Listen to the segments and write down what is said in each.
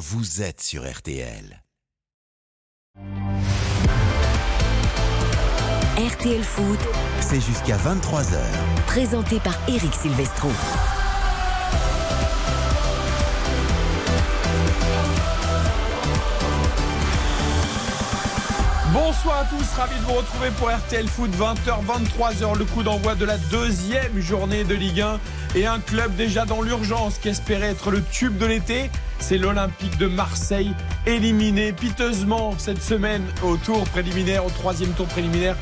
vous êtes sur RTL. RTL Foot, C'est jusqu'à 23h. présenté par Eric Silvestro. Bonsoir à tous, ravi de vous retrouver pour RTL Foot 20h 23h le coup d'envoi de la deuxième journée de Ligue 1 et un club déjà dans l'urgence qui espérait être le tube de l'été, c'est l'Olympique de Marseille éliminé piteusement cette semaine au tour préliminaire, au troisième tour préliminaire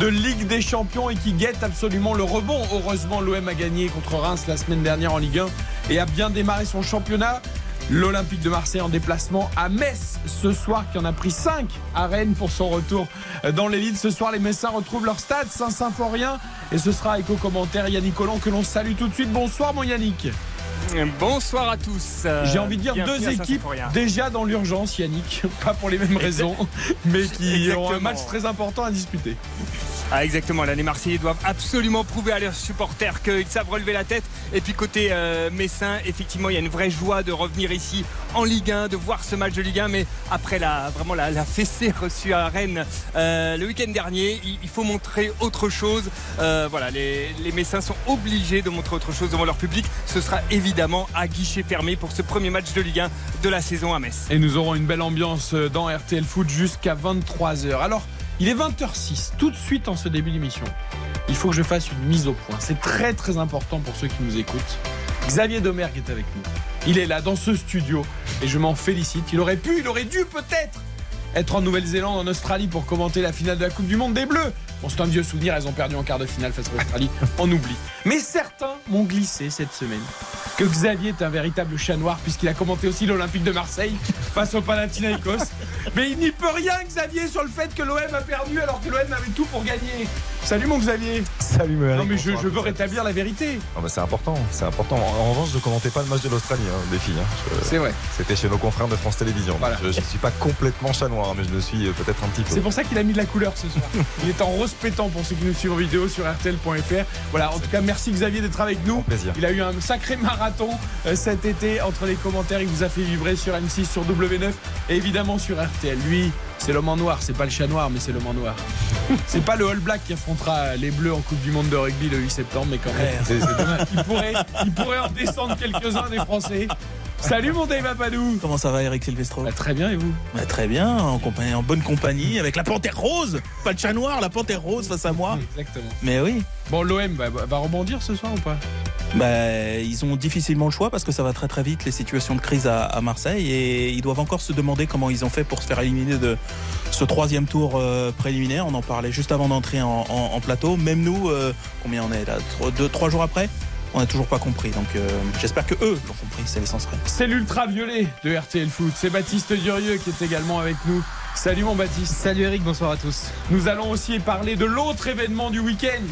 de Ligue des Champions et qui guette absolument le rebond. Heureusement l'OM a gagné contre Reims la semaine dernière en Ligue 1 et a bien démarré son championnat. L'Olympique de Marseille en déplacement à Metz ce soir, qui en a pris 5 à Rennes pour son retour dans l'élite. Ce soir, les Messins retrouvent leur stade Saint-Symphorien. Et ce sera avec au commentaire Yannick Collant que l'on salue tout de suite. Bonsoir, mon Yannick. Bonsoir à tous. J'ai envie de dire deux équipes déjà dans l'urgence, Yannick. Pas pour les mêmes raisons, mais qui ont un match très important à disputer. Ah, exactement, là les Marseillais doivent absolument prouver à leurs supporters qu'ils savent relever la tête. Et puis côté euh, Messin, effectivement, il y a une vraie joie de revenir ici en Ligue 1, de voir ce match de Ligue 1. Mais après la, vraiment la, fessée reçue à Rennes euh, le week-end dernier, il, il faut montrer autre chose. Euh, voilà, les, les Messins sont obligés de montrer autre chose devant leur public. Ce sera évidemment à guichet fermé pour ce premier match de Ligue 1 de la saison à Metz. Et nous aurons une belle ambiance dans RTL Foot jusqu'à 23h. Alors, il est 20h06, tout de suite en ce début d'émission. Il faut que je fasse une mise au point. C'est très très important pour ceux qui nous écoutent. Xavier Domergue est avec nous. Il est là dans ce studio et je m'en félicite. Il aurait pu, il aurait dû peut-être être en Nouvelle-Zélande, en Australie pour commenter la finale de la Coupe du Monde des Bleus. Bon, c'est un vieux souvenir, elles ont perdu en quart de finale face à l'Australie. On oublie. Mais certains m'ont glissé cette semaine que Xavier est un véritable chat noir puisqu'il a commenté aussi l'Olympique de Marseille face au Panathinaikos. Mais il n'y peut rien, Xavier, sur le fait que l'OM a perdu alors que l'OM avait tout pour gagner. Salut mon Xavier. Salut Eric, Non mais je, veux rétablir la vérité. Ah bah, c'est important, c'est important. En, en revanche, je commentais pas le match de l'Australie, hein, les filles. hein. C'est vrai. C'était chez nos confrères de France Télévisions. Voilà. Je, ne suis pas complètement chat noir, mais je le suis euh, peut-être un petit peu. C'est pour ça qu'il a mis de la couleur ce soir. Il est en rose pétant pour ceux qui nous suivent en vidéo sur RTL.fr. Voilà, en tout cas, merci Xavier d'être avec nous. Plaisir. Il a eu un sacré marathon euh, cet été entre les commentaires. Il vous a fait vibrer sur M6, sur W9 et évidemment sur RTL. Lui, c'est l'homme en noir. C'est pas le chat noir, mais c'est l'homme en noir. C'est pas le All Black qui affrontera les Bleus en Coupe du Monde de rugby le 8 septembre, mais quand même, c'est c'est dommage. Il pourrait, il pourrait en descendre quelques-uns des Français. Salut mon Dave Apadou. Comment ça va Eric Silvestro Bah, Très bien et vous? Bah, Très bien, en, compagnie, en bonne compagnie, avec la panthère rose Pas le chat noir, la panthère rose face à moi Exactement. Mais oui, Bon, l'OM va, va rebondir ce soir ou pas? Bah, ils ont difficilement le choix parce que ça va très très vite les situations de crise à, à Marseille et ils doivent encore se demander comment ils ont fait pour se faire éliminer de ce troisième tour euh, préliminaire. On en parlait juste avant d'entrer en, en- en plateau. Même nous, euh, combien on est là? Deux, trois jours après? On n'a toujours pas compris. Donc euh, j'espère que eux l'ont compris, c'est l'essentiel. C'est l'ultraviolet de RTL Foot. C'est Baptiste Durieux qui est également avec nous. Salut mon Baptiste. Salut Eric, bonsoir à tous. Nous allons aussi parler de l'autre événement du week-end.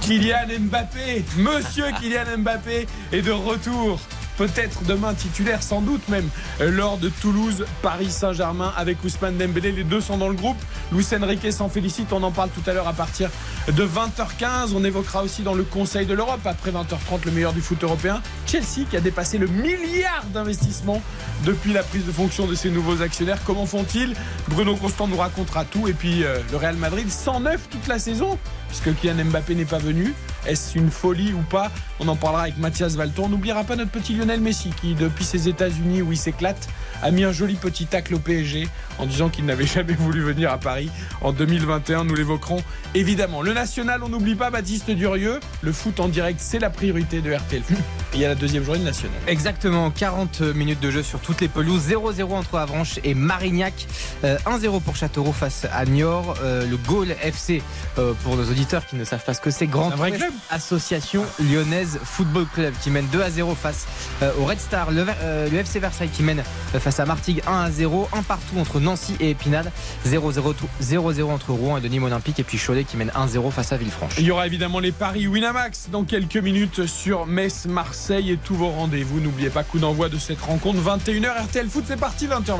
Kylian Mbappé, monsieur Kylian Mbappé est de retour. Peut-être demain titulaire, sans doute même, euh, lors de Toulouse, Paris Saint-Germain avec Ousmane Dembélé. Les deux sont dans le groupe. Luis Enrique s'en félicite. On en parle tout à l'heure à partir de 20h15. On évoquera aussi dans le Conseil de l'Europe, après 20h30, le meilleur du foot européen. Chelsea qui a dépassé le milliard d'investissements depuis la prise de fonction de ses nouveaux actionnaires. Comment font-ils? Bruno Constant nous racontera tout. Et puis euh, le Real Madrid, 109 toute la saison, puisque Kylian Mbappé n'est pas venu. Est-ce une folie ou pas? On en parlera avec Mathias Valton. On n'oubliera pas notre petit Lionel Messi qui, depuis ses États-Unis où il s'éclate, a mis un joli petit tacle au PSG en disant qu'il n'avait jamais voulu venir à Paris en 2021. Nous l'évoquerons évidemment. Le national, on n'oublie pas Baptiste Durieux. Le foot en direct, c'est la priorité de RTL. Il y a la deuxième journée nationale. Exactement, 40 minutes de jeu sur toutes les pelouses. 0-0 entre Avranches et Marignac. Euh, 1-0 pour Châteauroux face à Niort. Euh, le Gaulle FC, euh, pour nos auditeurs qui ne savent pas ce que c'est, Grand Ouest club Association Lyonnaise Football Club qui mène 2-0 face euh, au Red Star. Le, euh, le FC Versailles qui mène euh, face à Martigues 1-0. Un partout entre Nancy et Épinal. 0-0 tout- 0-0 entre Rouen et Denis Olympique. Et puis Cholet qui mène 1-0 face à Villefranche. Il y aura évidemment les paris Winamax dans quelques minutes sur Metz, Marseille et tous vos rendez-vous. N'oubliez pas coup d'envoi de cette rencontre 21h RTL Foot, c'est parti 20h 23h.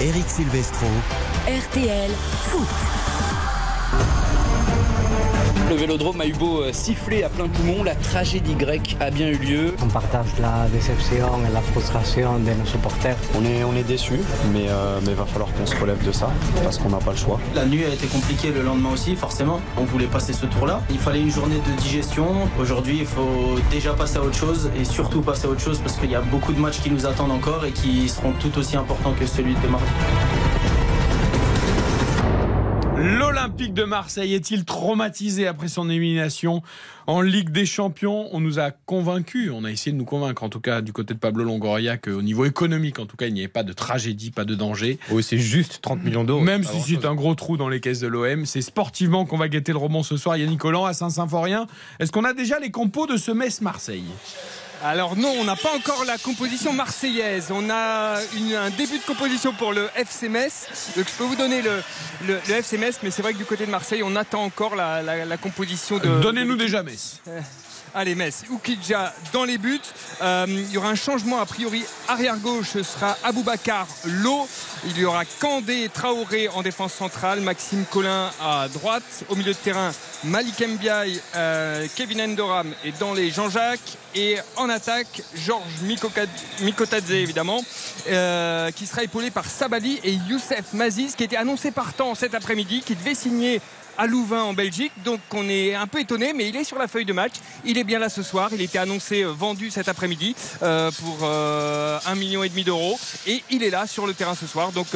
Eric Silvestro, RTL Foot. Le vélodrome a eu beau siffler à plein poumon, la tragédie grecque a bien eu lieu. On partage la déception et la frustration de nos supporters. On est, on est déçus, mais il euh, mais va falloir qu'on se relève de ça, parce qu'on n'a pas le choix. La nuit a été compliquée le lendemain aussi, forcément. On voulait passer ce tour-là. Il fallait une journée de digestion. Aujourd'hui, il faut déjà passer à autre chose, et surtout passer à autre chose, parce qu'il y a beaucoup de matchs qui nous attendent encore et qui seront tout aussi importants que celui de mardi. L'Olympique de Marseille est-il traumatisé après son élimination en Ligue des Champions? On nous a convaincus, on a essayé de nous convaincre, en tout cas du côté de Pablo Longoria, qu'au niveau économique, en tout cas, il n'y avait pas de tragédie, pas de danger. Oui, c'est juste 30 millions d'euros. Même si c'est un gros trou dans les caisses de l'OM, c'est sportivement qu'on va guetter le roman ce soir. Yannick Collant à Saint-Symphorien. Est-ce qu'on a déjà les compos de ce Metz-Marseille? Alors non, on n'a pas encore la composition marseillaise. On a un début de composition pour le FC Metz. Donc je peux vous donner le, le, FC Metz, mais c'est vrai que du côté de Marseille, on attend encore la, la composition de... Donnez-nous déjà Metz. Allez, Metz, Oukidja dans les buts. Euh, il y aura un changement a priori. Arrière gauche ce sera Aboubacar Lo. Il y aura Kandé Traoré en défense centrale. Maxime Collin à droite. Au milieu de terrain, Malik Mbiaye, euh, Kevin Endoram et dans les Jean-Jacques. Et en attaque, Georges Mikotadze évidemment, euh, qui sera épaulé par Sabali et Youssef Maziz, qui était annoncé partant cet après-midi, qui devait signer à Louvain en Belgique. Donc on est un peu étonné, mais il est sur la feuille de match. Il est bien là ce soir. Il était annoncé euh, vendu cet après-midi euh, pour euh, million et demi d'euros. Et il est là sur le terrain ce soir. Donc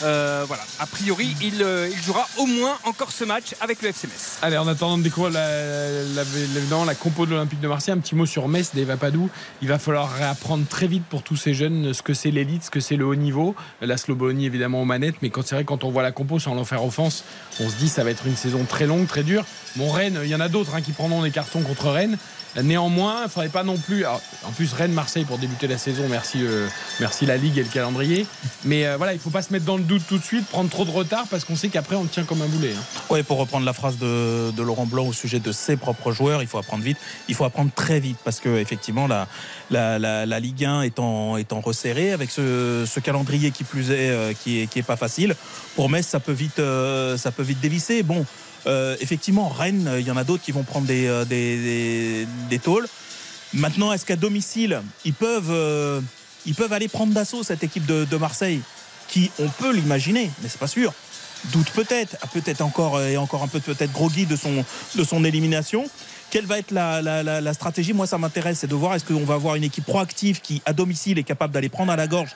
voilà, a priori, il, jouera au moins encore ce match avec le FC Metz. Allez, en attendant de découvrir la, la, compo de l'Olympique de Marseille, un petit mot sur Metz d'Eva Padou. Il va falloir réapprendre très vite pour tous ces jeunes ce que c'est l'élite, ce que c'est le haut niveau. La Slobonie évidemment aux manettes, mais quand c'est vrai quand on voit la compo sans l'en faire offense, on se dit ça va être une saison très longue, très dure. Bon, Rennes, il y en a d'autres hein, qui prendront des cartons contre Rennes. Néanmoins, il ne faudrait pas non plus. en plus, Rennes-Marseille pour débuter la saison, merci, euh, merci la Ligue et le calendrier. Mais euh, voilà, il ne faut pas se mettre dans le doute tout de suite, prendre trop de retard parce qu'on sait qu'après, on tient comme un boulet. Hein. Oui, pour reprendre la phrase de, Laurent Blanc au sujet de ses propres joueurs, il faut apprendre vite. Il faut apprendre très vite parce que, effectivement, la, Ligue 1 étant, resserrée avec ce, calendrier qui plus est, euh, qui est, qui est pas facile, pour Metz, ça peut vite, ça peut vite dévisser. Bon. Euh, effectivement, Rennes, il y en a d'autres qui vont prendre des, euh, des, tôles. Maintenant, est-ce qu'à domicile, ils peuvent, euh, ils peuvent aller prendre d'assaut cette équipe de, Marseille qui, on peut l'imaginer, mais c'est pas sûr. Doute peut-être, peut-être encore et encore un peu peut-être groggy de son, de son élimination. Quelle va être la, la stratégie? Moi, ça m'intéresse, c'est de voir est-ce qu'on va avoir une équipe proactive qui, à domicile, est capable d'aller prendre à la gorge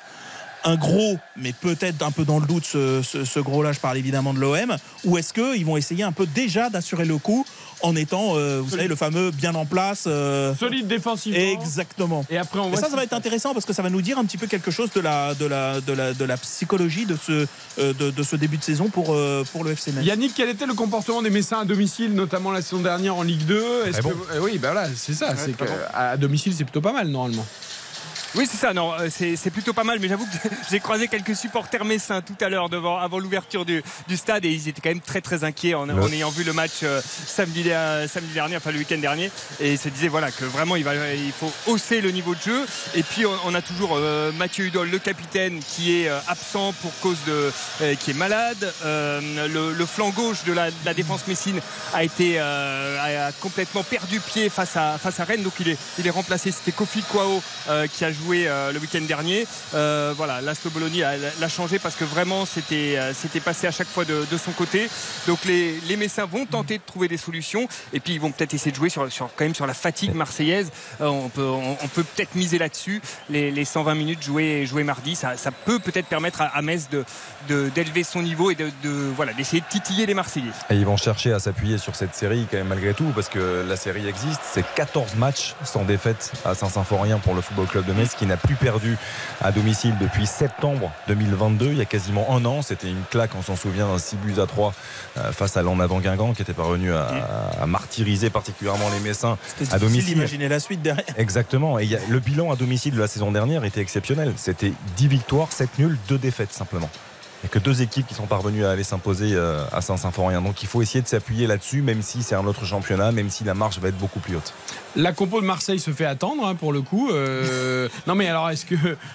un gros, mais peut-être un peu dans le doute, ce, gros-là, je parle évidemment de l'OM, ou est-ce qu'ils vont essayer un peu déjà d'assurer le coup en étant, euh, vous savez, le fameux bien en place. Euh, Solide défensivement. Exactement. Et après, on voit ça, ça va être intéressant parce que ça va nous dire un petit peu quelque chose de la, de la, de la, de la psychologie de ce, euh, de, ce début de saison pour, pour le FC Metz. Yannick, quel était le comportement des Messins à domicile, notamment la saison dernière en Ligue 2 est bon. Oui, ben voilà, c'est ça. c'est à domicile, c'est plutôt pas mal normalement. Oui, c'est ça. Non, euh, c'est plutôt pas mal. Mais j'avoue que j'ai croisé quelques supporters messins tout à l'heure devant, avant l'ouverture du, stade et ils étaient quand même très très inquiets en, ayant vu le match euh, samedi, samedi dernier, enfin le week-end dernier. Et ils se disaient voilà que vraiment il, va, il faut hausser le niveau de jeu. Et puis on, a toujours euh, Mathieu Hudol, le capitaine, qui est absent pour cause de, qui est malade. Le, flanc gauche de la, défense messine a été a complètement perdu pied face à face à Rennes. Donc il est il est remplacé. C'était Kofi Kwao qui a joué joué euh, le week-end dernier. Euh, voilà, l'Aslo Bologna l'a changé parce que vraiment c'était euh, c'était passé à chaque fois de, son côté. Donc les, les, Messins vont tenter de trouver des solutions et puis ils vont peut-être essayer de jouer sur, sur, quand même sur la fatigue marseillaise. on peut on, peut peut-être miser là-dessus. Les, 120 minutes jouées, jouées mardi, ça, ça peut peut-être permettre à, Metz de d'élever son niveau et de, voilà d'essayer de titiller les Marseillais. Et ils vont chercher à s'appuyer sur cette série quand même malgré tout parce que la série existe. C'est 14 matchs sans défaite à Saint-Symphorien pour le Football Club de Metz qui n'a plus perdu à domicile depuis septembre 2022, il y a quasiment un an. C'était une claque, on s'en souvient, 6 buts à 3 euh, face à l'en avant Guingamp qui était parvenu à, martyriser particulièrement les Messins à domicile. Imaginer la suite derrière. Exactement. Et le bilan à domicile de la saison dernière était exceptionnel. C'était 10 victoires, 7 nuls, 2 défaites simplement. Il n'y a que deux équipes qui sont parvenues à aller s'imposer euh, à Saint-Symphorien. Donc il faut essayer de s'appuyer là-dessus, même si c'est un autre championnat, même si la marge va être beaucoup plus haute. La compo de Marseille se fait attendre hein, pour le coup. Euh, non mais alors est-ce que,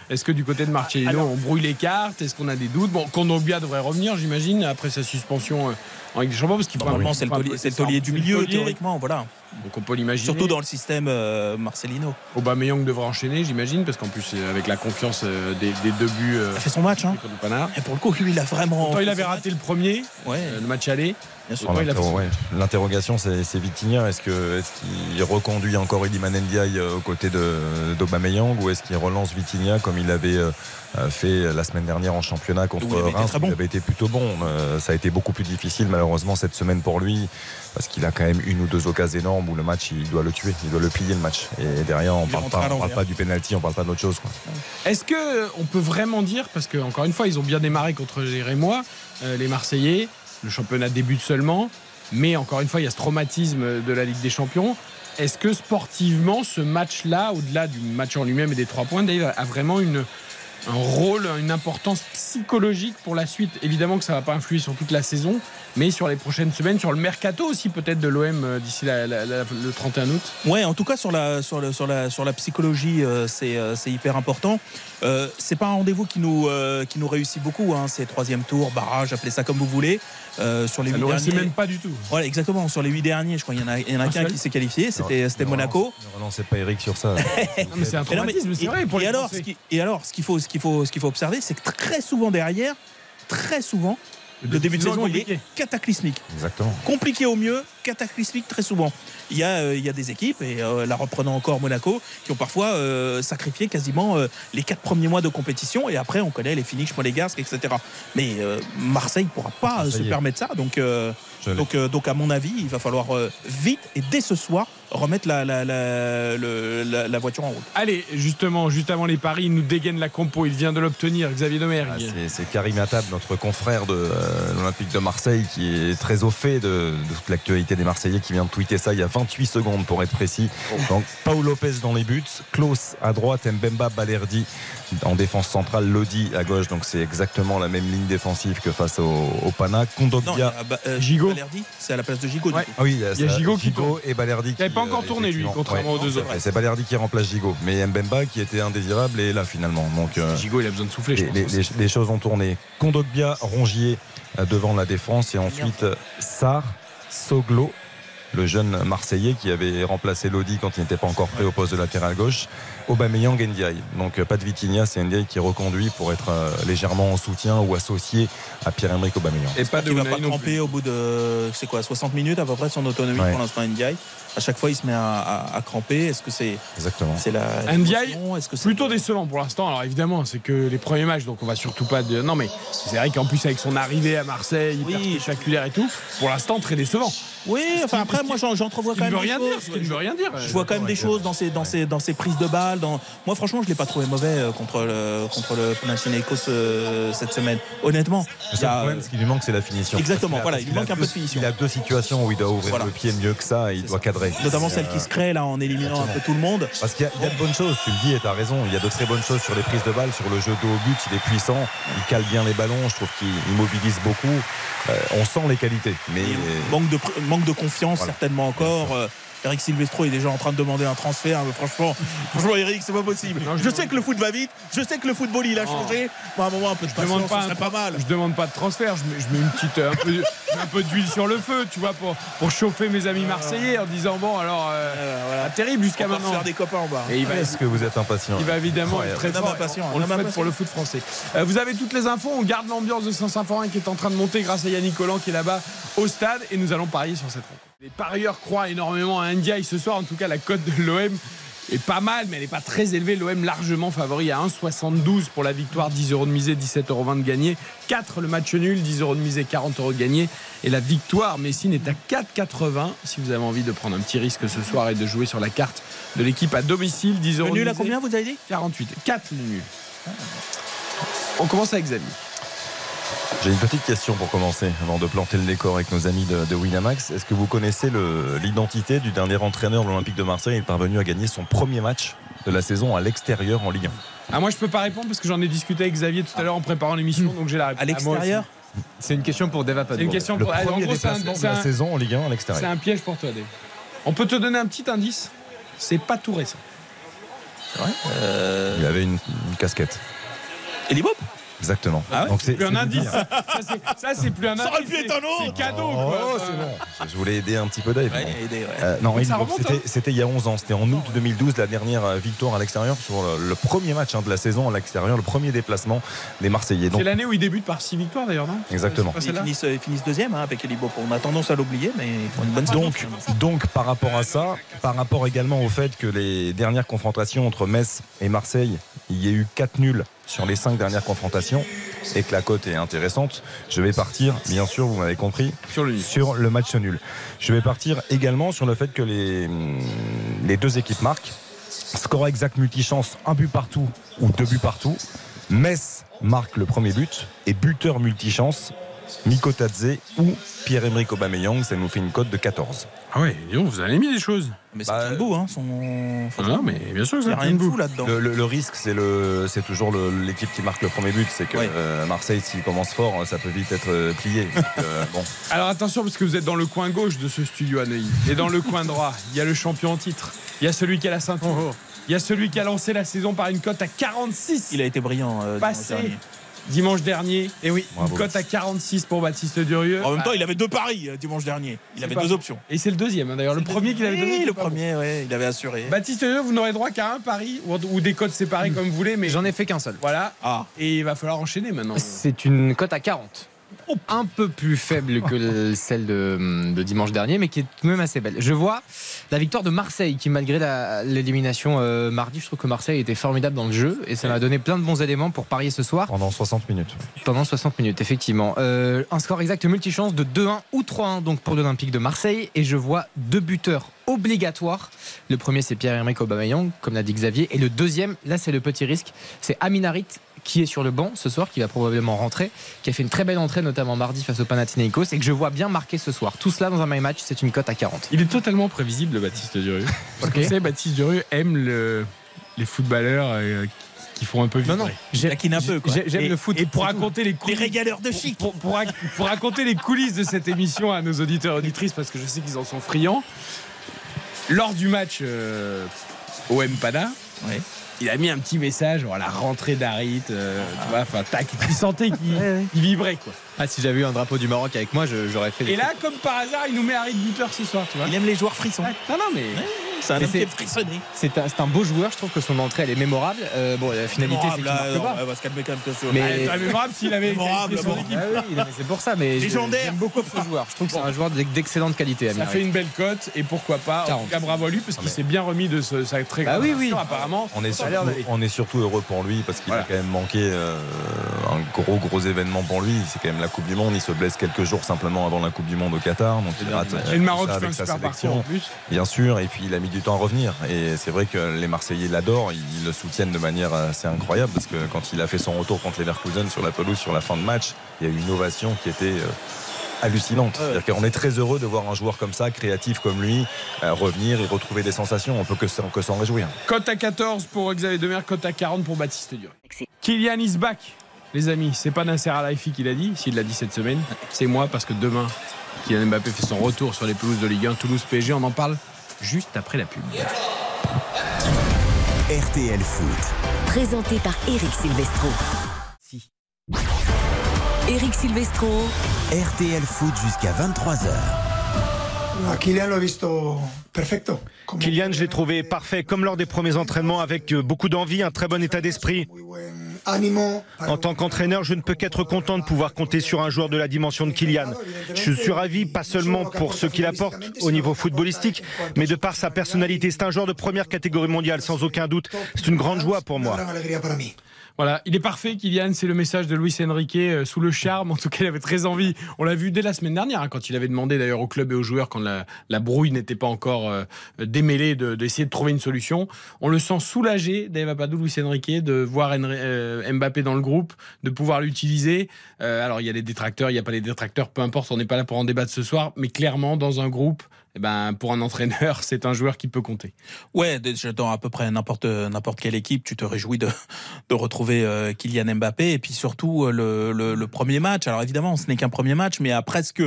est que du côté de Marcellino on brouille les cartes? Est-ce qu'on a des doutes? Bon, Kondogbia devrait revenir j'imagine après sa suspension euh, en Ligue des Champions parce qu'il Normalement, c'est le taulier- c'est le taulier du milieu, théoriquement, voilà. Donc on peut l'imaginer. Surtout dans le système euh, Marcelino. Aubameyang devrait enchaîner j'imagine parce qu'en plus euh, avec la confiance euh, des, des deux buts. euh, Il a fait son match. Hein. Et pour le coup, lui, il a vraiment. Pourtant, il avait raté le premier, Ouais. euh, le match aller. Bien sûr. Ouais, L'interrogation, c'est Vitinha. Est-ce qu'il reconduit encore Iliman Ndiaye euh, aux côtés d'Aubameyang ou est-ce qu'il relance Vitinha comme il avait euh, euh, fait la semaine dernière en championnat contre il Reims bon. Il avait été plutôt bon. Ça a été beaucoup plus difficile malheureusement cette semaine pour lui parce qu'il a quand même une ou deux occasions énormes où le match il doit le tuer, il doit le plier le match. Et derrière, on Il parle pas, parle du penalty, on parle pas d'autre chose. Est-ce que euh, on peut vraiment dire, parce que encore une fois, ils ont bien démarré contre les Rémois, euh, les Marseillais, le championnat débute seulement, mais encore une fois, il y a ce traumatisme de la Ligue des Champions. Est-ce que sportivement, ce match-là, au-delà du match en lui-même et des trois points, Dave, a vraiment un rôle, une importance psychologique pour la suite? Évidemment que ça ne va pas influer sur toute la saison, mais sur les prochaines semaines, sur le mercato aussi peut-être de l'OM euh, d'ici la- la- la- le 31 août. Ouais, en tout cas sur la sur le, sur la sur la psychologie, euh, c'est euh, c'est hyper important. Euh, c'est pas un rendez-vous qui nous euh, qui nous réussit beaucoup. Hein. C'est troisième tour, barrage, appelez ça comme vous voulez. Euh, sur les Ça huit derniers, même pas du tout. voilà, exactement. Sur les huit derniers, je crois, il y en a, il y en a Un qu'un qui s'est qualifié. C'était c'était Monaco. relance- Ne relancez pas Eric sur ça. Non, mais c'est un non, mais- traumatisme, c'est et- vrai. Pour et les alors, Français. ce qui, et alors, ce qu'il faut, ce qu'il faut, ce qu'il faut observer, c'est que très souvent derrière, très souvent, le début de saison il est compliqué. cataclysmique. Exactement. compliqué au mieux, cataclysmique très souvent. Il y a, euh, il y a des équipes, et euh, la reprenant encore Monaco, qui ont parfois euh, sacrifié quasiment euh, les quatre premiers mois de compétition, et après on connaît les Phoenix, Monégasque, etc. Mais euh, Marseille ne pourra pas Ah, se permettre ça, donc, euh. Donc, euh, donc à mon avis, il va falloir euh, vite et dès ce soir remettre la, la, la, le- la- la voiture en route. Allez, justement, juste avant les paris, il nous dégaine la compo. Il vient de l'obtenir, Xavier Domergue. Ah, c'est- c'est Karim Attab, notre confrère de euh, l'Olympique de Marseille, qui est très au fait de, de toute l'actualité des Marseillais, qui vient de tweeter ça il y a 28 secondes pour être précis. Donc, Paul Lopez dans les buts, Klaus à droite, Mbemba, Balerdi en défense centrale, Lodi à gauche. Donc, c'est exactement la même ligne défensive que face au, au Pana. Non, il y Kondogbia. a, bah, euh, Gigot. C'est à la place de Gigot. Ouais. Ah oui, Il y a Gigot qui tourne. et Balerdi. Il n'avait pas encore euh, tourné, lui, contrairement aux deux c'est autres. C'est Balerdi qui remplace Gigot. Mais Mbemba, qui était indésirable, est là finalement. Donc, euh, Gigot, il a besoin de souffler, je les, pense. les- aussi. les- les choses ont tourné. Kondogbia, Rongier euh, devant la défense et ensuite Sarr, Soglo, le jeune Marseillais qui avait remplacé Lodi quand il n'était pas encore prêt au poste de latéral gauche, Aubameyang, Ndiaye. Donc euh, pas de Vitinha, c'est Ndiaye qui est reconduit pour être euh, légèrement en soutien ou associé à Pierre-Emerick Aubameyang. Et pas de Il va pas tremper au bout de c'est quoi 60 minutes à peu près de son autonomie Ouais. pour l'instant Ndiaye. À chaque fois il se met à, à- à cramper. Est-ce que c'est Exactement. c'est la Ndiaye, Est-ce que c'est Plutôt décevant pour l'instant. Alors évidemment, c'est que les premiers matchs, donc on va surtout pas. De... Non, mais c'est vrai qu'en plus avec son arrivée à Marseille, hyper Oui. spectaculaire et tout, pour l'instant très décevant. Oui, enfin après moi j'en- j'entrevois quand ne même rien dire. choses. Ce qui ne veut rien dire. Je vois quand même des choses dans ses, dans ses, dans ses prises de balles. Dans... Moi, franchement, je l'ai pas trouvé mauvais euh, contre le, contre le Panathinaikos euh, cette semaine. Honnêtement, Le problème, ce qui lui manque, c'est la finition. Exactement, voilà, il a manque un peu de finition. Il a deux situations où il doit ouvrir Voilà. le pied mieux que ça et il doit cadrer. notamment celle euh, qui se crée là en éliminant un peu tout le monde. Parce qu'il y, a- de bonnes choses, tu le dis et tu as raison. Il y a de très bonnes choses sur les prises de balles, sur le jeu dos au but. Il est puissant, il cale bien les ballons. Je trouve qu'il il mobilise beaucoup. Euh, on sent les qualités. Mais manque de manque de confiance Voilà. certainement encore. Eric Silvestro est déjà en train de demander un transfert. mais franchement, franchement, Eric, c'est pas possible. Non, je sais que le foot va vite. Je sais que le football il a Non. changé. Bon, à un moment, un peu de Je demande pas, serait pas mal. Je demande pas de transfert. Je mets, je mets une petite, euh, un peu, un peu d'huile sur le feu, tu vois, pour, pour chauffer mes amis marseillais en disant bon alors euh, Voilà, voilà. pas terrible jusqu'à On va se maintenant. faire des copains en bas. Et il va, est-ce que vous êtes impatient Il va évidemment être très fort. impatient, On le pour le foot français. Euh, vous avez toutes les infos. On garde l'ambiance de Saint-Symphorien qui est en train de monter grâce à Yannick Collant qui est là-bas au stade et nous allons parier sur cette rencontre. Les parieurs croient énormément à Ndiaye ce soir. En tout cas, la cote de l'OM est pas mal, mais elle n'est pas très élevée. L'OM largement favori à 1,72 pour la victoire, 10 euros de misée, 17,20 euros de gagné. 4 le match nul, 10 euros de misée, 40 euros de gagné. Et la victoire, Messine est à 4,80 si vous avez envie de prendre un petit risque ce soir et de jouer sur la carte de l'équipe à domicile. 10 euros Le nul à combien vous avez dit? 48. 4 le nul. On commence avec Xavier. J'ai une petite question pour commencer, avant de planter le décor avec nos amis de, de Winamax. Est-ce que vous connaissez le- l'identité du dernier entraîneur de l'Olympique de Marseille Il est parvenu à gagner son premier match de la saison à l'extérieur en Ligue 1 Ah, moi, je peux pas répondre parce que j'en ai discuté avec Xavier tout à l'heure en préparant l'émission, donc j'ai la réponse. À l'extérieur? C'est une question pour Deva C'est une question Le pour. ah, en premier gros, c'est un- déplacement de c'est la un- saison en Ligue 1 à C'est l'extérieur. un piège pour toi, Dave. On peut te donner un petit indice? C'est pas tout récent. Euh, Il avait une, une casquette. Elibop Exactement. Ah ouais Donc c'est Plus un indice. Ça, c'est- Ça, plus un Ça indice. aurait pu être un autre. C'est cadeau, Oh, quoi. c'est bon. Je voulais aider un petit peu Dave. Ouais, Bon. aidé, ouais. Euh, non, Ça c'était hein. c'était il y a 11 ans. C'était en août 2012, la dernière euh, victoire à l'extérieur sur le, le premier match hein, de la saison à l'extérieur, le premier déplacement des Marseillais. C'est l'année où il débute par 6 victoires d'ailleurs, non? Exactement. Ils finissent, ils finissent deuxième hein, avec Elibop. On a tendance à l'oublier, mais ils font une bonne saison. donc, donc, par rapport à ça, par rapport également au fait que les dernières confrontations entre Metz et Marseille, il y a eu 4 nuls sur les 5 dernières confrontations et que la cote est intéressante, je vais partir, bien sûr, vous m'avez compris, Sur le sur le match nul. Je vais partir également sur le fait que les, les deux équipes marquent. Score exact multichance, un but partout ou deux buts partout. Metz marque le premier but et buteur multichance, Nico Tadze ou Pierre-Emerick Aubameyang, ça nous fait une cote de 14. Ah donc, vous avez mis des choses. Mais ça Bah, debout, hein, son. Non, mais bien sûr que Il n'y a rien de fou là-dedans. Le, le- le risque, c'est le, c'est toujours le- l'équipe qui marque le premier but. C'est que Ouais. euh, Marseille, s'il commence fort, ça peut vite être euh, plié. Donc, euh, bon. Alors attention, parce que vous êtes dans le coin gauche de ce studio à Neuilly. Et dans le coin droit, il y a le champion en titre. Il y a celui qui a la ceinture. Il y a celui qui a lancé la saison par une cote à 46. Il a été brillant. euh, passé. Dimanche dernier. Et oui, Bravo. une cote à 46 pour Baptiste Durieux. En même temps, il avait deux paris euh, dimanche dernier. Il avait deux options. Et c'est le deuxième, hein, d'ailleurs. Le premier qu'il avait donné. Oui, le pas bon. premier, ouais, il avait assuré. Baptiste Durieux, vous n'aurez droit qu'à un pari ou, ou des cotes séparées comme vous voulez. Mais J'en ai fait qu'un seul. voilà. Ah, Et il va falloir enchaîner maintenant. C'est une cote à 40. Un peu plus faible que le- celle de, de dimanche dernier, mais qui est tout de même assez belle. Je vois la victoire de Marseille, qui malgré l'élimination euh, mardi, je trouve que Marseille était formidable dans le jeu et ça m'a donné plein de bons éléments pour parier ce soir Pendant 60 minutes. pendant 60 minutes, effectivement. Euh, un score exact multichance de 2-1 ou 3-1 donc pour l'Olympique de Marseille et je vois deux buteurs obligatoires. Le premier c'est Pierre-Emerick Aubameyang, comme l'a dit Xavier, et le deuxième, là c'est le petit risque, c'est Aminarit qui est sur le banc ce soir, qui va probablement rentrer, qui a fait une très belle entrée notamment mardi face au Panathinaikos et que je vois bien marquer ce soir. Tout cela dans un my match, c'est une cote à 40. Il est totalement prévisible, Baptiste Durieux. Parce que vous savez, Baptiste Durieux aime le- les footballeurs euh, qui font un peu vibrer. Non, non, taquine un peu, j'aime le foot. Et pour tout. raconter les Les coulisses. régaleurs de chic. Pour, pour rac- pour raconter les coulisses de cette émission à nos auditeurs et auditrices, parce que je sais qu'ils en sont friands, lors du match euh, Ouais. il a mis un petit message, la rentrée d'Arit, euh, tu vois, enfin, tac, tu sentais qu'il il vibrait, quoi. Ah, si j'avais eu un drapeau du Maroc avec moi, j'aurais fait. Et là, comme par hasard, il nous met Harit buteur ce soir, tu vois. Il aime les joueurs frissons. Non, non, mais. C'est un c'est- un, c'est un beau joueur, je trouve que son entrée elle est mémorable. Euh, bon, la finalité c'est qu'il Mémorable, marque pas. on va se calmer quand même, attention. Mais- Ah, mémorable s'il avait Mémorable, qualifié son bon. équipe. Ah oui, c'est pour ça, mais j'aime beaucoup ce joueur. Je trouve que c'est un joueur d'ex- d'excellente qualité. Ça Amir. fait une belle cote et pourquoi pas. En 40. tout cas, bravo à lui parce qu'il mais- s'est bien remis de ce- sa très Bah grande oui, oui. blessure, apparemment. On est, Ça a surtout, on est surtout heureux pour lui parce qu'il Voilà. a quand même manqué euh, un gros gros événement pour lui. C'est quand même la Coupe du Monde. Il se blesse quelques jours simplement avant la Coupe du Monde au Qatar. Donc il rate, Et le Maroc tout ça fait un avec sa super sélection. parcours en plus. Bien sûr, et puis il a mis du temps à revenir. Et c'est vrai que les Marseillais l'adorent, ils le soutiennent de manière assez incroyable parce que quand il a fait son retour contre Leverkusen sur la pelouse sur la fin de match, il y a eu une ovation qui était euh, hallucinante. C'est-à-dire qu'on est très heureux de voir un joueur comme ça, créatif comme lui, euh, revenir et retrouver des sensations. On peut que s'en que s'en réjouir. Cote à 14 pour Xavier Demer, cote à 40 pour Baptiste Dur. Kylian is back. Les amis, c'est pas Nasser Al-Khelaifi qui l'a dit, s'il l'a dit cette semaine, c'est moi parce que demain, Kylian Mbappé fait son retour sur les pelouses de Ligue 1 Toulouse PSG. On en parle juste après la pub. RTL Foot. Présenté par Eric Silvestro. Eric Silvestro. RTL Foot jusqu'à 23h. A Kylian l'ho visto perfetto. Come Kylian, je l'ai trouvé parfait, comme lors des premiers entraînements, avec beaucoup d'envie, un très bon état d'esprit. En tant qu'entraîneur, je ne peux qu'être content de pouvoir compter sur un joueur de la dimension de Kylian. Je suis ravi, pas seulement pour ce qu'il apporte au niveau footballistique, mais de par sa personnalité. C'est un joueur de première catégorie mondiale, sans aucun doute. C'est une grande joie pour moi. Voilà, il est parfait, Kylian. C'est le message de Luis Enrique euh, sous le charme. En tout cas, il avait très envie. On l'a vu dès la semaine dernière, hein, quand il avait demandé d'ailleurs au club et aux joueurs, quand la, la brouille n'était pas encore euh, démêlée, de- d'essayer de, trouver une solution. On le sent soulagé, Dave Apadou, Luis Enrique, de voir euh, Mbappé dans le groupe, de pouvoir l'utiliser. Euh, alors, il y a les détracteurs, il n'y a pas les détracteurs, peu importe, on n'est pas là pour en débattre ce soir. Mais clairement, dans un groupe, eh ben, pour un entraîneur, c'est un joueur qui peut compter. Ouais, dans à peu près n'importe n'importe quelle équipe, tu te réjouis de, de retrouver euh, Kylian Mbappé et puis surtout euh, le, le, le premier match. Alors évidemment, ce n'est qu'un premier match, mais a presque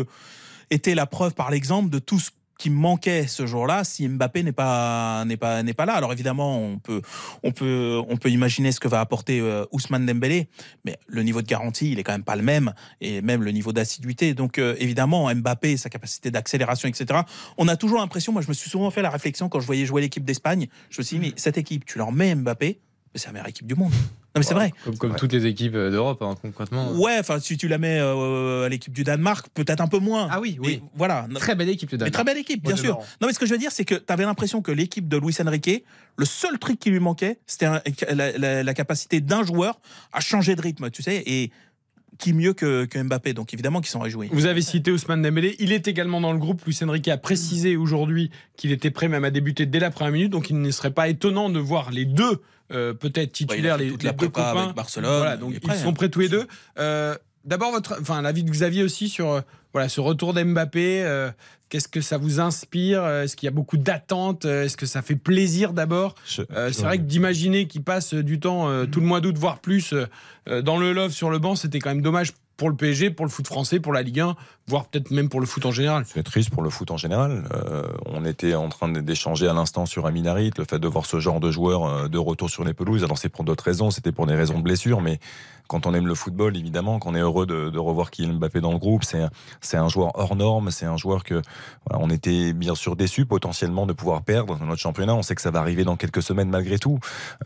été la preuve par l'exemple de tout ce qui manquait ce jour-là si Mbappé n'est pas n'est pas n'est pas là. Alors évidemment, on peut on peut on peut imaginer ce que va apporter euh, Ousmane Dembélé, mais le niveau de garantie, il est quand même pas le même et même le niveau d'assiduité. Donc euh, évidemment, Mbappé, sa capacité d'accélération, etc. On a toujours l'impression, moi je me suis souvent fait la réflexion quand je voyais jouer l'équipe d'Espagne, je me suis dit mais cette équipe, tu leur mets Mbappé, c'est la meilleure équipe du monde. Non mais c'est vrai. Comme, comme toutes les équipes euh, d'Europe, hein, concrètement. Ouais, enfin si tu la mets euh, à l'équipe du Danemark, peut-être un peu moins. Ah oui, oui. Mais voilà. Très belle équipe, le Mais Danemark. très belle équipe, bien sûr. marrant. Non, mais ce que je veux dire, c'est que tu avais l'impression que l'équipe de Luis Enrique, le seul truc qui lui manquait, c'était la, la- la capacité d'un joueur à changer de rythme, tu sais, et qui mieux que, que Mbappé. Donc évidemment qu'ils sont réjouis. Vous avez cité Ousmane Dembélé, il est également dans le groupe. Luis Enrique a précisé aujourd'hui qu'il était prêt même à débuter dès la première minute, donc il ne serait pas étonnant de voir les deux euh, peut-être titulaires, fait les, toute les la deux prépa copains. avec Barcelone, Voilà, il donc ils prêt, sont hein. prêts tous les deux. Euh, D'abord votre, enfin l'avis de Xavier aussi sur euh, voilà ce retour d'Mbappé. euh, Qu'est-ce que ça vous inspire? Est-ce qu'il y a beaucoup d'attentes? Est-ce que ça fait plaisir d'abord? Euh, C'est vrai que d'imaginer qu'il passe du temps euh, tout le mois d'août, voire plus, dans le love sur le banc, c'était quand même dommage pour le PSG, pour le foot français, pour la Ligue 1, voire peut-être même pour le foot en général. C'est triste pour le foot en général. Euh, on était en train d'échanger à l'instant sur Aminarit, le fait de voir ce genre de joueur euh, de retour sur les pelouses. Alors c'est pour d'autres raisons, c'était pour des raisons de blessure, mais quand on aime le football, évidemment, qu'on est heureux de, revoir Kylian Mbappé dans le groupe, c'est un, c'est un joueur hors norme, c'est un joueur que on était bien sûr déçus potentiellement de pouvoir perdre dans notre championnat. On sait que ça va arriver dans quelques semaines malgré tout,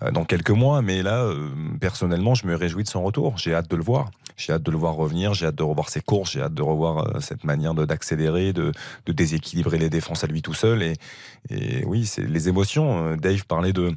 euh, dans quelques mois, mais là, euh, personnellement, je me réjouis de son retour. J'ai hâte de le voir. J'ai hâte de le voir revenir, j'ai hâte de revoir ses courses, j'ai hâte de revoir euh, cette manière d'accélérer, de, de déséquilibrer les défenses à lui tout seul. Et, oui, c'est les émotions. Euh, Dave parlait de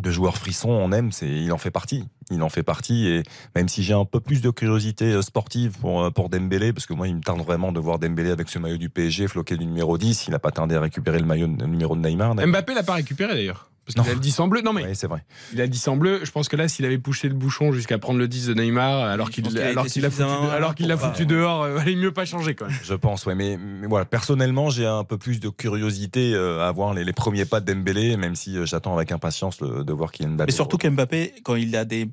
de joueurs frissons, on aime, c'est, il en fait partie. Il en fait partie et même si j'ai un peu plus de curiosité euh, sportive pour, pour Dembélé, parce que moi, il me tarde vraiment de voir Dembélé avec ce maillot du PSG floqué du numéro 10. Il n'a pas tardé à récupérer le maillot numéro de Neymar. Mbappé l'a pas récupéré d'ailleurs. Parce qu'il a le 10 en bleu. Non mais Oui, c'est vrai. il a le 10 en bleu. Je pense que là, s'il avait poussé le bouchon jusqu'à prendre le 10 de Neymar, alors qu'il alors l'a foutu, suffisamment alors qu'il l'a pour pas- foutu dehors, euh, valait mieux pas changer quand même. Je pense, ouais. Mais, mais voilà, personnellement, j'ai un peu plus de curiosité euh, à voir les, les premiers pas de Dembélé, même si euh, j'attends avec impatience le- de voir Kylian Mbappé. Mais surtout qu'Mbappé, quand il a des.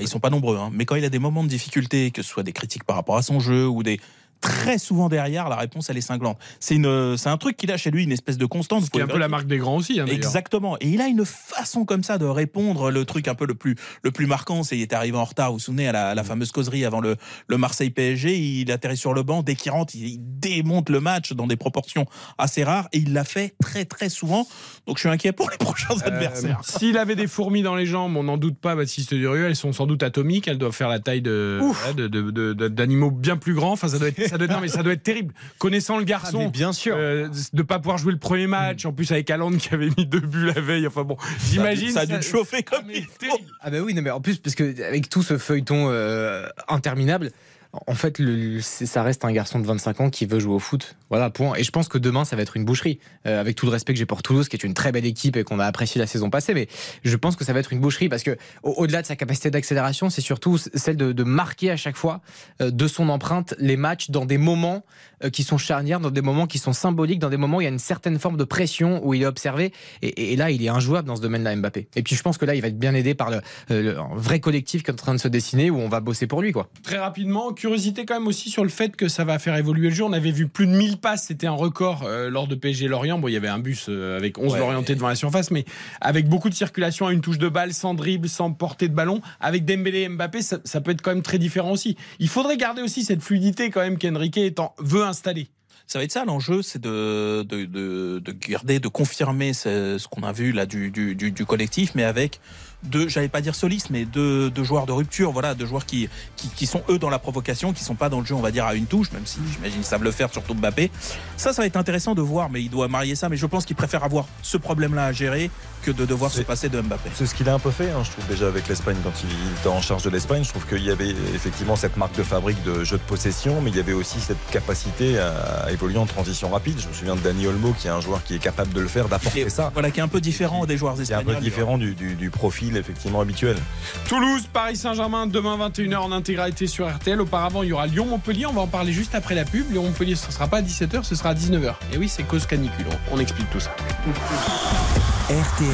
Ils sont pas nombreux, hein, mais quand il a des moments de difficulté, que ce soit des critiques par rapport à son jeu ou des. Très souvent derrière, la réponse elle est cinglante. C'est une, c'est un truc qu'il a chez lui, une espèce de constante. Ce qui est un peu la marque des grands aussi. hein. Exactement. Et il a une façon comme ça de répondre. Le truc un peu le plus, le plus marquant, c'est qu'il est arrivé en retard. Vous vous souvenez à la, à la fameuse causerie avant le, le Marseille PSG. Il atterrit sur le banc. Dès qu'il rentre, il, il démonte le match dans des proportions assez rares. Et il l'a fait très très souvent. Donc je suis inquiet pour les prochains Euh, adversaires. S'il avait des fourmis dans les jambes, on n'en doute pas, Baptiste Durieux, elles sont sans doute atomiques, elles doivent faire la taille de voilà, de- de- de- de- d'animaux bien plus grands. Enfin, ça doit être, ça doit être- non, mais ça doit être terrible. Connaissant le garçon, Ah, bien sûr. euh, de pas pouvoir jouer le premier match, en plus avec Haaland qui avait mis deux buts la veille. Enfin bon, j'imagine. Ça a dû le chauffer comme mais il faut. terrible. Ah bah oui, non mais en plus parce que avec tout ce feuilleton euh, interminable, en fait, le- ça reste un garçon de 25 ans qui veut jouer au foot. Voilà, point. Et je pense que demain, ça va être une boucherie. Euh, avec tout le respect que j'ai pour Toulouse, qui est une très belle équipe et qu'on a apprécié la saison passée, mais je pense que ça va être une boucherie parce que au- au-delà de sa capacité d'accélération, c'est surtout celle de, marquer à chaque fois euh, de son empreinte les matchs dans des moments euh, qui sont charnières, dans des moments qui sont symboliques, dans des moments où il y a une certaine forme de pression, où il est observé. Et, là, il est injouable dans ce domaine-là, Mbappé. Et puis je pense que là, il va être bien aidé par le, le- vrai collectif qui est en train de se dessiner, où on va bosser pour lui, quoi. Très rapidement, curiosité quand même aussi sur le fait que ça va faire évoluer le jeu. On avait vu plus de 1000 passes, c'était un record euh, lors de PSG Lorient. Bon, il y avait un bus euh, avec 11 Ouais. Lorientais devant la surface, mais avec beaucoup de circulation à une touche de balle, sans dribble, sans portée de ballon. Avec Dembélé et Mbappé, ça, ça peut être quand même très différent aussi. Il faudrait garder aussi cette fluidité quand même qu'Enrique veut installer. Ça va être ça l'enjeu, c'est de, de, de, de garder, de confirmer ce, ce qu'on a vu là du, du, du, du collectif, mais avec deux, j'allais pas dire solistes, mais deux, deux joueurs de rupture, voilà, deux joueurs qui, qui, qui sont eux dans la provocation, qui sont pas dans le jeu, on va dire à une touche, même si j'imagine qu'ils savent le faire, surtout Mbappé. Ça, ça va être intéressant de voir, mais il doit marier ça. Mais je pense qu'il préfère avoir ce problème-là à gérer que de devoir se passer de Mbappé. C'est ce qu'il a un peu fait, hein, je trouve, déjà avec l'Espagne quand il était en charge de l'Espagne. Je trouve qu'il y avait effectivement cette marque de fabrique de jeu de possession, mais il y avait aussi cette capacité à évoluer en transition rapide. Je me souviens de Dani Olmo, qui est un joueur qui est capable de le faire, d'apporter ça. Voilà, qui est un peu différent des joueurs C'est un espagnols. peu différent du, du- du profil effectivement habituel. Toulouse, Paris Saint-Germain, demain 21h en intégralité sur RTL. Auparavant, il y aura Lyon-Montpellier. On va en parler juste après la pub. Lyon-Montpellier, ce ne sera pas à 17h, ce sera à 19h. Et oui, c'est cause canicule. On, on explique tout ça. RTL.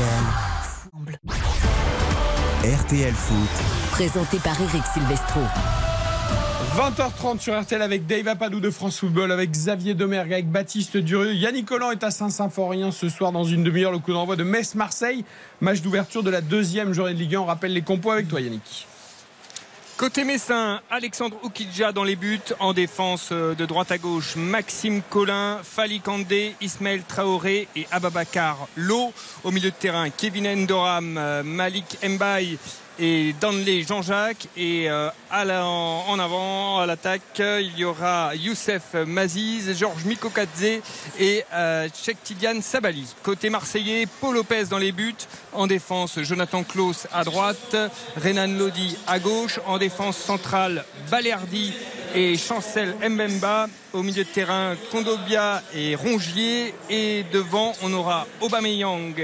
RTL Foot. Présenté par Eric Silvestro. 20h30 sur RTL avec Dave Apadou de France Football, avec Xavier Domergue, avec Baptiste Durieux. Yannick Collant est à Saint-Symphorien ce soir dans une demi-heure. Le coup d'envoi de Metz-Marseille, match d'ouverture de la deuxième journée de Ligue 1. On rappelle les compos avec toi, Yannick. Côté Messin, Alexandre Oukidja dans les buts. En défense euh, de droite à gauche, Maxime Collin, Fali Kandé, Ismaël Traoré et Ababakar Lo. Au milieu de terrain, Kevin Endoram, euh, Malik Mbaye et Danley Jean-Jacques. Et euh, à la- en avant, à l'attaque, il y aura Youssef Maziz, Georges Mikokadze et euh, Tidiane Sabali. Côté marseillais, Paul Lopez dans les buts. En défense, Jonathan Klaus à droite, Renan Lodi à gauche. En défense centrale, Balerdi et Chancel Mbemba. Au milieu de terrain, Kondobia et Rongier. Et devant, on aura Aubameyang,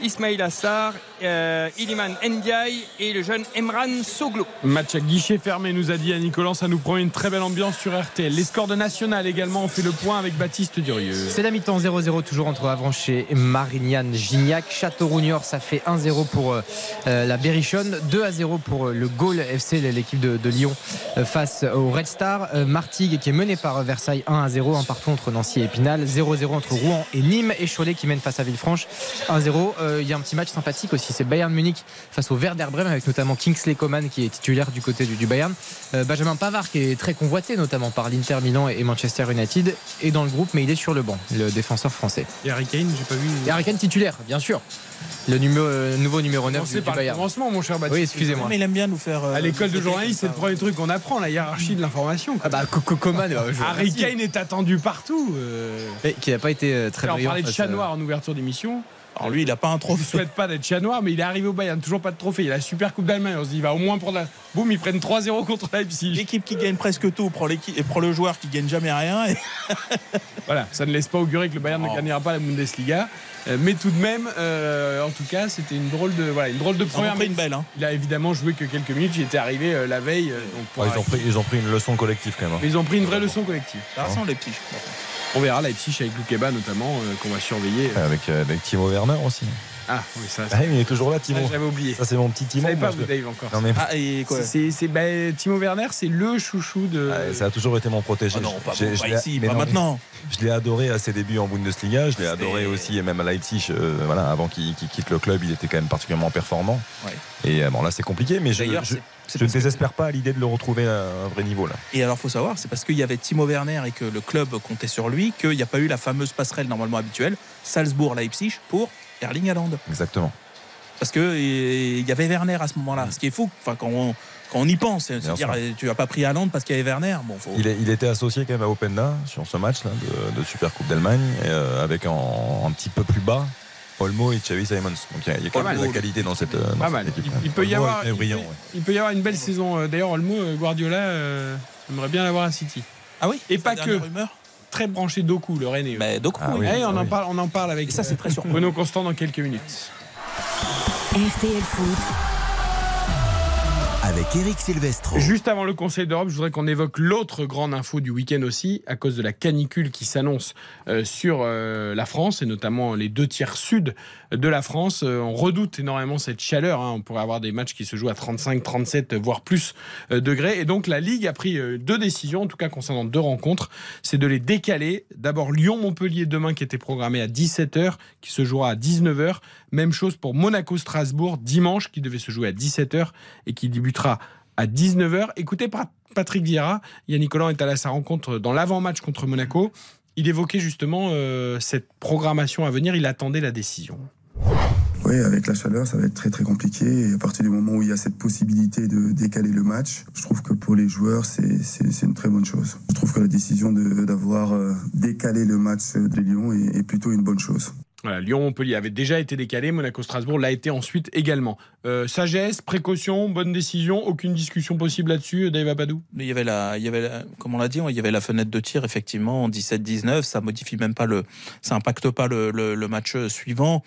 Ismail Assar, euh, Iliman Ndiaye et le jeune Emran Soglo. Match à guichet fermé, nous a dit Yannick Collant. Ça nous promet une très belle ambiance sur RTL. Les scores de National également, on fait le point avec Baptiste Durieux. C'est la mi-temps 0-0 toujours entre Avranches et Marignane Gignac. Châteauroux Niort, ça fait 1-0 pour euh, euh, la Berrichonne, 2-0 pour euh, le Gaulle FC, l'équipe de, de Lyon face au Red Star. Euh, Martigues qui est mené par euh, Versailles 1-0, un partout entre Nancy et Épinal, 0-0 entre Rouen et Nîmes et Cholet qui mène face à Villefranche 1-0. Euh, Il y a un petit match sympathique aussi, c'est Bayern Munich face au Werder Bremen avec notamment Kingsley Coman qui est titulaire du côté du, du Bayern. Euh, Benjamin Pavard qui est très convoité notamment par l'Inter Milan et Manchester United est dans le groupe mais il est sur le banc, le défenseur français. Et Harry Kane, j'ai pas vu. Et Harry Kane titulaire, bien sûr. Le numéro, euh, nouveau numéro 9 Commencez du, du par Bayern. commencement, mon cher Baptiste. Oui, excusez-moi. Mais il aime bien nous faire. euh, À l'école de journaliste, c'est le premier truc qu'on apprend, la hiérarchie de l'information. Ah bah Coco Coman, euh, Harry Kane est attendu partout. euh. Mais qui n'a pas été très on brillant. parlait de chat noir en ouverture d'émission. Alors lui, il a pas un Je ne trophée. souhaite pas d'être chat noir, mais il est arrivé au Bayern, toujours pas de trophée. Il a la super Coupe d'Allemagne. On se dit, il va au moins prendre la. Boum, ils prennent 3-0 contre Leipzig. L'équipe qui gagne presque tout prend, et prend le joueur qui gagne jamais rien. Et Voilà, ça ne laisse pas augurer que le Bayern ne Oh. gagnera pas la Bundesliga. Euh, mais tout de même, euh, en tout cas, c'était une drôle de, voilà, une drôle de première. une belle. Hein. Il a évidemment joué que quelques minutes. Il était arrivé euh, la veille. euh, donc pour Ouais, ils, ont pris, ils ont pris une leçon collective quand même. hein. Mais ils ont pris une vraie leçon collective. Ça ressemble les petits. On verra Leipzig avec Loukeba notamment, euh, qu'on va surveiller. Avec, euh, avec Timo Werner aussi. Ah oui, ça, Ah, oui, il est toujours là, ça, Timo. j'avais oublié. Ça, c'est mon petit Vous Timo. savez pas, vous, je- Dave, encore. Non, mais Ah, et quoi C'est, c'est- bah, Timo Werner, c'est le chouchou de. Ouais, ça a toujours été mon protégé. Ah non, pas, bon, je pas ici, mais pas non, mais maintenant. Je l'ai adoré à ses débuts en Bundesliga. Je l'ai adoré aussi, et même à Leipzig. euh, voilà, avant qu'il quitte le club, il était quand même particulièrement performant. Ouais. Et euh, bon, là, c'est compliqué, mais je, je, je ne que- désespère pas à l'idée de le retrouver à un vrai niveau là. Et alors, faut savoir, c'est parce qu'il y avait Timo Werner et que le club comptait sur lui qu'il n'y a pas eu la fameuse passerelle normalement habituelle Salzbourg-Leipzig pour Erling Haaland. Exactement. Parce que il y avait Werner à ce moment-là. Ce qui est fou, enfin, quand on, quand on y pense, eh, tu n'as pas pris Haaland parce qu'il y avait Werner. Bon, faut... Il, est- il était associé quand même à Openda sur ce match là, de, de Super Coupe d'Allemagne, euh, avec en, un petit peu plus bas Olmo et Xavi Simons. Donc il y a, quand même de la qualité dans cette, euh, dans Pas cette équipe. Il, il peut y avoir, est il, brillant. peut, ouais. il peut y avoir une belle saison. Euh, D'ailleurs, Olmo, Guardiola, euh, j'aimerais bien l'avoir à City. Ah oui Et pas que. rumeur Très branché Doku, le Doku, Ah oui. oui. Eh, on, ah en oui. parle, on en parle avec Et ça, c'est très surprenant. Bruno Constant dans quelques minutes. RTL Foot, Avec Eric Silvestro. Juste avant le Conseil d'Europe, je voudrais qu'on évoque l'autre grande info du week-end aussi, à cause de la canicule qui s'annonce euh, sur euh, la France, et notamment les deux tiers sud de la France. Euh, on redoute énormément cette chaleur. hein. On pourrait avoir des matchs qui se jouent à 35, 37, voire plus euh, degrés. Et donc la Ligue a pris euh, deux décisions, en tout cas concernant deux rencontres. C'est de les décaler. D'abord Lyon-Montpellier demain qui était programmé à 17h, qui se jouera à 19h. Même chose pour Monaco-Strasbourg dimanche, qui devait se jouer à 17h et qui débutera à 19h. Écoutez Pat- Patrick Vieira, Yannick Collant est allé à sa rencontre dans l'avant-match contre Monaco. Il évoquait justement cette programmation à venir, il attendait la décision. Oui, avec la chaleur, ça va être très très compliqué. Et à partir du moment où il y a cette possibilité de décaler le match, je trouve que pour les joueurs, c'est c'est- c'est une très bonne chose. Je trouve que la décision de- d'avoir euh, décalé le match de Lyon est, est plutôt une bonne chose. Voilà, Lyon-Montpellier avait déjà été décalé, Monaco-Strasbourg l'a été ensuite également. Euh, sagesse, précaution, bonne décision, aucune discussion possible là-dessus, Dave Apadou Mais il y avait la, il y avait la- comme on l'a dit, il y avait la fenêtre de tir effectivement en 17-19. Ça modifie même pas le, ça impacte pas le, le- le match suivant.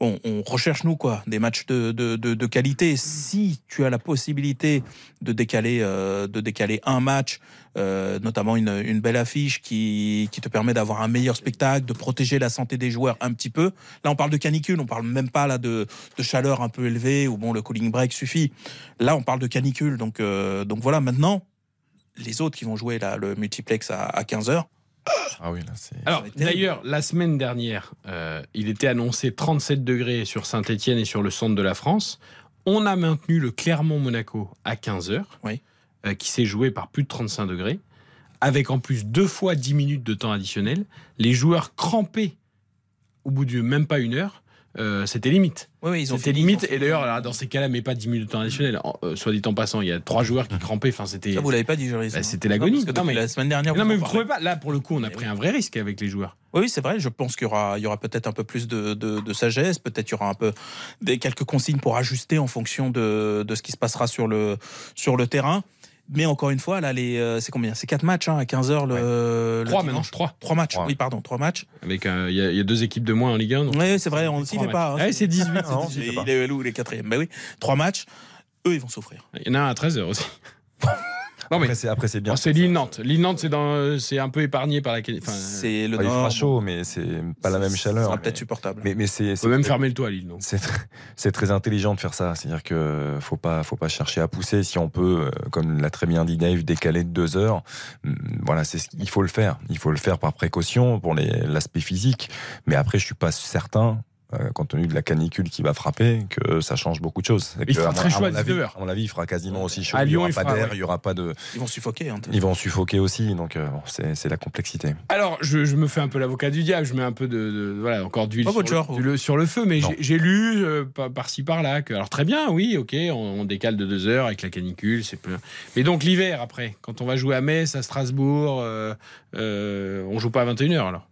On recherche nous quoi, des matchs de, de, de, qualité. Si tu as la possibilité de décaler, euh, de décaler un match, euh, notamment une, une belle affiche qui, qui te permet d'avoir un meilleur spectacle, de protéger la santé des joueurs un petit peu. Là, on parle de canicule, on parle même pas là de, de chaleur un peu élevée où bon le cooling break suffit. Là, on parle de canicule, donc euh, donc voilà. Maintenant, les autres qui vont jouer là, le multiplex à, à 15 h Ah oui, là, c'est. Alors, d'ailleurs, la semaine dernière, euh, il était annoncé 37 degrés sur Saint-Etienne et sur le centre de la France. On a maintenu le Clermont-Monaco à 15h, euh, qui s'est joué par plus de 35 degrés, avec en plus deux fois 10 minutes de temps additionnel. Les joueurs crampés au bout de même pas une heure. Euh, c'était limite. Oui, oui, ils ont c'était limite. Et d'ailleurs, là, dans ces cas-là, mais pas 10 minutes de temps additionnel. En- euh, soit dit en passant, il y a trois joueurs qui crampaient. Enfin, c'était. Ça, vous l'avez pas dit, Joris. Bah, hein. c'était l'agonie. la semaine dernière, Non, vous mais en vous parlez. trouvez pas Là, pour le coup, on a pris un vrai risque avec les joueurs. Oui, oui, c'est vrai. Je pense qu'il y aura, il y aura peut-être un peu plus de, de, de sagesse. Peut-être il y aura un peu des quelques consignes pour ajuster en fonction de, de ce qui se passera sur le sur le terrain. Mais encore une fois, là, les, euh, c'est combien? C'est quatre matchs hein, à 15 h le, le Trois dimanche. maintenant, trois. Trois matchs. Oui, pardon, trois matchs. Avec euh, il y, a- il y a deux équipes de moins en Ligue 1. donc- Oui, c'est vrai. On s'y Trois fait pas. hein. Ouais, c'est 18. Non, c'est 18, c'est- pas. il est où les quatrièmes Ben oui, trois matchs. Eux, ils vont souffrir. Il y en a un à 13h aussi. Non, mais Après, c'est, après, c'est bien. C'est Lille-Nantes. Lille-Nantes, c'est, dans, c'est un peu épargné par la. Enfin, c'est le Ah, il fera chaud, mais c'est pas la même chaleur. sera mais- peut-être supportable. Mais, mais c'est. faut même fermer le toit à Lille. donc. C'est tr- c'est très intelligent de faire ça. C'est-à-dire que faut pas, faut pas chercher à pousser. Si on peut, euh, comme l'a très bien dit Dave, décaler de deux heures, hum, voilà, c'est ce- il faut le faire. Il faut le faire par précaution pour les- l'aspect physique. Mais après, je suis pas certain. Euh, compte tenu de la canicule qui va frapper, que ça change beaucoup de choses. Et Il que, fera à très chaud à à mon avis- 19 heures. À mon avis, il fera quasiment aussi chaud. À il y Lyon, aura il pas fera, d'air, ouais. il y aura pas de. Ils vont suffoquer. hein. Ils vont suffoquer aussi, donc euh, bon, c'est c'est la complexité. Alors, je, je me fais un peu l'avocat du diable, je mets un peu de, de- voilà, encore d'huile sur, genre, le, sur le feu, mais j'ai, j'ai lu euh, par- par-ci par-là que, alors très bien, oui, ok, on, on décale de deux heures avec la canicule, c'est plein. Mais donc l'hiver après, quand on va jouer à Metz, à Strasbourg, euh, euh, on joue pas à 21h alors.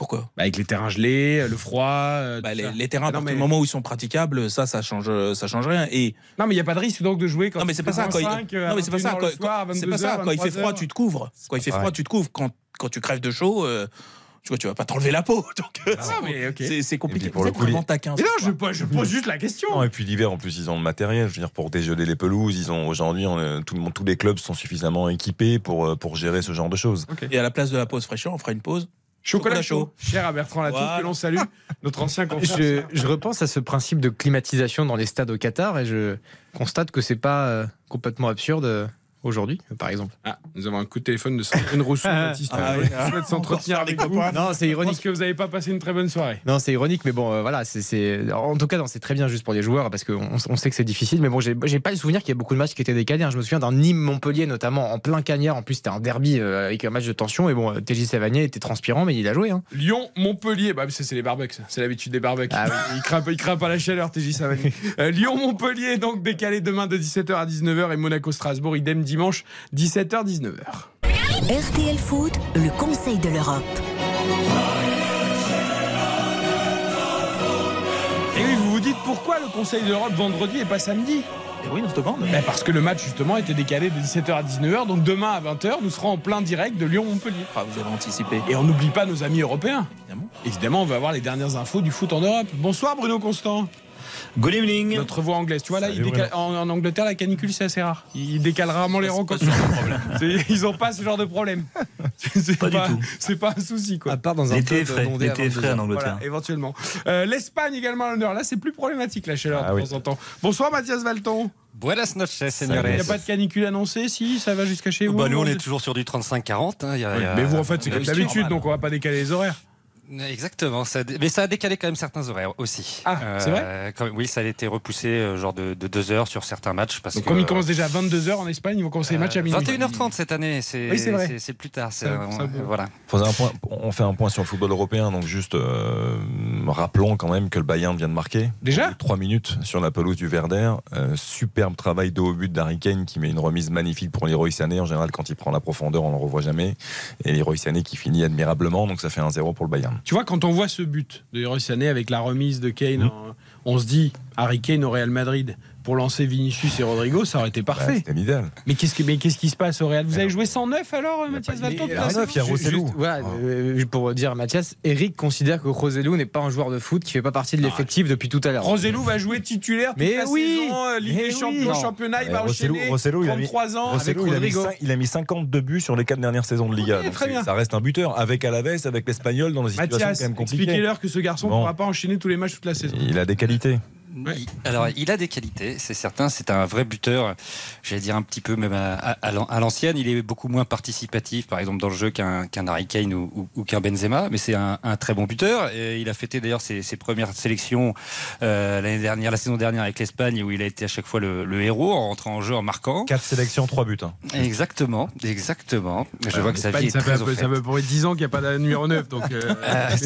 Pourquoi Bah, Avec les terrains gelés, le froid. euh, Bah, les, terrains, à Non, partir mais- du moment où ils sont praticables, ça, ça change, ça change rien. Et Non, mais il n'y a pas de risque donc de jouer quand non, mais c'est pas ça. Quand il... euh, non, mais c'est pas ça. Quand, quand- c'est pas ça. Quand il fait froid, tu te couvres. Quand il fait froid, tu te couvres. Quand, quand tu crèves de chaud, euh, tu vois, tu vas pas t'enlever la peau. Donc, euh, Ah, c'est, c'est compliqué. Et puis, pour le coup, Mais non, je, soir. pose- je pose juste la question. Non, et puis l'hiver, en plus, ils ont le matériel. Je veux dire, pour dégeler les pelouses, ils ont aujourd'hui, on, euh, tout le monde, tous les clubs sont suffisamment équipés pour, euh, pour gérer ce genre de choses. Et à la place de la pause fraîcheur, on fera une pause. Chocolat, chaud. Cher à Bertrand Latour, que l'on salue, notre ancien. Je, je repense à ce principe de climatisation dans les stades au Qatar et je constate que c'est pas euh, complètement absurde euh, aujourd'hui, par exemple. Ah, nous avons un coup de téléphone de Sandrine Rousseau, Baptiste. Ah, Hervé, qui souhaite s'entretenir avec des vous. Non, c'est Je ironique. pense que vous n'avez pas passé une très bonne soirée. Non, c'est ironique, mais bon, euh, voilà, c'est, c'est- en tout cas, c'est très bien juste pour les joueurs parce qu'on on sait que c'est difficile. Mais bon, j'ai, j'ai pas le souvenir qu'il y a beaucoup de matchs qui étaient décalés. hein. Je me souviens d'un Nîmes Montpellier notamment en plein cagnard. En plus, c'était un derby euh, avec un match de tension. Et bon, euh, TJ Savanier était transpirant, mais il a joué. Hein. Lyon, Montpellier, bah, c'est les barbecues, ça. c'est l'habitude des barbecues. il, craint, pas- il craint pas la chaleur, TJ Savani. Euh, Lyon, Montpellier, donc décalé demain de 17h à 19h et Monaco, Strasbourg, idem dimanche, 17h, 19h. RTL Foot, le conseil de l'Europe. Et oui, vous vous dites pourquoi le Conseil de l'Europe vendredi et pas samedi? Et oui, on se demande. Ben, Parce que le match justement était décalé de 17h à 19h, donc demain à 20h, nous serons en plein direct de Lyon-Montpellier. Ah, vous avez anticipé. Et on n'oublie pas nos amis européens. Évidemment. Évidemment, on va avoir les dernières infos du foot en Europe. Bonsoir Bruno Constant. Good evening. Notre voix anglaise. Tu vois là, Salut, il décale- en, en Angleterre, la canicule c'est assez rare. Ils décalent rarement les rencontres. pas ce problème. C'est- Ils n'ont pas ce genre de problème. C'est Pas du tout. C'est pas un souci quoi. À part dans un L'été frais. frais 22 en. Angleterre. Voilà, éventuellement. Euh, L'Espagne également à l'honneur. Là, c'est plus problématique la chaleur Ah de oui. temps en temps. Bonsoir Mathias Valton. Buenas noches, Il n'y señores. a pas de canicule annoncée, si Ça va jusqu'à chez vous Bah, nous, on est toujours sur du 35-40. hein, Oui, Mais vous, en fait, c'est comme d'habitude, donc on va pas décaler les horaires. Exactement. ça Mais ça a décalé quand même certains horaires aussi. Ah, c'est vrai Oui, ça a été repoussé euh, genre de, de deux heures sur certains matchs. Parce Donc, que, comme ils commencent déjà à 22h en Espagne, ils vont commencer les matchs à minuit. 21h30 cette année, c'est Oui, c'est vrai. c'est plus tard. c'est- euh, ça- voilà. Faisait un point- on fait un point sur le football européen, donc juste euh, rappelons quand même que le Bayern vient de marquer. Déjà Trois minutes sur la pelouse du Verder. Euh, superbe travail de haut but d'Harry Kane qui met une remise magnifique pour Leroy Sané. En général, quand il prend la profondeur, on ne le revoit jamais. Et Leroy Sané qui finit admirablement, donc ça fait un 0 pour le Bayern. Tu vois, quand on voit ce but de Leroy Sané avec la remise de Kane, en- on se dit Harry Kane au Real Madrid pour lancer Vinicius et Rodrigo, ça aurait été parfait. C'était idéal. mais qu'est-ce que- mais qu'est-ce qui se passe au Real? Vous avez joué 109 alors, Mathias Valto toute la Alors, saison il y a Rosselló. juste, voilà, euh, pour dire Mathias, Eric considère que Rosellou n'est pas un joueur de foot qui fait pas partie de l'effectif depuis tout à l'heure. Rosellou va jouer titulaire toute Mais la oui saison, euh, Ligue des. Champions, championnat, il Ouais, va enchaîner. Rossello, il a mis- 33 ans. Avec il a, mis Rodrigo. il a mis 52 buts sur les quatre dernières saisons de Liga. Ça reste un buteur avec Alaves, avec l'Espagnol dans des situations quand même compliquées. expliquez-leur que ce garçon ne pourra pas enchaîner tous les matchs toute la saison. Il a des qualités. Alors, il a des qualités, c'est certain. C'est un vrai buteur, j'allais dire un petit peu même à, à- à l'an- à l'ancienne. Il est beaucoup moins participatif, par exemple, dans le jeu qu'un qu'un Harry Kane ou, ou- ou qu'un Benzema, mais c'est un, un très bon buteur. Et il a fêté d'ailleurs ses, ses premières sélections euh, l'année dernière, la saison dernière avec l'Espagne, où il a été à chaque fois le, le héros en rentrant en jeu, en marquant. 4 sélections, 3 buts. hein. Exactement, exactement. Je vois que sa L'Espagne, vie est ça très ça fait. pour 10 ans qu'il n'y a pas de numéro 9. Donc, euh, Euh, ça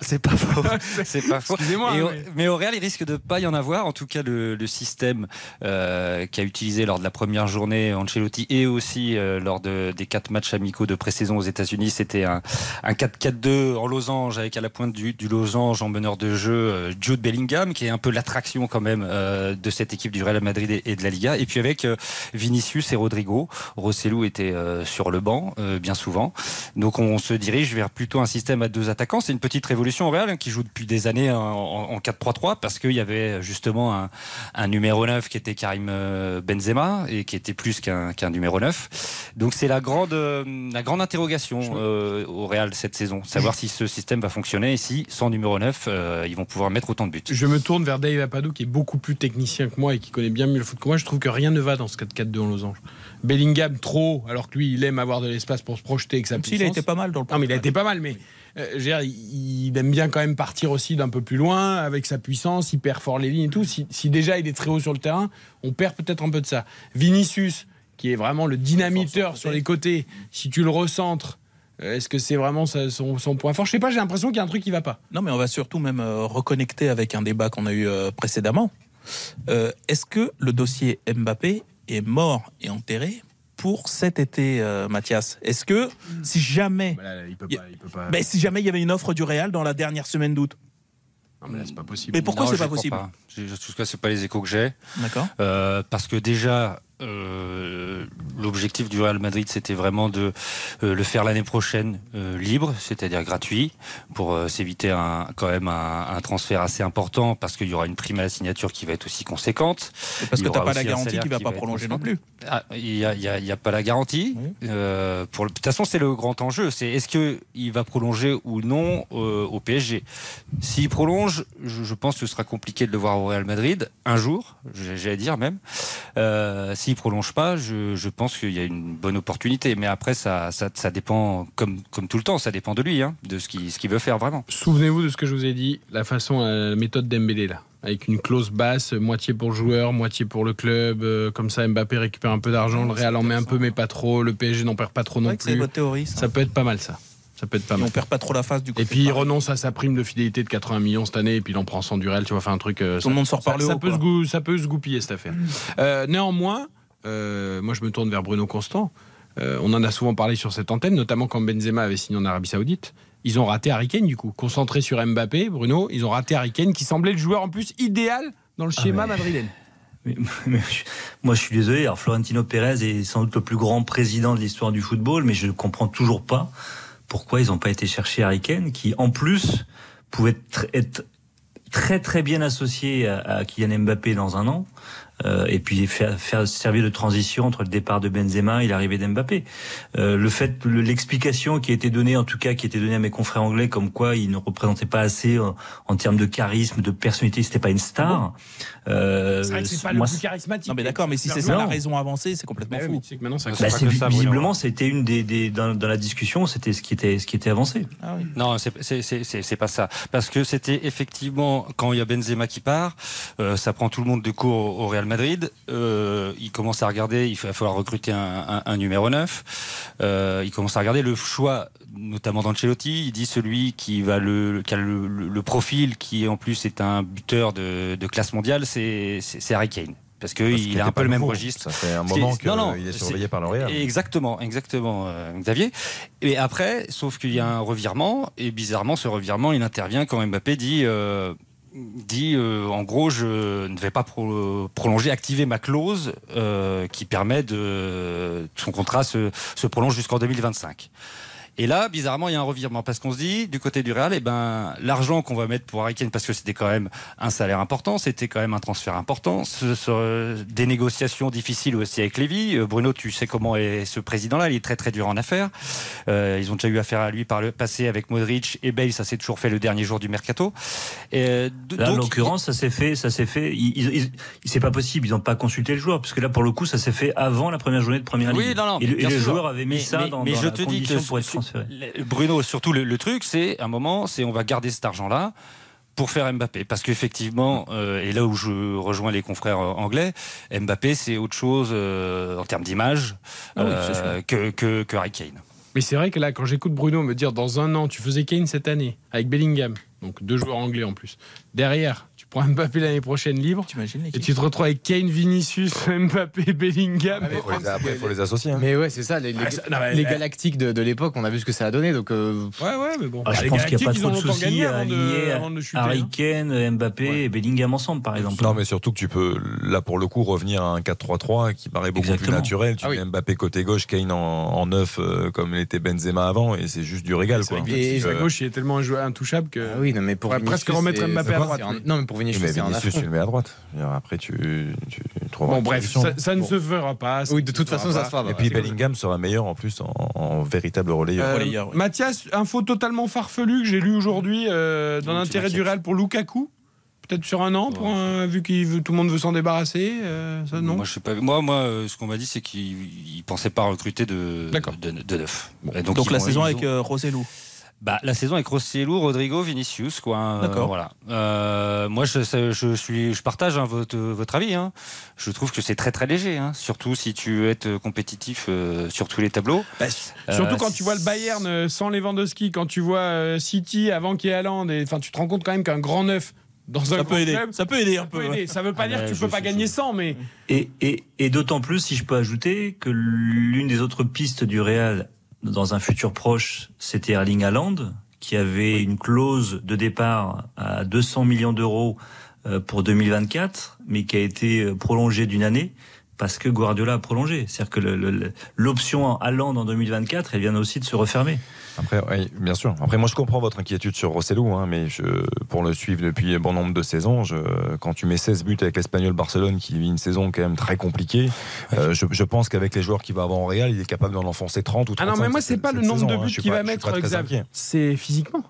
c'est- pas faux. C'est pas faux. Au- mais- mais... au Real, il risque de pas y en avoir. En tout cas, le, système euh, qu'a utilisé lors de la première journée Ancelotti et aussi euh, lors de, des quatre matchs amicaux de pré-saison aux États-Unis, c'était un, un 4-4-2 en losange avec à la pointe du, du losange en meneur de jeu euh, Jude Bellingham, qui est un peu l'attraction quand même de cette équipe du Real Madrid et, de la Liga. Et puis avec Vinicius et Rodrigo. Rossellou était sur le banc bien souvent. Donc on se dirige vers plutôt un système à deux attaquants. C'est une petite révolution au Real hein, qui joue depuis des années en, en 4-3-3 parce qu'il y avait justement un, un numéro 9 qui était Karim euh, Benzema et qui était plus qu'un numéro 9. Donc c'est la grande, euh, la grande interrogation euh, au Real cette saison. Savoir si ce système va fonctionner et si sans numéro 9 euh, ils vont pouvoir mettre autant de buts. Je me tourne vers Dave Apadou qui est beaucoup plus technicien que moi et qui connaît bien mieux le foot que moi. Je trouve que rien ne va dans ce 4-4-2 en losange. Bellingham trop, alors que lui il aime avoir de l'espace pour se projeter avec sa puissance. a été pas mal dans le Non mais il a été pas mal, mais euh, dire, il aime bien quand même partir aussi d'un peu plus loin avec sa puissance, il perd fort les lignes et tout. Si, si déjà il est très haut sur le terrain, on perd peut-être un peu de ça. Vinicius, qui est vraiment le dynamiteur sur les côtés, si tu le recentres, euh, est-ce que c'est vraiment son, son point fort? Je sais pas, j'ai l'impression qu'il y a un truc qui va pas. Non, mais on va surtout même euh, reconnecter avec un débat qu'on a eu précédemment. Euh, Est-ce que le dossier Mbappé est mort et enterré? Pour cet été, euh, Mathias Est-ce que si jamais, il peut y- pas, il peut pas. ben, si jamais il y avait une offre du Real dans la dernière semaine d'août Non, mais là, c'est pas possible. Mais pourquoi c'est pas possible pas. Je- En tout cas, c'est pas les échos que j'ai. D'accord. Euh, parce que déjà, euh, l'objectif du Real Madrid, c'était vraiment de euh, le faire l'année prochaine euh, libre, c'est-à-dire gratuit, pour s'éviter un, quand même un, un transfert assez important, parce qu'il y aura une prime à la signature qui va être aussi conséquente. Et parce Il que aura pas la garantie qu'il va qui pas prolonger non plus. Ah, Il n'y a, pas la garantie. Pour le- de toute façon, c'est le grand enjeu. C'est est-ce qu'il va prolonger ou non au PSG S'il prolonge, je, je pense que ce sera compliqué de le voir au Real Madrid un jour, j'ai- j'allais dire même. S'il prolonge pas, je, je pense qu'il y a une bonne opportunité. Mais après, ça, ça, ça dépend, comme, comme tout le temps, ça dépend de lui, hein, de ce qu'il ce qu'il veut faire vraiment. Souvenez-vous de ce que je vous ai dit, la façon, euh, la méthode d'Embélé là, avec une clause basse, moitié pour le joueur, moitié pour le club, euh, comme ça Mbappé récupère un peu d'argent, le Real en met un peu mais pas trop, le PSG n'en perd pas trop non plus. votre théorie, ça. Ça peut être pas mal ça. Ça peut être pas Et mal. on perd pas trop la face du côté. Et puis il renonce à sa prime de fidélité de 80 millions cette année et puis il en prend 100 du Real, tu vas faire un truc. euh, Tout ça- le monde sort par ça, le ça peut se gou- ça peut se goupiller cette affaire. Euh, néanmoins, euh, moi je me tourne vers Bruno Constant. Euh, on en a souvent parlé sur cette antenne, notamment quand Benzema avait signé en Arabie Saoudite. Ils ont raté Harry Kane du coup, concentré sur Mbappé, Bruno. Ils ont raté Harry Kane qui semblait le joueur en plus idéal dans le Ah, schéma mais- madrilène. Mais- mais je- moi, je suis désolé. Alors, Florentino Pérez est sans doute le plus grand président de l'histoire du football, mais je ne comprends toujours pas pourquoi ils n'ont pas été chercher Harry Kane, qui en plus pouvait être, être très très bien associé à, à Kylian Mbappé dans un an. Euh, et puis faire, faire servir de transition entre le départ de Benzema et l'arrivée d'Mbappé. Euh, le fait, le- l'explication qui a été donnée, en tout cas qui a été donnée à mes confrères anglais, comme quoi il ne représentait pas assez en, en termes de charisme, de personnalité, c'était pas une star. Euh, C'est vrai que c'est pas moi, le plus charismatique. Non mais d'accord, mais si c'est Non. ça la raison avancée, c'est complètement Mais oui, fou. mais maintenant, bah, c'est ça, Bruno. visiblement c'était une des, des dans, dans la discussion, c'était ce qui était ce qui était avancé. Ah oui. Non, c'est- c'est c'est- c'est- c'est pas ça. Parce que c'était effectivement, quand il y a Benzema qui part, euh, ça prend tout le monde de court au, au Real Madrid. Euh, il commence à regarder, il va falloir recruter un, un- un numéro 9. Euh, il commence à regarder le choix, notamment d'Ancelotti. Il dit celui qui, va le, qui a le, le- le profil, qui en plus est un buteur de, de classe mondiale, c'est Harry Kane. parce qu'il a un peu le même registre. Ça fait un moment qu'il est surveillé par le Real. Exactement, exactement, euh, Xavier. Et après, sauf qu'il y a un revirement, et bizarrement, ce revirement, il intervient quand Mbappé dit. Euh, dit euh, en gros je ne vais pas prolonger, activer ma clause qui permet de son contrat se, se prolonge jusqu'en 2025. Et là, bizarrement, il y a un revirement parce qu'on se dit, du côté du Real, eh ben, l'argent qu'on va mettre pour Harry parce que c'était quand même un salaire important, c'était quand même un transfert important, ce, des négociations difficiles aussi avec Lévy. Euh, Bruno, tu sais comment est ce président-là, il est très très dur en affaires. Euh, ils ont déjà eu affaire à lui par le passé avec Modric et Bale, ça s'est toujours fait le dernier jour du mercato. Et, euh, là, en l'occurrence, ça s'est fait, ça s'est fait. c'est pas possible, ils n'ont pas consulté le joueur, parce que là, pour le coup, ça s'est fait avant la première journée de première oui, ligue. Non, non, et, le, joueur avait mis ça dans, mais dans je la te condition dis que pour être Bruno, surtout le, truc, c'est un moment, c'est on va garder cet argent-là pour faire Mbappé. Parce qu'effectivement, euh, et là où je rejoins les confrères euh, anglais, Mbappé, c'est autre chose euh, en termes d'image ah que, que, que Harry Kane. Mais c'est vrai que là, quand j'écoute Bruno me dire dans un an, tu faisais Kane cette année, avec Bellingham, donc deux joueurs anglais en plus. Derrière, pour Mbappé l'année prochaine libre. Et tu te retrouves avec Kane, Vinicius, Mbappé, Bellingham. Ah, après, il faut les associer. Hein. Mais ouais, c'est ça. Les, ah, les, galactiques de, l'époque, on a vu ce que ça a donné. Donc, euh, Ouais, ouais, mais bon. Ah, je pense qu'il n'y a pas trop de soucis à aligner Harry hein. Kane, Mbappé et Bellingham ensemble, par exemple. Non, mais surtout que tu peux, là, pour le coup, revenir à un 4-3-3 qui paraît beaucoup plus naturel. Tu mets Mbappé côté gauche, Kane en, neuf, euh, comme l'était Benzema avant, et c'est juste du régal. Quoi. Et à gauche, il est tellement intouchable que. oui, non, mais pour presque remettre Mbappé à droite. Non, mais pour Vinicius, c'est tu le mets à droite. Après, tu, tu trouveras. Bon, bref, ça, ne se fera pas. Oui, de toute façon, ça se fera. Et puis Bellingham sera meilleur en plus en, véritable relayeur. Euh, Mathias, info totalement farfelu que j'ai lu aujourd'hui euh, dans l'intérêt du Real pour Lukaku peut-être sur un an, pour vu que tout le monde veut s'en débarrasser euh, ça, non Moi, je sais pas. Moi, moi ce qu'on m'a dit, c'est qu'ils ne pensaient pas recruter de, de, de, neuf. donc, la saison avec ont... Roselou bah, la saison avec Rossellou, Rodrigo, Vinicius, quoi. Hein, D'accord. voilà. Euh, moi, je, je, suis, je partage hein, votre, votre avis. Hein. Je trouve que c'est très très léger, hein. surtout si tu veux être compétitif euh, sur tous les tableaux. Bah, surtout quand tu vois le Bayern euh, sans Lewandowski, quand tu vois City avant qu'il y ait Haaland, enfin, tu te rends compte quand même qu'un grand neuf dans un ça peut aider. ça peut aider un peu. Ça veut pas ah dire que tu peux pas gagner 100, mais et, et, et d'autant plus si je peux ajouter que l'une des autres pistes du Real dans un futur proche, c'était Erling Haaland, qui avait une clause de départ à 200 millions d'euros euh, pour 2024, mais qui a été euh, prolongée d'une année parce que Guardiola a prolongé. C'est-à-dire que l'option Haaland en 2024, elle vient aussi de se refermer. Après, oui, bien sûr. Après, moi, je comprends votre inquiétude sur Rossellou, hein, mais je, pour le suivre depuis bon nombre de saisons, je, quand tu mets 16 buts avec l'Espagnol Barcelone, qui vit une saison quand même très compliquée, euh, je, je, pense qu'avec les joueurs qu'il va avoir en Real, il est capable d'en enfoncer 30 ou 30. Ah non, mais moi, c'est pas le nombre de hein. buts qu'il va mettre, C'est physiquement.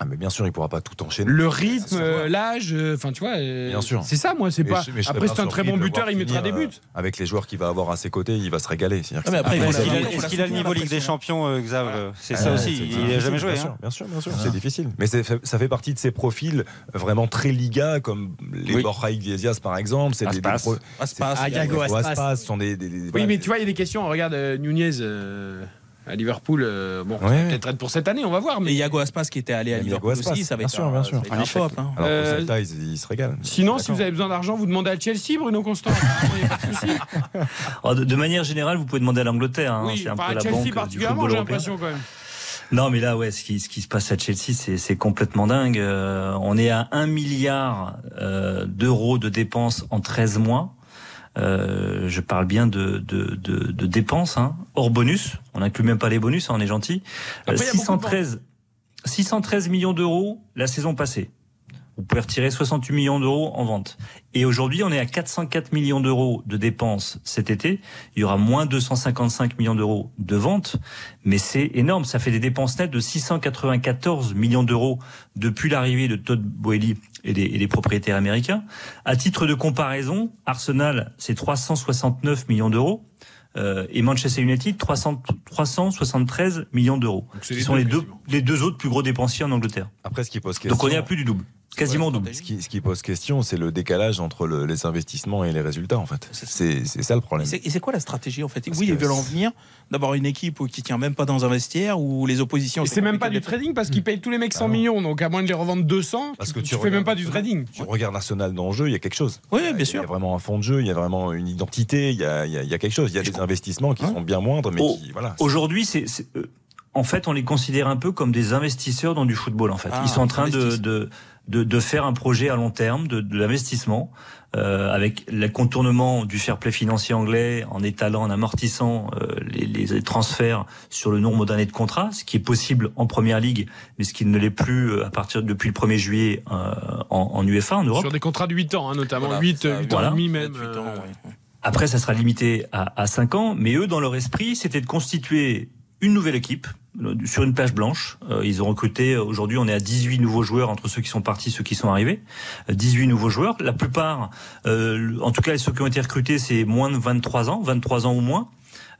Ah mais bien sûr, il pourra pas tout enchaîner. Le rythme, l'âge, euh, enfin tu vois. Euh, bien sûr. C'est ça, moi, c'est pas. après, c'est un très bon buteur, il mettra des buts. Euh, avec les joueurs qu'il va avoir à ses côtés, il va se régaler. Est-ce qu'il a, le niveau Ligue des Champions, Xav C'est ça aussi. Il n'a jamais joué. Hein. Bien sûr, bien sûr, c'est difficile. Mais ça fait partie de ces profils vraiment très Liga, comme les Borja Iglesias par exemple. C'est des Aspas. sont des. Oui, mais tu vois, il y a des questions. Regarde Nunez à Liverpool. Euh, bon, peut-être être pour cette année, on va voir. Mais et Yago Aspas qui était allé à Liverpool aussi, ça va bien sûr, bien sûr. un pop. Hein. Alors euh, ça, il, se régale. Sinon, si vous avez besoin d'argent, vous demandez à Chelsea, Bruno Constant. de, de, manière générale, vous pouvez demander à l'Angleterre. Hein. Oui, un peu à Chelsea particulièrement, j'ai l'impression quand même. Non, mais là, ouais, ce qui, ce qui se passe à Chelsea, c'est complètement dingue. Euh, on est à 1 milliard euh, d'euros de dépenses en 13 mois. Euh, je parle bien de, de, de, de dépenses, hein, hors bonus. On n'inclut même pas les bonus, hein, on est gentil. 613, 613 millions d'euros la saison passée. Vous pouvez retirer 68 millions d'euros en vente. Et aujourd'hui, on est à 404 millions d'euros de dépenses cet été. Il y aura moins 255 millions d'euros de ventes, mais c'est énorme. Ça fait des dépenses nettes de 694 millions d'euros depuis l'arrivée de Todd Boehly et des, propriétaires américains. À titre de comparaison, Arsenal, c'est 369 millions d'euros. Euh, et Manchester United 300, 373 millions d'euros. Ce sont les deux, les deux autres plus gros dépensiers en Angleterre. Après, ce qui pose question. Donc on est à plus du double. Quasiment double. Ce qui, ce qui pose question, c'est le décalage entre le- les investissements et les résultats, en fait. C'est ça le problème. Et c'est- quoi la stratégie en fait? Parce Oui, ils veulent en venir d'avoir une équipe qui tient même pas dans un vestiaire où les oppositions. Et c'est même pas du trading parce qu'ils payent tous les mecs 100 millions, donc à moins de les revendre 200, Parce tu, que tu tu fais même pas du trading. Tu regardes Arsenal dans le jeu, il y a quelque chose. Oui, bien sûr. Il y a vraiment un fond de jeu, il y a vraiment une identité, il y a, il y a- il y a quelque chose. Il y a des investissements qui sont bien moindres, mais qui. Voilà. Aujourd'hui, c'est, euh, en fait, on les considère un peu comme des investisseurs dans du football. En fait, Ah, ils sont en train de, de, de faire un projet à long terme, de, de l'investissement, euh, avec le contournement du fair play financier anglais, en étalant, en amortissant euh, les, les transferts sur le nombre d'années de contrat, ce qui est possible en première ligue, mais ce qui ne l'est plus euh, à partir depuis le 1er juillet euh, en, en UEFA, en Europe. Sur des contrats de 8 ans, hein, notamment Voilà, 8, c'est ça, 8 voilà. ans et demi même. euh, Après, ça sera limité à, à 5 ans, mais eux, dans leur esprit, c'était de constituer une nouvelle équipe euh, sur une plage blanche. Euh, ils ont recruté, euh, aujourd'hui, on est à 18 nouveaux joueurs entre ceux qui sont partis, ceux qui sont arrivés. Euh, 18 nouveaux joueurs. La plupart, en tout cas, ceux qui ont été recrutés, c'est moins de 23 ans, 23 ans ou moins.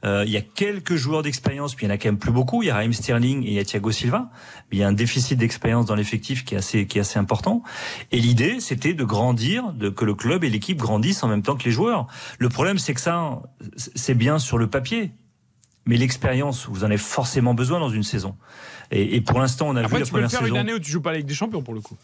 Il y a quelques joueurs d'expérience, puis il y en a quand même plus beaucoup. Il y a Raheem Sterling et il y a Thiago Silva. Mais il y a un déficit d'expérience dans l'effectif qui est assez, qui est assez important. Et l'idée, c'était de grandir, de que le club et l'équipe grandissent en même temps que les joueurs. Le problème, c'est que ça, c'est bien sur le papier. Mais l'expérience, vous en avez forcément besoin dans une saison. Et, et pour l'instant, on a Après, vu la tu peux le première faire saison. une année où tu joues pas Ligue des Champions pour le coup.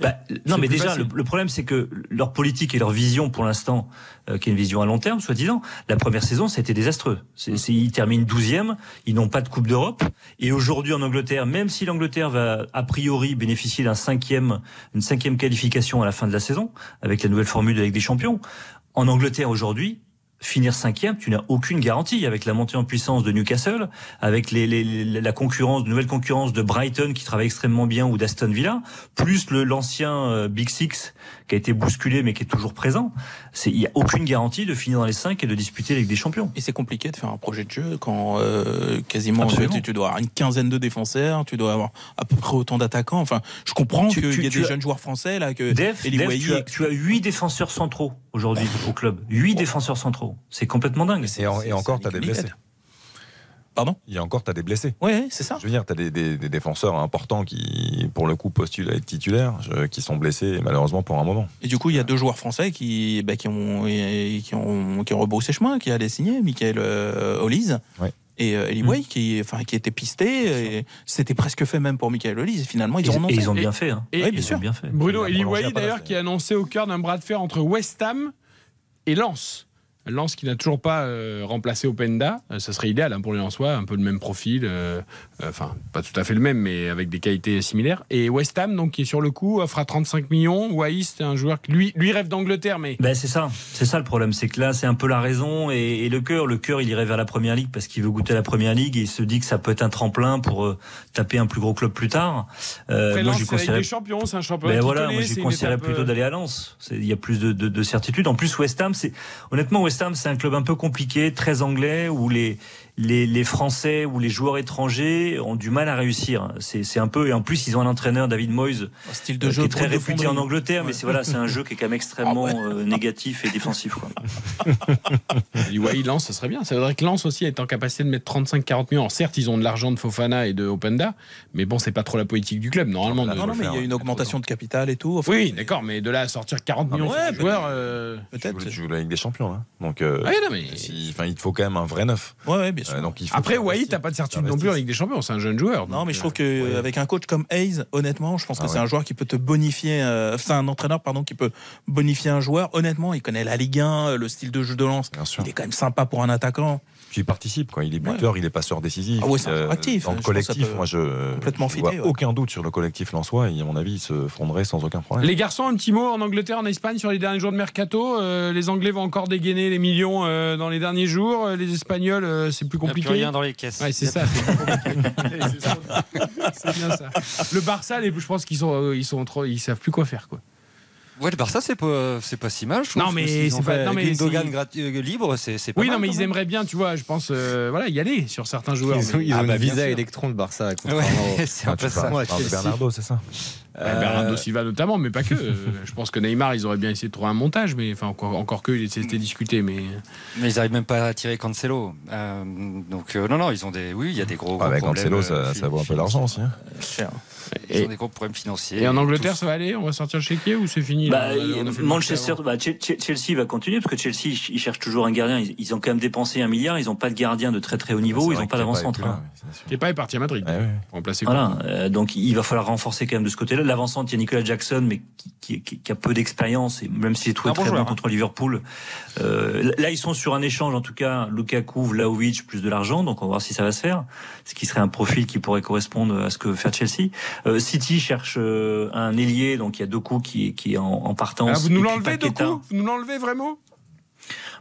Bah, non, mais déjà, le, le problème, c'est que leur politique et leur vision, pour l'instant, euh, qui est une vision à long terme, soi-disant, la première saison, ça a été désastreux. C'est- ils terminent 12e, ils n'ont pas de Coupe d'Europe. Et aujourd'hui, en Angleterre, même si l'Angleterre va, a priori, bénéficier d'un cinquième, une cinquième qualification à la fin de la saison, avec la nouvelle formule de la Ligue des Champions, en Angleterre, aujourd'hui, finir cinquième, tu n'as aucune garantie avec la montée en puissance de Newcastle, avec les, les- la concurrence, nouvelle concurrence de Brighton qui travaille extrêmement bien ou d'Aston Villa, plus le l'ancien euh, Big Six qui a été bousculé mais qui est toujours présent. C'est il y a aucune garantie de finir dans les cinq et de disputer la Ligue des Champions. Et c'est compliqué de faire un projet de jeu quand euh, quasiment tu, tu dois avoir une quinzaine de défenseurs, tu dois avoir à peu près autant d'attaquants. Enfin, je comprends qu'il y ait tu des as- jeunes joueurs français là que Def, Eli Def, Wahi tu, as, tu as huit défenseurs centraux aujourd'hui au club. Huit défenseurs centraux. C'est complètement dingue. Et, en- et encore, tu as des blessés. Pardon? Il y a encore, tu as des blessés. Oui, c'est ça. Je veux dire, tu as des, des- des défenseurs importants qui, pour le coup, postulent à être titulaires, je- qui sont blessés malheureusement pour un moment. Et du coup, il y a deux joueurs français qui, bah, qui, ont, qui, ont, qui ont rebroussé chemin, qui allaient signer, Michael euh, Olise. Et euh, Eli. Way, qui, enfin, qui était pisté, et c'était presque fait même pour Michael Olise. Et finalement, ils Et- ont et ils ont bien fait, hein. Et- Oui, bien sûr. bien fait. Bruno à Palace, d'ailleurs qui a annoncé au cœur d'un bras de fer entre West Ham et Lens. Lens qui n'a toujours pas euh, remplacé Openda, Euh, ça serait idéal hein, pour les Lensois, un peu le même profil, euh, euh, enfin pas tout à fait le même, mais avec des qualités similaires. Et West Ham donc qui est sur le coup offre à 35 millions. Wai c'est un joueur qui lui, lui rêve d'Angleterre, mais Ben c'est ça, c'est ça le problème, c'est que là c'est un peu la raison et, et le cœur, le cœur il irait vers la première ligue parce qu'il veut goûter la première ligue et il se dit que ça peut être un tremplin pour taper un plus gros club plus tard. Après moi Lens je Ligue conseillerais des Champions, c'est un championnat Ben voilà, connaît, moi je une conseillerais étape, plutôt d'aller à Lens. Il y a plus de, de, de certitude. En plus, West Ham, c'est honnêtement West C'est un club un peu compliqué, très anglais, où les les, les Français ou les joueurs étrangers ont du mal à réussir. C'est c'est un peu et en plus ils ont un entraîneur David Moyes style de euh, jeu qui est très réputé en Angleterre, mais Ouais. c'est voilà, c'est un jeu qui est quand même extrêmement euh, négatif et défensif. Quoi. Eliway, Lens, ce serait bien. Ça voudrait que Lens aussi est en capacité de mettre 35-40 millions. Alors, certes, ils ont de l'argent de Fofana et de Openda, mais bon, c'est pas trop la politique du club normalement. de- Non, non, mais il y a une augmentation de capital et tout. Enfin, Oui, d'accord, mais de là à sortir 40 millions ouais, un peut-être. joueur, euh, peut-être. Tu joues la Ligue des Champions, là. Donc, euh, Ah non, mais- si- il te faut quand même un vrai neuf. Ouais, ouais, bien sûr. Euh, donc il faut Après, que- Wai, t'as pas de certitude non plus en Ligue des Champions. C'est un jeune joueur. Non, mais je euh, trouve qu'avec un coach comme Hayes, honnêtement, je pense que Ah c'est ouais. un joueur qui peut te bonifier. euh, c'est un entraîneur, pardon, qui peut bonifier un joueur. Honnêtement, il connaît la Ligue 1, le style de jeu de lance. Il est quand même sympa pour un attaquant. Puis il participe, quoi. Il est buteur, il est passeur décisif. Ah ouais, c'est Euh, actif. Dans le collectif, moi, je complètement je vois fitter, ouais. aucun doute sur le collectif lensois et à mon avis, il se fonderait sans aucun problème. Les garçons, un petit mot en Angleterre, en Espagne sur les derniers jours de mercato. Euh, les Anglais vont encore dégainer les millions euh, dans les derniers jours. Les Espagnols, euh, c'est plus Il y a compliqué. plus rien dans les caisses. Ouais, c'est ça. c'est compliqué. Bien. Le Barça, les- je pense qu'ils sont, ils sont trop, ils savent plus quoi faire, quoi. Ouais, le Barça, c'est pas, c'est pas si mal. Je trouve, Non, mais c'est pas- non, mais Gundogan euh, libre, c'est c'est pas Oui, mal, non, mais ils même. aimeraient bien, tu vois, je pense, euh, voilà, y aller sur certains joueurs. Ils ont, ils ont Ah, une bah, visa électron, le Barça. Ouais, c'est un Ah, peu ça. Bernardo, c'est ça? Euh, Bernardo Silva notamment, mais pas que. Euh, je pense que Neymar, ils auraient bien essayé de trouver un montage, mais enfin encore, encore que c'était discuté, mais. Mais ils n'arrivent même pas à tirer Cancelo. Euh, donc non, non, ils ont des, oui, il y a des gros. Avec gros Cancelo, ça, ça vaut un peu d'argent aussi. Hein. Cher. Ils ont des gros problèmes financiers. Et en Angleterre, ça va aller? On va sortir le chéquier ou c'est fini? Bah, là, on a fait le Manchester, bah, Chelsea va continuer parce que Chelsea, ils cherchent toujours un gardien. Ils, ils ont quand même dépensé un milliard. Ils n'ont pas de gardien de très très haut niveau. Ils n'ont pas d'avant-centre. hein. Kepa est parti à Madrid. Ouais. Pour remplacer Voilà, euh, donc il va falloir renforcer quand même de ce côté-là. L'avancante, il y a Nicolas Jackson, mais qui, qui- qui a peu d'expérience, et même s'il est trouvé très bon hein. contre Liverpool. Euh, là, ils sont sur un échange, en tout cas, Lukaku, Vlaovic, plus de l'argent, donc on va voir si ça va se faire. Ce qui serait un profil qui pourrait correspondre à ce que veut faire Chelsea. Euh, City cherche euh, un ailier, donc il y a Doku qui, est- qui est en, en partance. Ah, vous nous l'enlevez, Paqueta. Doku? Vous nous l'enlevez vraiment?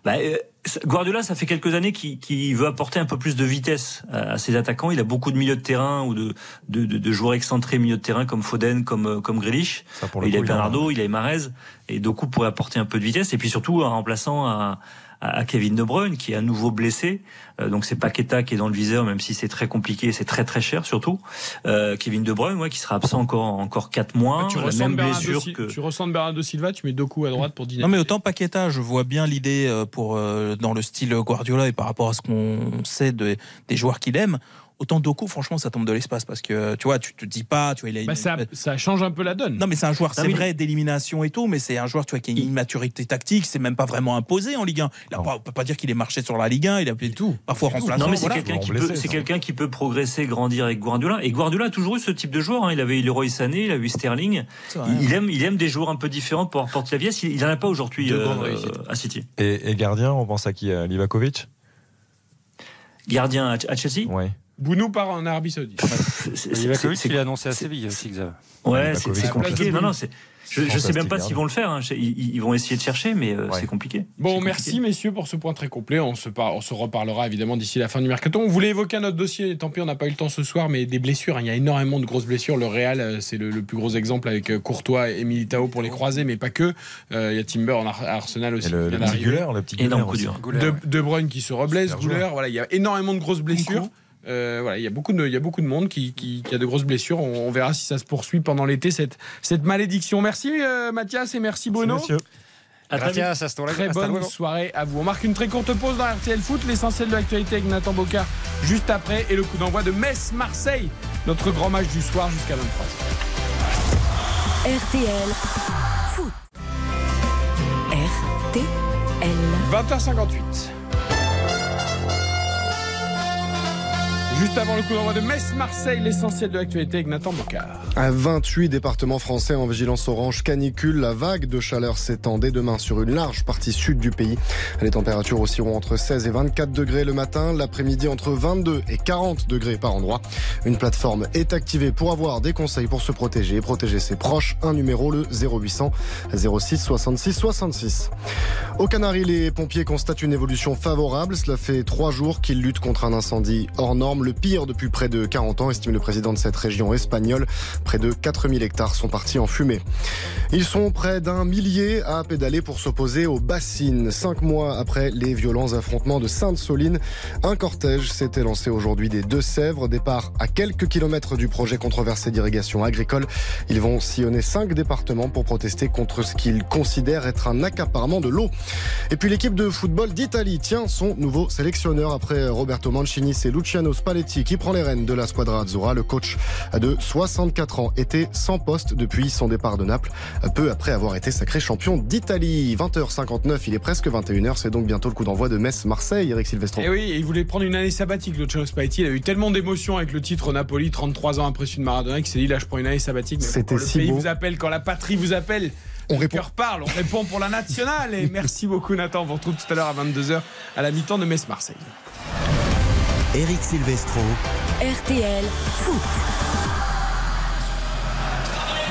Bah, euh, Guardiola, ça fait quelques années qu'il veut apporter un peu plus de vitesse à, à ses attaquants. Il a beaucoup de milieux de terrain ou de, de, de, de joueurs excentrés milieux de terrain comme Foden, comme, euh, comme Grealish. Ça, pour le Il a coup, Bernardo, il a Marez et Doku pourrait apporter un peu de vitesse. Et puis surtout en remplaçant à, à, à Kevin De Bruyne qui est à nouveau blessé. Euh, donc c'est Paqueta qui est dans le viseur, même si c'est très compliqué, c'est très très cher surtout. Euh, Kevin De Bruyne, ouais, qui sera absent encore encore quatre mois, Ah, tu, la ressens même blessure que. tu ressens Bernardo Silva, tu mets Doku à droite pour dynamiser. Non mais autant Paqueta, je vois bien l'idée euh, pour euh, dans le style Guardiola et par rapport à ce qu'on sait de- des joueurs qu'il aime. Autant Doku, franchement, ça tombe de l'espace parce que tu vois, tu te dis pas, tu vois, il a une- Bah, ça, ça change un peu la donne. Non mais c'est un joueur, Non, c'est vrai, d'élimination et tout, mais c'est un joueur, tu vois, qui a une immaturité tactique, c'est même pas vraiment imposé en Ligue 1. Il a pas, on peut pas dire qu'il est marché sur la Ligue 1, il a pu tout. parfois remplaçant. Non mais c'est voilà. quelqu'un qui peut, quelqu'un qui peut progresser, grandir avec Guardiola. Et Guardiola a toujours eu ce type de joueur. hein. Il avait eu Leroy Sané, il a eu Sterling. Vrai. Il, il aime, il aime des joueurs un peu différents pour apporter la vitesse. Il, il en a pas aujourd'hui euh, à City. Et, et gardien, on pense à qui à Livakovic? Gardien à, à Chelsea? Ouais. Bounou part en Arabie Saoudite. C'est- Livakovic, c'est- il a annoncé à Séville aussi. Ouais, c'est compliqué. Non, non, c'est. Je, je sais même pas s'ils vont le faire. hein. Ils, ils vont essayer de chercher, mais euh, Ouais. c'est compliqué. Bon, merci compliqué. messieurs pour ce point très complet. On se, par- on se reparlera évidemment d'ici la fin du mercato. On voulait évoquer un autre dossier, tant pis on n'a pas eu le temps ce soir, mais des blessures. hein. Il y a énormément de grosses blessures. Le Real, euh, c'est le, le plus gros exemple avec euh, Courtois et Militao pour les croisés, mais pas que. Euh, Il y a Timber en Ar- Arsenal aussi. Et le, qui le petit. Guller, le petit Guller Énorme coup aussi. dur. De, de Bruyne qui se reblesse, joueur. Voilà, il y a énormément de grosses blessures. Euh, voilà, il y a beaucoup de, il y a beaucoup de monde qui, qui, qui a de grosses blessures. On, on verra si ça se poursuit pendant l'été cette, cette malédiction. Merci euh, Mathias et merci Bono. Monsieur. À très vite. Très bonne soirée à vous. On marque une très courte pause dans RTL Foot. L'essentiel de l'actualité avec Nathan Bocard juste après et le coup d'envoi de Metz-Marseille. Notre grand match du soir jusqu'à 23 RTL Foot. RTL. 20h58. Juste avant le coup d'envoi de Metz-Marseille, l'essentiel de l'actualité avec Nathan Bocard. À 28 départements français en vigilance orange canicule, la vague de chaleur s'étend dès demain sur une large partie sud du pays. Les températures oscilleront entre 16 et 24 degrés le matin, l'après-midi entre 22 et 40 degrés par endroit. Une plateforme est activée pour avoir des conseils pour se protéger et protéger ses proches. Un numéro, le 0800 06 66 66. Aux Canaries, les pompiers constatent une évolution favorable. Cela fait trois jours qu'ils luttent contre un incendie hors norme, le pire depuis près de 40 ans, estime le président de cette région espagnole. Près de 4000 hectares sont partis en fumée. Ils sont près d'un millier à pédaler pour s'opposer aux bassines. Cinq mois après les violents affrontements de Sainte-Soline, un cortège s'était lancé aujourd'hui des Deux-Sèvres. Départ à quelques kilomètres du projet controversé d'irrigation agricole. Ils vont sillonner cinq départements pour protester contre ce qu'ils considèrent être un accaparement de l'eau. Et puis l'équipe de football d'Italie tient son nouveau sélectionneur après Roberto Mancini. C'est Luciano Spalletti qui prend les rênes de la squadra Azzurra. Le coach de 64 ans était sans poste depuis son départ de Naples, peu après avoir été sacré champion d'Italie. 20h59, il est presque 21h. C'est donc bientôt le coup d'envoi de Metz-Marseille, Eric Silvestro. Et oui, il voulait prendre une année sabbatique, Luciano Spalletti. Il a eu tellement d'émotions avec le titre Napoli, 33 ans après celui de Maradona, qu'il s'est dit là, je prends une année sabbatique. C'était le si pays beau. vous appelle, quand la patrie vous appelle, On le répond. cœur parle, on répond pour la nationale. Et merci beaucoup, Nathan. On vous retrouve tout à l'heure à 22h à la mi-temps de Metz-Marseille. Eric Silvestro. RTL Foot.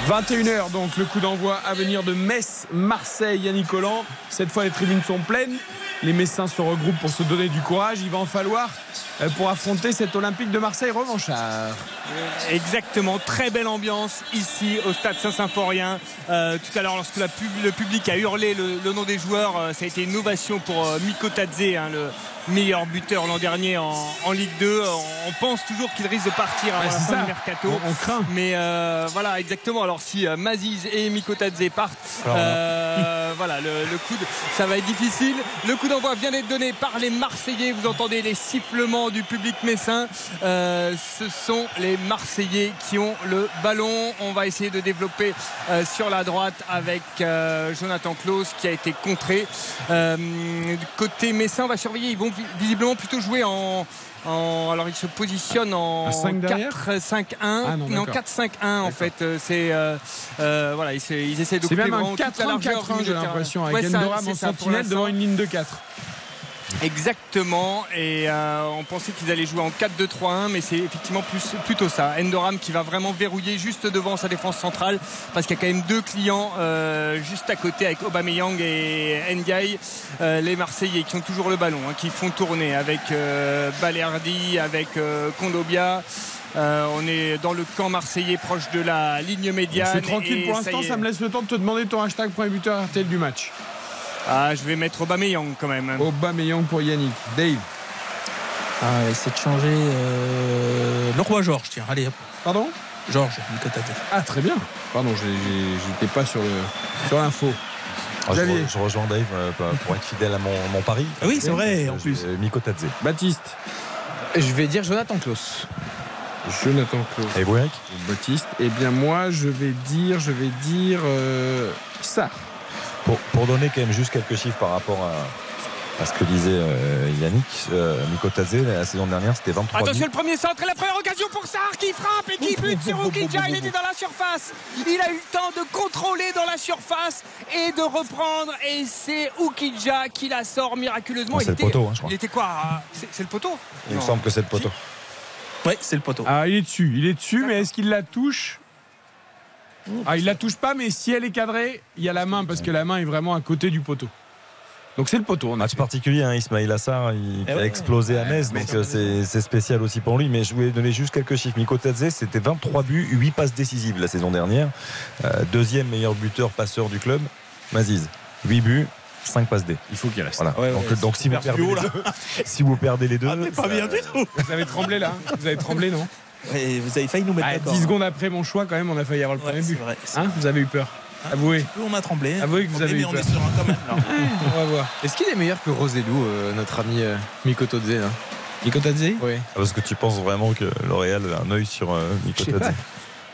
21h donc le coup d'envoi à venir de Metz-Marseille Yannick Collant. Cette fois les tribunes sont pleines. Les Messins se regroupent pour se donner du courage. Il va en falloir euh, pour affronter cet Olympique de Marseille revanchard. Exactement, très belle ambiance ici au stade Saint-Symphorien. Euh, tout à l'heure, lorsque la pub- le public a hurlé le, le nom des joueurs, euh, ça a été une ovation pour euh, Miko Tadze, hein, le meilleur buteur l'an dernier en, en Ligue 2. On, on pense toujours qu'il risque de partir avant Ouais, la fin du mercato. On- on craint. Mais voilà, exactement. Alors si Maziz et Miko Tadze partent, Alors voilà, le, coup ça va être difficile. Le coup d'envoi vient d'être donné par les Marseillais. Vous entendez les sifflements du public messin. Euh, ce sont les Marseillais qui ont le ballon. On va essayer de développer euh, sur la droite avec euh, Jonathan Klaus qui a été contré. Côté messin, on va surveiller. Ils vont vi- visiblement plutôt jouer en. En- alors ils se positionnent en Un cinq derrière 4-5-1 Ah non, non, d'accord. 4-5-1 en fait. Euh, c'est euh, euh, voilà ils, ils essaient de C'est couper même un vraiment toute la 4 1 largeur 4 du 1 milieu j'ai l'impression Ouais, avec ça, Endoram en sentinelle devant une ligne de 4. Exactement. Et euh, on pensait qu'ils allaient jouer en 4-2-3-1, mais c'est effectivement plus, plutôt ça. Endoram qui va vraiment verrouiller juste devant sa défense centrale, parce qu'il y a quand même deux clients euh, juste à côté avec Aubameyang et Ndiaye, euh, les Marseillais qui ont toujours le ballon, hein, qui font tourner avec Balerdi, avec Kondobia. Euh, on est dans le camp marseillais proche de la ligne médiane. C'est tranquille pour l'instant, ça me laisse le temps de te demander ton hashtag premier buteur RTL du match. Ah, je vais mettre Aubameyang quand même. Aubameyang pour Yannick. Dave. Ah, essaie de changer. euh, Le roi Georges, tiens, allez hop. Pardon? Georges, Miko Tadze. Ah très bien. Pardon, j'étais pas sur le sur l'info. Ah, je, Xavier. re- je rejoins Dave euh, pour être fidèle à mon, mon pari. Ah oui, c'est vrai, en Je- plus. euh, Miko Tadze. Baptiste. Je vais dire Jonathan Klaus. Jonathan Klaus. Et vous, Eric Baptiste. Eh bien moi, je vais dire, je vais dire euh, ça. Pour, pour donner quand même juste quelques chiffres par rapport à, à ce que disait euh, Yannick, euh, Miko Tadze, la saison dernière, c'était 23 buts. Attention, le premier centre et la première occasion pour Sarr qui frappe et qui bute sur Oukidja. Il était dans la surface. Il a eu le temps de contrôler dans la surface et de reprendre. Et c'est Oukidja qui la sort miraculeusement. Il c'est le était- poteau, hein, je crois. Il était quoi ah, C'est le poteau? Il me semble que c'est le poteau. Ouais, c'est le poteau. Ah, il est dessus, il est dessus, mais est-ce qu'il la touche? Ah, il la touche pas, mais si elle est cadrée, il y a la main parce que la main est vraiment à côté du poteau. Donc c'est le poteau. Match particulier, hein, Ismail Assar, il Eh a ouais. explosé à Metz, mais donc c'est euh, c'est spécial aussi pour lui. Mais je voulais donner juste quelques chiffres. Miko Tadze, c'était 23 buts, 8 passes décisives la saison dernière. Euh, deuxième meilleur buteur passeur du club. Maziz, 8 buts, 5 passes D. Il faut qu'il reste. Voilà. Ouais, donc, ouais, donc si, vous perdez les deux, si vous perdez les deux, Ah, pas ça- bien du tout. Vous avez tremblé là hein Vous avez tremblé, non? Vous avez failli nous mettre ah, d'accord. 10 secondes après mon choix, quand même, on a failli avoir le Ouais, premier c'est but. vrai. c'est Hein vous avez eu peur Avouez. vrai. On a tremblé. Avouez que vous avez mais eu on peur. est serein quand même. là. On va voir. Est-ce qu'il est meilleur que Roselou, euh, notre ami euh, Miko Tadze là Miko Tadze? Oui. Ah, Parce que tu penses vraiment que L'Oréal a un œil sur euh, Miko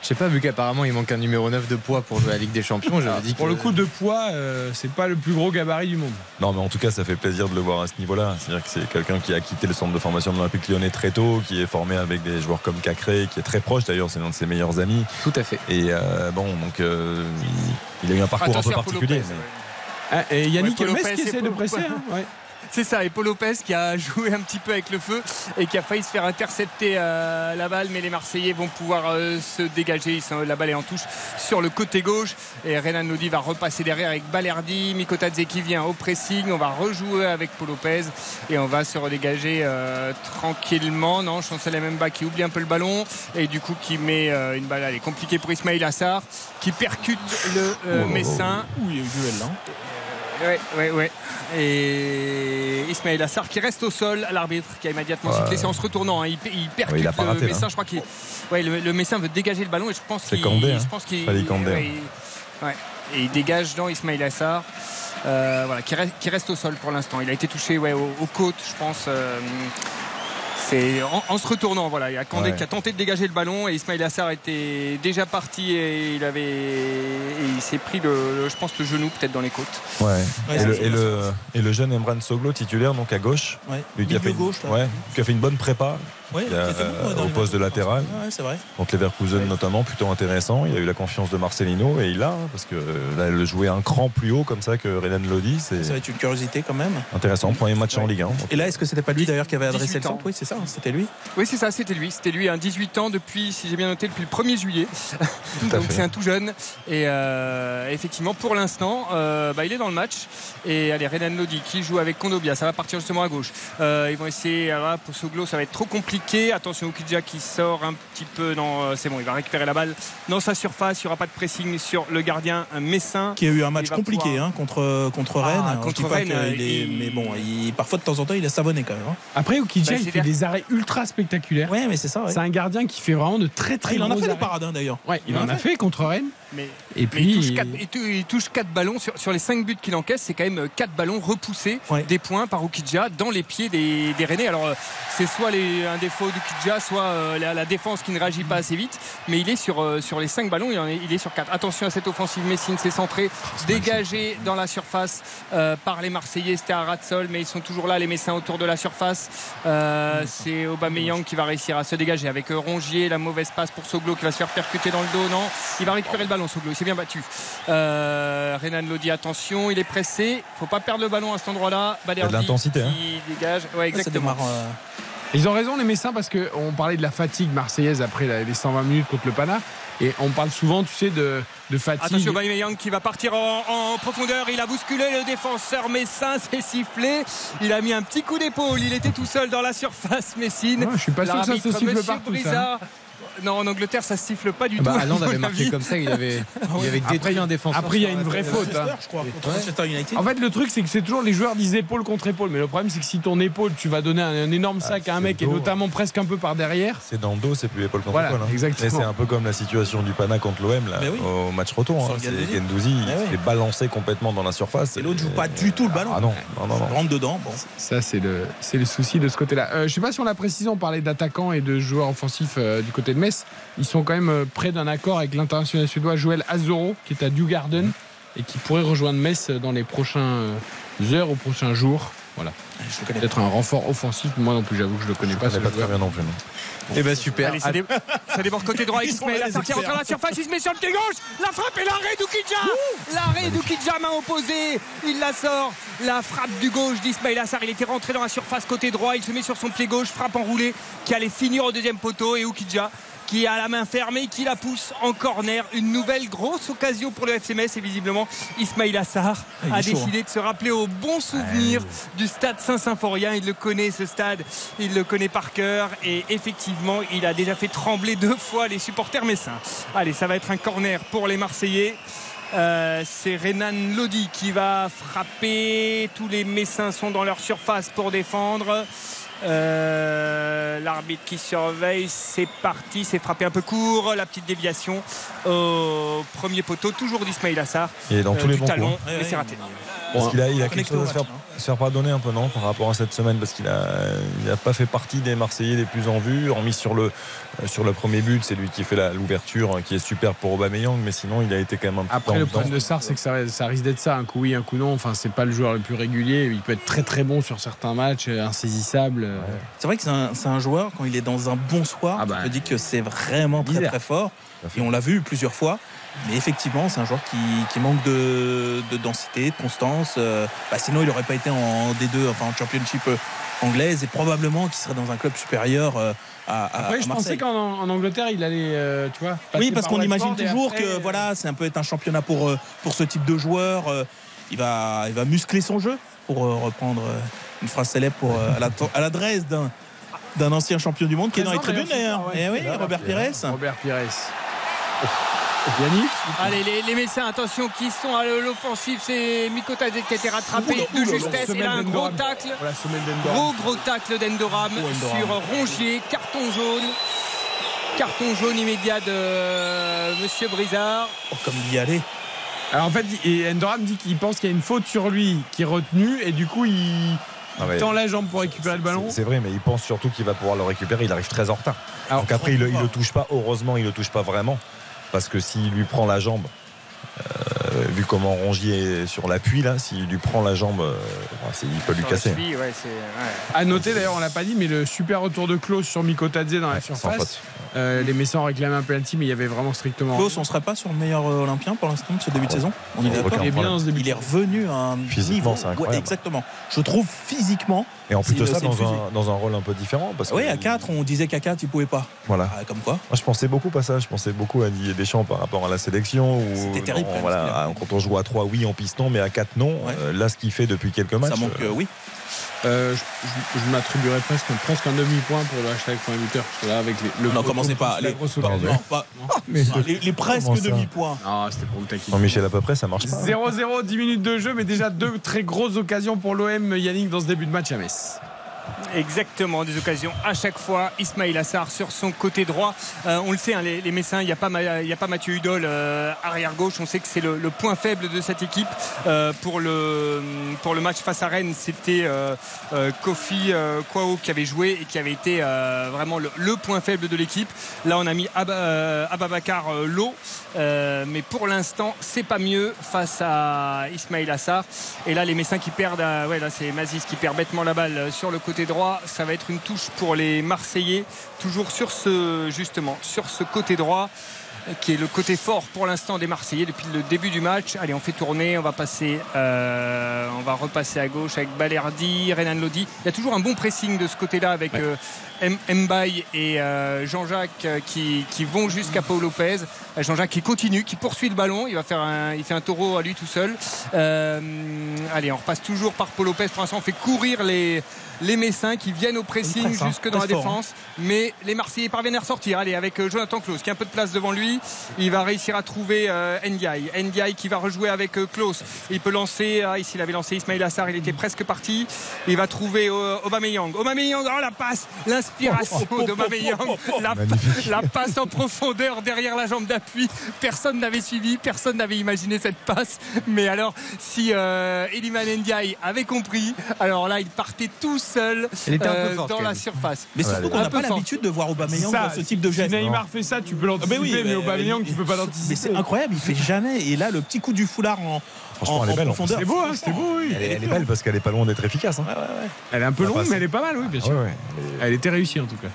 Je sais pas. Je sais pas, vu qu'apparemment il manque un numéro 9 de poids pour jouer à la Ligue des Champions, j'avais dit Pour que- le coup de poids, euh, c'est pas le plus gros gabarit du monde. Non, mais en tout cas, ça fait plaisir de le voir à ce niveau-là. C'est-à-dire que c'est quelqu'un qui a quitté le centre de formation de l'Olympique lyonnais très tôt, qui est formé avec des joueurs comme Cacré, qui est très proche d'ailleurs, c'est l'un de ses meilleurs amis. Tout à fait. Et euh, bon, donc euh, il, il a eu un parcours un peu particulier. Lopez, mais- Ah, et Yannick Ouais, Metz Lopez, qui essaie de presser. hein, ouais. C'est ça, et Paul Lopez qui a joué un petit peu avec le feu et qui a failli se faire intercepter euh, la balle, mais les Marseillais vont pouvoir euh, se dégager. Ils sont- la balle est en touche sur le côté gauche et Renan Lodi va repasser derrière avec Balerdi, Mikotadze qui vient au pressing. On va rejouer avec Paul Lopez et on va se redégager euh, tranquillement. Non, Chancel Mbemba qui oublie un peu le ballon et du coup qui met euh, une balle, elle est compliquée pour Ismail Assar qui percute le euh, Oh. Messin. Ouh, il y a eu duel là. Ouais, ouais, ouais. Et Ismaël Assar qui reste au sol, l'arbitre qui a immédiatement sifflé, c'est en se retournant. hein. Il, il pas le. Messin. Je crois qu'il, ouais, le, le Messin veut dégager le ballon et je pense C'est qu'il, Candé, hein. je pense qu'il, ouais, ouais. Et il dégage dans Ismaël Assar, euh, voilà, qui reste, qui reste au sol pour l'instant. Il a été touché, ouais, aux, aux côtes, je pense. euh, c'est en, en se retournant, voilà. Il y a Ouais. qui a tenté de dégager le ballon et Ismail Assar était déjà parti et il avait, et il s'est pris le, le- je pense, le genou peut-être dans les côtes. Ouais. Ouais, et, le, ça, et, le, et le jeune Emran Soglo, titulaire, donc à gauche, Ouais. lui qui a, Milieu fait une, gauche, là. ouais, qui a fait une bonne prépa Ouais, a, bon, ouais, dans au poste de latéral. Ouais, c'est vrai. contre Leverkusen notamment, plutôt intéressant. Il a eu la confiance de Marcelino et il l'a, hein, parce que euh, là, le jouer un cran plus haut comme ça que Renan Lodi, c'est Ça va être une curiosité quand même. intéressant. Premier match en Ligue 1. Et là, est-ce que c'était pas lui d'ailleurs qui avait adressé 18 le centre ans. Oui, c'est ça. c'était lui Oui, c'est ça, c'était lui. C'était lui, un 18 ans depuis, si j'ai bien noté, depuis le 1er juillet. Donc c'est un tout jeune. Et euh, effectivement, pour l'instant, euh, bah, il est dans le match. Et allez, Renan Lodi qui joue avec Kondobia, ça va partir justement à gauche. Euh, ils vont essayer, alors là, pour Soglo, ça va être trop compliqué. Attention au Kidja qui sort un petit peu. Non, euh, c'est bon, il va récupérer la balle dans sa surface. Il n'y aura pas de pressing sur le gardien un Messin. qui a eu un match compliqué pouvoir- hein, contre, contre Ah, Rennes. Je contre Rennes, euh, est- il- Mais bon, il- parfois de temps en temps, il est savonné quand même. hein. Après, Okidja, Bah, il fait des arrêts ultra spectaculaires. Ouais, mais c'est ça. ouais. C'est un gardien qui fait vraiment de très très Ah, il en a fait des arrêts. parades hein, d'ailleurs. Ouais, il en a fait contre Rennes. Mais, Et mais puis, il, touche quatre, il tou- il touche quatre ballons sur, sur les 5 buts qu'il encaisse. C'est quand même 4 ballons repoussés Ouais. des points par Ukidja dans les pieds des, des Rennais. Alors, euh, c'est soit les, un défaut d'Ukidja, soit euh, la, la défense qui ne réagit pas assez vite. Mais il est sur, euh, sur les 5 ballons, il, en est, il est sur 4. Attention à cette offensive. Messine s'est centré, dégagé dans la surface euh, par les Marseillais. C'était à ras de sol, mais ils sont toujours là, les Messins autour de la surface. Euh, c'est Aubameyang qui va réussir à se dégager avec euh, Rongier. La mauvaise passe pour Soglo qui va se faire percuter dans le dos. Non, il va récupérer le ballon, Soglo. Il s'est bien battu. Euh, Renan Lodi, attention, il est pressé. faut pas perdre le ballon à cet endroit-là. Il y a de l'intensité, hein. dégage. Ouais, Ça exactement. démarre, euh, Ils ont raison les Messins parce qu'on parlait de la fatigue marseillaise après les 120 minutes contre le Pana et on parle souvent tu sais de, de fatigue. Attention Aubameyang qui va partir en, en profondeur. Il a bousculé le défenseur Messin, c'est sifflé. Il a mis un petit coup d'épaule. Il était tout seul dans la surface Messine. Ouais, je suis pas sûr que ça se siffle partout, ça. Brizard. Non, en Angleterre, ça se siffle pas du Bah, tout. Hollande avait marqué comme ça, il avait, il avait détruit un défenseur. Après il y a une vraie faute. hein. je crois, contre Manchester United. En fait le truc c'est que c'est toujours les joueurs disent épaule contre épaule mais le problème c'est que si ton épaule tu vas donner un, un énorme sac à un mec et dos. notamment presque un peu par derrière. C'est dans le dos, c'est plus épaule contre Voilà, épaule. hein. exactement. Et c'est un peu comme la situation du Pana contre l'OM oui. au match retour. Hein. C'est. Gendouzi, il Mais se fait balancer complètement dans la surface. Et l'autre joue pas du tout le ballon. Ah non, non, non, rentre dedans. Bon. Ça c'est le c'est le souci de ce côté-là. Euh, je sais pas si on l'a précisé, on parlait d'attaquants et de joueurs offensifs euh, du côté de Metz. Ils sont quand même euh, près d'un accord avec l'international suédois Joël Azoro qui est à Dewgarden et qui pourrait rejoindre Metz dans les prochaines heures ou prochains jours. Voilà. Connais Peut-être un renfort offensif. Moi non plus, j'avoue que je le connais pas. Je ce connais pas très bien non plus. non. Eh ben super. Allez, ça, dé- ça déborde côté droit les Assar qui rentre dans la surface. Il se met sur le pied gauche. La frappe et l'arrêt d'Oukidja. L'arrêt d'Oukidja, main opposée. Il la sort. La frappe du gauche d'Ismaël Assar. Il était rentré dans la surface côté droit. Il se met sur son pied gauche. Frappe enroulée qui allait finir au deuxième poteau. Et Oukidja qui a la main fermée, qui la pousse en corner. Une nouvelle grosse occasion pour le FCMS et visiblement Ismail Assar est a chaud, hein. décidé de se rappeler au bon souvenir du stade Saint-Symphorien. Il le connaît ce stade, il le connaît par cœur et effectivement il a déjà fait trembler deux fois les supporters messins. Allez, ça va être un corner pour les Marseillais. Euh, c'est Renan Lodi qui va frapper. Tous les Messins sont dans leur surface pour défendre. Euh, L'arbitre qui surveille, c'est parti, c'est frappé un peu court. La petite déviation au premier poteau, toujours d'Ismail Assar. Est dans tous les du bons talon, coups. mais c'est raté. Parce qu'il a, il a quelque chose à se faire, match, hein. se faire pardonner un peu, non, par rapport à cette semaine, parce qu'il a, il a pas fait partie des Marseillais les plus en vue, remis sur le, euh, sur le premier but, c'est lui qui fait la- l'ouverture, euh, qui est super pour Aubameyang, mais sinon il a été quand même un peu Après, le problème de Sar, c'est que ça, ça risque d'être ça. Un coup oui, un coup non. Enfin, c'est pas le joueur le plus régulier. Il peut être très très bon sur certains matchs, euh, insaisissable. euh. C'est vrai que c'est un, joueur, quand il est dans un bon soir, Ah bah. je te dis que c'est vraiment très Bizarre. très fort. Et on l'a vu plusieurs fois. Mais effectivement, c'est un joueur qui, qui manque de, de densité, de constance. Euh, bah, sinon, il n'aurait pas été en D2, enfin en championship euh, anglaise, et probablement qu'il serait dans un club supérieur euh, à, Après, à je Marseille. pensais qu'en en Angleterre, il allait, euh, tu vois. Oui, parce par qu'on imagine toujours après, que voilà, c'est un peu être un championnat pour, pour ce type de joueur. Il va, il va muscler son jeu, pour reprendre une phrase célèbre pour, à la- à l'adresse d'un d'un ancien champion du monde qui est dans les tribunes d'ailleurs, ouais. Eh oui, Robert Pires. Robert Pires. Yannick Allez, les, les Messins, attention, qui sont à l'offensive. C'est Mikotadze qui a été rattrapé Oula, de justesse. Et là, un gros tacle. Gros, gros tacle d'Endoram Endoram. sur Rongier. Carton jaune. Carton jaune immédiat de euh, Monsieur Brizard. Oh, comme il y allait. Alors en fait, et Endoram dit qu'il pense qu'il y a une faute sur lui qui est retenue et du coup il Ah ouais. tend la jambe pour récupérer le ballon. C'est- vrai, mais il pense surtout qu'il va pouvoir le récupérer. Il arrive très en retard. Alors, Donc après, il, il le touche pas. Heureusement, il le touche pas vraiment. Parce que s'il lui prend la jambe, euh, vu comment Rongier est sur l'appui, là, s'il lui prend la jambe, euh, c'est- il peut lui casser. suivi, ouais, ouais. À noter d'ailleurs, on l'a pas dit, mais le super retour de Klaus sur Mikotadze dans la Ouais, surface. Euh, les Messins ont réclamé un penalty, mais il y avait vraiment strictement. Klaus, on serait pas sur le meilleur euh, Olympien pour l'instant de ce début de saison On est d'accord Il est bien problème. dans ce début. Il est revenu à un Physiquement, niveau. c'est incroyable. Ouais, exactement. Je trouve physiquement, Et en plus de ça, dans un, dans un rôle un peu différent. Parce Oui, à 4, on disait qu'à 4, il pouvait pas. Voilà. Ah, comme quoi Moi, je pensais beaucoup à ça. Je pensais beaucoup à Didier Deschamps par rapport à la sélection. C'était terrible, non, quand voilà, on joue à 3, oui, en piston, mais à 4, non. Euh, là, ce qu'il fait depuis quelques matchs. Ça manque, euh, euh, oui. Euh, je je- je m'attribuerais presque, presque un demi-point pour le hashtag point buteur. Parce que là, avec les, le Non, commencez pas. la Les, non, non, mais- presque demi-points. Ah, c'était pour vous taquiner. Jean-Michel, à peu près, ça marche pas. 0-0, 10 minutes de jeu, mais déjà deux très grosses occasions pour l'OM, Yannick, dans ce début de match à Metz. Exactement, des occasions à chaque fois. Ismail Assar sur son côté droit. Euh, on le sait, hein, les, Messins, il n'y a, pas Mathieu Hudol euh, arrière gauche. On sait que c'est le, point faible de cette équipe. Euh, pour, le, match face à Rennes, c'était Kofi Kwao qui avait joué et qui avait été vraiment le, point faible de l'équipe. Là, on a mis euh, Ababakar. Euh, mais pour l'instant, c'est pas mieux face à Ismail Assar. Et là, les Messins qui perdent, là, c'est Mazis qui perd bêtement la balle euh, sur le côté droit. Ça va être une touche pour les Marseillais, toujours sur ce, justement, sur ce côté droit euh, qui est le côté fort pour l'instant des Marseillais depuis le début du match. Allez, on fait tourner, on va passer, euh, on va repasser à gauche avec Balerdi, Renan Lodi. Il y a toujours un bon pressing de ce côté-là avec euh, M- Mbaye et euh, Jean-Jacques euh, qui, qui vont jusqu'à Paul Lopez. Euh, Jean-Jacques qui continue, qui poursuit le ballon. Il va faire un, il fait un taureau à lui tout seul. Euh, allez, on repasse toujours par Paul Lopez. Pour l'instant, on fait courir les les Messins qui viennent au pressing presse, hein. jusque dans la fort, défense. Mais les Marseillais parviennent à ressortir. Allez, avec euh, Jonathan Klaus qui a un peu de place devant lui, il va réussir à trouver euh, Ndiaye. Ndiaye qui va rejouer avec euh, Klaus. Il peut lancer, ah, ici il avait lancé Ismail Assar, il était presque parti. Il va trouver euh, Aubameyang. Aubameyang, oh la passe, l'inspiration d'Aubameyang, la, la passe en profondeur derrière la jambe d'appui. Personne n'avait suivi, personne n'avait imaginé cette passe. Mais alors, si euh, Eliman Ndiaye avait compris, alors là, il partait tout seul Elle était un peu euh, forte, dans la surface. Mais surtout qu'on n'a pas l'habitude de voir Aubameyang dans ce type de geste. Si Neymar fait ça, tu peux Ah, l'anticiper, mais oui, mais mais- Aubameyang, mais- tu peux pas Mais l'anticiper. c'est incroyable, il fait jamais. Et là, le petit coup du foulard en, Franchement, en- elle est belle, beau, hein, c'était beau, oui. Elle, est- elle est belle parce qu'elle est pas loin d'être efficace. hein. Elle est un peu longue, mais elle est pas mal, oui, bien sûr. Ouais, ouais. Elle était réussie en tout cas.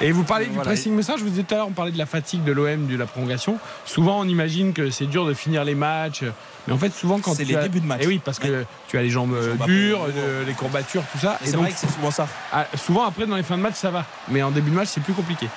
Et vous parlez du Voilà. pressing message, je vous disais tout à l'heure, on parlait de la fatigue de l'OM, de la prolongation. Souvent, on imagine que c'est dur de finir les matchs. Mais en fait, souvent, quand C'est tu les as... débuts de match. Et oui, parce que tu as les jambes euh, jambes dures, euh, les courbatures, tout ça. C'est vrai que c'est souvent ça. ah, souvent, après, dans les fins de match, ça va. Mais en début de match, c'est plus compliqué.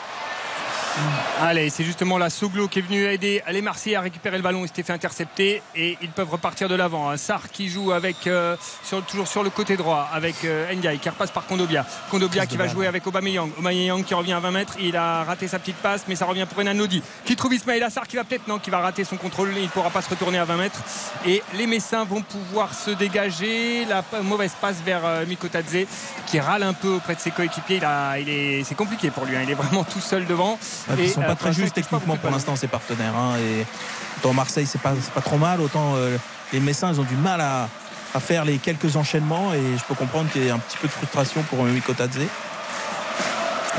Allez, c'est justement la Soglo qui est venu aider les Marseillais à récupérer le ballon. Il s'était fait intercepter et ils peuvent repartir de l'avant. Un Sarr qui joue avec euh, sur- toujours sur le côté droit avec euh, Ndiaye qui repasse par Kondobia. Kondobia qui va jouer avec Aubameyang. Aubameyang qui revient à 20 mètres. Il a raté sa petite passe, mais ça revient pour Renan Lodi qui trouve Ismail Assar qui va peut-être non, qui va rater son contrôle. Il ne pourra pas se retourner à 20 mètres. Et les Messins vont pouvoir se dégager. La mauvaise passe vers euh, Mikotadze qui râle un peu auprès de ses coéquipiers. Il a, il est, c'est compliqué pour lui. hein. Il est vraiment tout seul devant. Ouais, Et, ils sont pas très justes techniquement pour l'instant, ces partenaires. hein, et dans Marseille, c'est pas, pas trop mal. Autant euh, les Messins, ils ont du mal à, à faire les quelques enchaînements. Et je peux comprendre qu'il y ait un petit peu de frustration pour Mikotadze.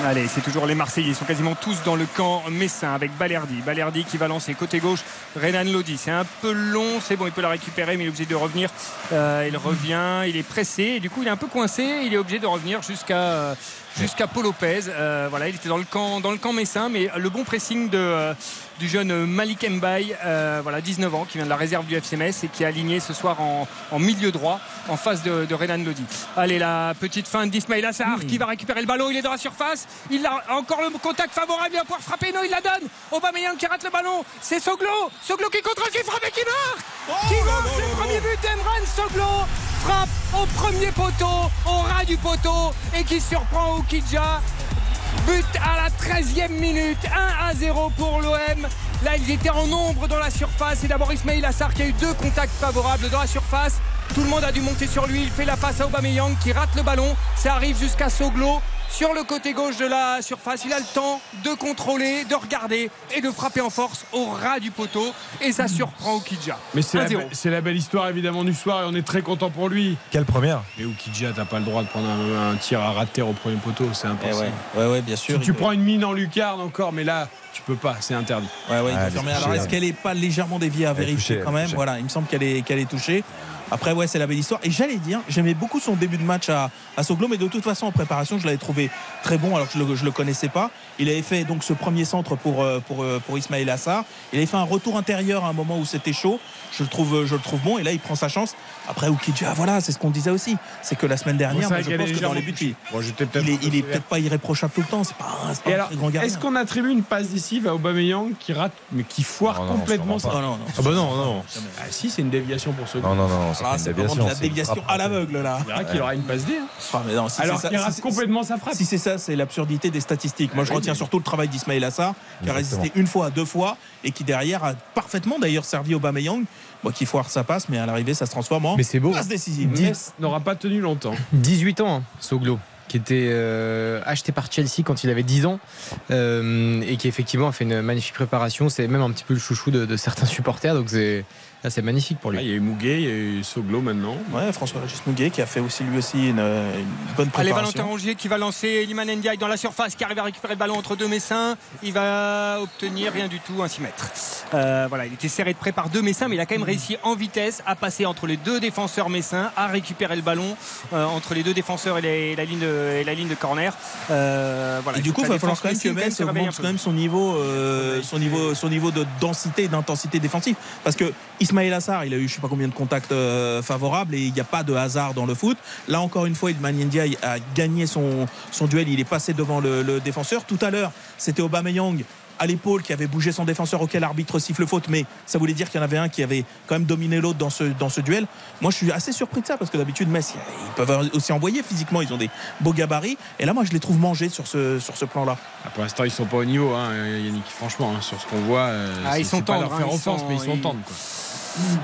Allez, c'est toujours les Marseillais. Ils sont quasiment tous dans le camp messin avec Balerdi. Balerdi qui va lancer côté gauche. Renan Lodi. C'est un peu long. C'est bon, il peut la récupérer, mais il est obligé de revenir. Euh, il revient. Il est pressé. Du coup, il est un peu coincé. Il est obligé de revenir jusqu'à. Jusqu'à Paul Lopez. Euh, voilà, il était dans le camp, dans le camp messin, mais le bon pressing de, euh, du jeune Malik Mbaye, euh, voilà, 19 ans, qui vient de la réserve du FCMS et qui est aligné ce soir en, en milieu droit, en face de, de Renan Lodi. Allez, la petite fin d'Ismail Assar qui va récupérer le ballon. Il est dans la surface. Il a encore le contact favorable. Il va pouvoir frapper. Non, il la donne. Aubameyang qui rate le ballon. C'est Soglo. Soglo qui contrôle, qui frappe et qui marque. qui marque le premier but d'Emran Soglo. Frappe au premier poteau, au ras du poteau et qui surprend Oukidja. But à la 13e minute, 1 à 0 pour l'OM. Là, ils étaient en nombre dans la surface. Et d'abord Ismail Assar qui a eu deux contacts favorables dans la surface. Tout le monde a dû monter sur lui. Il fait la passe à Aubameyang qui rate le ballon. Ça arrive jusqu'à Soglo sur le côté gauche de la surface. Il a le temps de contrôler, de regarder et de frapper en force au ras du poteau. Et ça surprend Oukidja. Mais c'est la, 1-0. be- c'est la belle histoire évidemment du soir et on est très content pour lui. Quelle première Mais Oukidja, t'as pas le droit de prendre un, un tir à rater au premier poteau, c'est Eh impossible. ouais, ouais, ouais, bien sûr. Si tu prends une mine en lucarne encore, mais là, tu peux pas, c'est interdit. Ouais, ouais, il Ah, est touchée, Alors, est-ce elle. qu'elle est pas légèrement déviée à vérifier touchée, quand même touchée. Voilà, il me semble qu'elle est, qu'elle est touchée. Après, ouais, c'est la belle histoire. Et j'allais dire, j'aimais beaucoup son début de match à, à Soglo, mais de toute façon, en préparation, je l'avais trouvé très bon alors que je je le connaissais pas. Il avait fait donc ce premier centre pour, euh, euh, pour Ismaël Assar. Il avait fait un retour intérieur à un moment où c'était chaud. Je le trouve bon. Et là, il prend sa chance. Après, Oukidja, voilà, c'est ce qu'on disait aussi. C'est que la semaine dernière, Bon, moi, c'est je pense que dans les buts, il, il est, il peut-être pas irréprochable tout le temps. C'est pas, un- c'est pas Et un alors, très grand gardien. est-ce qu'on attribue une passe décisive à Aubameyang qui rate, mais qui foire Non, non, complètement ça. Non, non, non. Ah bah non, non. Ah si, c'est une déviation pour ce Non, non, non, c'est Ah, pas c'est une vraiment de déviation. la déviation à l'aveugle là. Dirait qu'il aura une passe D. hein. Ah, mais non, si Alors qu'il rate complètement sa frappe. Si c'est ça, c'est l'absurdité des statistiques. Moi, je retiens surtout le travail d'Ismaël Assar, qui a résisté une fois, deux fois, et qui derrière a parfaitement d'ailleurs servi Aubameyang. Moi, qui foire sa passe, mais à l'arrivée, ça se transforme en Mais c'est beau. passe décisive. Metz n'aura pas tenu longtemps. 18 ans, hein, Soglo, qui était euh, acheté par Chelsea quand il avait 10 ans euh, et qui effectivement a fait une magnifique préparation. C'est même un petit peu le chouchou de, de certains supporters, donc c'est là, c'est magnifique pour Ah, lui. il y a eu Mouguet, il y a eu Soglo maintenant. Ouais, François-Régis Mouguet qui a fait aussi lui aussi une, une bonne Allez, préparation. Valentin Rongier qui va lancer Liman Ndiaye dans la surface, qui arrive à récupérer le ballon entre deux Messins. Il va obtenir rien du tout, un 6 mètres. Euh, voilà, il était serré de près par deux Messins, mais il a quand même réussi en vitesse à passer entre les deux défenseurs Messins, à récupérer le ballon euh, entre les deux défenseurs et, les- et la, ligne de, et la ligne de corner. Euh, voilà, Et il du coup, il va falloir quand même que Metz augmente quand même son niveau, euh, son niveau, son niveau de densité et d'intensité défensive. Parce que Ismaël Assar, il a eu je sais pas combien de contacts euh, favorables et il n'y a pas de hasard dans le foot. Là encore une fois, Ilman Ndiaye a gagné son, son duel. Il est passé devant le, le défenseur. Tout à l'heure, c'était Aubameyang à l'épaule qui avait bougé son défenseur auquel l'arbitre siffle faute mais ça voulait dire qu'il y en avait un qui avait quand même dominé l'autre dans ce, dans ce duel moi je suis assez surpris de ça parce que d'habitude Metz ils peuvent aussi envoyer physiquement ils ont des beaux gabarits et là moi je les trouve manger sur ce, sur ce plan là Ah, pour l'instant, ils sont pas au niveau, hein, Yannick. Franchement, hein, sur ce qu'on voit, euh, Ah, ils sont pas tendres, leur faire hein, ils offense, sont- mais ils sont ils- tendres. Quoi.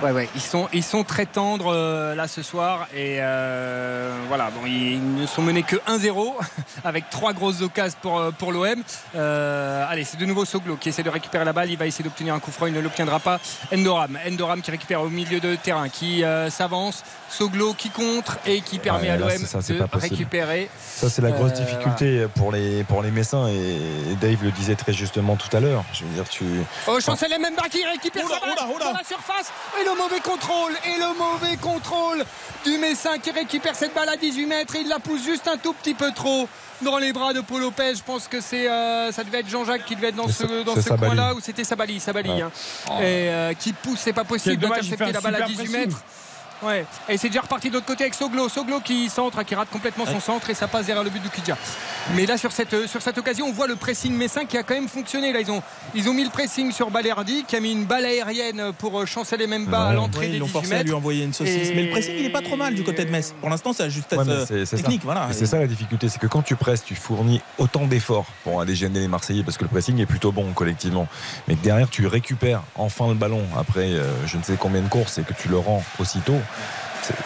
Ouais, ouais, ils sont, ils sont très tendres euh, là ce soir et euh, voilà, bon, ils ne sont menés que 1-0 avec trois grosses occasions pour, euh, pour l'OM. Euh, allez, c'est de nouveau Soglo qui essaie de récupérer la balle, il va essayer d'obtenir un coup franc, il ne l'obtiendra pas. Endoram, Endoram qui récupère au milieu de terrain, qui euh, s'avance, Soglo qui contre et qui permet Ouais, à l'OM de récupérer. Ça, c'est la grosse Euh, difficulté pour les, pour les Messins. Et Dave le disait très justement tout à l'heure. Je veux dire, tu. Oh, Chancel Mbemba qui récupère Oula, sa balle oula, oula. dans la surface et le mauvais contrôle et le mauvais contrôle du Messin qui récupère cette balle à 18 mètres et il la pousse juste un tout petit peu trop dans les bras de Paul Lopez je pense que c'est euh, ça devait être Jean-Jacques qui devait être dans ce, dans ce Sabali. coin là ou c'était Sabali Sabali Ouais. hein. et euh, qui pousse c'est pas possible d'intercepter la balle à super 18 pressing. mètres Ouais, et c'est déjà reparti de l'autre côté avec Soglo. Soglo qui centre, qui rate complètement son centre et ça passe derrière le but d'Ukidja. Mais là, sur cette, sur cette occasion, on voit le pressing messin qui a quand même fonctionné. Là, ils ont, ils ont mis le pressing sur Balerdi qui a mis une balle aérienne pour euh, Chancel Memba à Ouais. l'entrée Ouais, des ils l'ont 18 forcé à lui envoyer une saucisse Et- mais le pressing il est pas trop mal du côté de Metz pour l'instant c'est la justesse Ouais, mais euh, c'est- c'est ça. technique voilà Et C'est ça la difficulté, c'est que quand tu presses, tu fournis autant d'efforts pour aller gêner les Marseillais parce que le pressing est plutôt bon collectivement. Mais que derrière, tu récupères enfin le ballon après euh, je ne sais combien de courses et que tu le rends aussitôt.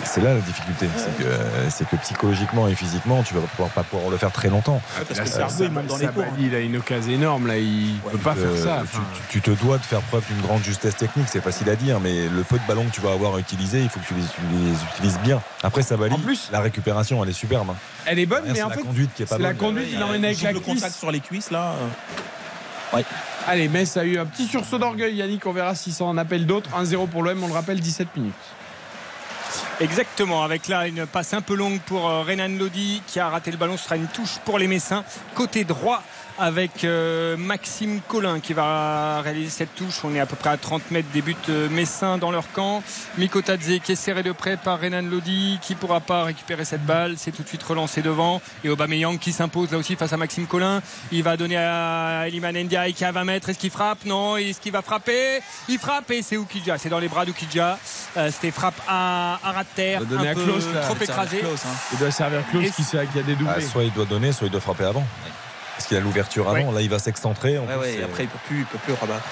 C'est- là la difficulté, c'est que, c'est que psychologiquement et physiquement, tu vas pouvoir, pas pouvoir le faire très longtemps. parce Là, que Sergio, il monte dans les cours. Il a une occasion énorme, là. Il peut pas Euh, faire ça. tu- enfin. tu, tu te dois de faire preuve d'une grande justesse technique, c'est facile à dire, mais le peu de ballons que tu vas avoir à utiliser, il faut que tu les, tu les utilises bien. Après, ça valide. En plus- la récupération, elle est superbe. hein. Elle est bonne, mais c'est en la fait, conduite qui est pas c'est la bonne. conduite, il emmène avec la le contact cuisse. sur les cuisses là euh. ouais Allez, Metz a eu un petit sursaut d'orgueil, Yannick. On verra si ça en appelle d'autres. 1-0 pour l'OM, on le rappelle, 17 minutes. Exactement, avec là une passe un peu longue pour euh, Renan Lodi qui a raté le ballon. Ce sera une touche pour les Messins. Côté droit avec euh, Maxime Collin qui va réaliser cette touche. On est à peu près à 30 mètres des buts euh, Messins dans leur camp. Miko Tadze qui est serré de près par Renan Lodi qui pourra pas récupérer cette balle. C'est tout de suite relancé devant. Et Aubameyang qui s'impose là aussi face à Maxime Collin. Il va donner à Eliman Ndiaye qui est à 20 mètres. Est-ce qu'il frappe? Non. Est-ce qu'il va frapper? Il frappe et c'est Oukidja. C'est dans les bras d'Oukidja. Euh, C'était frappe à, à ras de terre. Il va donner un à peu Klaus, là. trop Il écrasé. Close, hein. Il doit servir Klaus qui, sait- qui a des Ah, doublés. soit il doit donner, soit il doit frapper avant. Parce qu'il a l'ouverture avant, là il va s'excentrer. en ouais plus, ouais après il peut plus il peut plus rabattre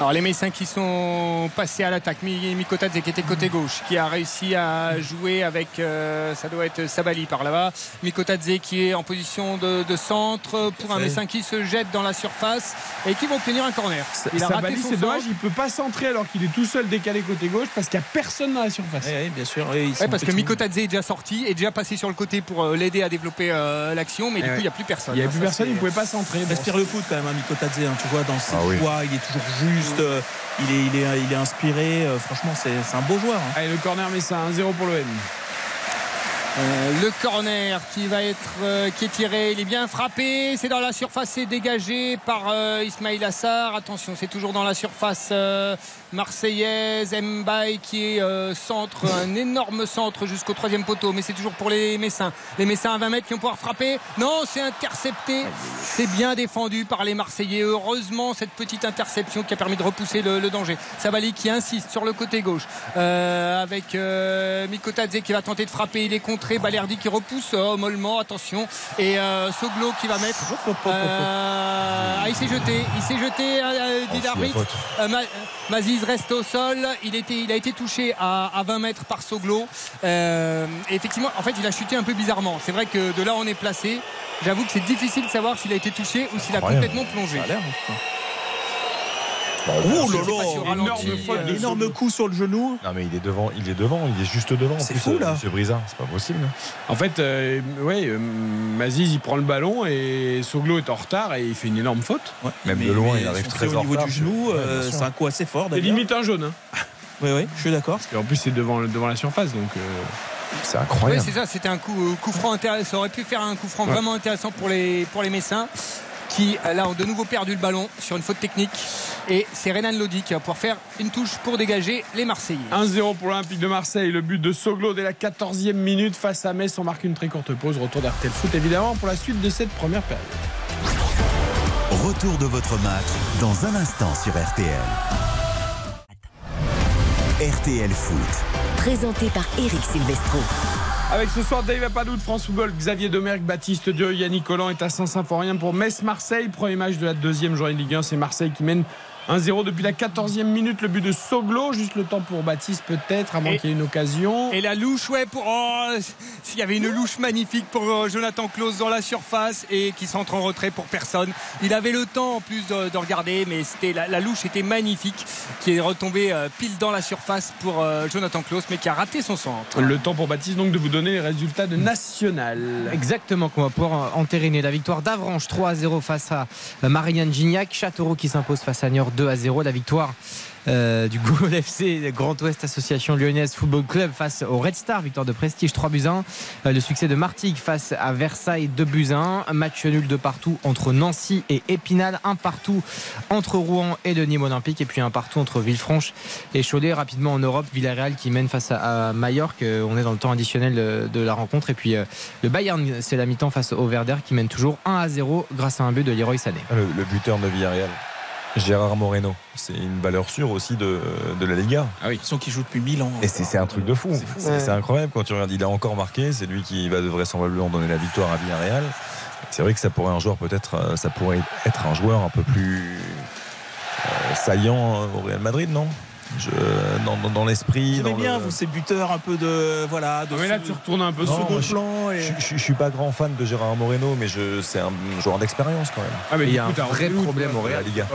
Alors les Messins qui sont passés à l'attaque. Mi- Mikotadze qui était côté gauche, qui a réussi à jouer avec, euh, ça doit être Sabali par là-bas. Mikotadze qui est en position de, de centre pour un. Messin qui se jette dans la surface et qui va obtenir un corner. Il a raté Sabali, son c'est dommage, il peut pas centrer alors qu'il est tout seul décalé côté gauche parce qu'il n'y a personne dans la surface. Ouais, bien sûr Ouais, sont parce que. Mikotadze est déjà sorti, est déjà passé sur le côté pour euh, l'aider à développer euh, l'action, mais Eh du coup ouais. il n'y a plus personne. Il n'y hein, plus ça, personne, il ne pouvait pas centrer. Bon, respire le foot quand même hein, Mikotadze hein, tu vois dans ses Ah oui. poids il est toujours juste juste, euh, il, est, il, est, il est inspiré. euh, franchement, c'est un beau joueur. hein. Allez, le corner met ça 1-0 pour l'OM. Euh, le corner qui va être euh, qui est tiré, il est bien frappé, c'est dans la surface, c'est dégagé par euh, Ismail Assar. Attention, c'est toujours dans la surface euh, marseillaise. Mbaye qui est euh, centre, un énorme centre jusqu'au troisième poteau, mais c'est toujours pour les Messins. Les Messins à 20 mètres qui vont pouvoir frapper. Non, c'est intercepté. C'est bien défendu par les Marseillais. Heureusement, cette petite interception qui a permis de repousser le, le danger. Savali qui insiste sur le côté gauche euh, avec euh, Mikotadze qui va tenter de frapper. Il est contré. Balerdi qui repousse oh, mollement. Attention. Et euh, Soglo qui va mettre. Ah, il s'est jeté. Il s'est jeté. Euh, dit l'arbitre. Maziz reste au sol. Il, était, il a été touché à, à 20 mètres par Soglo. Euh, et effectivement, en fait, il a chuté un peu bizarrement. C'est vrai que de là où on est placé, j'avoue que c'est difficile de savoir s'il a été touché ou s'il a complètement plongé. Oh là là, énorme, faute, énorme coup sur le genou. Non mais il est devant, il est devant, il est juste devant. en C'est plus, fou, là. Monsieur Brisa, c'est pas possible. En fait, euh, ouais, euh, Maziz il prend le ballon et Soglo est en retard et il fait une énorme faute. Même Mais- de loin, il arrive très en au niveau retard. du genou. Euh, c'est un coup assez fort C'est limite un jaune. Hein. Oui, oui, je suis d'accord. Et en plus, c'est devant, devant la surface. Donc, euh, C'est Oui, incroyable. c'est ça, c'était un coup, coup franc intéressant. Ça aurait pu faire un coup franc Ouais. vraiment intéressant pour les, pour les Messins qui, là, ont de nouveau perdu le ballon sur une faute technique. Et c'est Renan Lodi qui va pouvoir faire une touche pour dégager les Marseillais. 1-0 pour l'Olympique de Marseille. Le but de Soglo dès la 14e minute face à Metz. On marque une très courte pause. Retour d'RTL Foot, évidemment, pour la suite de cette première période. Retour de votre match dans un instant sur RTL. RTL Foot. Présenté par Eric Silvestro. Avec ce soir Dave Apadou de France Football, Xavier Domergue, Baptiste Dieu, Yannick Collant est à Saint-Symphorien pour Metz-Marseille. Premier match de la deuxième journée de Ligue 1, c'est Marseille qui mène 1-0 depuis la 14e minute. Le but de Soglo, juste le temps pour Baptiste peut-être, à moins Et- qu'il y ait une occasion. Et la louche, ouais, pour. oh, S'il y avait une louche magnifique pour euh, Jonathan Klaus dans la surface et qui s'entre en retrait pour personne. Il avait le temps en plus de, de regarder, mais c'était la, la louche était magnifique, qui est retombée euh, pile dans la surface pour euh, Jonathan Klaus, mais qui a raté son centre. Le temps pour Baptiste donc de vous donner les résultats de National. Exactement, qu'on va pouvoir entériner la victoire d'Avranches 3 à 0 face à Marianne Gignac, Châteauroux qui s'impose face à Niort 2 à 0, la victoire euh, du Gaulle FC Grand Ouest Association Lyonnaise Football Club face au Red Star, victoire de prestige 3 buts à 1. Euh, le succès de Martigues face à Versailles 2 buts à 1. Match nul de partout entre Nancy et Épinal, un partout entre Rouen et le Nîmes Olympique et puis un partout entre Villefranche et Cholet. Rapidement en Europe, Villarreal qui mène face à, Majorque. Euh, On est dans le temps additionnel de, la rencontre et puis le Bayern, c'est la mi-temps face au Werder qui mène toujours 1 à 0 grâce à un but de Leroy Sané. Le buteur de Villarreal, Gérard Moreno, c'est une valeur sûre aussi de, de la Liga. Ah oui. Ils sont qui jouent depuis 1000 ans. Et c'est c'est un truc de fou. C'est c'est incroyable quand tu regardes. Il a encore marqué. C'est lui qui va de vraisemblablement donner la victoire à Villarreal. C'est vrai que ça pourrait un joueur peut-être, euh, ça pourrait être un joueur un peu plus euh, saillant au Real Madrid, non? Je- Dans, dans- dans l'esprit. Vous bien, le- vous, ces buteurs un peu de. Voilà, de Ah, mais là, sous- tu retournes un peu Non, second je- plan. Et... Je, je- je suis pas grand fan de Gérard Moreno, mais je- c'est un joueur d'expérience quand même. Ah, mais Il y a coup, un vrai problème au Real. Liga.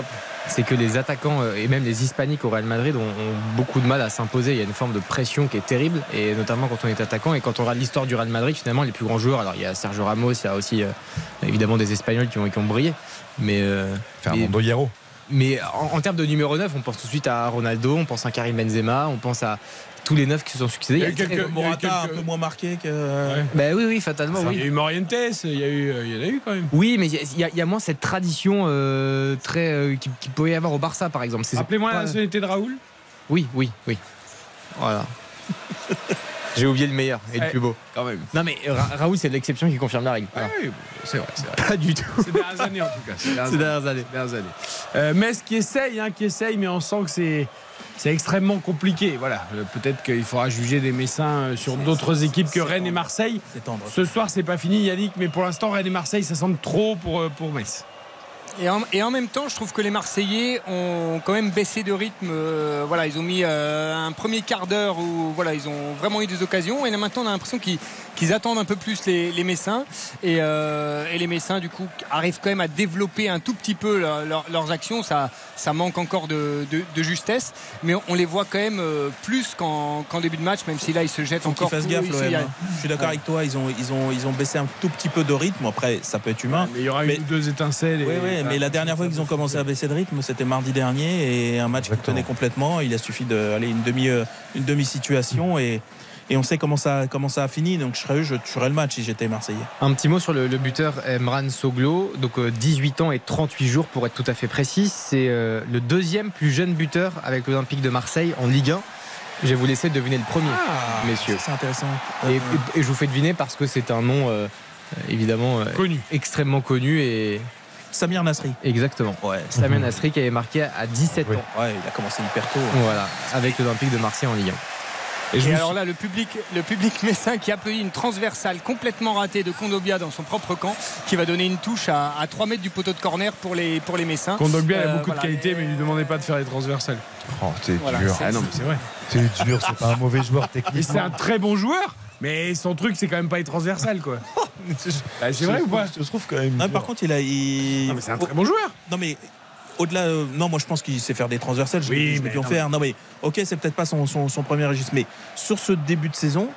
c'est que les attaquants euh, et même les hispaniques au Real Madrid ont, ont beaucoup de mal à s'imposer. Il y a une forme de pression qui est terrible, et notamment quand on est attaquant. Et quand on regarde l'histoire du Real Madrid, finalement, les plus grands joueurs, alors il y a Sergio Ramos, il y a aussi euh, évidemment des Espagnols qui ont, qui ont brillé. Mais, euh, Fernando Hierro. Mais en, en termes de numéro 9, on pense tout de suite à Ronaldo, on pense à Karim Benzema, on pense à tous les neufs qui se sont succédés. Il y a eu quelques- Morata un peu moins marqué que. Ouais. Ben oui, oui, fatalement, Il y oui. a eu Morientes, il y, a eu, il y en a eu quand même. Oui, mais il y, a- il y a moins cette tradition euh, très euh, qui, qui peut y avoir au Barça, par exemple. Rappelez-moi pas- la nationalité de Raoul. Oui, oui, oui. Voilà. J'ai oublié le meilleur et le Ouais. plus beau. Quand même. Non, mais Ra- Raoul, c'est l'exception qui confirme la règle. Voilà. Oui, c'est vrai, c'est vrai. Pas du tout. Ces dernières années en tout cas. Ces dernières dernières années. dernières années. Euh, Metz qui essaye, hein, qui essaye, mais on sent que c'est c'est extrêmement compliqué. Voilà, Euh, peut-être qu'il faudra juger des Messins euh, sur d'autres équipes que Rennes et Marseille. C'est tendre. Ce soir, c'est pas fini, Yannick, mais pour l'instant, Rennes et Marseille, ça semble trop pour, pour Metz. Et en, même temps, je trouve que les Marseillais ont quand même baissé de rythme. Euh, voilà, ils ont mis euh, un premier quart d'heure où voilà, ils ont vraiment eu des occasions. Et là maintenant, on a l'impression qu'ils qu'ils attendent un peu plus les, les Messins. Et, euh, et les Messins, du coup, arrivent quand même à développer un tout petit peu leur- leur- leurs actions. Ça, ça manque encore de, de- de justesse, mais on, les voit quand même euh, plus qu'en début de match, même si là ils se jettent Faut qu'ils encore. fassent gaffe, ici, a- hein. Je suis d'accord avec toi, ils ont, ils, ont, ils ont baissé un tout petit peu de rythme. Après, ça peut être humain. Mais il y aura Mais- une ou deux étincelles. Et... Oui, oui, mais la dernière fois qu'ils ont commencé à baisser de rythme, c'était mardi dernier et un match qui tenait complètement. Il a suffi d'aller une demi euh, une demi situation et et on sait comment ça, comment ça a fini. Donc je serais je tuerais le match si j'étais Marseillais. Un petit mot sur le, le buteur Emran Soglo. Donc euh, 18 ans et 38 jours pour être tout à fait précis. C'est euh, le deuxième plus jeune buteur avec l'Olympique de Marseille en Ligue 1. Je vais vous laisser deviner le premier, Ah, messieurs. C'est intéressant. Et, et- et je vous fais deviner parce que c'est un nom euh, évidemment euh, Connu. extrêmement connu et Samir Nasri. exactement. Ouais. Samir Nasri qui avait marqué à 17 Oui. ans. Ouais, il a commencé hyper tôt. Voilà, avec l'Olympique de Marseille en Ligue 1. Et alors là, le public, le public messin qui applaudit une transversale complètement ratée de Kondobia dans son propre camp, qui va donner une touche à, à 3 mètres du poteau de corner pour les, pour les Messins. Kondogbia a Euh, beaucoup voilà. de qualité, mais lui demandez pas de faire les transversales. Oh, t'es Voilà, dur. c'est- Ah non, mais c'est vrai. T'es dur, c'est pas un mauvais joueur Mais technique. c'est un très bon joueur, mais son truc, c'est quand même pas les transversales, quoi. Bah, c'est vrai ou pas? Je trouve quand même. Non, par contre, il a. il- Non, mais c'est un très bon joueur. Non, mais au-delà. euh, non, moi je pense qu'il sait faire des transversales. Je Oui, je en non, faire. Non, mais ok, c'est peut-être pas son, son, son premier registre. Mais sur ce début de saison,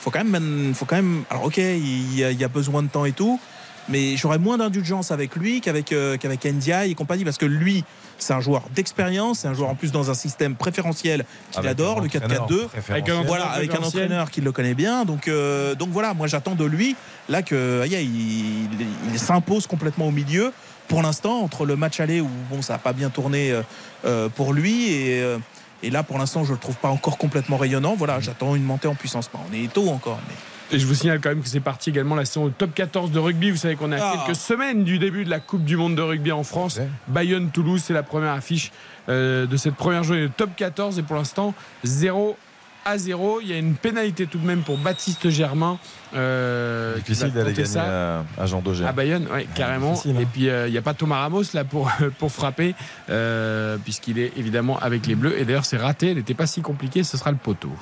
faut quand même. Faut quand même alors, ok, il y, a, il y a besoin de temps et tout. Mais j'aurais moins d'indulgence avec lui qu'avec euh, qu'avec Ndiaye et compagnie parce que lui, c'est un joueur d'expérience, c'est un joueur en plus dans un système préférentiel qu'il adore, le entraîneur 4-4-2. Avec un Voilà, avec un entraîneur qui le connaît bien. Donc, euh, donc voilà, moi j'attends de lui là que aïe, aïe, il, il s'impose complètement au milieu. Pour l'instant, entre le match aller où bon, ça n'a pas bien tourné euh, euh, pour lui et, euh, et là pour l'instant je le trouve pas encore complètement rayonnant. Voilà, j'attends une montée en puissance. Bon, on est tôt encore, mais Et je vous signale quand même que c'est parti également la saison top 14 de rugby. Vous savez qu'on est à Ah. quelques semaines du début de la Coupe du Monde de rugby en France. Ouais. Bayonne-Toulouse, c'est la première affiche euh, de cette première journée de top 14. Et pour l'instant, 0 à 0. Il y a une pénalité tout de même pour Baptiste Germain. euh, Difficile d'aller gagner ça. à, Jean Daugé. À Bayonne, ouais, carrément. hein. Et puis euh, il n'y a pas Thomas Ramos là pour, pour frapper, euh, puisqu'il est évidemment avec les Bleus. Et d'ailleurs, c'est raté. Elle n'était pas si compliquée. Ce sera le poteau.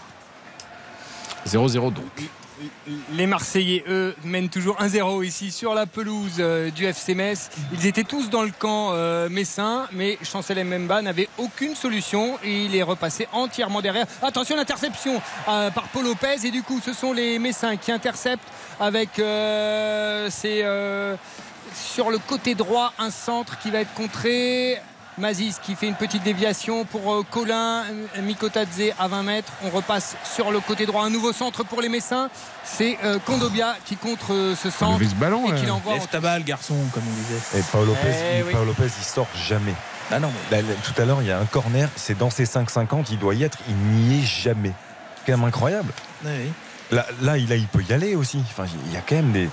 0-0 donc. Les Marseillais, eux, mènent toujours 1-0 ici sur la pelouse euh, du FC Metz. Ils étaient tous dans le camp euh, messin, mais Chancel Mbemba n'avait aucune solution et il est repassé entièrement derrière. Attention, l'interception euh, par Paul Lopez et du coup, ce sont les Messins qui interceptent avec euh, sur le côté droit un centre qui va être contré. Mazis qui fait une petite déviation pour euh, Colin euh, Mikotadze à 20 mètres. On repasse sur le côté droit. Un nouveau centre pour les Messins. C'est euh, Kondobia qui contre euh, ce centre ce ballon, et là. qui l'envoie. lève ta balle, garçon, comme on disait. Et Paul Lopez, Eh il, oui. Paul Lopez, il sort jamais. Ah non, mais Là, là, tout à l'heure, il y a un corner, c'est dans ses 5,50, il doit y être, il n'y est jamais. Quand même incroyable. Oui. Là, là, il, a- il peut y aller aussi. Enfin, il y a quand même des.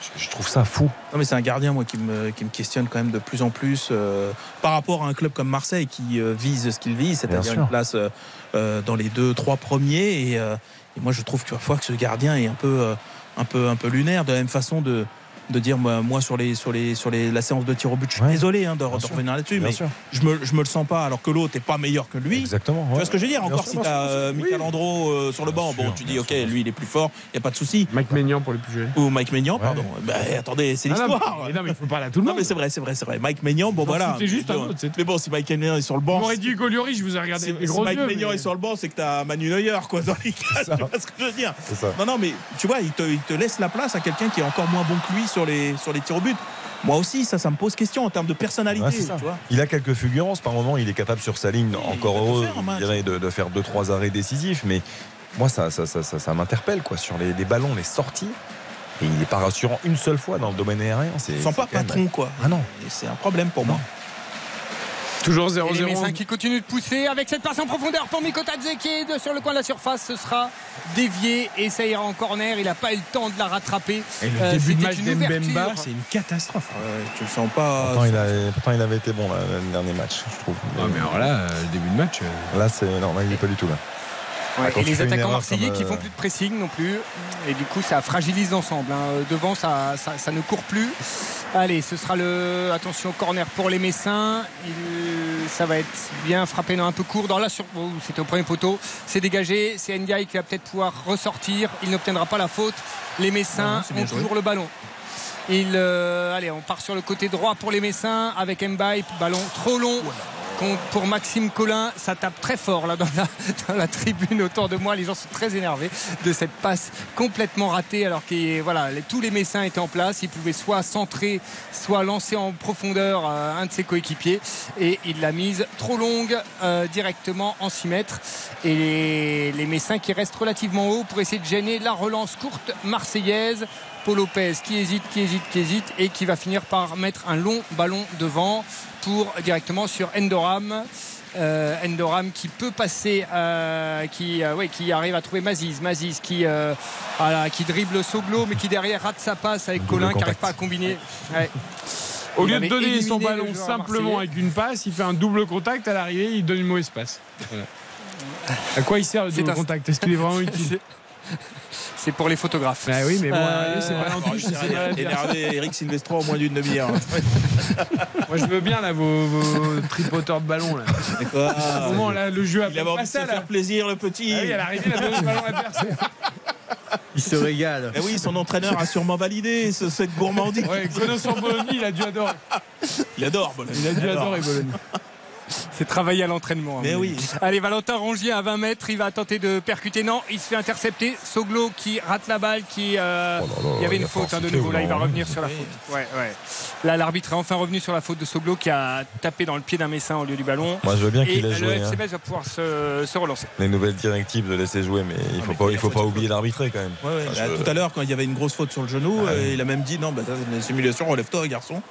Je, je trouve ça fou. Non mais c'est un gardien moi qui me, qui me questionne quand même de plus en plus euh, par rapport à un club comme Marseille qui euh, vise ce qu'il vise, c'est-à-dire une place euh, dans les deux trois premiers et, et moi je trouve que parfois que ce gardien est un peu un peu un peu lunaire de la même façon de de dire moi, moi, sur les sur les sur les la séance de tir au but je suis Ouais. désolé hein, de, revenir là-dessus mais sûr. je me je me le sens pas alors que l'autre est pas meilleur que lui Exactement. tu vois ce que je veux dire? Encore si tu as Michael Andro euh, sur le Bien banc, bon, tu dis, ok, sûr. lui il est plus fort, il n'y a pas de souci. Mike Maignan pour les plus jeunes. Ou Mike Maignan, Ouais. pardon. Bah, attendez, c'est non, l'histoire. non, mais il faut parler à tout le Non, monde. mais c'est vrai, c'est vrai, c'est vrai. Mike Maignan, bon voilà. foutais juste un mais, autre, c'est mais bon, si Mike Maignan est sur le banc. m'aurait dit Hugo Lloris, je vous ai regardé Si, Mike. Maignan est sur le banc, c'est que t'as Manu Neuer, quoi, dans les cas. Tu vois ce que je veux dire? C'est. Non, non, mais tu vois, il te, il te laisse la place à quelqu'un qui est encore moins bon que lui sur les, sur les tirs au but. Moi aussi, ça, ça me pose question en termes de personnalité. Ouais, c'est ça. tu vois Il a quelques fulgurances. Par moment, il est capable sur sa ligne, il encore heureux, faire dirais, de, de faire deux trois arrêts décisifs. Mais moi, ça, ça, ça, ça, m'interpelle quoi sur les, les ballons, les sorties. Et il n'est pas rassurant une seule fois dans le domaine aérien. C'est sont pas même- patron, quoi. Ah non. C'est un problème pour moi. Toujours Et les 0-0. Messins qui continuent de pousser avec cette passe en profondeur pour Mikotadze qui est de- sur le coin de la surface. Ce sera dévié et ça ira en corner. Il n'a pas eu le temps de la rattraper. Et le Euh, début de match une d'Embemba, c'est une catastrophe. Tu le sens pas. Pourtant, il, a- pourtant, il avait été bon là, le dernier match, je trouve. Ah, mais alors là, euh, le début de match. euh, Là, c'est là, il n'est pas du tout là. Ouais, Ah, et les attaquants marseillais qui euh, font plus de pressing non plus. Et du coup, ça fragilise l'ensemble. hein. Devant, ça, ça, ça ne court plus. Allez, ce sera le. Attention, corner pour les Messins. Il- Ça va être bien frappé dans un peu court. Dans la sur... oh, C'était au premier poteau. C'est dégagé. C'est Ndiaye qui va peut-être pouvoir ressortir. Il n'obtiendra pas la faute. Les Messins Non, ont joué. toujours le ballon. Il, euh, allez, on part sur le côté droit pour les Messins avec Mbaye. Ballon trop long. Pour Maxime Collin. Ça tape très fort là dans la, tribune autour de moi. Les gens sont très énervés de cette passe complètement ratée alors que voilà, tous les Messins étaient en place. Ils pouvaient soit centrer, soit lancer en profondeur euh, un de ses coéquipiers. Et il l'a mise trop longue euh, directement en 6 mètres. Et les, les Messins qui restent relativement haut pour essayer de gêner la relance courte marseillaise. Paul Lopez qui hésite, qui hésite, qui hésite et qui va finir par mettre un long ballon devant pour directement sur Endoram. Euh, Endoram qui peut passer, euh, qui, euh, ouais, qui arrive à trouver Maziz. Maziz qui, euh, voilà, qui dribble Soglo, mais qui derrière rate sa passe avec Colin qui n'arrive pas à combiner. Ouais. Au Il lieu de donner son ballon simplement avec une passe, il fait un double contact à l'arrivée, il donne une mauvaise passe. Voilà. À quoi il sert le double un- contact? Est-ce qu'il est vraiment utile? C'est pour les photographes. Bah oui, mais bon, Euh, c'est pas en touche, c'est pas l'adversaire. Énervé Eric Silvestro en moins d'une demi-heure. Moi, je veux bien là vos, vos tripoteurs de ballon là. D'accord. À un moment là, le jeu a Il avait envie de se faire plaisir, le petit. Ah oui, à l'arrivée, il a donné le ballon à adversaire. Il se régale. Eh oui, son entraîneur a sûrement validé ce- cette gourmandise. Ouais, connaissant Bologna, il a dû adorer. Il adore Bologne. Il a dû adore. adorer Bologna. C'est travailler à l'entraînement. hein. Mais oui. Allez, Valentin Rongier à 20 mètres, il va tenter de percuter. Non, il se fait intercepter. Soglo qui rate la balle, qui. euh, Oh là là, il y avait une faute hein, de nouveau. ou Là, il va revenir sur la faute. Ouais, ouais. Là, l'arbitre est enfin revenu sur la faute de Soglo qui a tapé dans le pied d'un Messin au lieu du ballon. Moi, je veux bien Et qu'il ait le joué. FC hein. Metz va pouvoir se, se relancer. Les nouvelles directives de laisser jouer, mais il faut mais pas, il il a faut pas oublier d'arbitrer quand même. Ouais, ouais. Enfin, Bah, je- Tout à l'heure, quand il y avait une grosse faute sur le genou, Ah euh, oui. il a même dit non, bah, ça, c'est une simulation, relève-toi, garçon.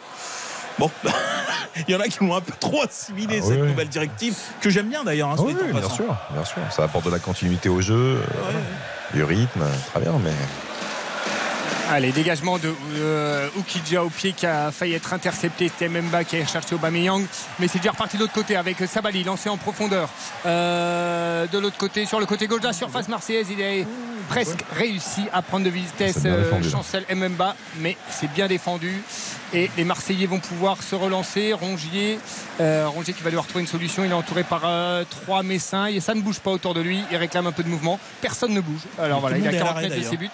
Bon, il y en a qui l'ont un peu trop assimilé Ah cette oui. nouvelle directive, que j'aime bien d'ailleurs. hein, Ah oui, bien sûr, bien sûr. Ça apporte de la continuité au jeu, euh, du rythme, très bien, mais Allez, dégagement de euh, Oukidja au pied qui a failli être intercepté. C'était Memba qui a cherché Aubameyang. Mais c'est déjà reparti de l'autre côté avec Sabali lancé en profondeur. Euh, de l'autre côté, sur le côté gauche de la surface marseillaise, il est presque réussi à prendre de vitesse euh. Chancel Mbemba. Mais c'est bien défendu. Et les Marseillais vont pouvoir se relancer. Rongier, euh, Rongier qui va devoir trouver une solution. Il est entouré par euh, trois Messins. Et ça ne bouge pas autour de lui. Il réclame un peu de mouvement. Personne ne bouge. Alors voilà, il a monde est à 40 l'arrêt, mètres de ses buts.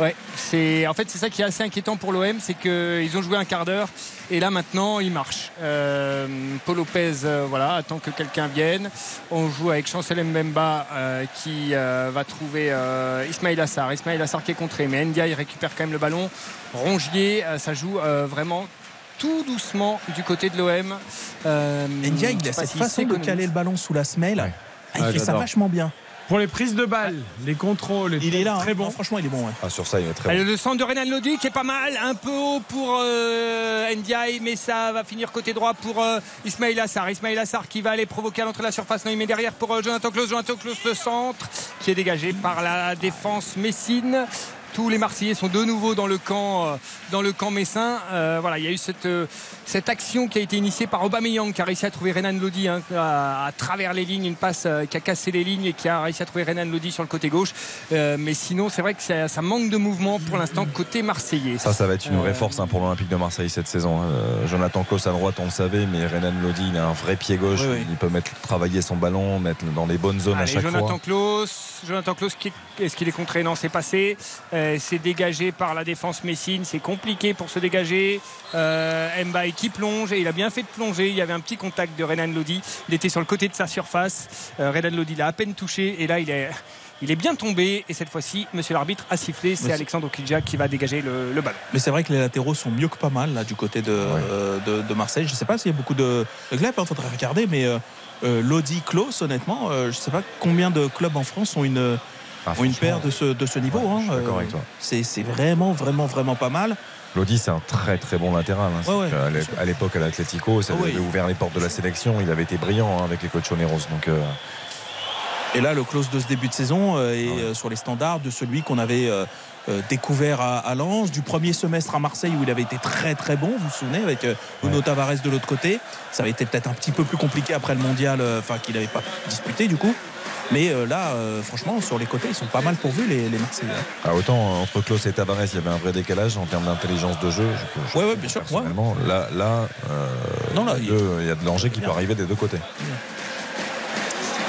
Ouais, c'est en fait c'est ça qui est assez inquiétant pour l'OM, c'est qu'ils ont joué un quart d'heure et là maintenant ils marchent. Euh, Paul Lopez, euh, voilà, attend que quelqu'un vienne. On joue avec Chancel Mbemba euh, qui euh, va trouver euh, Ismail Assar. Ismail Assar qui est contré, mais Ndia il récupère quand même le ballon. Rongier, euh, ça joue euh, vraiment tout doucement du côté de l'OM. Euh, Ndia, il a cette façon de caler le ballon sous la semelle. Ah, il Ah, fait ça vachement bien. Pour les prises de balles, les contrôles, Il est là, très hein. bon. Non, franchement, il est bon. ouais. ah, sur ça, il est très Allez, bon. le centre de Renan Lodi qui est pas mal, un peu haut pour euh, Ndiaye, mais ça va finir côté droit pour euh, Ismail Assar. Ismail Assar qui va aller provoquer à l'entrée de la surface. Non, il met derrière pour euh, Jonathan Klaus. Jonathan Klaus, le centre qui est dégagé par la défense messine. Tous les Marseillais sont de nouveau dans le camp, euh, dans le camp messin. Euh, voilà, il y a eu cette, euh, cette action qui a été initiée par Aubameyang qui a réussi à trouver Renan Lodi hein, à, à travers les lignes, une passe euh, qui a cassé les lignes et qui a réussi à trouver Renan Lodi sur le côté gauche. Euh, mais sinon, c'est vrai que ça, ça manque de mouvement pour l'instant côté marseillais. Ça, ça va être une vraie force hein, pour l'Olympique de Marseille cette saison. hein. Euh, Jonathan Klaus à droite, on le savait, mais Renan Lodi, il a un vrai pied gauche. Oui, oui. Il peut mettre, travailler son ballon, mettre dans les bonnes zones à chaque Jonathan fois. Klaus, Jonathan Klaus, est-ce qu'il est contré? Non, c'est passé. Euh, c'est dégagé par la défense messine. C'est compliqué pour se dégager. Euh, Mbaye qui plonge et il a bien fait de plonger. Il y avait un petit contact de Renan Lodi. Il était sur le côté de sa surface. Euh, Renan Lodi l'a à peine touché et là il est. Il est bien tombé et cette fois-ci, monsieur l'arbitre a sifflé. C'est Alexandre Okidja qui va dégager le, le ballon. Mais c'est vrai que les latéraux sont mieux que pas mal là du côté de, euh, de, de Marseille. Je sais pas s'il y a beaucoup de, de clubs, il faudrait regarder, mais euh, euh, Lodi, Klaus, honnêtement, euh, je sais pas combien de clubs en France ont une, Ah, ont une paire de ce, de ce niveau. ouais, hein. Euh. C'est c'est vraiment, vraiment, vraiment pas mal. Lodi, c'est un très très bon latéral. hein. Ouais, ouais, à l'é- à l'époque, à l'Atlético, ça avait ouvert les portes de la sélection. Il avait été brillant hein, avec les Cochoneros. Donc, euh, Et là, le close de ce début de saison euh, est Ah sur les standards de celui qu'on avait euh, découvert à, à Lens, du premier semestre à Marseille où il avait été très très bon, vous vous souvenez, avec euh, Bruno Ouais. Tavares de l'autre côté. Ça avait été peut-être un petit peu plus compliqué après le mondial, euh, enfin qu'il n'avait pas disputé du coup. Mais euh, là, euh, franchement, sur les côtés, ils sont pas mal pourvus les, les Marseillais. ah, autant euh, entre Klaus et Tavares, il y avait un vrai décalage en termes d'intelligence de jeu. Je, Ouais, ouais, bien sûr, Personnellement, là, là, Non, là, les il- y a de danger qui peut arriver des deux côtés.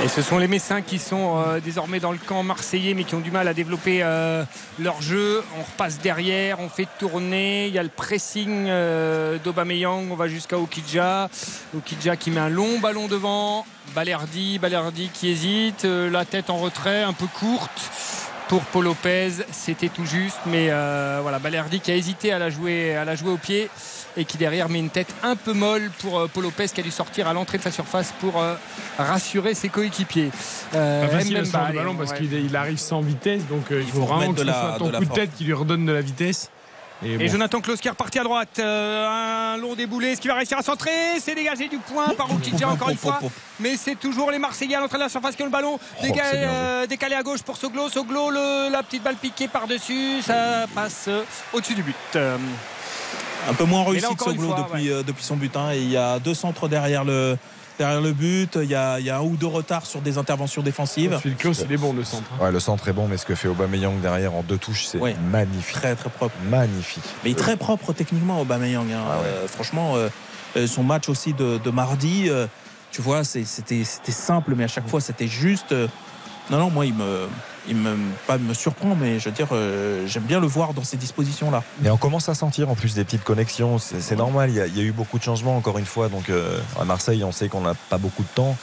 Et ce sont les Messins qui sont euh, désormais dans le camp marseillais mais qui ont du mal à développer euh, leur jeu. On repasse derrière, on fait tourner. Il y a le pressing euh. On va jusqu'à Okidja. Okidja qui met un long ballon devant. Balerdi, Balerdi qui hésite. euh, la tête en retrait, un peu courte. Pour Paul Lopez, c'était tout juste, mais voilà, Balerdi qui a hésité à la jouer, à la jouer au pied et qui derrière met une tête un peu molle pour euh, Paul Lopez qui a dû sortir à l'entrée de sa surface pour euh, rassurer ses coéquipiers. Euh, Pas facile à Mbemba, sortir le allez, ballon parce ouais. qu'il il arrive sans vitesse, donc euh, il faut, faut vraiment remettre que de ce la- soit ton de la coup de tête qui lui redonne de la vitesse. Et. Jonathan Klaus qui est reparti à droite. Euh, un long déboulé. Est-ce qu'il va réussir à centrer C'est dégagé du point par Okidja encore une fois. Mais c'est toujours les Marseillais à l'entrée de la surface qui ont le ballon. Euh, décalé à gauche pour Soglo. Soglo, le- la petite balle piquée par-dessus. Ça passe euh, au-dessus du but. Un peu moins réussi là, que encore une Soglo fois, depuis, euh, depuis son butin. Et il y a deux centres derrière le, derrière le but. Il y, a, il y a un ou deux retards sur des interventions défensive. Phil Klaus, il est bon le centre. hein. Ouais, le centre est bon, mais ce que fait Aubameyang derrière en deux touches, c'est Ouais. magnifique. Très très propre. Magnifique. Mais il est très propre techniquement Aubameyang. hein. Ah ouais. Euh, franchement, euh, son match aussi de, de mardi, euh, tu vois, c'était c'était simple, mais à chaque fois c'était juste. euh, non, non, moi il me, il me pas me surprend, mais je veux dire, euh, j'aime bien le voir dans ces dispositions là. Et on commence à sentir en plus des petites connexions. C'est normal, il y, a, il y a eu beaucoup de changements encore une fois. Donc euh, à Marseille, on sait qu'on n'a pas beaucoup de temps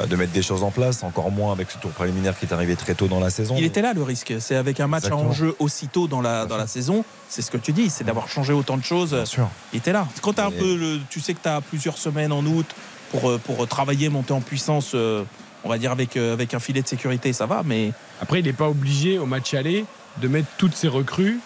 euh, de mettre des choses en place, encore moins avec ce tour préliminaire qui est arrivé très tôt dans la saison. Il était là le risque. C'est avec un match Exactement. à enjeu aussitôt dans la, dans la saison. C'est ce que tu dis, c'est d'avoir changé autant de choses. Bien sûr. Il était là. Quand as un peu le- tu sais que tu as plusieurs semaines en août pour, pour travailler, monter en puissance, euh, on va dire avec, euh, avec un filet de sécurité, ça va, mais Après, il n'est pas obligé au match aller de mettre toutes ses recrues.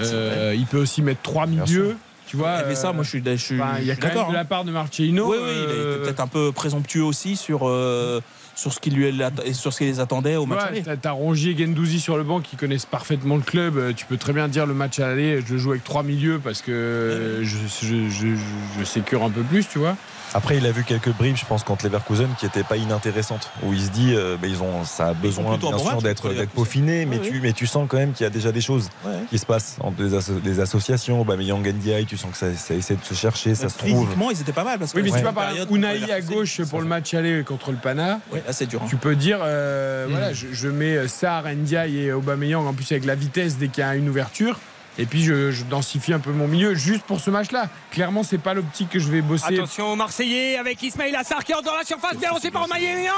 Euh, il peut aussi mettre trois milieux. Tu vois, mais ça, moi je suis, je suis, enfin, il y a quand même de la hein. part de Marcelino. Oui, oui, il a euh, peut-être un peu présomptueux aussi sur, euh, sur, ce qui lui, et sur ce qui les attendait au match Ouais, aller. t'as- Rongier et Gendouzi sur le banc qui connaissent parfaitement le club. Tu peux très bien dire le match à l'aller, je joue avec trois milieux parce que je, je, je, je- je sécure un peu plus, tu vois. Après, il a vu quelques bribes, je pense, contre Leverkusen qui n'étaient pas inintéressantes. Où il se dit, euh, bah, ils ont, ça a besoin, bien bon sûr, match d'être peaufiné, mais, Oui, tu, mais tu sens quand même qu'il y a déjà des choses Ouais. qui se passent entre les, asso- les associations. Aubameyang, Ndiaye, tu sens que ça, ça essaie de se chercher, ça se trouve. Ils étaient pas mal. Parce que Oui, mais tu ouais, vois, par exemple, Unai à gauche pour le match aller contre le Pana. Ouais, là, c'est dur. hein. Tu peux dire, euh, voilà, je, je mets Sarr, Ndiaye et Aubameyang en plus avec la vitesse dès qu'il y a une ouverture. Et puis je, je densifie un peu mon milieu juste pour ce match-là. Clairement, c'est pas l'optique que je vais bosser. Attention aux Marseillais avec Ismail Assar qui entre dans la surface, bien lancé par Yang.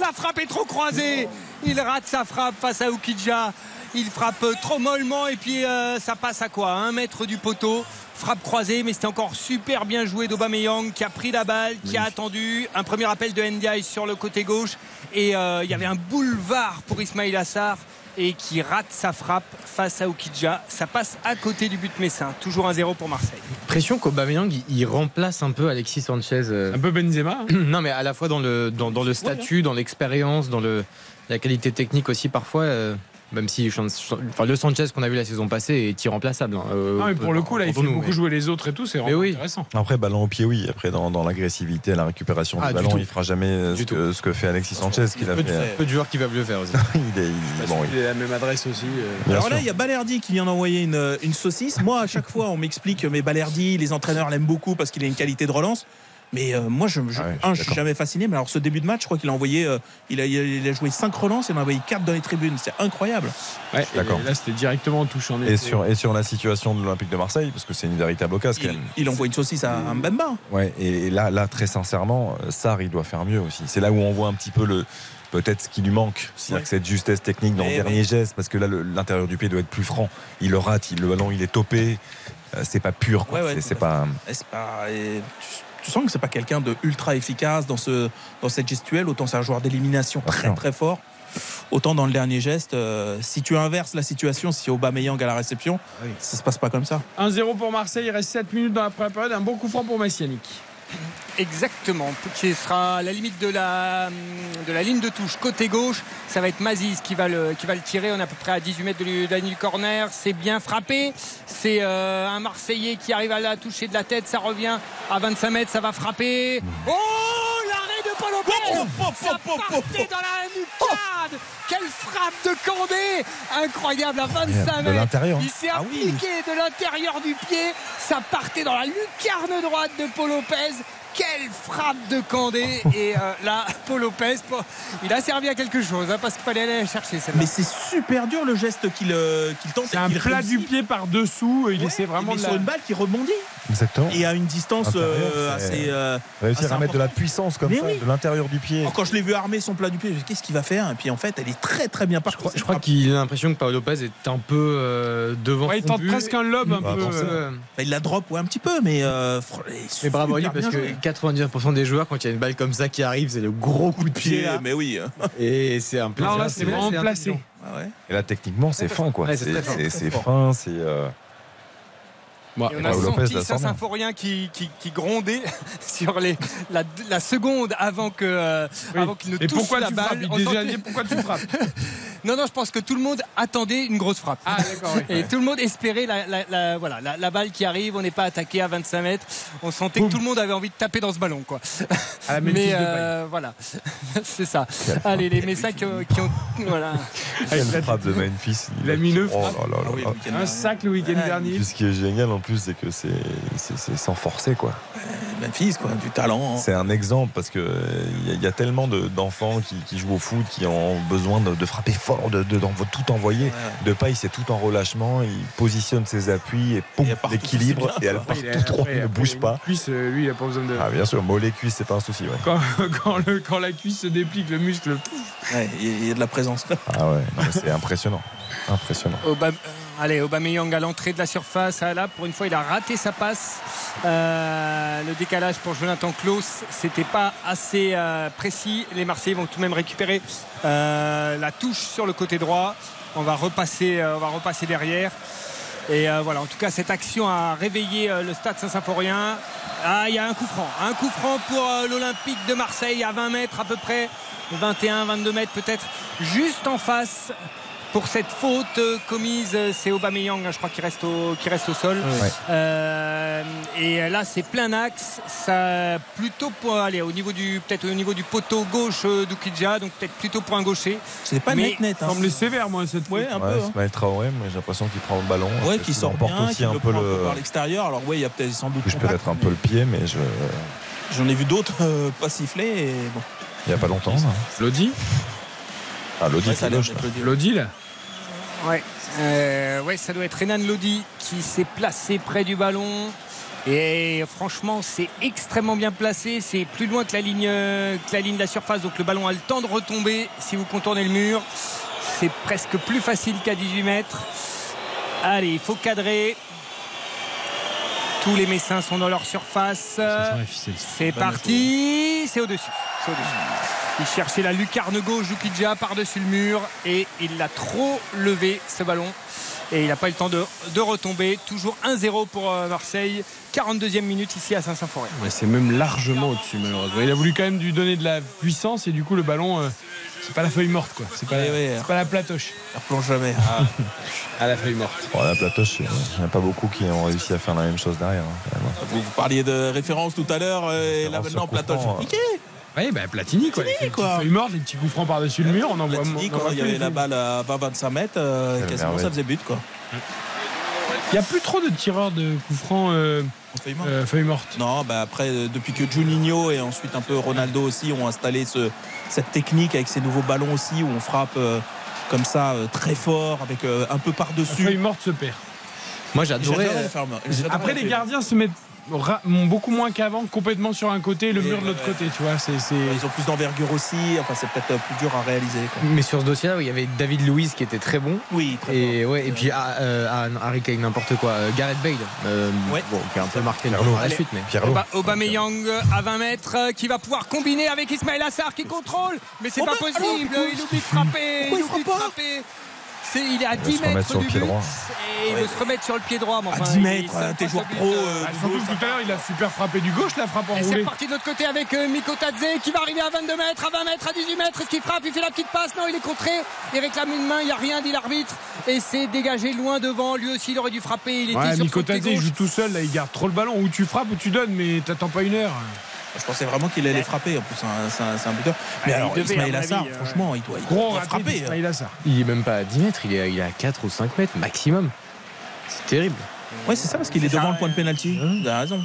La frappe est trop croisée. Il rate sa frappe face à Ukidja. Il frappe trop mollement et puis euh, ça passe à quoi? Un mètre du poteau. Frappe croisée, mais c'était encore super bien joué d'Aubameyang qui a pris la balle, qui a attendu. Un premier appel de Ndiaye sur le côté gauche. Et euh, il y avait un boulevard pour Ismail Assar et qui rate sa frappe face à Ukidja. Ça passe à côté du but messin. Toujours 1-0 pour Marseille. Pression qu'Aubameyang il, il remplace un peu Alexis Sanchez. euh. Un peu Benzema. hein. non, mais à la fois dans le, dans, dans le statut, dans l'expérience, dans le, la qualité technique aussi parfois. euh, même si enfin, le Sanchez qu'on a vu la saison passée est irremplaçable. hein, euh, pour le coup, là, il fait nous, beaucoup mais- jouer les autres et tout, c'est Mais vraiment oui. intéressant. Après, ballon au pied, oui. Après, dans, dans l'agressivité, la récupération Ah, du du ballon, tout. il fera jamais ce que, ce que fait Alexis Sanchez, qu'il a peu, fait. de, peu de joueurs qui peuvent le faire aussi. il est, il- bon, la même adresse aussi. euh. Alors là, il y a Balerdi qui vient d'envoyer une, une saucisse. Moi, à chaque fois, on m'explique que mais Balerdi, les entraîneurs l'aiment beaucoup parce qu'il a une qualité de relance. Mais euh, moi, je, je, Ah ouais, un, je je suis jamais fasciné. Mais alors, ce début de match, je crois qu'il a envoyé, euh, il, a, il a joué 5 relances, il en a envoyé 4 dans les tribunes. C'est incroyable. Ouais, et D'accord. là, c'était directement en touche en Et sur, et sur la situation de l'Olympique de Marseille, parce que c'est une véritable occasion Il, il envoie une saucisse à un Mbemba. Ouais, et, et là, là, très sincèrement, euh, Sarr, il doit faire mieux aussi. C'est là où on voit un petit peu le peut-être ce qui lui manque, c'est-à-dire Ouais. que cette justesse technique dans Mais le dernier geste, parce que là, l'intérieur du pied doit être plus franc. Il le rate, il, le ballon, il est topé. Euh, c'est pas pur, quoi. Ouais, ouais, C'est- pas. Et c'est pas- et tu, sens que c'est pas quelqu'un de ultra efficace dans, ce, dans cette gestuelle. Autant c'est un joueur d'élimination très très fort. Autant dans le dernier geste, euh, si tu inverses la situation, si Aubameyang à la réception, ça se passe pas comme ça. 1-0 pour Marseille, il reste 7 minutes dans la première période. Un bon coup franc pour Massianic. Exactement, qui sera la limite de la, ligne de touche côté gauche. Ça va être Mazis qui va le, tirer. On est à peu près à 18 mètres de la corner. C'est bien frappé. C'est euh, un Marseillais qui arrive à la toucher de la tête. Ça revient à 25 mètres. Ça va frapper. Oh Paul Lopez Ça partait dans la lucarne Quelle frappe de Candé Incroyable à 25 De mètres. Il s'est Ah appliqué de l'intérieur du pied. Ça partait dans la lucarne droite de Paul Lopez. Quelle frappe de Candé Et euh, là, Paul Lopez, il a servi à quelque chose hein, parce qu'il fallait aller la chercher celle-là. Mais c'est super dur le geste qu'il euh, qu'il tente. C'est un qu'il plat réussit. du pied par dessous. Il essaie vraiment de sur la... une balle qui rebondit Exactement. et à une distance euh, c'est- assez. euh, Réussir assez à mettre de la puissance comme Mais ça, oui. de l'intérieur du pied. Alors, Quand je l'ai vu armer son plat du pied, je me suis dit, qu'est-ce qu'il va faire? Et puis en fait, elle est très très bien partie. Je crois qu'il a l'impression que Paolo Lopez est un peu euh, devant. Ouais, il tente but. presque un lob un Bah, peu. Enfin, il la drop ouais, un petit peu, mais. Euh, Mais bravo à lui parce que. 99% des joueurs, quand il y a une balle comme ça qui arrive, c'est le gros coup de pied. Là. mais oui. Et c'est un plaisir. Non, là, c'est vraiment placé. Ah ouais? Et là, techniquement, c'est fin, quoi. Ouais, c'est fin, c'est. euh, Bon, Et on a Paolo Lopez senti bien. Saint-Symphorien qui, qui, qui grondait sur les, la, la seconde avant que euh, Oui. avant qu'il ne Et touche pourquoi la tu balle. frappes déjà dit pourquoi tu frappes Non, non, je pense que tout le monde attendait une grosse frappe. Ah oui. Et tout le monde espérait la, la- la- voilà, la, la balle qui arrive. On n'est pas attaqué à 25 mètres. On sentait Boum. que tout le monde avait envie de taper dans ce ballon. Quoi. À la Memphis Mais euh, voilà, c'est ça. Allez, les Messins qui, ont- qui ont. Voilà. Quelle la- frappe de Memphis. Il a mis neuf Oh Ah Un sac le week-end Ouais. dernier. Ce qui est génial en plus, c'est que c'est sans forcer quoi. Memphis, quoi, du talent. hein. C'est un exemple parce que il y, a- il y a tellement de- d'enfants qui, qui jouent au foot qui ont besoin de, de frapper fort, de, tout envoyer. Ouais. De paille, c'est tout en relâchement. Il positionne ses appuis et tout l'équilibre et elle part tout il ne bouge pas. Cuisse, euh, lui, il a pas besoin de. Ah bien sûr, mollet cuisse, c'est pas un souci. Ouais. Quand, quand, le- quand la cuisse se déplique, le muscle. Ouais, il y y a de la présence. Ah ouais, c'est impressionnant, impressionnant. Aubame- Allez, Aubameyang à l'entrée de la surface. Ah, Là, pour une fois, il a raté sa passe. Euh, le décalage pour Jonathan Klaus, c'était pas assez euh, précis. Les Marseillais vont tout de même récupérer euh, la touche sur le côté droit. On va repasser, on va repasser derrière. Et voilà, en tout cas, cette action a réveillé le stade Saint-Symphorien. Ah, il y a un coup franc. Un coup franc pour l'Olympique de Marseille à 20 mètres à peu près. 21, 22 mètres peut-être. Juste en face pour cette faute commise. C'est Aubameyang, hein, je crois, qui reste au, qui reste au sol. Ouais. Euh, et là, c'est plein axe. Ça, plutôt pour aller au niveau du, peut-être au niveau du poteau gauche euh, d'Oukidja, donc peut-être plutôt pour un gaucher. C'est pas Mais net net. Hein. semblait sévère, moi, cette fois. Ouais, un Ouais, peu. hein. Traoré, moi j'ai l'impression qu'il prend le ballon. Ouais, qui il sort bien, aussi qui un le peu le. par l'extérieur. Alors ouais, il y a peut-être sans doute. Touche contact, peut-être un peu mais le pied, mais je. J'en ai vu d'autres euh, pas siffler. Et bon. Il n'y a pas longtemps. ça? Lodi? Ah, gauche. le deal. Lodi, là Ouais. Euh, ouais, ça doit être Renan Lodi qui s'est placé près du ballon. Et franchement, c'est extrêmement bien placé. C'est plus loin que la ligne, que la ligne de la surface. Donc le ballon a le temps de retomber si vous contournez le mur. C'est presque plus facile qu'à 18 mètres. Allez, il faut cadrer. Tous les Messins sont dans leur surface. C'est parti. C'est au-dessus. C'est au-dessus. Il cherchait la lucarne gauche Joukidja par-dessus le mur et il l'a trop levé ce ballon. Et il n'a pas eu le temps de, de retomber. Toujours 1-0 pour euh, Marseille. 42e minute ici à Saint-Symphorien. Ouais, c'est même largement au-dessus, malheureusement. Il a voulu quand même lui donner de la puissance et du coup, le ballon, euh, c'est pas la feuille morte, quoi. C'est pas, Ouais, ouais. c'est pas la platoche. Il replonge jamais. À la feuille morte. Bon, la platoche, il n'y en a pas beaucoup qui ont réussi à faire la même chose derrière. hein, même. Vous, vous parliez de référence tout à l'heure. euh, et là maintenant, Platoche. franc, Piqué. Oui, bah Platini, quoi. Platini, quoi. feuilles mortes, les petits coups francs par-dessus le mur, on en voit Platini, quand il y avait la balle à 20-25 mètres, euh, Quelle quasiment ça faisait but. quoi. Il n'y a plus trop de tireurs de coups francs euh, On fait mort. euh, feuilles mortes. Non, bah après, euh, depuis que Juninho et ensuite un peu Ronaldo aussi ont installé ce- cette technique avec ces nouveaux ballons aussi où on frappe euh, comme ça euh, très fort avec euh, un peu La par-dessus. feuille morte se perd. Moi, j'adorais. Après, les gardiens se mettent beaucoup moins qu'avant, complètement sur un côté, le Et mur de l'autre ouais. côté, tu vois. C'est, c'est- Ils ont plus d'envergure aussi. Enfin, c'est peut-être euh, plus dur à réaliser. quoi. Mais sur ce dossier-là, il y avait David Luiz qui était très bon. Oui, très Et, ouais, et puis ah, euh, Harry Kane, n'importe quoi. Euh, Gareth Bale, euh, Ouais. bon, qui a un peu marqué le par la suite. Mais... Oba- Aubameyang à 20 mètres qui va pouvoir combiner avec Ismaël Assar qui contrôle. Mais c'est pas possible. Il oublie de frapper. Pourquoi il oublie de frappe pas frapper. C'est- il est à va 10 se remettre mètres sur le du pied but droit. et il veut se remettre sur le pied droit. mais À enfin, 10 il- mètres, ça hein, t'es joueur pro, euh, euh, Ah, surtout que tout à l'heure, il a super frappé du gauche, la frappe Et c'est enroulée. reparti de l'autre côté avec euh, Miko Tadze qui va arriver à 22 mètres, à 20 mètres, à 18 mètres. Est-ce qu'il frappe? Il fait la petite passe. Non, il est contré. Il réclame une main. Il n'y a rien, dit l'arbitre. Et c'est dégagé loin devant. Lui aussi, il aurait dû frapper. Il était Ouais, sur Miko Tadze, il joue tout seul, là, il garde trop le ballon. Ou tu frappes ou tu donnes, mais t'attends pas une heure. Je pensais vraiment qu'il allait frapper. En plus, c'est un- buteur. Mais il alors, mon Assar, euh, franchement, il doit, il Gros doit frapper. hein. Il est même pas à 10 mètres, il est, il est à 4 ou 5 mètres maximum. C'est terrible. Ouais, c'est ça parce qu'il est devant le point de pénalty. Vous avez raison.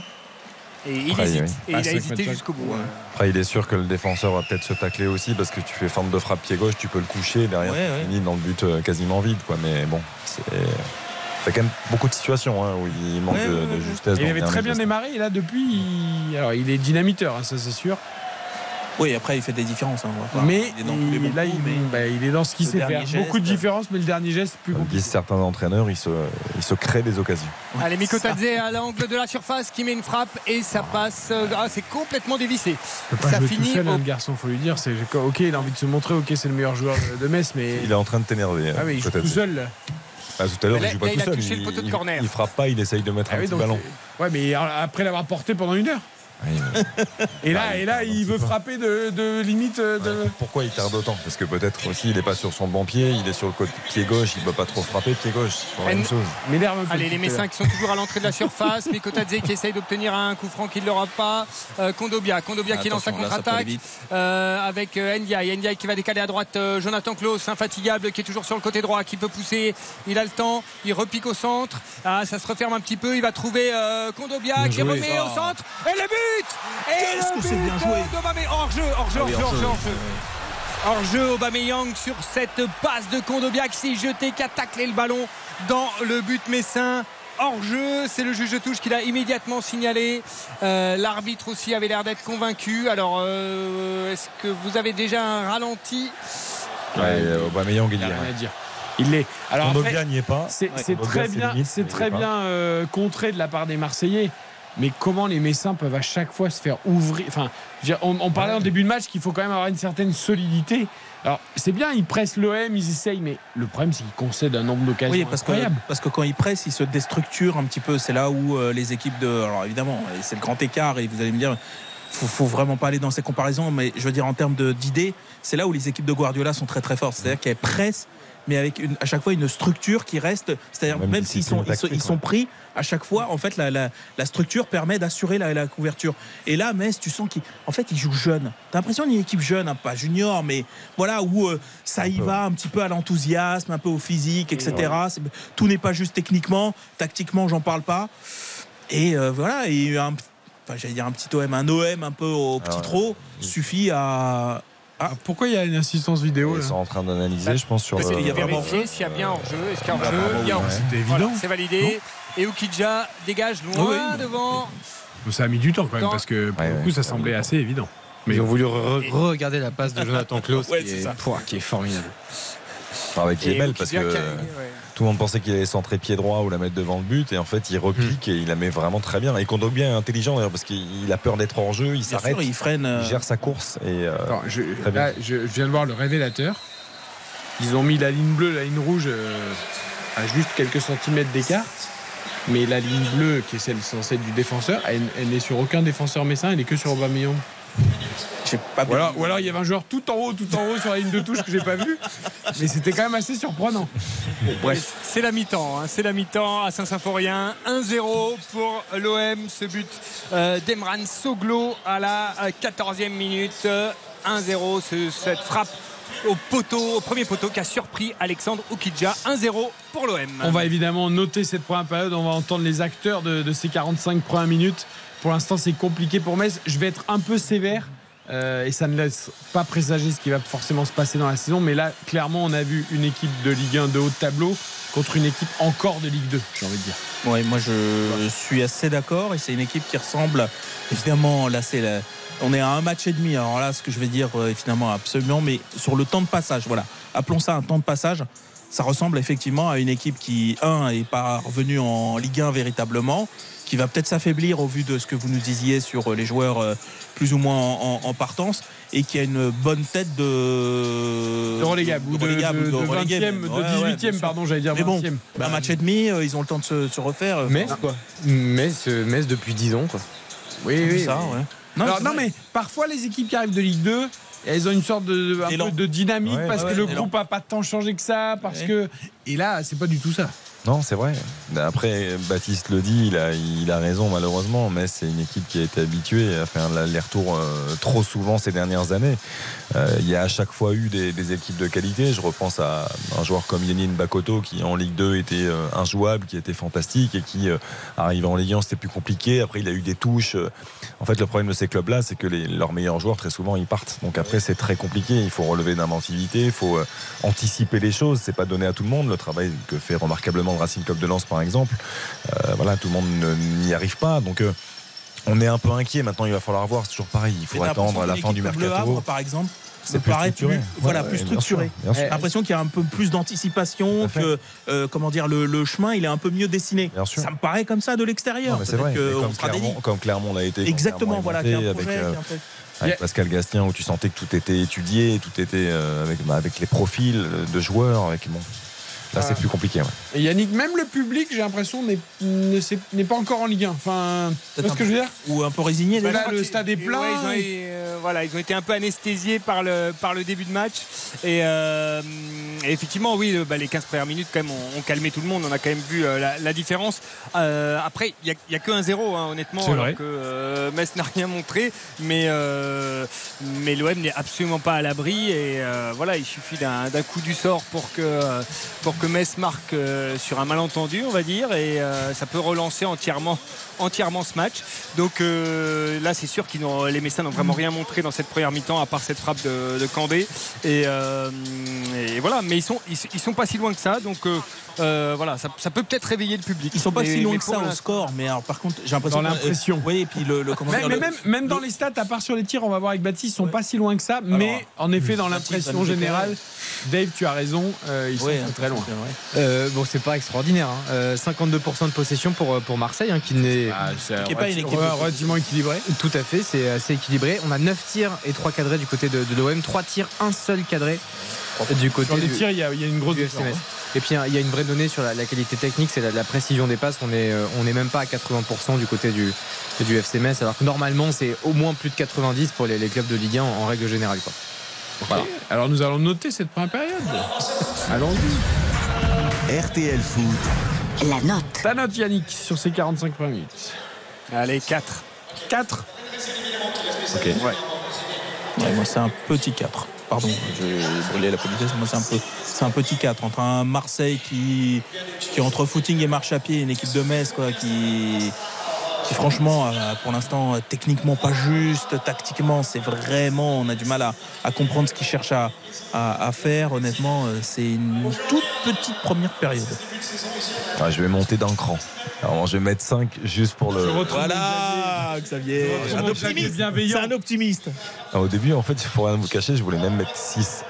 Et il Après, hésite. oui. Et Ah, il a hésité jusqu'au bout. hein. Après, il est sûr que le défenseur va peut-être se tacler aussi parce que tu fais forme de frappe pied gauche, tu peux le coucher derrière, Ouais, tu ouais. finis dans le but euh, quasiment vide, quoi. Mais bon, c'est. Fait quand même beaucoup de situations hein, où il manque Ouais, de, justesse. Il avait très bien geste. démarré et là depuis, il... alors il est dynamiteur, hein, ça c'est sûr. Oui, après, il fait des différences. hein, mais il est dans tous les il- bons là, coups, il, mais- bah, il est dans ce qu'il sait faire. geste. Beaucoup de différences, mais le dernier geste plus Comme compliqué. disent certains entraîneurs, il se, il se crée des occasions. Allez, Mikotadze à l'angle de la surface qui met une frappe et ça passe. euh, Ah, c'est complètement dévissé. Pas Ça jouer finit tout seul, au- hein, le garçon, faut lui dire. C'est ok, il a envie de se montrer. Ok, c'est le meilleur joueur de, Metz, mais Il est en train de t'énerver. ah mais il joue tout seul. Là. Ah, tout à l'heure, il joue pas là, tout il a seul. touché le poteau de il, corner. il frappe pas, il essaye de mettre Ah un oui, petit ballon. ouais, mais après l'avoir porté pendant une heure. Et là, Ah, et là, il veut frapper de, de limite euh, de. Ouais. Pourquoi il tarde autant Parce que peut-être aussi il est pas sur son bon pied, il est sur le côté pied gauche, il peut pas trop frapper pied gauche. C'est la même chose. M'énerve un peu. Allez, les Messins qui sont toujours à l'entrée de la surface. Mikotadze qui essaye d'obtenir un coup franc qu'il n'aura pas. Euh, Kondobia. Kondobia qui lance la contre-attaque. Euh, avec Ndiaye. Ndiaye qui va décaler à droite. euh, Jonathan Klaus, infatigable, qui est toujours sur le côté droit, qui peut pousser. Il a le temps. Il repique au centre. Ah, ça se referme un petit peu. Il va trouver euh, Kondobia Bien qui joué. remet au Oh. centre. Et le but Et Qu'est-ce le que c'est but bien joué. Hors-jeu, hors-jeu, hors-jeu, hors-jeu. Aubameyang sur cette passe de Kondobia qui s'est jeté, qui a taclé le ballon dans le but messin. Hors-jeu, c'est le juge de touche qui l'a immédiatement signalé. Euh, L'arbitre aussi avait l'air d'être convaincu. Alors, euh, est-ce que vous avez déjà un ralenti Ouais, euh, Aubameyang, il Il y a est. rien à dire. Il l'est. Alors n'y est pas. c'est Ouais, très bien, c'est très bien euh, contré de la part des Marseillais. Mais comment les Messins peuvent à chaque fois se faire ouvrir Enfin, on, on parlait en début de match qu'il faut quand même avoir une certaine solidité. Alors, c'est bien, ils pressent l'OM, ils essayent, mais le problème, c'est qu'ils concèdent un nombre d'occasions Oui, parce que, incroyable. parce que quand ils pressent, ils se déstructurent un petit peu. C'est là où euh, les équipes de. Alors évidemment, c'est le grand écart et vous allez me dire. Faut, faut vraiment pas aller dans ces comparaisons, mais je veux dire en termes d'idées, c'est là où les équipes de Guardiola sont très très fortes. C'est-à-dire qu'elles pressent, mais avec une- à chaque fois une structure qui reste. C'est-à-dire Même même, s'ils sont, ils sont, pris, à chaque fois, en fait, la, la- la structure permet d'assurer la, la couverture. Et là, Metz, tu sens qu'en fait, ils jouent jeunes. T'as l'impression d'une équipe jeune, hein, pas junior, mais voilà où euh, ça y va un petit peu à l'enthousiasme, un peu au physique, etc. Tout n'est pas juste techniquement, tactiquement, j'en parle pas. Et euh, voilà, et un, enfin, j'allais dire un petit OM, un OM un peu au petit ouais. trop suffit à. Ah, pourquoi il y a une assistance vidéo Ils sont en train d'analyser, je pense, sur le. qu'il y a vraiment Vérifier hors-jeu. s'il y a bien hors-jeu. Est-ce qu'il y a hors-jeu Il y a hors-jeu. C'était Voilà, évident. c'est validé. Et Ukidja dégage loin devant. Ça a mis du temps quand même, parce que pour Ouais, le coup, ça semblait assez évident. Mais Ils ont voulu re- regarder la passe de Jonathan Klaus Ouais, qui, c'est est, ça. pouah, qui est formidable. Avec qui est belle parce que Euh, tout le monde pensait qu'il allait centrer pied droit ou la mettre devant le but et en fait il repique et il la met vraiment très bien. Et Kondogbia est intelligent d'ailleurs parce qu'il a peur d'être hors jeu, il s'arrête, il freine. euh, il gère sa course et euh, Attends, je, Très bien. là, je, je viens de voir le révélateur. Ils ont mis la ligne bleue, la ligne rouge euh, à juste quelques centimètres d'écart. Mais la ligne bleue, qui est celle censée être du défenseur, elle, elle n'est sur aucun défenseur messin, elle est que sur Aubameyang. Pas Ou alors, ou alors il y avait un joueur tout en haut, tout en haut sur la ligne de touche que j'ai pas vu. Mais c'était quand même assez surprenant. Bref. C'est la mi-temps, hein, c'est la mi-temps à Saint-Symphorien. 1-0 pour l'OM. Ce but euh, d'Emran Soglo à la euh, 14e minute. Euh, 1-0, ce- cette frappe au poteau, au premier poteau qui a surpris Alexandre Oukidja. 1-0 pour l'OM. On va évidemment noter cette première période, on va entendre les acteurs de, de ces 45 premières minutes. Pour l'instant, c'est compliqué pour Metz. Je vais être un peu sévère. euh, et ça ne laisse pas présager ce qui va forcément se passer dans la saison. Mais là, clairement, on a vu une équipe de Ligue 1 de haut de tableau contre une équipe encore de Ligue 2, j'ai envie de dire. Ouais, moi je suis assez d'accord et c'est une équipe qui ressemble évidemment là c'est la- on est à un match et demi alors là ce que je vais dire euh, finalement absolument mais sur le temps de passage voilà appelons ça un temps de passage ça ressemble effectivement à une équipe qui un est pas revenue en Ligue 1 véritablement qui va peut-être s'affaiblir au vu de ce que vous nous disiez sur les joueurs euh, plus ou moins en, en- en partance et qui a une bonne tête de De relégable ou de, relégable de- de relégable. 20e, de Ouais, ouais, 18e, bien sûr. pardon, j'allais dire mais bon 20e. bah, un match et demi euh, ils ont le temps de se, se refaire euh, Metz, quoi. Metz, euh, Metz depuis 10 ans, quoi. Oui, oui. ça mais- ouais Alors, non, vrai. mais parfois, les équipes qui arrivent de Ligue 2, elles ont une sorte de, un Élan. peu de dynamique Ouais, parce ouais, que le groupe a pas tant changé que ça. Parce Ouais. que... Et là, c'est pas du tout ça. Non, c'est vrai. Après, Baptiste le dit, il a, il a raison malheureusement, mais c'est une équipe qui a été habituée à faire les retours euh, trop souvent ces dernières années. Euh, il y a à chaque fois eu des, des, équipes de qualité. Je repense à un joueur comme Yanin Bakoto qui en Ligue 2 était euh, injouable, qui était fantastique et qui euh, arrive en Ligue 1 c'était plus compliqué. Après il a eu des touches. En fait le problème de ces clubs-là c'est que les, leurs meilleurs joueurs très souvent ils partent. Donc après c'est très compliqué. Il faut relever d'inventivité, il faut anticiper les choses. C'est pas donné à tout le monde. Le travail que fait remarquablement le Racing Club de Lens par exemple. voilà tout le monde n'y arrive pas. Donc on est un peu inquiet maintenant. Il va falloir voir. C'est toujours pareil. Il faut attendre à la fin du mercato. Havre, par exemple, c'est plus paraît structuré. Plus, voilà, plus structuré. J'ai l'impression qu'il y a un peu plus d'anticipation, que euh, comment dire, le, le, chemin il est un peu mieux dessiné. Ça me paraît comme ça de l'extérieur. C'est vrai. Comme, Clermont, comme Clermont l'a été. Exactement, voilà, avec, euh, avec Pascal Gastien où tu sentais que tout était étudié, tout était euh, avec, bah, avec les profils de joueurs, avec bon. Là, c'est plus compliqué. Ouais. Yannick, même le public, j'ai l'impression, n'est pas encore en Ligue 1. Enfin, tu ce que je veux dire? Ou un peu résigné. Là, le stade est plein. ils, ont, euh, voilà, ils ont été un peu anesthésiés par le, par le début de match. Et, euh, effectivement, oui, bah, les 15 premières minutes, quand même, ont, calmé tout le monde. On a quand même vu euh, la, différence. après, il n'y a, a, que 1-0, hein, honnêtement, alors que Metz n'a rien montré. Mais, mais l'OM n'est absolument pas à l'abri. Et voilà, il suffit d'un coup du sort pour que, pour que que Metz marque euh, sur un malentendu, on va dire, et euh, ça peut relancer entièrement, entièrement ce match. Donc euh, là, c'est sûr que les Messins n'ont vraiment rien montré dans cette première mi-temps, à part cette frappe de, de Candé. Et, voilà, mais ils sont, ils, sont pas si loin que ça. Donc voilà, ça, peut peut-être réveiller le public. Ils sont pas si loin que ça au score, mais alors, par contre, j'ai l'impression. Dans l'impression. oui, et puis le, mais, même, même, dans les stats, à part sur les tirs, on va voir avec Baptiste, ils sont pas si loin que ça. mais en effet, dans l'impression générale, Dave, tu as raison, ils sont très loin. Euh, bon, c'est pas extraordinaire. 52% hein. euh, de possession pour, euh, pour Marseille, hein, qui n'est ah, pas une équipe relativement équilibrée. Tout à fait, c'est assez équilibré. On a 9 tirs et 3 cadrés du côté de, l'OM, 3 tirs, un seul cadré du côté sur les tirs, il y, a, une grosse différence. Et puis il y a une vraie donnée sur la, qualité technique, c'est la, précision des passes. On n'est on est même pas à 80% du côté du, du FC Metz, alors que normalement c'est au moins plus de 90 pour les, clubs de Ligue 1 en, règle générale. Quoi. Alors nous allons noter cette première période. Allons-y. RTL Foot. La note. Ta note Yannick sur ces 45 premières minutes. Allez, 4. 4 Ok. Ouais. moi c'est un petit 4. Pardon, j'ai brûlé la politesse. Moi c'est un peu, c'est un petit 4 entre un Marseille qui, qui entre footing et marche à pied, une équipe de Metz quoi, qui qui franchement, euh, pour l'instant, techniquement pas juste, tactiquement, c'est vraiment, on a du mal à, comprendre ce qu'il cherche à, à, faire. Honnêtement, euh, c'est une toute petite première période. Ah, je vais monter d'un cran. Alors, je vais mettre 5 juste pour le. Voilà, Xavier. Un optimiste. C'est un optimiste. au début, en fait, pour rien vous cacher, je voulais même mettre 6.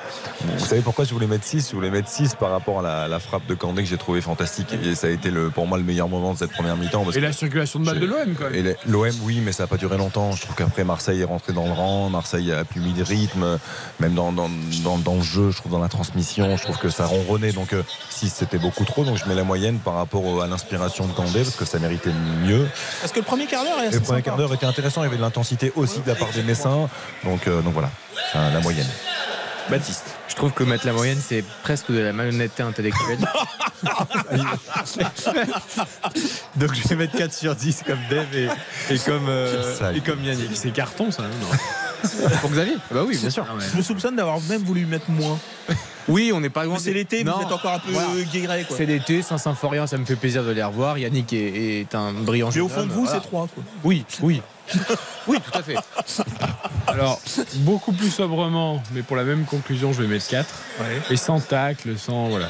Vous savez pourquoi je voulais mettre 6 Je voulais mettre 6 par rapport à la, frappe de Candé que j'ai trouvé fantastique. Et ça a été le, pour moi le meilleur moment de cette première mi-temps. Et la circulation de balle de l'OM quand même. L'OM, oui, mais ça n'a pas duré longtemps. Je trouve qu'après Marseille est rentré dans le rang. Marseille a plus mis de rythme, même dans, dans, dans, le jeu, je trouve, dans la transmission. Je trouve que ça ronronnait. Donc 6 euh, c'était beaucoup trop. Donc je mets la moyenne par rapport à l'inspiration de Candé parce que ça méritait mieux. Parce que le premier quart d'heure Le premier quart d'heure était intéressant. Il y avait de l'intensité aussi de la part des Messins. Donc, euh, donc voilà, la moyenne. Baptiste. Je trouve que mettre la moyenne, c'est presque de la malhonnêteté intellectuelle. Donc je vais mettre 4 sur 10 comme Dave et, comme, euh, et comme Yannick. C'est carton ça, non Pour Xavier Bah oui, bien sûr. Ah je me soupçonne d'avoir même voulu mettre moins. Oui, on n'est pas loin. C'est l'été, vous êtes encore un peu voilà. C'est l'été, Saint-Symphorien, ça me fait plaisir de les revoir. Yannick est, un brillant Mais au fond de vous, c'est 3. Quoi. Oui, oui. oui, tout à fait. Alors, beaucoup plus sobrement, mais pour la même conclusion, je vais mettre 4. Et sans tacle, sans. Voilà.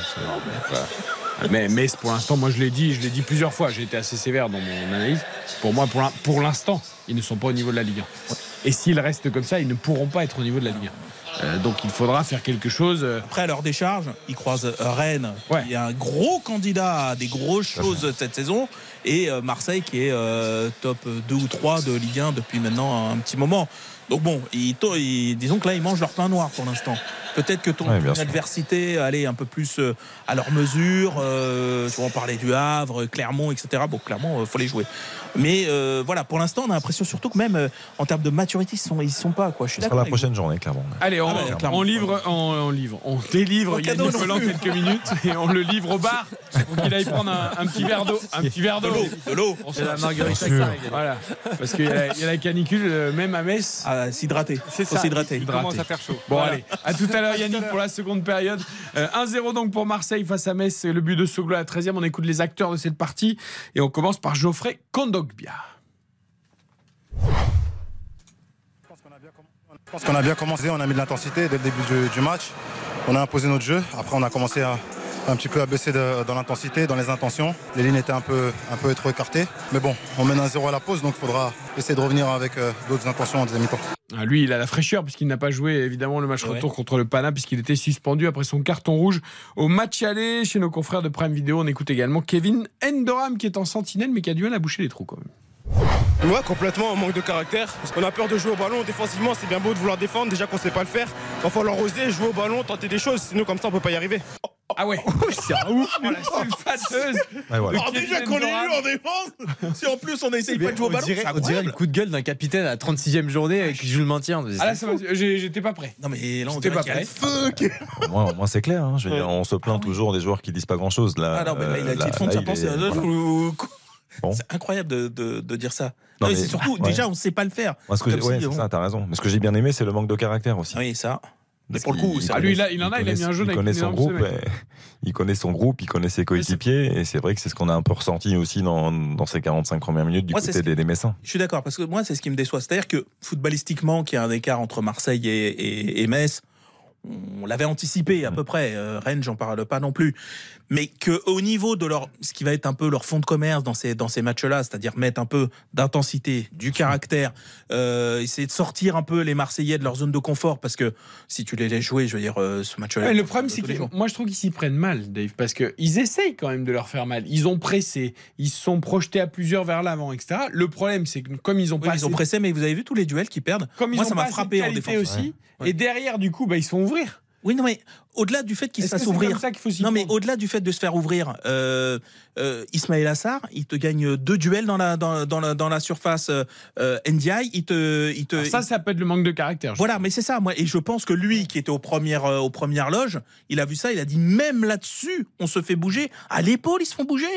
Mais, mais pour l'instant, moi je l'ai dit, je l'ai dit plusieurs fois, j'ai été assez sévère dans mon analyse. Pour moi, pour l'instant, ils ne sont pas au niveau de la Ligue 1. Et s'ils restent comme ça, ils ne pourront pas être au niveau de la Ligue 1. Euh, donc il faudra faire quelque chose. Euh. Après, à leur décharge, ils croisent Rennes, Il y a un gros candidat à des grosses choses cette saison, et euh, Marseille qui est top 2 ou 3 de Ligue 1 depuis maintenant un petit moment. Donc bon, disons que là, ils mangent leur pain noir pour l'instant. Peut-être que ton, adversité allait un peu plus euh, à leur mesure. Euh, tu vas en parler du Havre, Clermont, etc. Bon, Clermont, il euh, faut les jouer. Mais voilà, pour l'instant, on a l'impression surtout que même euh, en termes de maturité, ils sont, ils sont pas. Quoi. Je suis Ce sera d'accord la vous. prochaine journée, clairement. Allez, on, Ah ouais, clairement. on livre, on, on livre, on délivre Yannick plus. quelques minutes et on le livre au bar pour qu'il aille prendre un, un petit verre d'eau, un petit verre d'eau. De l'eau. On C'est se- la marguerite Voilà, parce qu'il y, a la- il y a la canicule euh, même à Metz. À s'hydrater. C'est ça. s'hydrater. Il commence à faire chaud. Bon Voilà. allez, à tout à l'heure Yannick pour la seconde période. Euh, 1-0 donc pour Marseille face à Metz, le but de Soglo à la 13e. On écoute les acteurs de cette partie et on commence par Geoffrey Kondogbia. Je pense qu'on a bien commencé, on a mis de l'intensité dès le début du, du match. On a imposé notre jeu. Après, on a commencé à, un petit peu à baisser de- dans l'intensité, dans les intentions. Les lignes étaient un peu, un peu trop écartées. Mais bon, on mène un 0 à la pause, donc il faudra essayer de revenir avec euh, d'autres intentions en deuxième mi-temps. Ah, lui, il a la fraîcheur puisqu'il n'a pas joué évidemment le match Ouais. retour contre le Pana puisqu'il était suspendu après son carton rouge au match aller chez nos confrères de Prime Video. On écoute également Kevin Endoram qui est en sentinelle mais qui a du mal à boucher les trous quand même. Ouais, complètement, on manque de caractère. Parce qu'on a peur de jouer au ballon. Défensivement, c'est bien beau de vouloir défendre, déjà qu'on sait pas le faire. Il va falloir oser, jouer au ballon, tenter des choses. Sinon, comme ça, on peut pas y arriver. Ah ouais, c'est un ouf, oh, la sulfateuse. Ouais, voilà. Alors déjà qu'on est nul en défense, si en plus on essaye pas de jouer au on, ballon, dirait, c'est on dirait le coup de gueule d'un capitaine à la 36e journée et qui joue le maintien. Ah là, j'étais pas prêt. Non mais là on pas prêt. au moins, c'est clair. hein. Je veux dire, on se plaint toujours des joueurs qui disent pas grand chose. Là, Ah non mais là il a été de fond de sa pensée. Bon. C'est incroyable de, de- de dire ça. Non, Non, mais c'est surtout, ouais. déjà on sait pas le faire. Moi, ce que ouais, si, ça, t'as raison. Mais ce que j'ai bien aimé, c'est le manque de caractère aussi. Oui ça. Mais pour le coup, ça- Ah, lui, il a- il en a, il a mis un jaune il connaît son énorme groupe, il connaît son groupe, il connaît ses coéquipiers, et c'est vrai que c'est ce qu'on a un peu ressenti aussi dans, dans ces 45 premières minutes du Moi, côté des Messins. Je suis d'accord, parce que moi, c'est ce qui me déçoit. C'est-à-dire que footballistiquement, qu'il y a un écart entre Marseille et, et- et Metz, on l'avait anticipé à Mm. peu près. Euh, Rennes, j'en parle pas non plus. Mais qu'au niveau de leur, ce qui va être un peu leur fond de commerce dans ces, dans ces matchs-là, c'est-à-dire mettre un peu d'intensité, du caractère, euh, essayer de sortir un peu les Marseillais de leur zone de confort, parce que si tu les laisses jouer, je veux dire, euh, ce match-là. Ouais, le problème, c'est que moi, je trouve qu'ils s'y prennent mal, Dave, parce qu'ils essayent quand même de leur faire mal. Ils ont pressé, ils se sont projetés à plusieurs vers l'avant, etc. Le problème, c'est que comme ils ont Oui, pas ils ont pressé, mais vous avez vu tous les duels qu'ils perdent. comme ils Moi, ont ça m'a frappé en défense. aussi, Ouais. et derrière, du coup, bah, ils se font ouvrir. Oui, non, mais au-delà du fait qu'il se fasse c'est ouvrir. comme ça qu'il faut s'y Non, mais au-delà du fait de se faire ouvrir, euh, euh, Ismaël Assar, il te gagne deux duels dans la, dans, dans la, dans la surface euh, euh, NDI. Il te, il te, Alors ça, ça peut être le manque de caractère. voilà, mais c'est ça, moi. Et je pense que lui, qui était aux premières, euh, aux premières loges, il a vu ça, il a dit même là-dessus, on se fait bouger. À l'épaule, ils se font bouger.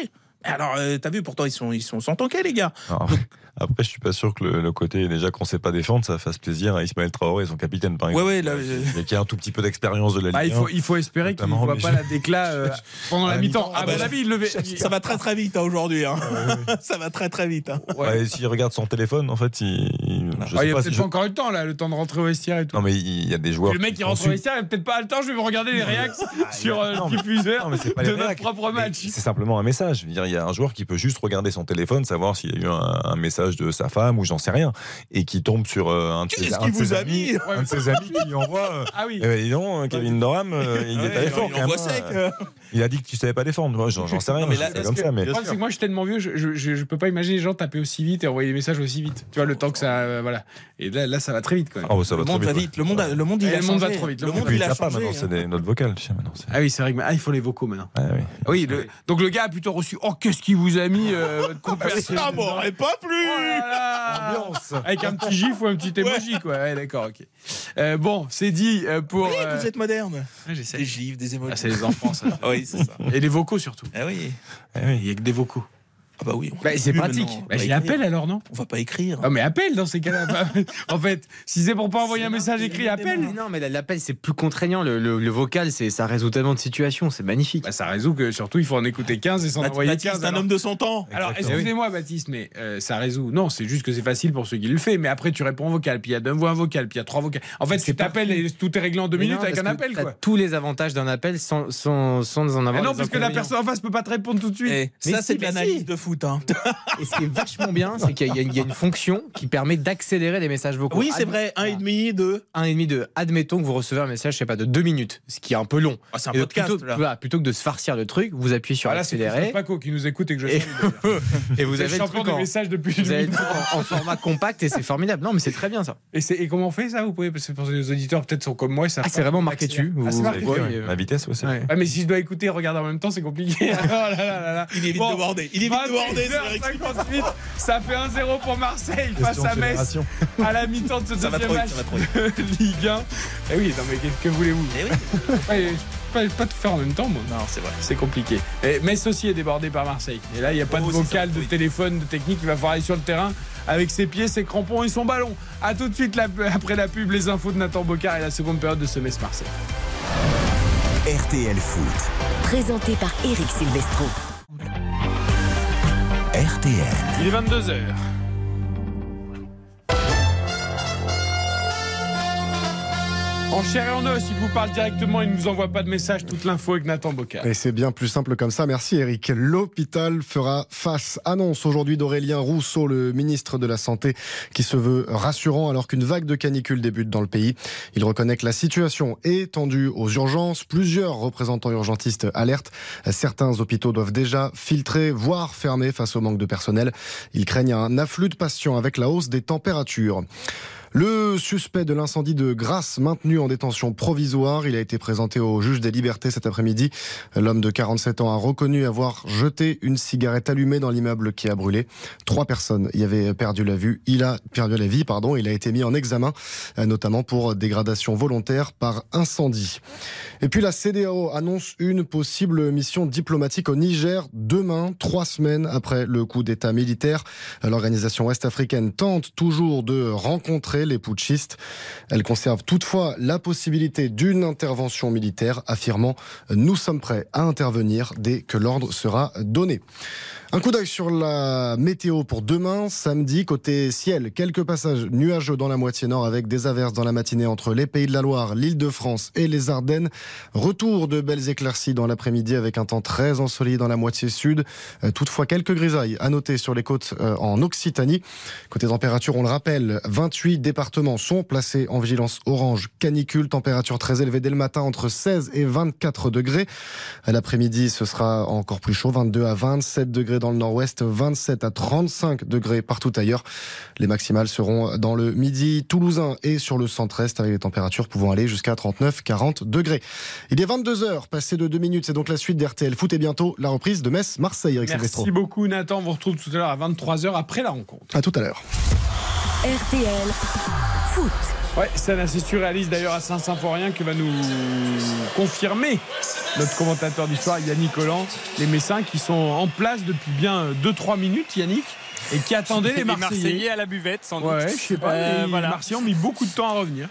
Mais Alors, euh, t'as vu, pourtant, ils sont, ils sont sans tanker, les gars. Alors, après, je suis pas sûr que le, le côté déjà qu'on sait pas défendre, ça fasse plaisir à Ismaël Traoré, son capitaine, par Ouais, exemple. ouais, là, euh, Et qui a un tout petit peu d'expérience de la Bah, Ligue il, faut, 1. il faut espérer qu'il ne voit pas je- la déclat euh, pendant À la mi-temps. Ah mon bah, avis, il le ça va très très vite hein, aujourd'hui. hein. ça va très très vite. hein. Ouais, et s'il regarde son téléphone, en fait, il. il- je Ah, sais il a peut-être si pas je- encore eu le temps, là, le temps de rentrer au vestiaire et tout. Non, mais il y a des joueurs. le mec, qui rentre au vestiaire, il a peut-être pas le temps, je vais me regarder les réactions sur euh, le diffuseur de notre propre match. C'est simplement un message. Je veux dire, il y a un joueur qui peut juste regarder son téléphone, savoir s'il y a eu un, un message de sa femme ou j'en sais rien, et qui tombe sur euh, un de ses, un de amis, mis un de ses amis qui lui envoie. euh, Ah oui. eh ben, dis donc, Kevin Doram, euh, il est allé il fort quand envoie sec, hein. euh. Il a dit que tu savais pas défendre. Moi, J'en sais rien, Non, mais mais là, c'est comme que- ça. Mais Le problème, c'est que moi, je suis tellement vieux, je, je, je- je peux pas imaginer les gens taper aussi vite et envoyer des messages aussi vite. Tu vois, le temps que ça. euh, voilà. Et là, là, ça va très vite quand même. Ah, ça Le va monde très va vite. vite. Le monde, a- le monde, il Et a le monde va trop vite, le Le monde il il a a pas maintenant, c'est hein. des notes vocales. tu sais, maintenant, c'est- Ah oui, c'est vrai que ah, il faut les vocaux maintenant. Ouais. Oui, le- donc le gars a plutôt reçu Oh, qu'est-ce qu'il vous a mis euh, votre Ça m'aurait pas plu. Oh là Avec un petit gif ou un petit emoji, quoi. Ouais, d'accord, ok. Euh, bon, c'est dit euh, pour. Oui, vous êtes moderne. Des gifs, des émotions. Ah, c'est les enfants, ça. oui, c'est ça. Et les vocaux surtout. Ah oui. Eh oui. Il y a que des vocaux. Ah bah oui. Bah, c'est pratique. Bah, appelle alors, non On va pas écrire. Ah, mais appelle dans ces cas-là. en fait, si c'est pour pas envoyer un message écrit, appelle. Mais non, mais l'appel c'est plus contraignant. Le, le- le vocal, c'est ça résout tellement de situations, c'est magnifique. Bah, ça résout que surtout il faut en écouter 15 et s'en Baptiste, envoyer Baptiste, 15. un alors. homme de son temps. Alors, excusez-moi, Baptiste, mais euh, ça résout. Non, c'est juste que c'est facile pour ceux qui le font. Mais après, tu réponds en vocal, puis il y a deux voix en vocal, puis il y a trois vocales. En fait, tu t'appelles et tout est réglé en deux Mais minutes non, avec un appel, quoi. Tous les avantages d'un appel sans, sans, sans en avoir. Non, parce que la personne en face peut pas te répondre tout de suite. Eh, Mais ça, c'est de l'analyse de foot. hein. Et ce qui est vachement bien, c'est qu'il y, a- il y a une- fonction qui permet d'accélérer les messages vocaux. Oui, c'est vrai. Un et demi, deux. Un et demi de. Admettons que vous recevez un message, je sais pas, de deux minutes, ce qui est un peu long. Ah, c'est un Et de- podcast, plutôt, là. voilà, plutôt que de se farcir le truc, vous appuyez sur Voilà, c'est accélérer Christophe Paco qui nous écoute et que je Et- et vous C'est avez le truc en, messages depuis vous avez le 2000. truc en- en format compact et c'est formidable. Non, mais c'est très bien ça. Et, c'est- et comment on fait ça? Vous pouvez, parce que pour les auditeurs peut-être sont comme moi. et savent Ah, c'est vraiment marqué dessus. Ah, c'est Vous- marqué La vitesse, c'est. Ah, mais si je dois écouter et regarder en même temps, c'est compliqué. là là là là. Il est vite Bon, débordé. Il est vite débordé, c'est 1h58, ça fait 1-0 pour Marseille face à Metz à la mi-temps de ce Ça deuxième match de Ligue 1. Eh oui, non mais qu'est-ce que voulez-vous? Eh oui. pas, pas, pas tout faire en même temps, moi. Non, c'est vrai. C'est compliqué. Et Metz aussi est débordé par Marseille. Et là, il n'y a pas Oh, de vocal, ça, de oui. téléphone, de technique. Il va falloir aller sur le terrain avec ses pieds, ses crampons et son ballon. A tout de suite, la- après la pub, les infos de Nathan Bocard et la seconde période de ce Metz Marseille. RTL Foot. Présenté par Eric Silvestro. RTL. Il est 22h. En chair et en os, il vous parle directement, il ne vous envoie pas de message, toute l'info avec Nathan Bocard. Et c'est bien plus simple comme ça. Merci Eric. L'hôpital fera face. Annonce aujourd'hui d'Aurélien Rousseau, le ministre de la Santé, qui se veut rassurant alors qu'une vague de canicule débute dans le pays. Il reconnaît que la situation est tendue aux urgences. Plusieurs représentants urgentistes alertent. Certains hôpitaux doivent déjà filtrer, voire fermer face au manque de personnel. Ils craignent un afflux de patients avec la hausse des températures. Le suspect de l'incendie de Grasse, maintenu en détention provisoire, il a été présenté au juge des libertés cet après-midi. L'homme de 47 ans a reconnu avoir jeté une cigarette allumée dans l'immeuble qui a brûlé. Trois personnes y avaient perdu la vue. Il a perdu la vie, pardon. Il a été mis en examen, euh, notamment pour dégradation volontaire par incendie. Et puis la CDAO annonce une possible mission diplomatique au Niger demain, trois semaines après le coup d'État militaire. L'organisation ouest-africaine tente toujours de rencontrer les putschistes. Elle conserve toutefois la possibilité d'une intervention militaire, affirmant ⁇ Nous sommes prêts à intervenir dès que l'ordre sera donné ⁇ un coup d'œil sur la météo pour demain, samedi, côté ciel. Quelques passages nuageux dans la moitié nord avec des averses dans la matinée entre les Pays de la Loire, l'île de France et les Ardennes. Retour de belles éclaircies dans l'après-midi avec un temps très ensoleillé dans la moitié sud. Euh, Toutefois, quelques grisailles à noter sur les côtes euh, en Occitanie. Côté température, on le rappelle, 28 départements sont placés en vigilance orange canicule. Température très élevée dès le matin entre 16 et 24 degrés. À l'après-midi, ce sera encore plus chaud, 22 à 27 degrés dans le nord-ouest, 27 à 35 degrés partout ailleurs. Les maximales seront dans le midi toulousain et sur le centre-est avec des températures pouvant aller jusqu'à 39-40 degrés. Il est 22h, passé de 2 minutes, c'est donc la suite d'RTL Foot et bientôt la reprise de Metz-Marseille, Silvestro. Merci beaucoup Nathan, on vous retrouve tout à l'heure à 23h après la rencontre. À tout à l'heure. RTL Foot. Ouais, scène assez surréaliste d'ailleurs à Saint-Symphorien que va nous confirmer notre commentateur d'histoire Yannick Collant, les Messins qui sont en place depuis bien 2-3 minutes Yannick et qui attendaient les Marseillais. à la buvette sans doute. Ouais, je sais pas, Euh, les voilà. Marseillais ont mis beaucoup de temps à revenir.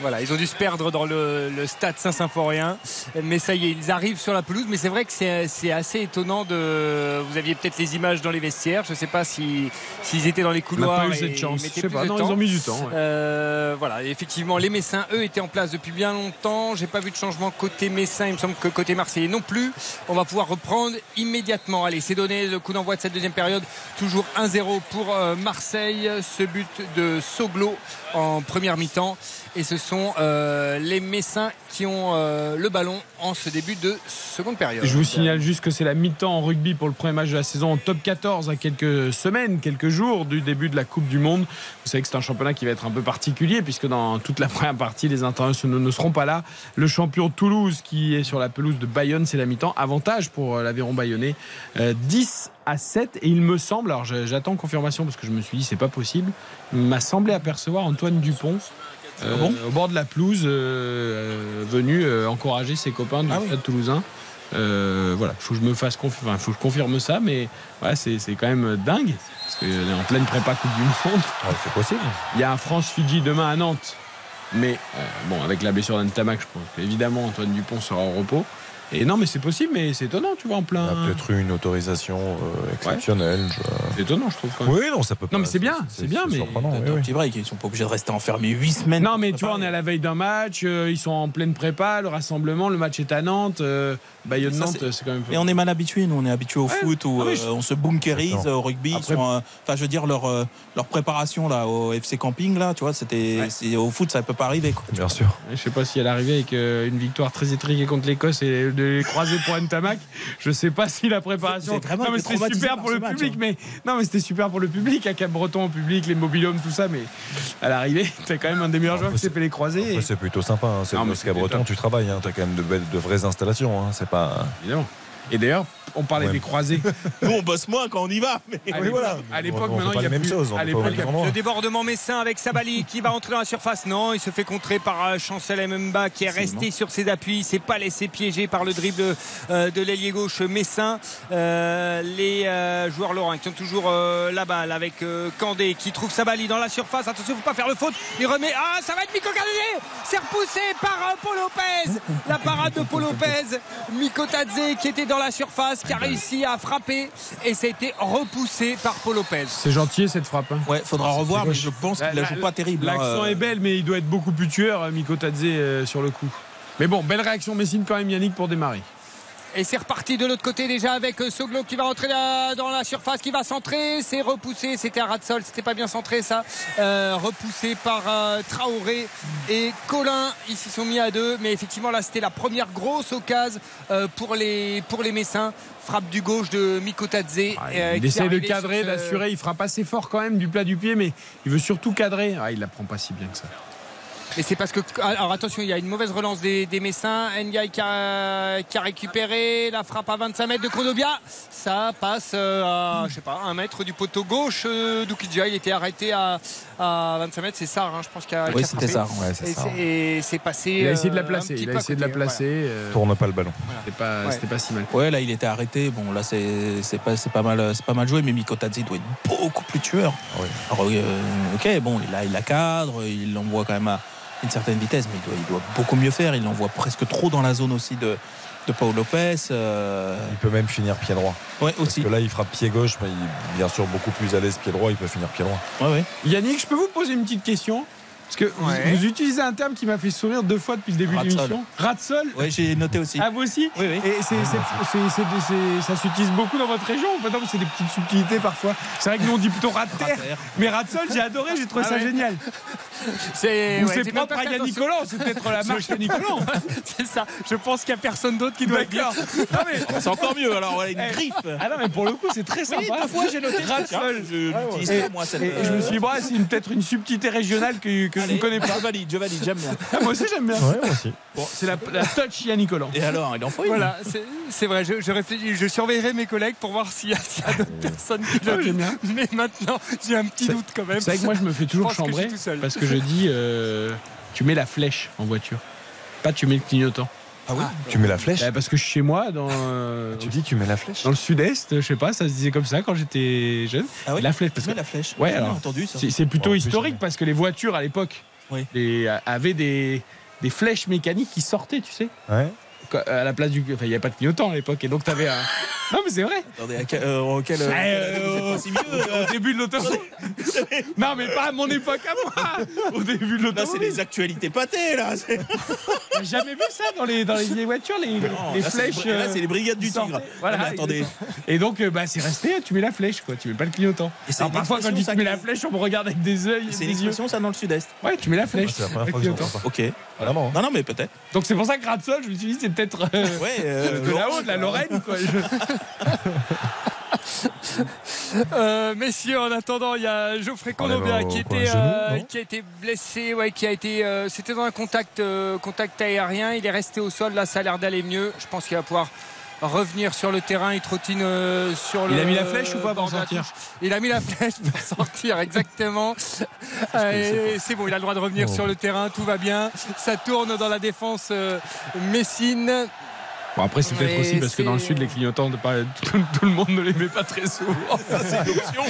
Voilà, ils ont dû se perdre dans le, le stade Saint-Symphorien. Mais ça y est, ils arrivent sur la pelouse. Mais c'est vrai que c'est assez étonnant de. Vous aviez peut-être les images dans les vestiaires. Je ne sais pas si- s'ils étaient dans les On couloirs. pas eu et cette chance. ils pas, non, ils ont mis du temps, ouais. Euh, voilà, effectivement, les Messins, eux, étaient en place depuis bien longtemps. J'ai pas vu de changement côté Messin. Il me semble que côté Marseillais non plus. On va pouvoir reprendre immédiatement. Allez, c'est donné le coup d'envoi de cette deuxième période. Toujours 1-0 pour euh, Marseille. Ce but de Soglo en première mi-temps. Et ce sont euh, les Messins qui ont euh, le ballon en ce début de seconde période. Je vous signale juste que c'est la mi-temps en rugby pour le premier match de la saison en top 14 à quelques semaines, quelques jours du début de la Coupe du Monde. Vous savez que c'est un championnat qui va être un peu particulier puisque dans toute la première partie, les internationaux ne seront pas là. Le champion Toulouse qui est sur la pelouse de Bayonne, c'est la mi-temps. Avantage pour euh, l'Aveyron Bayonnais. Euh, 10 à 7 et il me semble, alors j'attends confirmation parce que je me suis dit c'est pas possible, m'a semblé apercevoir Antoine Dupont. Euh, au bord de la pelouse, euh, euh, venu encourager ses copains du stade toulousain. Voilà, il faut que je me fasse confi- enfin, faut que je confirme ça, mais c'est c'est quand même dingue parce qu'on est en pleine prépa Coupe du Monde. c'est possible. Il y a un France-Fidji demain à Nantes, mais bon, avec la blessure d'Antamac, je pense qu'évidemment Antoine Dupont sera au repos. Et non, mais c'est possible, mais c'est étonnant, tu vois, en plein. Il y a peut-être eu une autorisation euh, exceptionnelle. je- C'est étonnant, je trouve. quand même. Oui, non, ça peut pas. Non, mais c'est bien, c'est bien, mais. oui, oui. petit break, ils sont pas obligés de rester enfermés 8 semaines. Non, mais tu vois, on est à la veille d'un match, euh, ils sont en pleine prépa, le rassemblement, le match est à Nantes, euh, Ça, Bayonne-Nantes, c'est- quand même. Et on est mal habitué, nous on est habitué au foot où Ah euh, je- on se Exactement. au rugby. Après- Enfin, je veux dire leur leur préparation là au FC Camping là, tu vois, c'était au foot ça peut pas arriver. Quoi. Bien sûr. Je sais pas si elle arrivait avec une victoire très étriquée contre l'Écosse et de les croiser pour Ntamak. Je sais pas si la préparation. C'était super pour le match, public, hein. mais non, mais c'était super pour le public, à Cap-Breton au public, les mobilhomes, tout ça, mais à l'arrivée, t'as quand même un des meilleurs joueurs qui s'est fait les croiser. Et- c'est plutôt sympa. Hein. C'est c'était Breton, tu travailles. Hein. Tu as quand même de, belles, de vraies installations. Hein. C'est pas. Évidemment. Et d'ailleurs, on parlait Ouais. des croisés. Nous, on bosse moins quand on y va. Mais... À Oui, l'époque- voilà. À l'époque, On fait maintenant, il y a même endroit. Le débordement messin avec Sabali qui va entrer dans la surface. Non, il se fait contrer par euh, Chancel Mbemba qui est resté sur ses appuis. Il s'est pas laissé piéger par le dribble euh, de l'ailier gauche messin. Euh, les euh, joueurs lorrains qui ont toujours la balle avec Candé qui trouve Sabali dans la surface. Attention, faut pas faire le faute. Il remet. Ah, ça va être Miko Candé C'est repoussé par Paul Lopez. La parade de Paul Lopez. Miko Tadze qui était dans la surface, qui a réussi à frapper et ça a été repoussé par Paul Lopez. C'est gentil cette frappe. hein. Ouais, faudra revoir, mais je pense qu'il la joue pas terrible. hein, L'accent euh. est belle, mais il doit être beaucoup plus tueur, euh, Miko Tadze, euh, sur le coup. Mais bon, belle réaction Messine quand même, Yannick, pour démarrer. Et c'est reparti de l'autre côté déjà avec euh, Soglo qui va rentrer là- dans la surface, qui va centrer. C'est repoussé, c'était à ras de sol, c'était pas bien centré ça. Euh, repoussé par euh, Traoré et Colin. Ils s'y sont mis à deux, mais effectivement là c'était la première grosse occasion euh, pour les pour les Messins. Frappe du gauche de Miko Tadze. euh, Ah, il essaie de cadrer, d'assurer. Il frappe assez fort quand même du plat du pied, mais il veut surtout cadrer. Ah, il la prend pas si bien que ça. Et c'est parce que. Alors attention, il y a une mauvaise relance des, des Messins. Ndiaye qui a, qui a récupéré la frappe à 25 mètres de Kondobia. Ça passe euh, à, je sais pas, un mètre du poteau gauche euh, d'Oukidja. Il était arrêté à, à 25 mètres. C'est Sarr, hein, je pense, qui a, Oui, c'était. Sarr, ouais, Et c'est- passé. Il a essayé de la euh, placer. Il a essayé de la placer. euh, Tourne pas le ballon. C'était pas, Ouais. c'était pas si mal. Ouais, là, il était arrêté. Bon, là, c'est c'est pas, c'est pas, mal, c'est pas mal joué, mais Miko Tadze doit être beaucoup plus tueur. Ouais. Alors, euh, ok, bon, il a, il la cadre, il l'envoie quand même à une certaine vitesse, mais il doit, il doit beaucoup mieux faire. Il l'envoie presque trop dans la zone aussi de, de Paul Lopez. euh, Il peut même finir pied droit. Ouais, Parce aussi. que là, il frappe pied gauche, mais il est bien sûr beaucoup plus à l'aise pied droit. Il peut finir pied droit. Ouais, ouais. Yannick, je peux vous poser une petite question? Parce que vous- Ouais. vous, utilisez un terme qui m'a fait sourire deux fois depuis le début de l'émission. Ratsol Ouais, j'ai noté aussi. Ah, vous aussi Oui, oui. Et c'est- c'est- c'est- ça s'utilise beaucoup dans votre région ou pas c'est des petites subtilités parfois. C'est vrai que nous on dit plutôt rat de terre. Mais Ratsol, j'ai adoré, j'ai trouvé Ah ça ouais. génial. C'est Ou ouais, propre à Yannick. Collant, c'est peut-être la marque Yannick Collant. C'est ça. Je pense qu'il n'y a personne d'autre qui doit. Non, mais- C'est encore mieux, alors, voilà, une Eh, griffe. Ah non, mais pour le coup, c'est très sympa. Oui, deux fois, j'ai noté. Ratsol. Je l'utilise moi, cette. et- et je me suis dit, bah, c'est peut-être une subtilité régionale que je ne connais pas. Je valide, je valide, j'aime bien. Ah, moi aussi, j'aime bien. Ouais, moi aussi. Bon, c'est la, la touch Yannick Collant. Et alors, il en faut une. Voilà, c'est- vrai. Je, je réfléchis, je surveillerai mes collègues pour voir s'il y a, a d'autres personnes qui Ah, le bien. Mais maintenant, j'ai un petit doute quand même. C'est vrai que moi, je me fais toujours chambrer parce que je dis, euh, tu mets la flèche en voiture. Pas tu mets le clignotant. Ah oui Tu mets la flèche Bah, parce que je suis chez moi dans, euh, Tu dis tu mets la flèche dans le sud-est, je sais pas, ça se disait comme ça quand j'étais jeune. Ah oui La flèche, parce Tu que mets la flèche. Ouais, J'ai jamais alors, entendu ça. c'est c'est plutôt Oh, en plus, historique jamais. parce que les voitures à l'époque Oui. les- avaient des, des flèches mécaniques qui sortaient, tu sais. Ouais. À la place du. Enfin, il n'y avait pas de clignotant à l'époque et donc t'avais un. Non, mais c'est vrai. Attendez, à quel, euh, auquel, euh, Euh, vous êtes pas si vieux, euh, Au début de l'autoroute. non, mais pas à mon époque à moi. Au début de Là, c'est l'autoroute. les actualités pâtées, là. J'ai jamais vu ça dans les, dans les vieilles voitures, les, Non, les là, flèches. les- Là, euh, c'est les brigades du sortaient. tigre. Voilà, attendez. Et donc, euh, bah, c'est resté, tu mets la flèche, quoi. Tu mets pas le clignotant. Et Alors, parfois, quand tu mets la flèche, on me regarde avec des yeux. C'est une des yeux. expression, ça, dans le sud-est. Ouais, tu mets la flèche. Ouais, c'est la première fois que clignotant. j'entends ça. Ok. Vraiment. Non, non, mais peut-être. Donc, c'est pour ça que Ratsol, je me suis dit, c'est peut-être euh, Ouais, euh, de là-haut, de la Lorraine, quoi. Euh, messieurs, en attendant, il y a Geoffrey Kondogbia au- qui, était, genou, euh, qui a été blessé, ouais, qui a été, euh, c'était dans un contact, euh, contact aérien. Il est resté au sol. Là, ça a l'air d'aller mieux. Je pense qu'il va pouvoir revenir sur le terrain. Il trottine euh, sur le. Il a mis la flèche ou pas pour sortir. Il a mis la flèche pour sortir, exactement. Et c'est bon, il a le droit de revenir Oh. sur le terrain. Tout va bien. Ça tourne dans la défense euh, Messine. Bon, après, c'est peut-être aussi parce que dans le sud, les clignotants, de pas- tout, tout le monde ne les met pas très souvent. Ça, c'est l'option.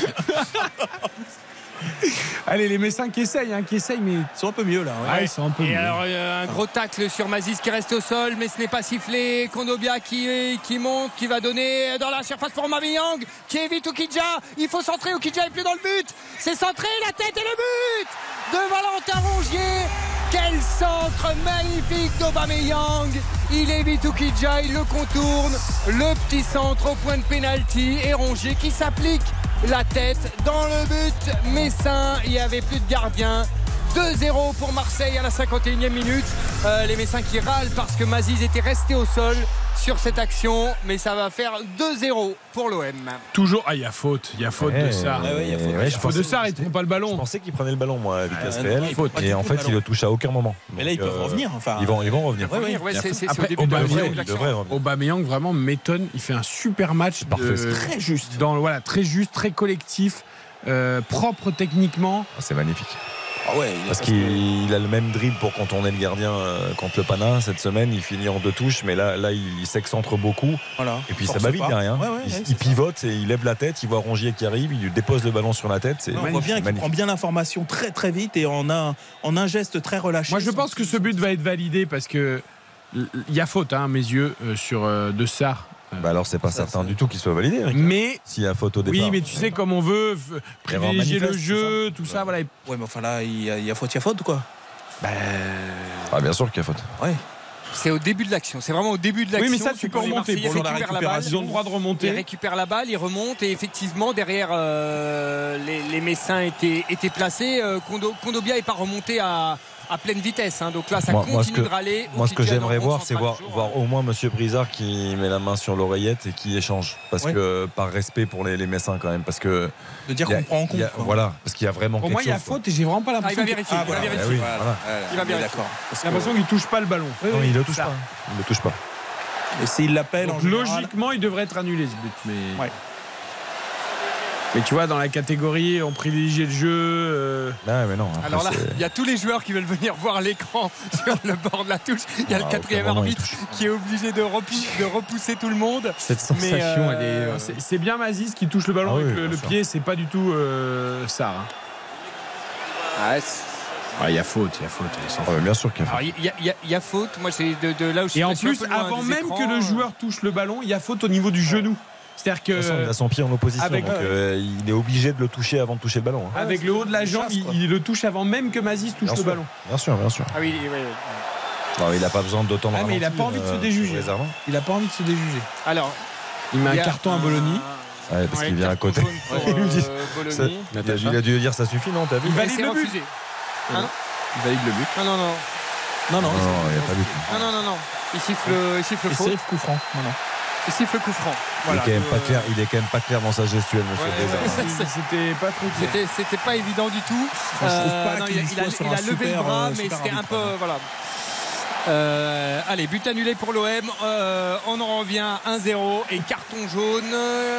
Allez, les Messins qui essayent, hein, qui essayent, mais. Ils sont un peu mieux, là. ouais. Ouais, ils sont un peu Et mieux. alors euh, un gros tacle sur Mazis qui reste au sol mais ce n'est pas sifflé. Kondobia qui, qui monte, qui va donner dans la surface pour Mabiyang qui évite Okidja. Il faut centrer, Okidja est plus dans le but. C'est centré, la tête et le but de Valentin Rongier. Quel centre magnifique d'Aubameyang. Il évite Okidja, il le contourne. Le petit centre au point de pénalty et Rongier qui s'applique la tête dans le but messin. Il n'y avait plus de gardien. 2-0 pour Marseille à la 51e minute. Euh, les Messins qui râlent parce que Maziz était resté au sol sur cette action, mais ça va faire 2-0 pour l'OM. Toujours. Ah, il y a faute. Il y a faute de ça. Ouais, ouais, il y a faute. Ouais, je faute de ça, il prend pas le ballon. Je pensais qu'il prenait le ballon, moi, à vitesse Ah, réelle. non, il faut pas du et en fait, il le touche à aucun moment. Mais là, ils peuvent euh, revenir. Enfin, Ils vont, ils vont revenir. Ouais, ouais. ouais, Aubameyang, vraiment m'étonne. Il fait un super match. Parfait, de- très juste. Dans, voilà, très juste, très collectif, euh, propre techniquement. Ah, C'est magnifique. Ah ouais, Parce que- qu'il a le même dribble pour contourner le gardien euh, contre le Pana cette semaine. Il finit en deux touches, mais là, là il, il s'excentre beaucoup. Voilà. Et puis ça va vite derrière. Ouais, ouais, il, ouais, il c'est ça. pivote et il lève la tête. Il voit Rongier qui arrive. Il lui dépose le ballon sur la tête. C'est On voit bien qu'il prend bien l'information très très vite et en un, en un geste très relâché. Moi, je pense que ce but va être validé parce que il y a faute, hein, à mes yeux, euh, sur euh, De Sar. Bah alors c'est pas Ça, certain du tout qu'il soit validé. Eric. Mais S'il y a faute au départ. oui, mais tu sais comme on veut privilégier le jeu, tout ça, voilà. Ouais, mais enfin là, il y a, il y a faute, il y a faute quoi? Ah bien sûr qu'il y a faute. Ouais. C'est au début de l'action. C'est vraiment au début de l'action. Oui, mais ça, tu peux remonter pour la récupèrent la balle. Ils ont le droit de Il remonter. récupère la balle, il remonte et effectivement derrière euh, les, les Messins étaient, étaient placés. Euh, Kondo- Kondobia n'est pas remonté à, à pleine vitesse. hein. Donc là, ça Moi- continue moi, ce que- de râler. Moi, ce que j'aimerais voir, c'est voir, voir au moins Monsieur Brizard qui met la main sur l'oreillette et qui échange. Parce que, par respect pour les, les Messins quand même. Parce que. De dire il qu'on prend en compte. il y a- quoi. Voilà, parce qu'il y a vraiment Pour quelque moi, il y a chose, faute et j'ai vraiment pas Ah, il l'impression va vérifier. Ah, il va voilà. vérifier. oui, Voilà. voilà. Voilà. Il va j'ai que- l'impression qu'il touche pas le ballon. Non, il le touche pas. Il le touche pas. Et s'il l'appelle logiquement, il devrait être annulé ce but. Mais, Ouais. Mais tu vois, dans la catégorie, on privilégie le jeu. euh, Ah, mais non. après, Alors là, il y a tous les joueurs qui veulent venir voir l'écran sur le bord de la touche. Il y a Ah, le à quatrième arbitre qui est obligé de, repou- de repousser tout le monde. Cette Mais, sensation, euh, elle est. euh, c'est- C'est bien Mazis qui touche le ballon Ah oui, avec le, le pied, c'est pas du tout euh, ça. hein. Ah, Ah, Il y a faute, il y a faute. Ah, bien sûr qu'il y a faute. Il y, a- y y faute. Moi, c'est de, de là où je suis Et en plus, avant même écrans, que le euh, joueur touche le ballon, il y a faute au niveau du genou. C'est-à-dire De toute façon, il a son pied en opposition. avec- donc, euh, il est obligé de le toucher avant de toucher le ballon. hein. avec le haut de la jambe, chasse, il, il le touche avant même que Mazis touche Bien le sûr. ballon. Bien sûr, bien sûr. Ah oui, oui, oui. Non, il n'a pas besoin d'autant de Ah, mais il a ralenti, pas envie de se euh, déjuger. Il a pas envie de se déjuger. Alors, Il met il un carton à Bologna. Ouais, parce Ouais, qu'il vient à côté. pour, Il lui dit- euh, il, a, il a dû dire ça suffit, non T'as vu? Il valide le but. refusé. Hein? Il valide le but. Non, non, non. Non, non. Non, il n'y a pas. Non, non, non, non. Il siffle, il siffle Et faute. c'est coup franc. Il siffle coup franc. Il, Voilà. est quand même pas Euh, clair, il est quand même pas clair dans sa gestuelle, monsieur Ouais, C'était- pas trop clair. C'était, pas évident du tout. je trouve pas non, il, a- il a, il a levé le bras, euh, mais c'était un peu. hein. Voilà. Euh, allez, but annulé pour l'OM. Euh, on en revient 1-0 et carton jaune.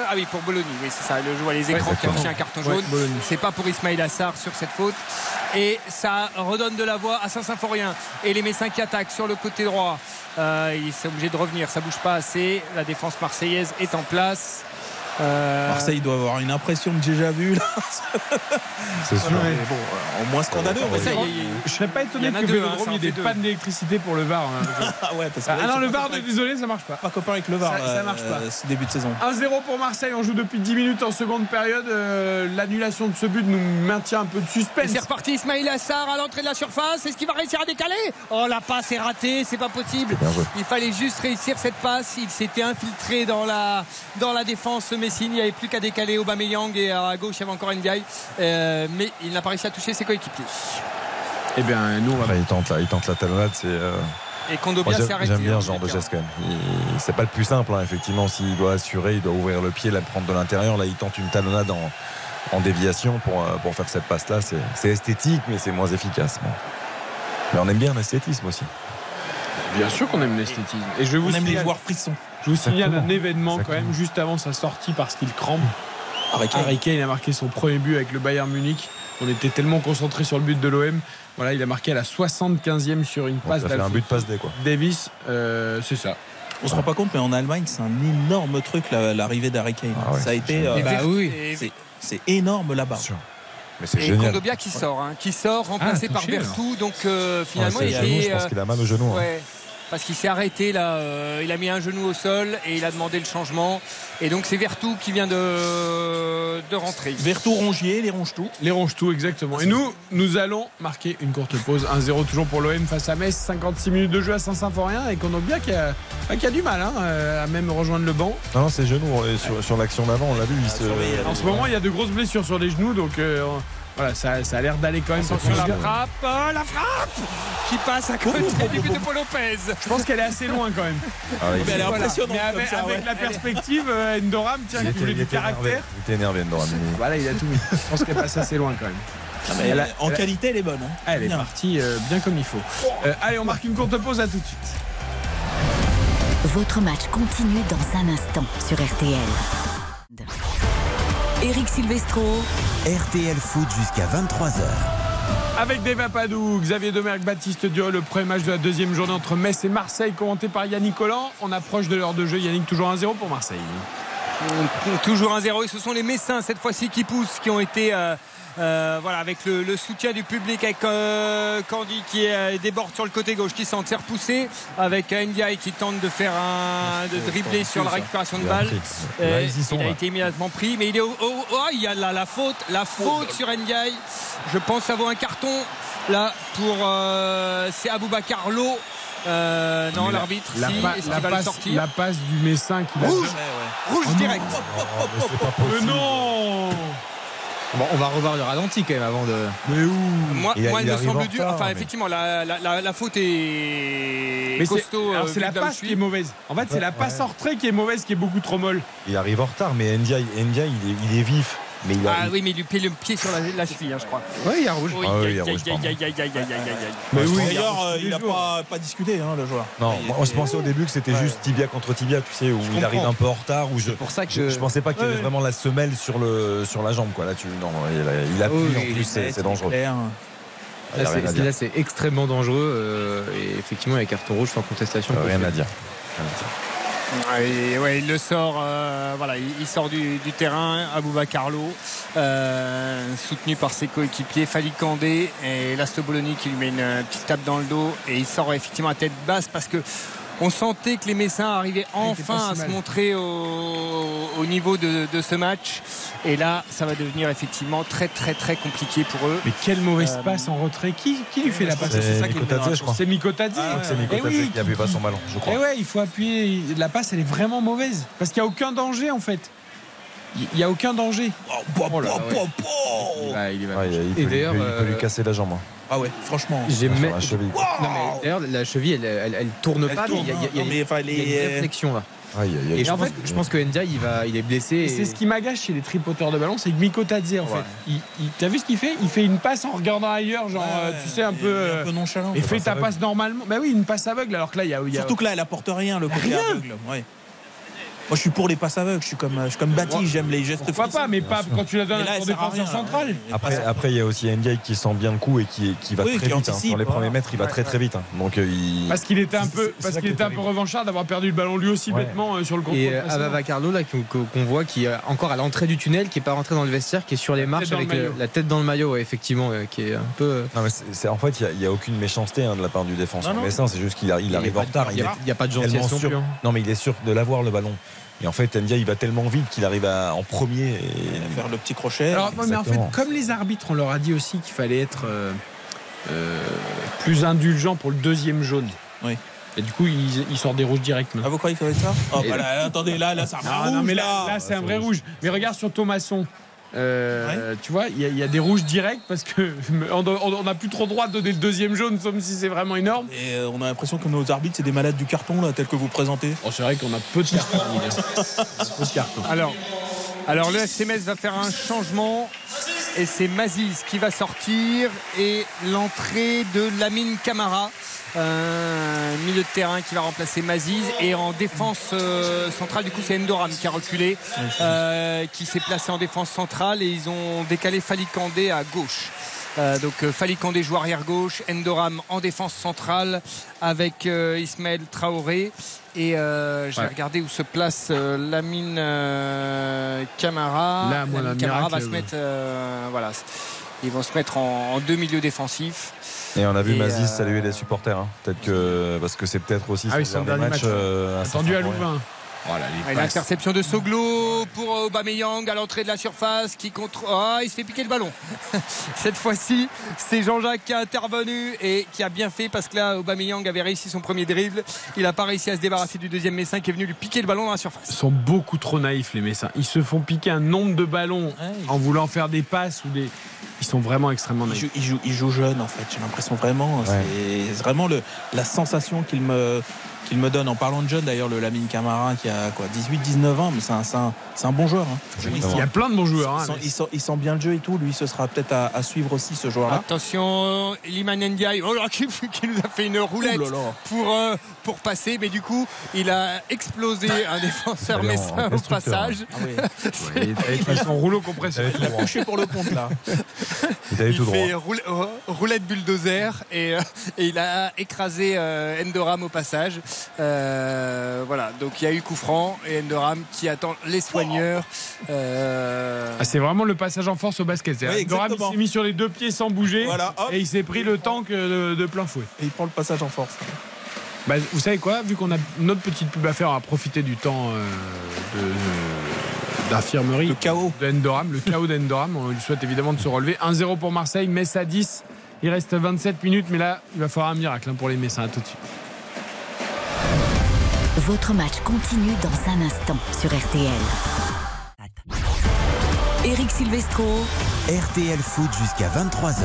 Ah oui, pour Bologna. Oui, c'est ça. Le joueur à les écrans qui a reçu un carton jaune. C'est pas pour Ismail Assar sur cette faute. Et ça redonne de la voix à Saint-Symphorien. Et les Messins qui attaquent sur le côté droit. Euh, ils sont obligés de revenir. Ça bouge pas assez. La défense marseillaise est en place. Euh, Marseille doit avoir une impression de déjà vu là. C'est sûr. Mais bon, euh, au moins scandaleux. va ça, a- Je serais pas étonné que Vélodrome, hein, ça en il y ait des deux. pannes d'électricité pour le VAR. hein. Ah ouais, parce que Ah non, le VAR, désolé, ça marche pas. pas copain avec le VAR. Ça- ça marche pas. euh, ce début de saison. 1-0 pour Marseille, on joue depuis 10 minutes en seconde période. Euh, L'annulation de ce but nous maintient un peu de suspense. c'est reparti, Ismail Assar à l'entrée de la surface. Est-ce qu'il va réussir à décaler? Oh, la passe est ratée, c'est pas possible. Il fallait juste réussir cette passe. Il s'était infiltré dans la, dans la défense Messine. Il n'y avait plus qu'à décaler Aubameyang et à gauche il y avait encore Ndiaye. Euh, mais il n'a pas réussi à toucher ses coéquipiers. Eh bien, nous, il, tente la, il tente la talonnade, c'est. euh, Et moi, Kondobia s'est J'aime arrêté. j'aime bien hein, ce genre de geste quand même. C'est pas le plus simple, hein, effectivement. S'il doit assurer, il doit ouvrir le pied, la prendre de l'intérieur. Là, il tente une talonnade en, en déviation pour, euh, pour faire cette passe-là. C'est esthétique, mais c'est moins efficace. Bon. Mais on aime bien l'esthétisme aussi. Bien sûr qu'on aime l'esthétisme. Et je vous On aime les signale, joueurs frissons. je vous signale un Exactement. événement quand même juste avant sa sortie parce qu'il crampe. Harry Kane. Harry Kane a marqué son premier but avec le Bayern Munich. On était tellement concentré sur le but de l'OM. Voilà, il a marqué à la 75e sur une passe fait un but passe quoi. Davis. Euh, c'est ça. On se rend pas compte, mais en Allemagne, c'est un énorme truc la- l'arrivée d'Harry Kane. Ah ouais, ça a été. euh, Et Bah oui. C'est énorme là-bas. Mais c'est Et génial. Kondobia qui sort, hein, qui sort, remplacé Ah, par touché, Bertou. Donc euh, finalement, Ouais, il était. je pense euh, qu'il a mal au genou. hein. Parce qu'il s'est arrêté là, euh, il a mis un genou au sol et il a demandé le changement. Et donc c'est Vertou qui vient de, de rentrer. Vertou Rongier, les ronge tout. Les ronge tout, exactement. Et nous, nous allons marquer une courte pause. 1-0 toujours pour l'OM face à Metz. 56 minutes de jeu à Saint-Symphorien. Et Kondobia qui a, bah, qui a du mal hein, euh, à même rejoindre le banc. Non, non, c'est genou. euh, Sur, sur l'action d'avant, on l'a vu. il se- surveiller, En ce moment, il y a de grosses blessures sur les genoux. Donc euh, Voilà, ça, ça a l'air d'aller quand même. Attention la frappe, oh, la frappe qui passe à côté du but de Paul Lopez. Je pense qu'elle est assez loin quand même. Ah il- Mais elle est Voilà. impressionnante Mais avec, comme ça, avec ouais. la perspective, euh, Endoram, tiens, il voulait du caractère. Il était énervé, Endoram. Voilà, il a tout mis. Je pense qu'elle passe assez loin quand même. Ah, mais Elle a- en elle a- qualité, elle est bonne. hein. Elle est Bien. partie euh, bien comme il faut. Euh, allez, on marque une courte pause, à tout de suite. Votre match continue dans un instant sur RTL. Eric Silvestro. RTL Foot jusqu'à 23h. Avec Deva Padou, Xavier Domergue, Baptiste Diol, le premier match de la deuxième journée entre Metz et Marseille, commenté par Yannick Collant. On approche de l'heure de jeu. Yannick, toujours 1-0 pour Marseille. Toujours un 0 et ce sont les Messins cette fois-ci qui poussent, qui ont été euh, euh, voilà, avec le, le soutien du public, avec euh, Candy qui euh, déborde sur le côté gauche, qui s'en tire poussé, avec Ndiaye qui tente de faire un de dribbler sur la récupération de balle. Euh, sont, il a été immédiatement pris, mais il est au, au- oh, il y a la, la faute, la faute sur Ndiaye. Je pense vaut un carton là pour euh, c'est Aboubacar Lo. Euh, non, l'arbitre, la, si, passe, sortir la passe du Messin qui Rouge, rouge Oh direct. Oh, mais non Bon, on va revoir le ralenti quand même avant de. Mais où Moi, Il a- moi, il, il me arrive semble en dur. retard, Enfin, mais- effectivement, la, la, la, la faute est Mais c'est costaud. alors, euh, c'est la passe qui est mauvaise. En fait, c'est la passe en retrait qui est mauvaise, qui est beaucoup trop molle. Il arrive en retard, mais Ndiaye, Ndiaye, il, est, il est vif. Mais il a, Ah oui, mais il lui pied le pied sur la, la cheville, hein, je crois. Oui, il y a rouge. Oui, Ah oui, aïe, il y a aïe, rouge, aïe, pardon. aïe, aïe, aïe, aïe, aïe, aïe. Mais oui, D'ailleurs, euh, il n'a pas, pas discuté, hein, le joueur. Non, moi, je pensais au début que c'était Ouais. juste tibia contre tibia, tu sais, où il comprends. arrive un peu en retard. Où je, pour ça que je, je pensais pas qu'il y avait Ouais. vraiment la semelle sur, le, sur la jambe, quoi. Là, tu, non, il, a- il appuie, Oui, en plus, est c'est dangereux. clair. Là, c'est- extrêmement dangereux euh, et effectivement, il y a carton rouge sans contestation. Rien à dire. Sort, euh, il, sort du, terrain, Aboubacar Lo, euh, soutenu par ses coéquipiers, Fali Kandé et Lastoboloni qui lui met une petite tape dans le dos et il sort effectivement à tête basse parce que on sentait que les Messins arrivaient Ah, enfin à se montrer au, au niveau de, de ce match et là ça va devenir effectivement très très très compliqué pour eux. Mais quelle mauvaise Euh, passe en retrait. Qui, qui lui fait la passe C'est ça qui est. C'est Mikotadze. Que c'est Eh Mikotadze oui, qui appuie pas son ballon, je crois. Et ouais, il faut appuyer. La passe, elle est vraiment mauvaise. Parce qu'il n'y a aucun danger, en fait. Il n'y a aucun danger. Oh là, ouais. Il va- il va- Ouais, il, peut, Et lui- d'ailleurs, il peut- il peut lui euh, casser la jambe. Ah ouais, franchement. J'ai la cheville. Non, mais d'ailleurs, la cheville, elle, elle, elle tourne Elle pas, tourne, mais il y a, il y a- il y a. Non, mais enfin, il y a les- une réflexion là. Aïe, aïe, aïe. Et je en pense, fait- je pense que Ndiaye, il, va, il est blessé. Et et- c'est ce qui m'agace chez les tripoteurs de ballon, c'est que Mikotadze, en Ouais. fait. T'as vu ce qu'il fait? Il fait une passe en regardant ailleurs, genre, euh, tu sais, un peu. euh, un peu nonchalant. Et passe ta aveugle. passe normalement. Bah oui, une passe aveugle, alors que là, il y a. il y a- Surtout que là, elle apporte rien, le côté Rien. aveugle. Ouais. Moi, je suis pour les passes aveugles. Je suis comme, je suis comme Baptiste, j'aime les gestes Pourquoi pas, mais pas quand tu la donnes Mais là, à ton défenseur rien, central. Après, après, il y a aussi Ndiaye qui sent bien le coup et qui, qui va Oui, très qui vite. hein. Sur les premiers mètres, il va très très vite. hein. Donc euh, il. Parce qu'il était un peu, parce ça qu'il était un peu revanchard d'avoir perdu le ballon lui aussi Ouais. bêtement euh, sur le contrôle. Et euh. Ababa Carlo, là, qu'on qu'on voit, qui est encore à l'entrée du tunnel, qui est pas rentré dans le vestiaire, qui est sur les marches avec le- la tête dans le maillot, ouais, effectivement, ouais, qui est un peu. euh, Non, mais en fait, il n'y a, aucune méchanceté hein, de la part du défenseur non. messin. C'est juste qu'il arrive en retard. Il n'y a, il y a pas de gentillesse non sûr- plus. hein. Non, mais il est sûr de l'avoir le ballon. Et en fait, Ndiaye, il va tellement vite qu'il arrive à- en premier. Et... Faire le petit crochet. Alors, non, mais en fait, Exactement. comme les arbitres, on leur a dit aussi qu'il fallait être euh, euh, plus indulgent pour le deuxième jaune. Oui. Et du coup, il, il sort des rouges directs. Ah, vous croyez va être ça? Oh, bah là, Attendez, là, là, ça Non, va. non, mais là, là, c'est un vrai rouge. Mais regarde sur Thomasson. Euh, Tu vois, il y, a- il y a des rouges directs parce que on n'a plus trop droit de donner le deuxième jaune, sauf si c'est vraiment énorme. Et euh, on a l'impression que nos arbitres, c'est des malades du carton, là, tel que vous présentez. Oh, c'est vrai qu'on a peu de cartons. peu de cartons. Alors, alors le SMS va faire un changement et c'est Maziz qui va sortir et l'entrée de Lamine Camara. Un milieu de terrain qui va remplacer Maziz. Et en défense euh, centrale du coup c'est Endoram qui a reculé euh, qui s'est placé en défense centrale et ils ont décalé Fali Kandé à gauche. Euh, donc euh, Fali Kandé joue arrière gauche Endoram en défense centrale avec euh, Ismaël Traoré. Et euh, je vais Ouais. regarder où se place euh, Lamine euh, Camara. Là, moi, Lamine la Camara va se mettre euh, voilà. Ils vont se mettre en, en deux milieux défensifs Et on a vu Mazis euh, saluer les supporters. hein. Peut-être que. Parce que c'est peut-être aussi Ah son son dernier dernier match. match. euh, à Attendu à. Louvain. Voilà, passes. L'interception de Soglo pour Aubameyang à l'entrée de la surface qui contre ah il se fait piquer le ballon. Cette fois-ci, c'est Jean-Jacques qui a intervenu et qui a bien fait parce que là Aubameyang avait réussi son premier dribble, il n'a pas réussi à se débarrasser du deuxième Messin qui est venu lui piquer le ballon dans la surface. Ils sont beaucoup trop naïfs, les Messins. Ils se font piquer un nombre de ballons en voulant faire des passes ou des. Ils sont vraiment extrêmement naïfs. joue, il joue- il joue jeune en fait, j'ai l'impression vraiment. C'est vraiment le, la sensation qu'il me, qu'il me donne. En parlant de jeune d'ailleurs, le Lamine Camara qui a quoi 18-19 ans, mais c'est un, c'est un- c'est un bon joueur. hein. Il y a plein de bons joueurs. hein, Il sent, mais- il sent- il sent bien le jeu et tout. Lui, ce sera peut-être à, à suivre aussi ce joueur-là. Attention, Liman Ndiaye, oh là, qui, qui nous a fait une roulette Ouh là là. pour, euh, pour passer, mais du coup, il a explosé un défenseur messin au destructeur. passage. Ah oui. Il avait fait son rouleau compresseur. Il a couché pour le compte là. Il allait Il tout droit. fait roule- euh, roulette bulldozer et, euh, et il a écrasé euh, Endoram au passage. Euh, voilà, donc il y a eu coup franc et Endoram qui attend les soigneurs. Euh, Ah, c'est vraiment le passage en force au basket. C'est-à-dire Oui, Doram, il exactement. s'est mis sur les deux pieds sans bouger Voilà, hop. et il s'est pris le tank euh, de, de plein fouet. Et il prend le passage en force. Bah, vous savez quoi Vu qu'on a notre petite pub à faire, on va profiter du temps euh, de- d'infirmerie. Le chaos. d'Endoram, le chaos d'Endoram. On lui souhaite évidemment de se relever. 1-0 pour Marseille, Metz à 10. Il reste 27 minutes, mais là, il va falloir un miracle hein, pour les Messins. À tout de suite. Votre match continue dans un instant sur RTL. Eric Silvestro. RTL Foot jusqu'à 23h.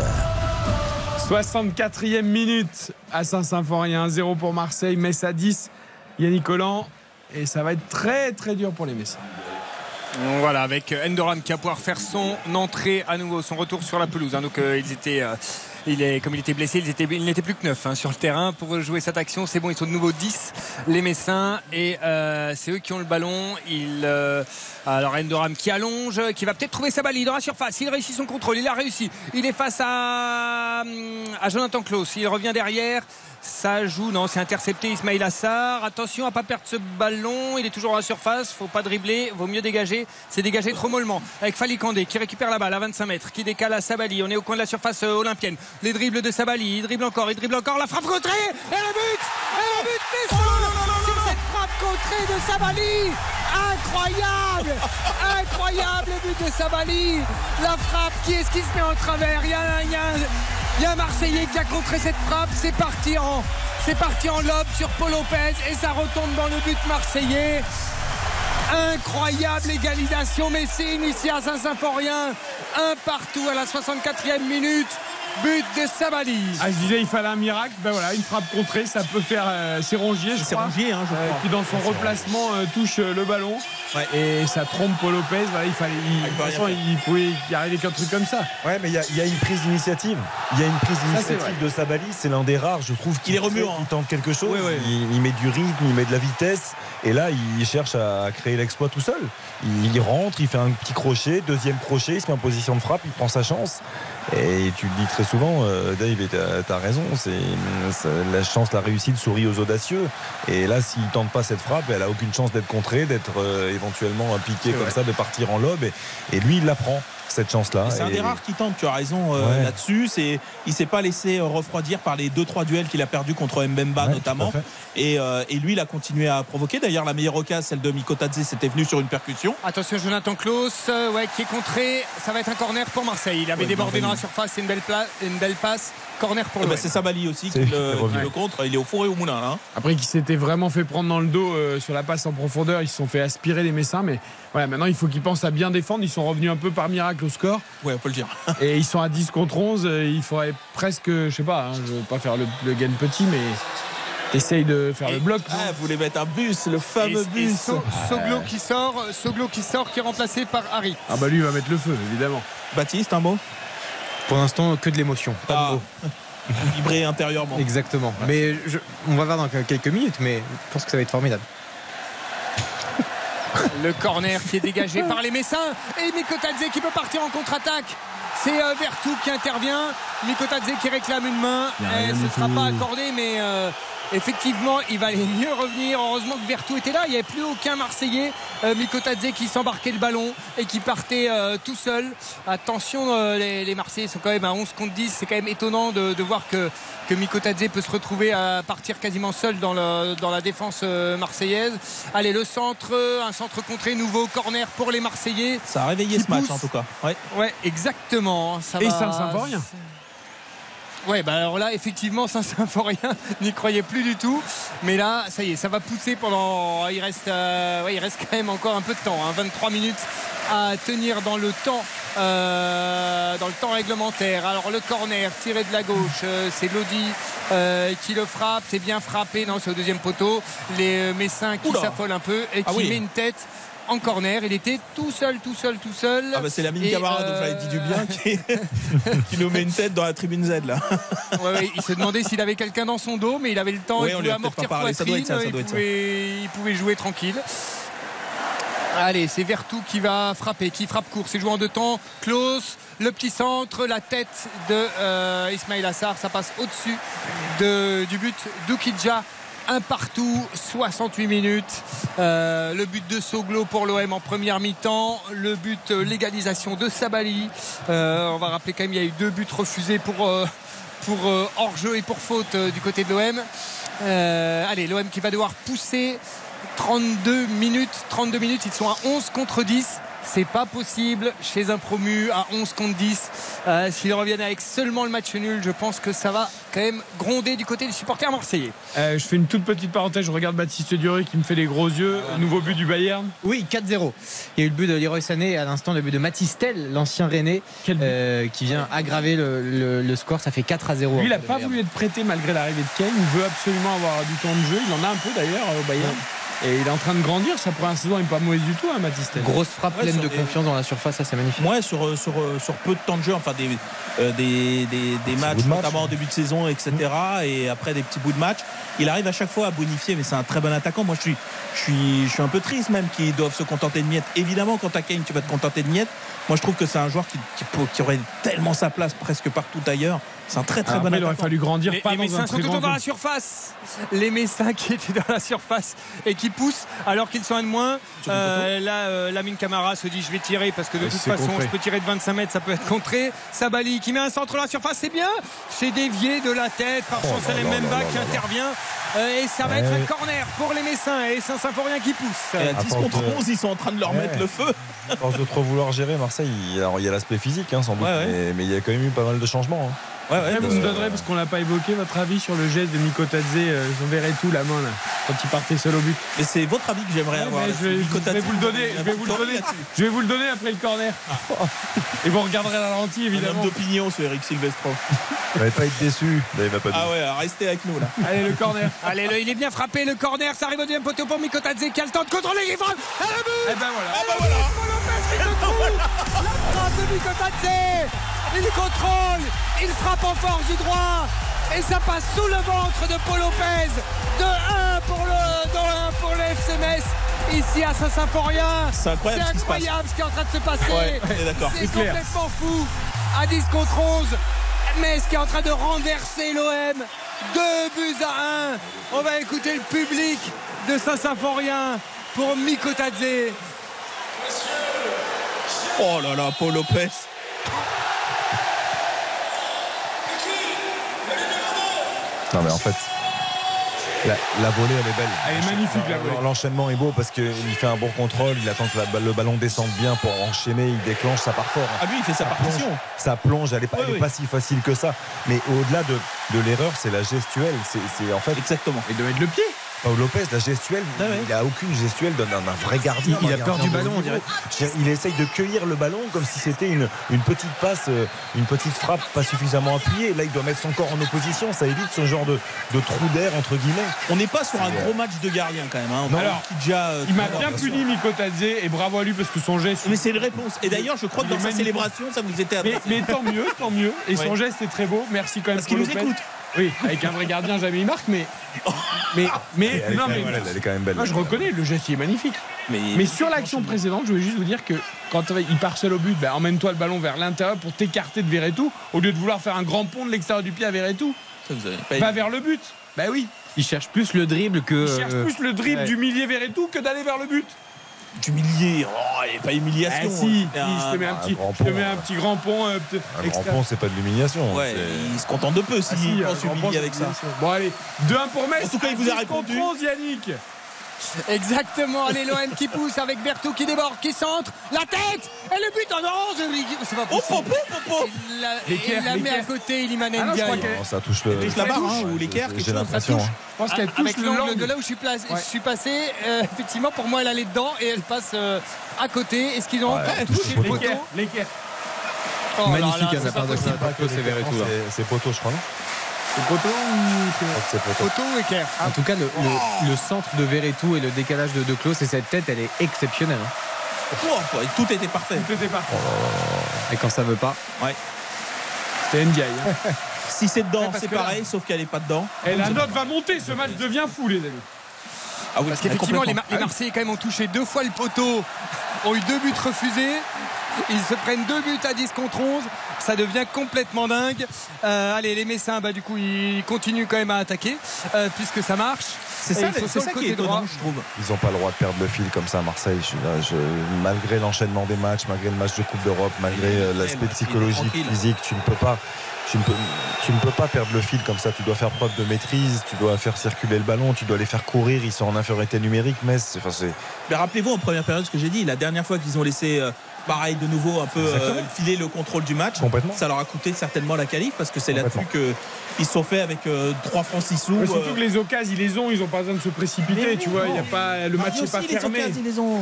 64e minute à Saint-Symphorien. 1-0 pour Marseille, Metz à 10. Yannick Collant. Et ça va être très très dur pour les Messins. Voilà, avec Endoram qui va pouvoir faire son entrée à nouveau, son retour sur la pelouse. hein. Donc euh, ils étaient, euh, il est, comme il était blessé, il n'était plus que 9 sur le terrain pour jouer cette action. C'est bon, ils sont de nouveau 10, les Messins, et euh, c'est eux qui ont le ballon. Il, euh, alors Endoram qui allonge, qui va peut-être trouver sa balle dans la surface. Il réussit son contrôle, il a réussi. Il est face à, à Jonathan Klaus. Il revient derrière. Ça joue, non, c'est intercepté Ismail Assar. Attention à pas perdre ce ballon. Il est toujours à la surface. Faut pas dribbler. Vaut mieux dégager. C'est dégagé trop mollement. Avec Fali Kandé qui récupère la balle à 25 mètres, qui décale à Sabali. On est au coin de la surface euh, olympienne. Les dribbles de Sabali. Il dribble encore. Il dribble encore. La frappe contrée. Et le but. Et le but. Mais sur, sur cette frappe contrée de Sabali. Incroyable. Incroyable le but de Sabali. La frappe. Qui est-ce qui se met en travers Il y a, il y a il y a un Marseillais qui a contré cette frappe. C'est parti en, c'est lobe sur Paul Lopez et ça retombe dans le but marseillais. Incroyable égalisation Messine ici à Saint-Symphorien. Un partout à la 64e minute. But de Sabali. Ah, je disais, il fallait un miracle. Ben voilà, une frappe contrée, ça peut faire. euh, c'est Rongier, je C'est crois. Rongier, hein, je euh, crois. qui dans son replacement euh, touche euh, le ballon. Et ça trompe Paul Lopez. Voilà, il fallait. il- de toute façon, il pouvait y arriver qu'un truc comme ça. Ouais, mais il y, a- il y a une prise d'initiative. Il y a une prise d'initiative de Sabali. C'est l'un des rares, je trouve, qui Il est remuant, Il tente quelque chose. Oui, oui. Il, il met du rythme, il met de la vitesse. Et là, il cherche à créer l'exploit tout seul. Il, il rentre, il fait un petit crochet, deuxième crochet, il se met en position de frappe, il prend sa chance. Et tu le dis très souvent, euh, Dave, et t'as t'as raison, c'est la chance, la réussite sourit aux audacieux. Et là, s'il tente pas cette frappe, elle a aucune chance d'être contrée, d'être euh, éventuellement piqué comme vrai. ça, de partir en lobe. Et, et lui, il la prend cette chance-là. C'est un des rares qui tente, tu as raison euh, Ouais. là-dessus. C'est, il s'est pas laissé euh, refroidir par les 2-3 duels qu'il a perdu contre Mbemba Ouais, notamment. Et, euh, et lui, il a continué à provoquer. D'ailleurs, la meilleure occasion, celle de Mikotadze, c'était venu sur une percussion. Attention Jonathan Klaus, euh, ouais, qui est contré. Ça va être un corner pour Marseille. Il avait Ouais, débordé dans la surface. C'est une belle, pla- une belle passe. Corner pour Eh le ben, c'est Sabali aussi qui le, qui le contre. Il est au four et au moulin là. hein. Après qu'il s'était vraiment fait prendre dans le dos euh, sur la passe en profondeur, ils se sont fait aspirer les Messins. Mais voilà, maintenant il faut qu'ils pensent à bien défendre. Ils sont revenus un peu par miracle au score. Ouais, on peut le dire. Et ils sont à 10 contre 11. euh, Il faudrait presque, je sais pas, hein, je veux pas faire le, le gain petit, mais essaye de faire le bloc. Ah, vous voulez mettre un bus, le fameux et bus. So- Soglo qui sort, Soglo qui sort, qui est remplacé par Harry. Ah bah lui il va mettre le feu, évidemment. Baptiste, un mot? Pour l'instant, que de l'émotion. Pas de Ah, mots. Vibrer intérieurement. Exactement. Mais je- on va voir dans quelques minutes, mais je pense que ça va être formidable. Le corner qui est dégagé par les Messins. Et Mikotadze qui peut partir en contre-attaque. C'est euh, Vertou qui intervient. Mikotadze qui réclame une main. Eh, ce ne sera tout. pas accordé, mais euh, effectivement, il va mieux revenir. Heureusement que Vertou était là. Il n'y avait plus aucun Marseillais. Euh, Mikotadze qui s'embarquait le ballon et qui partait euh, tout seul. Attention, euh, les, les Marseillais sont quand même à 11 contre 10. C'est quand même étonnant de, de voir que, que Mikotadze peut se retrouver à partir quasiment seul dans, le- dans la défense euh, marseillaise. Allez, le centre, un centre contré, nouveau corner pour les Marseillais. Ça a réveillé ce match en tout cas. Ouais. Ouais, exactement. Ça Et va- Saint-Symphorien. Ouais, bah alors là, effectivement, Saint-Symphorien n'y croyait plus du tout. Mais là, ça y est, ça va pousser pendant. Il reste, euh, ouais, il reste quand même encore un peu de temps. hein, 23 minutes à tenir dans le temps euh, dans le temps réglementaire. Alors le corner tiré de la gauche, euh, c'est Lodi euh, qui le frappe, c'est bien frappé, non c'est au deuxième poteau. Les Messins qui s'affolent un peu et Ah qui oui. met une tête en corner. Il était tout seul, tout seul, tout seul. Ah bah c'est la mine Et, Camara dont euh, dit du bien qui, qui nous met une tête dans la tribune Z là. Ouais, ouais, il se demandait s'il avait quelqu'un dans son dos, mais il avait le temps. Oui, il pouvait lui a peut-être amortir pas parlé. Ça doit être ça, ça poitrine, doit ça. pouvait, il pouvait jouer tranquille. Allez, c'est Vertou qui va frapper, qui frappe court. C'est joué en deux temps. Klaus, le petit centre, la tête de euh, Ismail Assar. Ça passe au-dessus de- du but d'Oukidja. Un partout, 68 minutes. Euh, le but de Soglo pour l'OM en première mi-temps. Le but euh, légalisation de Sabali. Euh, on va rappeler quand même, il y a eu deux buts refusés pour, pour hors-jeu et pour faute du côté de l'OM. Allez, l'OM qui va devoir pousser 32 minutes. 32 minutes, ils sont à 11 contre 10. C'est pas possible chez un promu à 11 contre 10. Euh, S'ils reviennent avec seulement le match nul, je pense que ça va quand même gronder du côté des supporters marseillais. Euh, je fais une toute petite parenthèse. Je regarde Baptiste Duré qui me fait les gros yeux. Nouveau but du Bayern. Oui, 4-0. Il y a eu le but de Leroy Sané et à l'instant le but de Matistel, l'ancien Rennais, euh, qui vient aggraver le, le- le score. Ça fait 4 à 0. Lui, il n'a pas voulu être prêté malgré l'arrivée de Kane. Il veut absolument avoir du temps de jeu. Il en a un peu d'ailleurs au Bayern. Et il est en train de grandir. Sa première saison n'est pas mauvaise du tout, hein, Matistel. Grosse frappe Ouais, pleine de des- confiance dans la surface, ça c'est magnifique. Ouais, sur, euh, sur, euh, sur peu de temps de jeu, enfin des, euh, des, des, des matchs, bouts de match, notamment en début de saison, etc. Et après des petits bouts de match. Il arrive à chaque fois à bonifier, mais c'est un très bon attaquant. Moi, je suis, je suis, je suis un peu triste même qu'ils doivent se contenter de miettes. Évidemment, quand t'as Kane, tu vas te contenter de miettes. Moi, je trouve que c'est un joueur qui, qui, peut- qui aurait tellement sa place presque partout ailleurs. C'est un très très Après, bon il aurait fallu grandir, Les, pas les dans un Messins sont très toujours grand dans la surface. Les Messins qui étaient dans la surface et qui poussent alors qu'ils sont un de moins. Euh, là, euh, Lamine Camara se dit je vais tirer parce que de Et toute façon contré. je peux tirer de 25 mètres, ça peut être contré. Sabali qui met un centre dans la surface, c'est bien. C'est dévié de la tête par Oh Chancel Mbemba qui intervient. Euh, et ça va être un corner pour les Messins et Saint-Symphorien qui pousse. Et à 10 force contre de- 11, ils sont en train de leur Ouais. mettre le feu. Force de trop vouloir gérer Marseille, il y a, alors, il y a l'aspect physique hein, sans doute, Ouais. Mais, mais il y a quand même eu pas mal de changements. hein. Ouais, ouais, Après, vous me donnerez, parce qu'on l'a pas évoqué, votre avis sur le geste de Mikotadze. Euh, je verrai tout la main là, quand il partait seul au but. Mais c'est votre avis que j'aimerais Ouais, avoir. je, vais, je vous le donner. Je vais vous le donner. Je vais vous le donner après le corner. Et vous regarderez la Un homme évidemment. d'opinion, ce Eric Silvestro. Il va pas être déçu. Là, il va pas Ah ouais, restez avec nous là. Allez le corner. Allez, le- il est bien frappé, le corner, ça arrive au deuxième poteau pour Mikotadze qui a le temps de contrôler les frappes. Et le but Et ben voilà. Ah bah voilà La frappe de Mikotadze Il contrôle, il frappe en force du droit et ça passe sous le ventre de Paul Lopez. De 1 pour le, 1 pour le FC Metz. Ici à Saint-Symphorien. C'est incroyable ce qui se passe. incroyable ce qui est en train de se passer. Ouais. C'est complètement fou. À 10 contre 11. Metz qui est en train de renverser l'OM. 2 buts à 1. On va écouter le public de Saint-Symphorien pour Mikotadze. Oh là là, Paul Lopez. Non mais en fait, la, la volée elle est belle. Elle est magnifique la volée. L'enchaînement est beau parce qu'il fait un bon contrôle, il attend que la- le ballon descende bien pour enchaîner, il déclenche, ça part fort. hein. Ah lui, il fait sa Ça partition. plonge, ça plonge, elle est pas, Oui, oui. pas si facile que ça. Mais au-delà de, de l'erreur, c'est la gestuelle. C'est en fait Exactement. Il doit mettre le pied. Paul Lopez, la gestuelle, Ah ouais. il a aucune gestuelle d'un vrai gardien. Il- a peur du ballon, on dirait. Il essaye de cueillir le ballon comme si c'était une, une petite passe, euh, une petite frappe pas suffisamment appuyée. Là, il doit mettre son corps en opposition. Ça évite ce genre de, de trou d'air, entre guillemets. On n'est pas sur un C'est, gros match de gardien quand même. Hein. Non. Alors, euh, Il m'a à bien puni Mikotadze et bravo à lui parce que son geste. Mais c'est une réponse. Et d'ailleurs, je crois que dans sa célébration, ça vous était Mais, adressé. mais tant mieux, tant mieux. Et son geste est très beau. Merci quand même. Parce qu'il nous écoute. Oui, avec un vrai gardien, jamais il marque, mais. Mais, mais, elle, non, mais. elle est quand même belle. Moi, je reconnais, le geste il est magnifique. Mais, Mais sur l'action précédente, je voulais juste vous dire que quand il part seul au but, ben, emmène-toi le ballon vers l'intérieur pour t'écarter de Verretou au lieu de vouloir faire un grand pont de l'extérieur du pied à Verretou. Ça, vous avez pas Va vers le but. Bah oui. Il cherche plus le dribble que. Il cherche euh, plus le dribble ouais. du milieu Verretou que d'aller vers le but. D'humilier. Oh, il n'y a pas Ah humiliation. si, hein. si, je te mets un un petit, je te mets un petit grand pont. euh, Un grand pont, c'est pas de l'humiliation. Ouais, il se contente de peu Ah, s'il si, pense un grand pont, humilier avec ça. Bon allez, 2-1 pour Metz. En tout cas, il vous a À 10 contre répondu. 11, Yannick. Exactement, allez l'OM qui pousse avec Berthaud qui déborde, qui centre, la tête et le but en orange, c'est pas Oh, possible. popo, popo Il la, il la met à côté, Ah Ndiaye. qu'elle- Non, ça touche le. touche la barre, hein, ou l'équerre, J'ai- l'impression. touche. hein. Je pense qu'elle Ah, Avec touche l'angle l'angle. de là où je suis, placé, Ouais. je suis passé, euh, effectivement pour moi elle allait dedans et elle passe euh, à côté. Est-ce qu'ils ont Ouais, encore elle touché touche le le poteau L'équerre, l'équerre. Oh Magnifique là, à sa c'est part de pas possible. Klaus et Verretou. là. C'est- C'est poteau, je crois, non? C'est poteau ou c'est poteau. Et Kerr. En tout cas, le, le- le centre de Verretou et le décalage de, de Klaus et cette tête, elle est exceptionnelle. hein. Oh, tout était parfait. Tout était parfait. Et quand ça veut pas. Ouais. C'était Ndiaye. hein. Si c'est dedans, c'est là- pareil, sauf qu'elle est pas dedans. Et la note va monter, ce match devient fou, les amis. Ah oui, Parce qu'effectivement, les, complètement. Mar- les Marseillais, quand même, ont touché deux fois le poteau, ont eu deux buts refusés. Ils se prennent deux buts à 10 contre 11. Ça devient complètement dingue. Euh, allez, les Messins, bah, du coup, ils continuent quand même à attaquer, euh, puisque ça marche. C'est ça, ils sont c'est sur ça le qui est côté droit. étonnant, je trouve. Ils n'ont pas le droit de perdre le fil comme ça à Marseille. Je, là, je- malgré l'enchaînement des matchs, malgré le match de Coupe d'Europe, malgré euh, l'aspect psychologique, physique, tu ne peux pas. Tu ne, peux, tu ne peux pas perdre le fil comme ça. Tu dois faire preuve de maîtrise, tu dois faire circuler le ballon, tu dois les faire courir. Ils sont en infériorité numérique, mais c'est, enfin, c'est- Mais rappelez-vous en première période ce que j'ai dit, la dernière fois qu'ils ont laissé euh, pareil de nouveau un peu euh, filer le contrôle du match, ça leur a coûté certainement la qualif parce que c'est là-dessus qu'ils se sont fait avec euh, 3 francs 6 sous. Mais surtout euh, que les occasions, ils les ont, ils n'ont pas besoin de se précipiter, tu vois. non. Y a pas, le match Mardi n'est pas les fermé. occasions, ils les ont.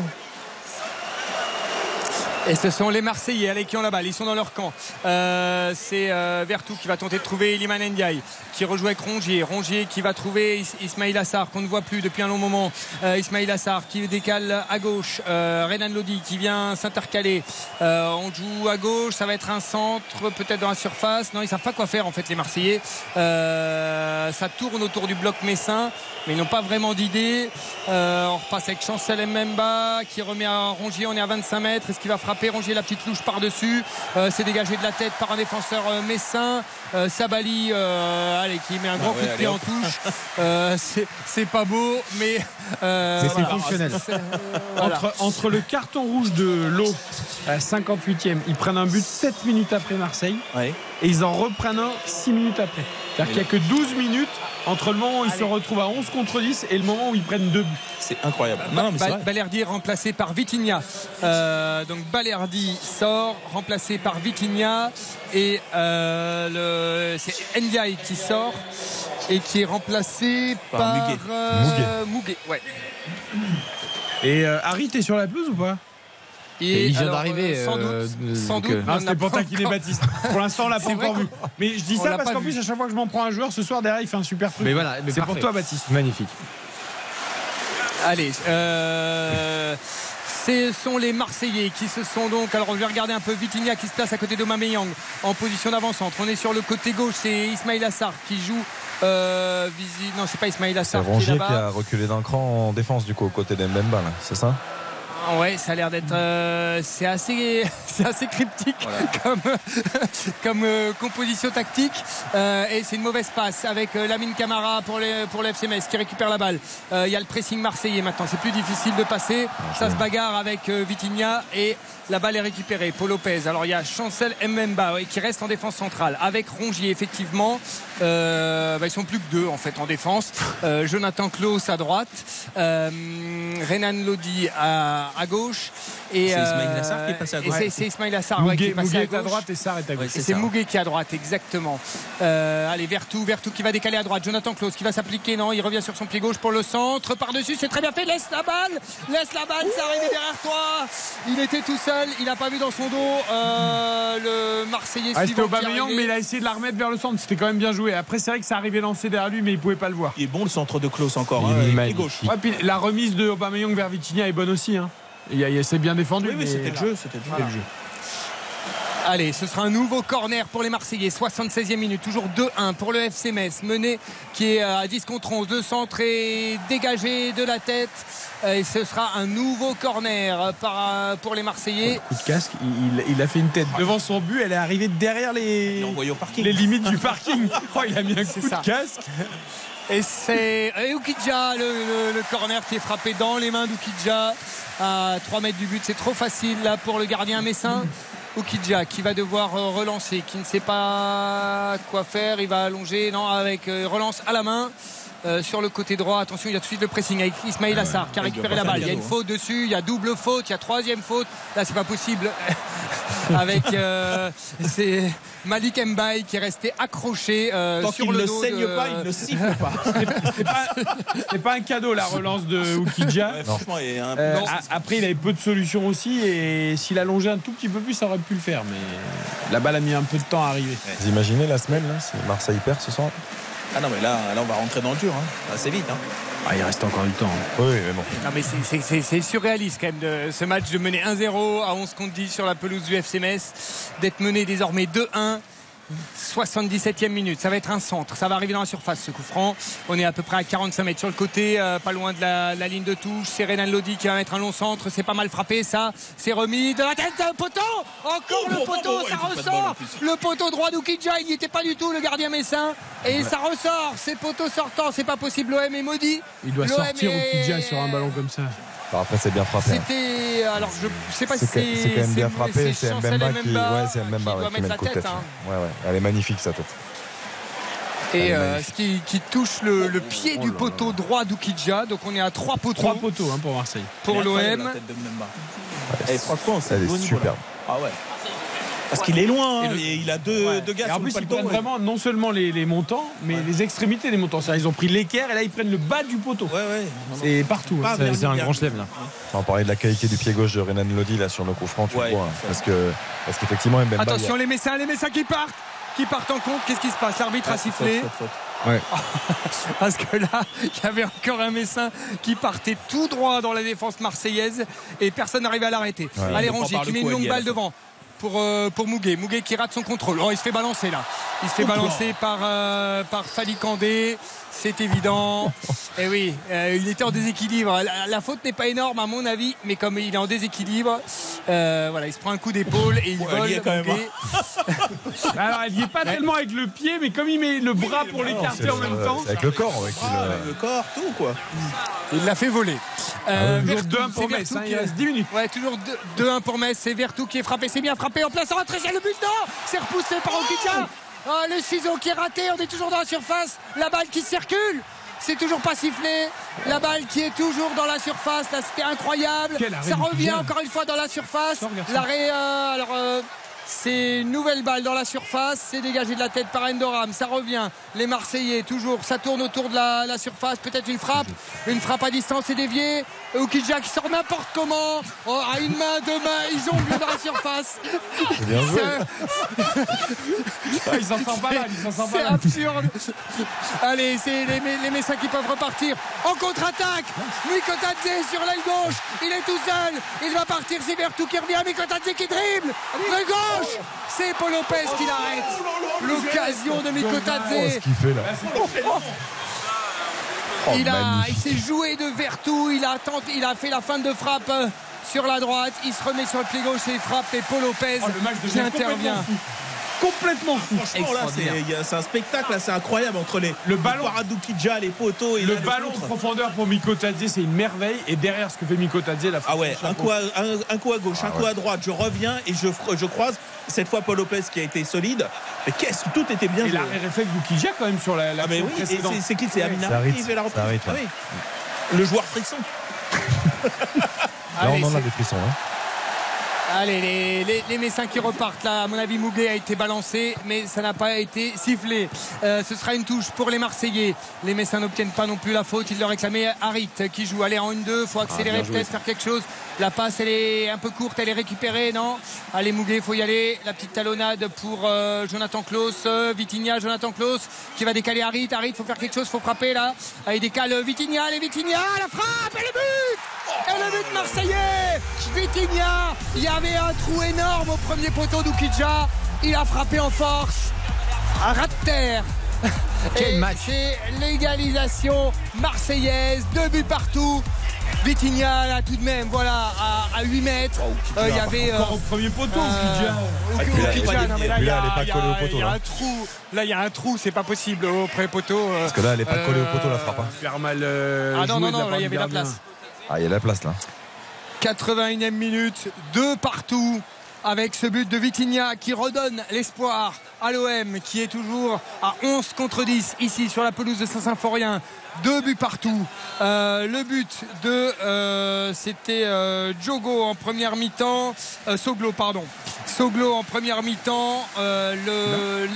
Et ce sont les Marseillais allez, qui ont la balle. Ils sont dans leur camp. Euh, c'est euh, Vertou qui va tenter de trouver Iliman Ndiaye qui rejoue avec Rongier. Rongier qui va trouver Is- Ismail Assar qu'on ne voit plus depuis un long moment. Euh, Ismail Assar qui décale à gauche. Euh, Renan Lodi qui vient s'intercaler. Euh, on joue à gauche. Ça va être un centre peut-être dans la surface. Non, ils savent pas quoi faire en fait les Marseillais. Euh, ça tourne autour du bloc messin mais ils n'ont pas vraiment d'idée. On repasse avec Chancel Mbemba qui remet à Rongier. On est à 25 mètres. Est-ce qu'il va frapper Rongier la petite louche par-dessus Euh, C'est dégagé de la tête par un défenseur euh, messin. Euh, Sabali euh, allez, qui met un grand Ah ouais, coup de pied en touche. Euh, c'est- pas beau, mais euh, c'est voilà. fonctionnel. Voilà. Entre, entre le carton rouge de l'eau à la 58e, ils prennent un but 7 minutes après Marseille Ouais. et ils en reprennent un 6 minutes après. C'est-à-dire qu'il n'y a que 12 minutes entre le moment où ils se retrouvent à 11 contre 10 et le moment où ils prennent deux buts. C'est incroyable. Non, Ba-. Balerdi est remplacé par Vitinha. Euh, donc Balerdi sort, remplacé par Vitinha. Et euh, le- c'est Ndiaye qui sort et qui est remplacé Par par, Muguet. euh, Muguet, ouais. Et euh, Harry, t'es sur la pelouse ou pas? Et il vient d'arriver, sans doute, sans doute. euh, Ah, c'était pour taquiner Baptiste. Pour l'instant, on l'a pas encore vu. Mais je dis on ça parce qu'en plus, à chaque fois que je m'en prends un joueur, ce soir derrière, il fait un super truc. Mais voilà, mais c'est pour toi, Baptiste. Magnifique. Allez, euh, ce sont les Marseillais qui se sont donc. Alors, on va regarder un peu Vitinha qui se place à côté d'Aubameyang en position d'avant-centre. On est sur le côté gauche, c'est Ismail Assar qui joue. Euh, visi- Non, c'est pas Ismail c'est Assar qui est Rongier qui là-bas. a reculé d'un cran en défense du coup aux côtés d'Mbemba, là, c'est ça? Ouais, ça a l'air d'être. euh, c'est assez, c'est assez cryptique comme, comme euh, composition tactique. Euh, et c'est une mauvaise passe avec Lamine Camara pour, les, pour le FC Metz qui récupère la balle. Il y a le pressing marseillais maintenant. C'est plus difficile de passer. Ça se bagarre avec Vitinha et la balle est récupérée. Paul Lopez. Alors il y a Chancel Mbemba ouais, qui reste en défense centrale avec Rongier effectivement. Bah, ils sont plus que deux en fait en défense. Jonathan Klaus à droite, Renan Lodi à, à gauche et C'est Ismail euh, Assar qui est passé à et droite. c'est- C'est Ismail Assar ouais, qui est passé à est à gauche. droite et Sarr est à gauche. Et c'est Muguet qui est à droite, exactement. Euh, allez, Vertou, Vertou qui va décaler à droite. Jonathan Klaus qui va s'appliquer. Non, il revient sur son pied gauche pour le centre. Par-dessus, c'est très bien fait. Laisse la balle. Laisse la balle, c'est arrivé derrière toi. Il était tout seul. Il n'a pas vu dans son dos euh, le Marseillais Ah, c'était Aubameyang, mais il a essayé de la remettre vers le centre. C'était quand même bien joué. Après, c'est vrai que ça arrivait lancé derrière lui, mais il pouvait pas le voir. Il est bon le centre de Klaus encore. Il hein, est gauches. Ouais, puis la remise de Aubameyang vers Vitinha est bonne aussi. Hein. Il, c'est bien défendu. Oui, oui, mais- c'était le jeu. C'était le jeu. C'était le jeu. Allez, ce sera un nouveau corner pour les Marseillais. 76e minute, toujours 2-1 pour le FC Metz. Mené qui est à 10 contre 11. Deux centres et dégagé de la tête. Et ce sera un nouveau corner par- pour les Marseillais. Coup de casque, il, a fait une tête devant son but. Elle est arrivée derrière les, envoyé au parking. les limites du parking. Oh, il a mis un coup ça. de casque. Et c'est et Oukidja, le, le- le corner qui est frappé dans les mains d'Oukidja à 3 mètres du but. C'est trop facile là pour le gardien messin. Oukidja qui va devoir euh, relancer, qui ne sait pas quoi faire. Il va allonger, non, avec euh, relance à la main. euh, sur le côté droit. Attention, il y a tout de suite le pressing avec Ismail Assar qui a récupéré la balle. Il y a une faute dessus, il y a double faute, il y a troisième faute. Là, c'est pas possible. avec euh, c'est Malik Mbaye qui est resté accroché euh, Tant sur le ne dos saigne de- pas, il ne siffle pas. C'est pas, c'est pas un cadeau la relance de Oukidja. Ouais, franchement, il est un Euh, non, a- après, il avait peu de solutions aussi et s'il allongeait un tout petit peu plus, ça aurait pu le faire. Mais la balle a mis un peu de temps à arriver. Vous imaginez la semaine, là, si Marseille perd ce soir? Ah non, mais là, là, on va rentrer dans le dur, hein. assez vite. Hein. Ah, il reste encore du temps. Oui, mais bon. Non mais c'est- c'est- c'est c'est surréaliste quand même de ce match de mener 1-0 à 11 contre 10 sur la pelouse du FC Metz, d'être mené désormais 2-1. 77e minute, ça va être un centre, ça va arriver dans la surface ce coup franc. On est à peu près à 45 mètres sur le côté, euh, pas loin de la, la ligne de touche. C'est Renan Lodi qui va mettre un long centre, c'est pas mal frappé ça. C'est remis de la tête d'un poteau, encore Oh, le poteau, oh, oh, ça ressort. Le poteau droit d'Oukidja, il n'y était pas du tout le gardien messin et ça ressort. C'est poteau sortant, c'est pas possible. L'OM est maudit. Il doit sortir est- Oukidja sur un ballon comme ça. Alors après, c'est bien frappé. hein. C'était. Alors, je sais pas si C'est c'est. quand même bien frappé. C'est Mbemba qui, ouais, c'est Mbemba qui ouais, qui met la le coup de tête, tête. hein. Ouais, ouais, elle est magnifique sa tête. Et est euh, ce qui, qui touche le, le pied du poteau droit d'Oukidja. Donc, on est à trois poteaux. Trois poteaux hein, pour Marseille. Pour l'OM. Elle est niveau, là. superbe. Ah ouais. Parce qu'il est loin, hein, Et il a deux, Ouais. deux gars Et en plus, ils prennent ouais. vraiment non seulement les, les montants, mais les extrémités des montants. C'est-à-dire, ils ont pris l'équerre et là, ils prennent le bas du poteau. Ouais. C'est partout. Hein. C'est un grand chelem là. On parlait de la qualité du pied gauche de Renan Lodi là sur le coup franc, tu vois. hein, parce que parce qu'effectivement Mbemba. a- Attention, les Messins, les Messins qui partent. Qui partent en compte. Qu'est-ce qui se passe? L'arbitre a sifflé. faute, faute, faute. Parce que là, il y avait encore un Messin qui partait tout droit dans la défense marseillaise et personne n'arrivait à l'arrêter. Ouais. Allez, Rongier par qui le met cou, une longue balle devant. Pour, euh, pour Mouguet. Mouguet qui rate son contrôle. Oh, il se fait balancer là. Il se fait balancer par, euh, par Fali Kandé. C'est évident. Et oui, euh, il était en déséquilibre. La, la faute n'est pas énorme à mon avis, mais comme il est en déséquilibre, euh, voilà, il se prend un coup d'épaule et il Ouais, vole. il quand même, Mouguet. Alors, il n'y est pas tellement avec le pied, mais comme il met le bras pour l'écarter en même euh, temps. c'est avec le corps ouais, qu'il, Ah, euh, avec le corps, tout quoi. Il l'a fait voler. Euh, Toujours Vertou, 2-1 pour Metz, hein, qui- il reste 10 minutes. Ouais, toujours 2 2-1 pour Metz. C'est Vertou qui est frappé. C'est bien frappé en place en rentrée. C'est le but. Non C'est repoussé par Okidja. Oh, le ciseau qui est raté. On est toujours dans la surface. La balle qui circule. C'est toujours pas sifflé. La balle qui est toujours dans la surface. Là, c'était incroyable. Ça revient encore une fois dans la surface. L'arrêt. euh, alors. euh, c'est une nouvelle balle dans la surface, c'est dégagé de la tête par Endoram, ça revient, les Marseillais toujours, ça tourne autour de la, la surface, peut-être une frappe, une frappe à distance et déviée, Oukidja qui sort n'importe comment, oh, à une main, deux mains, ils jonglent dans la surface. C'est bien joué. Ah, il s'en sort pas mal, il s'en sort pas c'est absurde. Allez, c'est les, les Messins qui peuvent repartir en contre-attaque. Mikotadze sur l'aile gauche. Il est tout seul. Il va partir. C'est Vertou qui revient. Mikotadze qui dribble. De gauche. C'est Paul Lopez qui l'arrête. L'occasion de Oh, Mikotadze. ce qu'il fait là. Oh, Il, a, il s'est joué de Vertou. Il a, tenté, il a fait la fin de frappe euh, sur la droite. Il se remet sur le pied gauche et il frappe. Et Paul Lopez Oh, qui intervient. Complètement fou. Là, c'est un spectacle, là, c'est incroyable entre les Le ballon. Paradou-Kidja, les poteaux et Le là, ballon de profondeur pour Mikotadze, c'est une merveille. Et derrière ce que fait Mikotadze, la Ah ouais, un coup, à, un, un coup à gauche, Ah un coup à droite, je reviens et je, je croise. Cette fois, Paul Lopez qui a été solide. Mais qu'est-ce que tout était bien Et joué. l'arrêt réflexe d'Oukidja quand même sur la, la Ah, mais oui, c'est- qui C'est Amina qui fait la reprise Ah oui. Le joueur frisson. Là on en a des frissons. hein. Allez, les, les, les Messins qui repartent là. À mon avis, Mouguet a été balancé, mais ça n'a pas été sifflé. Euh, ce sera une touche pour les Marseillais. Les Messins n'obtiennent pas non plus la faute. Il leur réclamait Harit qui joue. Allez, en 1-2, faut accélérer, bien joué, peut-être faire quelque chose. La passe, elle est un peu courte, elle est récupérée, non Allez, Mouguet, faut y aller. La petite talonnade pour euh, Jonathan Klaus. Euh, Vitinha, Jonathan Klaus qui va décaler Harit. Harit, faut faire quelque chose, faut frapper là. Il décale Vitinha, allez, Vitinha, la frappe et le but et le but marseillais Vitinha Il y avait un trou énorme au premier poteau d'Oukidja. Il a frappé en force. Un rat de terre. Quel match. C'est l'égalisation marseillaise. Deux buts partout. Vitinha là tout de même, voilà, à, à 8 mètres. Euh, Il y avait. Encore au premier poteau, euh, Ah, là, elle est pas il y a- collée au poteau, Il y a là. un trou. Là, il y a un trou, c'est pas possible au pré-poteau. euh, Parce que là elle est pas collée au poteau la frappe. hein. Faire mal. euh, Ah non, non, non, là, il y avait la place. Ah il y a la place là. 81e minute, deux partout avec ce but de Vitinha qui redonne l'espoir à l'OM qui est toujours à 11 contre 10 ici sur la pelouse de Saint-Symphorien. Deux buts partout. Euh, le but de euh, c'était euh, Jogo en première mi-temps, euh, Soglo pardon. Soglo en première mi-temps,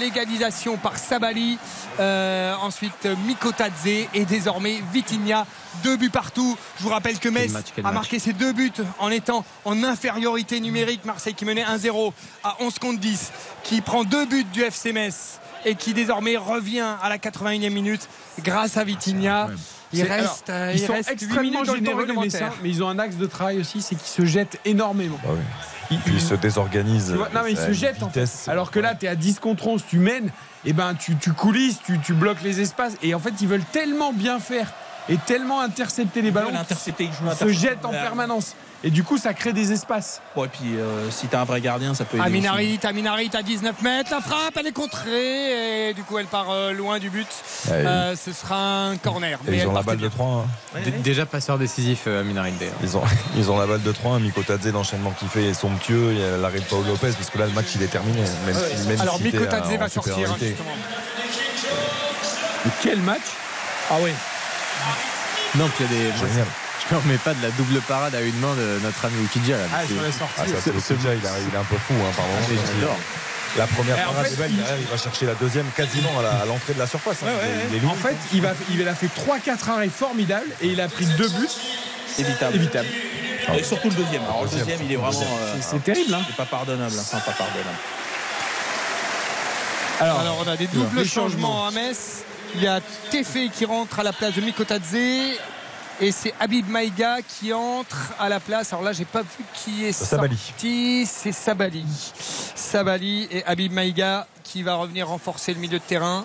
l'égalisation par Sabali, ensuite Mikotadze et désormais Vitinha. Deux buts partout. Je vous rappelle que Metz match, a match. marqué ses deux buts en étant en infériorité numérique. Marseille qui menait 1-0 à 11 contre 10, qui prend deux buts du FC Metz et qui désormais revient à la 81e minute grâce à Vitinha. Il C'est- reste, alors, euh, ils il sont reste extrêmement généreux les. Messins, mais ils ont un axe de travail aussi, c'est qu'ils se jettent énormément. Bah oui. Ils se désorganisent. Vois, non mais ils se jettent en fait. vitesse. Alors que là tu es à 10 contre 11, tu mènes, et ben tu, tu coulisses, tu, tu bloques les espaces et en fait ils veulent tellement bien faire et tellement intercepter les ballons qu'ils se jettent en permanence. Et du coup ça crée des espaces. Bon, et puis euh, si t'as un vrai gardien, ça peut aider. aussi. Aminarit, Aminarit à 19 mètres, la frappe, elle est contrée et du coup elle part euh, loin du but. Ouais, Euh, ce sera un corner. Mais ils ont la balle de bien. 3. hein. D- Déjà passeur décisif, euh, Aminarit d'ailleurs. Ils ont, ils ont la balle de 3. Mikotadze, l'enchaînement qu'il fait est somptueux. Il y a l'arrêt de Paul Lopez, parce que là, le match, il est terminé. Même, si- même Alors si Mikotadze va sortir hein, justement. Mais quel match? Ah oui. Non, puis il y a des. Génial. Je me remets pas de la double parade à une main de notre ami Ukidja là. Ah sur les sorties. Ah, ça, il, a- il est un peu fou, hein, pardon. mais j'adore. La première en parade fait, il- derrière, il va chercher la deuxième quasiment à la- l'entrée de la surface. hein. Il est En fait il, va, il a fait 3-4 arrêts formidables et il a pris deux buts Évitable. évitables. Et surtout le deuxième. Alors, le Deuxième, deuxième, il est vraiment. euh, C'est- terrible hein. c'est pas pardonnable. Enfin, pas pardonnable. Alors, Alors on a des doubles les changements à Metz. Il y a Tefé qui rentre à la place de Mikotadze. Et c'est Habib Maïga qui entre à la place. Alors là, j'ai pas vu qui est Sabali. sorti. C'est Sabali. Sabali et Habib Maïga qui va revenir renforcer le milieu de terrain.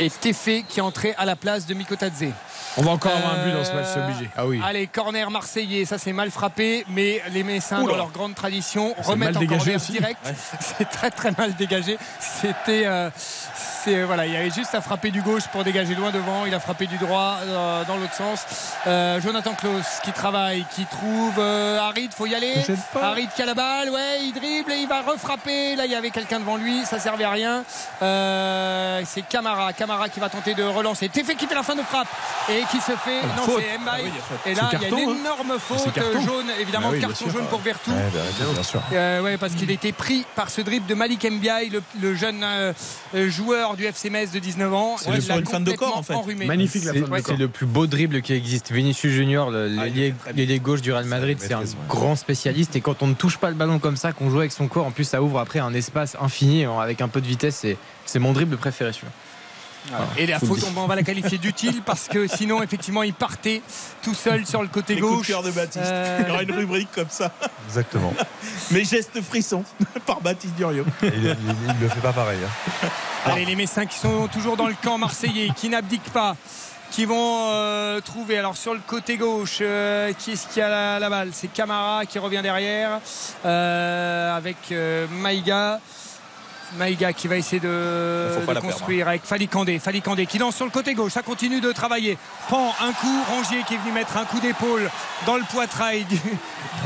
Et Tefé qui est entré à la place de Mikotadze. on va encore avoir un but dans ce match, c'est obligé. Ah oui. Allez, corner marseillais, ça c'est mal frappé, mais les Messins, dans leur grande tradition, remettent en corner aussi. direct. C'est très très mal dégagé. C'était. euh, c'est- voilà, il y avait juste à frapper du gauche pour dégager loin devant. Il a frappé du droit euh, dans l'autre sens. Euh, Jonathan Klaus qui travaille, qui trouve euh, Harid, faut y aller. Harid qui a la balle, ouais, il dribble et il va refrapper. Là, il y avait quelqu'un devant lui, ça servait à rien. Euh, c'est Camara, Camara qui va tenter de relancer. Tefé qui fait la fin de frappe et qui se fait. non, c'est Mbaye. Ah oui. Et là, il y a une hein. énorme faute euh, jaune, évidemment, Ah oui, carton sûr. jaune pour Vertou. Ouais, bien, bien sûr. Euh, ouais, parce qu'il a été pris par ce dribble de Malik Mbiaye, le, le jeune euh, joueur du FC Metz de 19 ans. C'est une fin de corps, en fait. enrhumé. Magnifique la C'est fin de Ouais, c'est le plus beau dribble qui existe. Vinicius Junior, le- Ah, il l'ailier gauche du Real Madrid, c'est un grand spécialiste. Et quand on ne touche pas le ballon comme ça, qu'on joue avec son corps, en plus ça ouvre après un espace infini avec un peu de vitesse. C'est- C'est mon dribble préféré celui-là. Et la faute, on va- la qualifier d'utile parce que sinon, effectivement, il partait tout seul sur le côté Les coups de gauche. cœur de Baptiste. Euh, Il y aura une rubrique comme ça. Exactement. Mes gestes frissons par Baptiste Durieux. Il, il le fait pas pareil. hein. Allez, les Messins qui sont toujours dans le camp marseillais, qui n'abdiquent pas, qui vont euh, trouver. Alors sur le côté gauche, euh, qui est-ce qui a la, la balle? C'est Camara qui revient derrière euh, avec euh, Maïga. Maïga qui va essayer de, perdre, construire avec Fali Kandé. Fali Kandé qui lance sur le côté gauche. Ça continue de travailler. Pan, un coup. Rongier qui est venu mettre un coup d'épaule dans le poitrail du,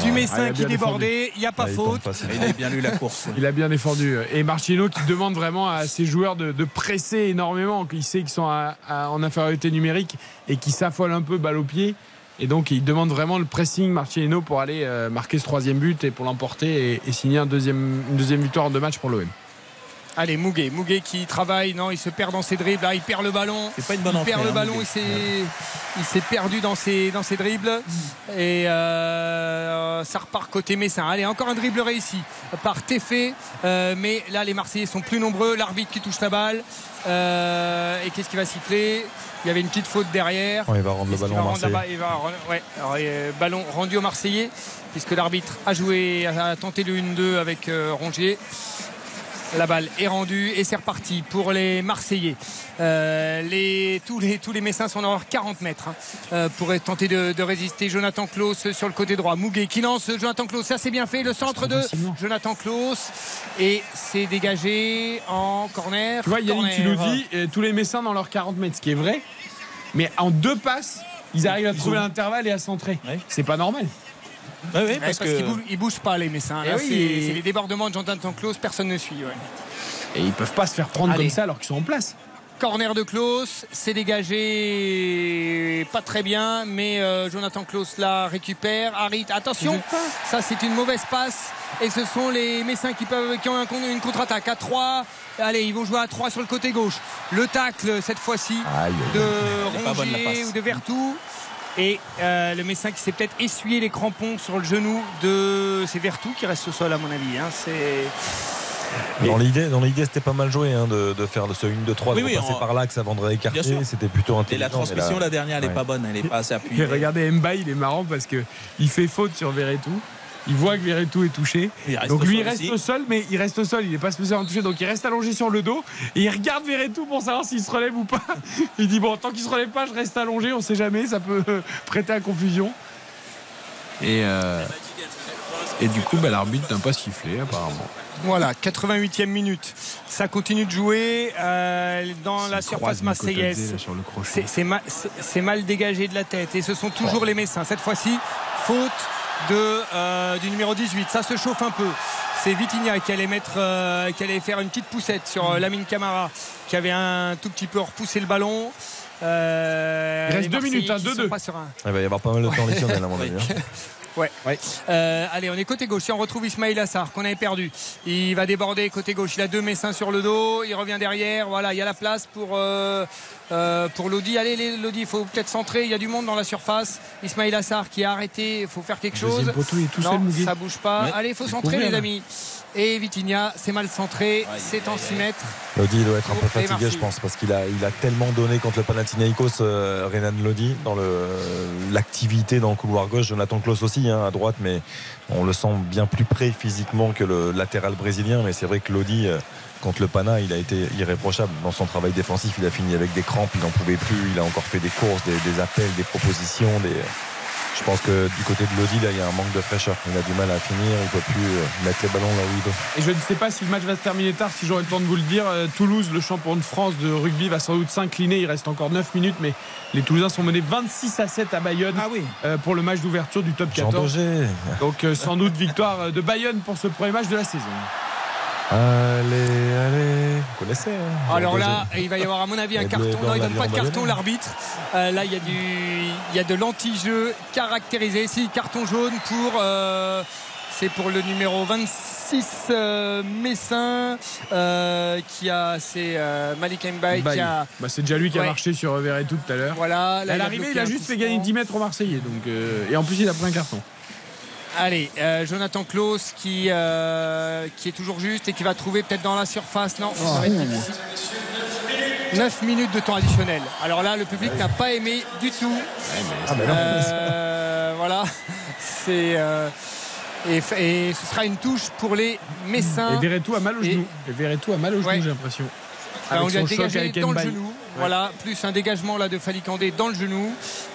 du Messin Ah, a qui débordait. Il n'y a pas Ah, il faute. Il avait bien lu la course. Il a bien défendu. Et Marchino qui demande vraiment à ses joueurs de, de presser énormément. Il sait qu'ils sont à- à- en infériorité numérique et qui s'affolent un peu balle au pied. Et donc il demande vraiment le pressing Marchino pour aller euh, marquer ce troisième but et pour l'emporter et, et signer un deuxième, une deuxième victoire en deux matchs pour l'OM. Allez, Mouguet. Mouguet qui travaille. Non, il se perd dans ses dribbles. Là, il perd le ballon. C'est pas une bonne il entrée, perd le hein, ballon. Mouguet. Il s'est, il s'est perdu dans ses, dans ses dribbles. Et euh, ça repart côté Messin. Allez, encore un dribble réussi par Tefé. Euh, mais là, les Marseillais sont plus nombreux. L'arbitre qui touche la balle. Euh, et qu'est-ce qui va siffler? Il y avait une petite faute derrière. Il va rendre le ballon balle Il va rendre- ouais. Alors, ballon rendu aux Marseillais puisque l'arbitre a joué, a tenté le 1-2 avec Rongier. La balle est rendue et c'est reparti pour les Marseillais. Euh, les, tous, les, tous les Messins sont dans leurs 40 mètres hein, euh, pour tenter de, de résister. Jonathan Klaus sur le côté droit. Mouguet qui lance Jonathan Klaus. Ça c'est bien fait. Le centre de. Jonathan Klaus. Et c'est dégagé en corner. Tu vois, Yannick, tu nous dis euh, tous les Messins dans leurs 40 mètres, ce qui est vrai. Mais en deux passes, ils arrivent à trouver l'intervalle et à centrer. Ouais. C'est pas normal. Oui, parce, qu'ils ils bougent pas les Messins. Eh Là, c'est et- les débordements de Jonathan Klaus. Personne ne suit. ouais. Et ils peuvent pas se faire prendre Allez. comme ça alors qu'ils sont en place. Corner de Klaus, c'est dégagé pas très bien, mais euh, Jonathan Klaus la récupère. Harit, attention, ça c'est une mauvaise passe. Et ce sont les Messins qui, peuvent, qui ont un une contre-attaque à 3. Allez, ils vont jouer à 3 sur le côté gauche. Le tacle cette fois-ci de Rongier ou de Vertou. Et euh, le Messin qui s'est peut-être essuyé les crampons sur le genou de. C'est Vertou qui reste au sol à mon avis. hein. C'est. Dans l'idée, dans l'idée, c'était pas mal joué hein, de, de faire ce 1 2 3 Oui, de oui, passer en- par l'axe avant de écarter. C'était plutôt Et intelligent. la transmission, la dernière, elle est ouais. pas bonne, elle est pas assez appuyée. Et regardez, Mbaye, il est marrant parce que il fait faute sur Verretou. Il voit que Verretou est touché. Donc lui, il reste au sol, mais il reste au sol. Il n'est pas spécialement touché. Donc il reste allongé sur le dos. Et il regarde Verretou pour savoir s'il se relève ou pas. Il dit Bon, tant qu'il se relève pas, je reste allongé. On sait jamais. Ça peut euh, prêter à confusion. Et, euh, et du coup, bah, l'arbitre n'a pas sifflé, apparemment. Voilà, 88e minute. Ça continue de jouer euh, dans la surface marseillaise. mal, c'est mal dégagé de la tête. Et ce sont toujours les Messins. Cette fois-ci, faute de, euh, du numéro 18. Ça se chauffe un peu. C'est Vitinha qui allait, mettre, euh, qui allait faire une petite poussette sur euh, Lamine Camara, qui avait un tout petit peu repoussé le ballon. Euh, Il reste deux minutes, hein, deux-deux. sont pas sereins. Il va y avoir pas mal de temps additionnel à mon avis. hein. Ouais. Euh, allez, on est côté gauche. Si on retrouve Ismail Assar, qu'on avait perdu, il va déborder côté gauche. Il a deux Messins sur le dos. Il revient derrière. Voilà, il y a la place pour, euh, euh, pour Lodi. Allez, Lodi, il faut peut-être centrer. Il y a du monde dans la surface. Ismail Assar qui a arrêté. Il faut faire quelque chose. Deuxième poteau, il est tout non, seul, Muguet. ça bouge pas. Ouais. Allez, il faut centrer, les là. amis. Et Vitinha, c'est mal centré. c'est en 6 mètres. Lodi il doit être un peu fatigué, je pense, parce qu'il a, il a tellement donné contre le Panathinaikos, euh, Renan Lodi, dans le, l'activité dans le couloir gauche. Jonathan Klaus aussi, hein, à droite, mais on le sent bien plus près physiquement que le latéral brésilien. Mais c'est vrai que Lodi, euh, contre le Pana, il a été irréprochable dans son travail défensif. Il a fini avec des crampes, il n'en pouvait plus. Il a encore fait des courses, des, des appels, des propositions. Des... Je pense que du côté de Lodi, là, il y a un manque de fraîcheur. Il a du mal à finir, il ne peut plus euh, mettre les ballons là où il veut. Et je ne sais pas si le match va se terminer tard, si j'aurai le temps de vous le dire. Euh, Toulouse, le champion de France de rugby, va sans doute s'incliner. Il reste encore 9 minutes, mais les Toulousains sont menés 26 à 7 à Bayonne euh, pour le match d'ouverture du top Jean 14. Daugé. Donc sans doute victoire de Bayonne pour ce premier match de la saison. Allez, allez. Vous connaissez hein, Alors là, il va y avoir à mon avis un carton. Non, il donne pas de carton l'arbitre. Euh, là, il y a du, il y a de l'anti-jeu caractérisé. Si carton jaune pour, euh, c'est pour le numéro 26 euh, Messin qui a, c'est Malik Mbaye qui a. Bah, c'est déjà lui qui a Ouais. marché sur Verretou tout à l'heure. Voilà. là, à il a l'arrivée, il a juste fait gagner franc. 10 mètres aux Marseillais. Donc, et en plus, il a pris un carton. Allez, euh, Jonathan Klaus qui, euh, qui est toujours juste et qui va trouver peut-être dans la surface. Non, ça va être difficile. 9 minutes de temps additionnel. Alors là, le public n'a pas aimé du tout. Ah, ben non. Euh, voilà. C'est. euh, et, et ce sera une touche pour les Messins. Et Verretou a mal au Et- genou. Et Verretou a mal au genou, Ouais. j'ai l'impression. Ah, on lui a dégagé dans le genou. Ouais. Voilà, plus un dégagement là de Falikandé dans le genou.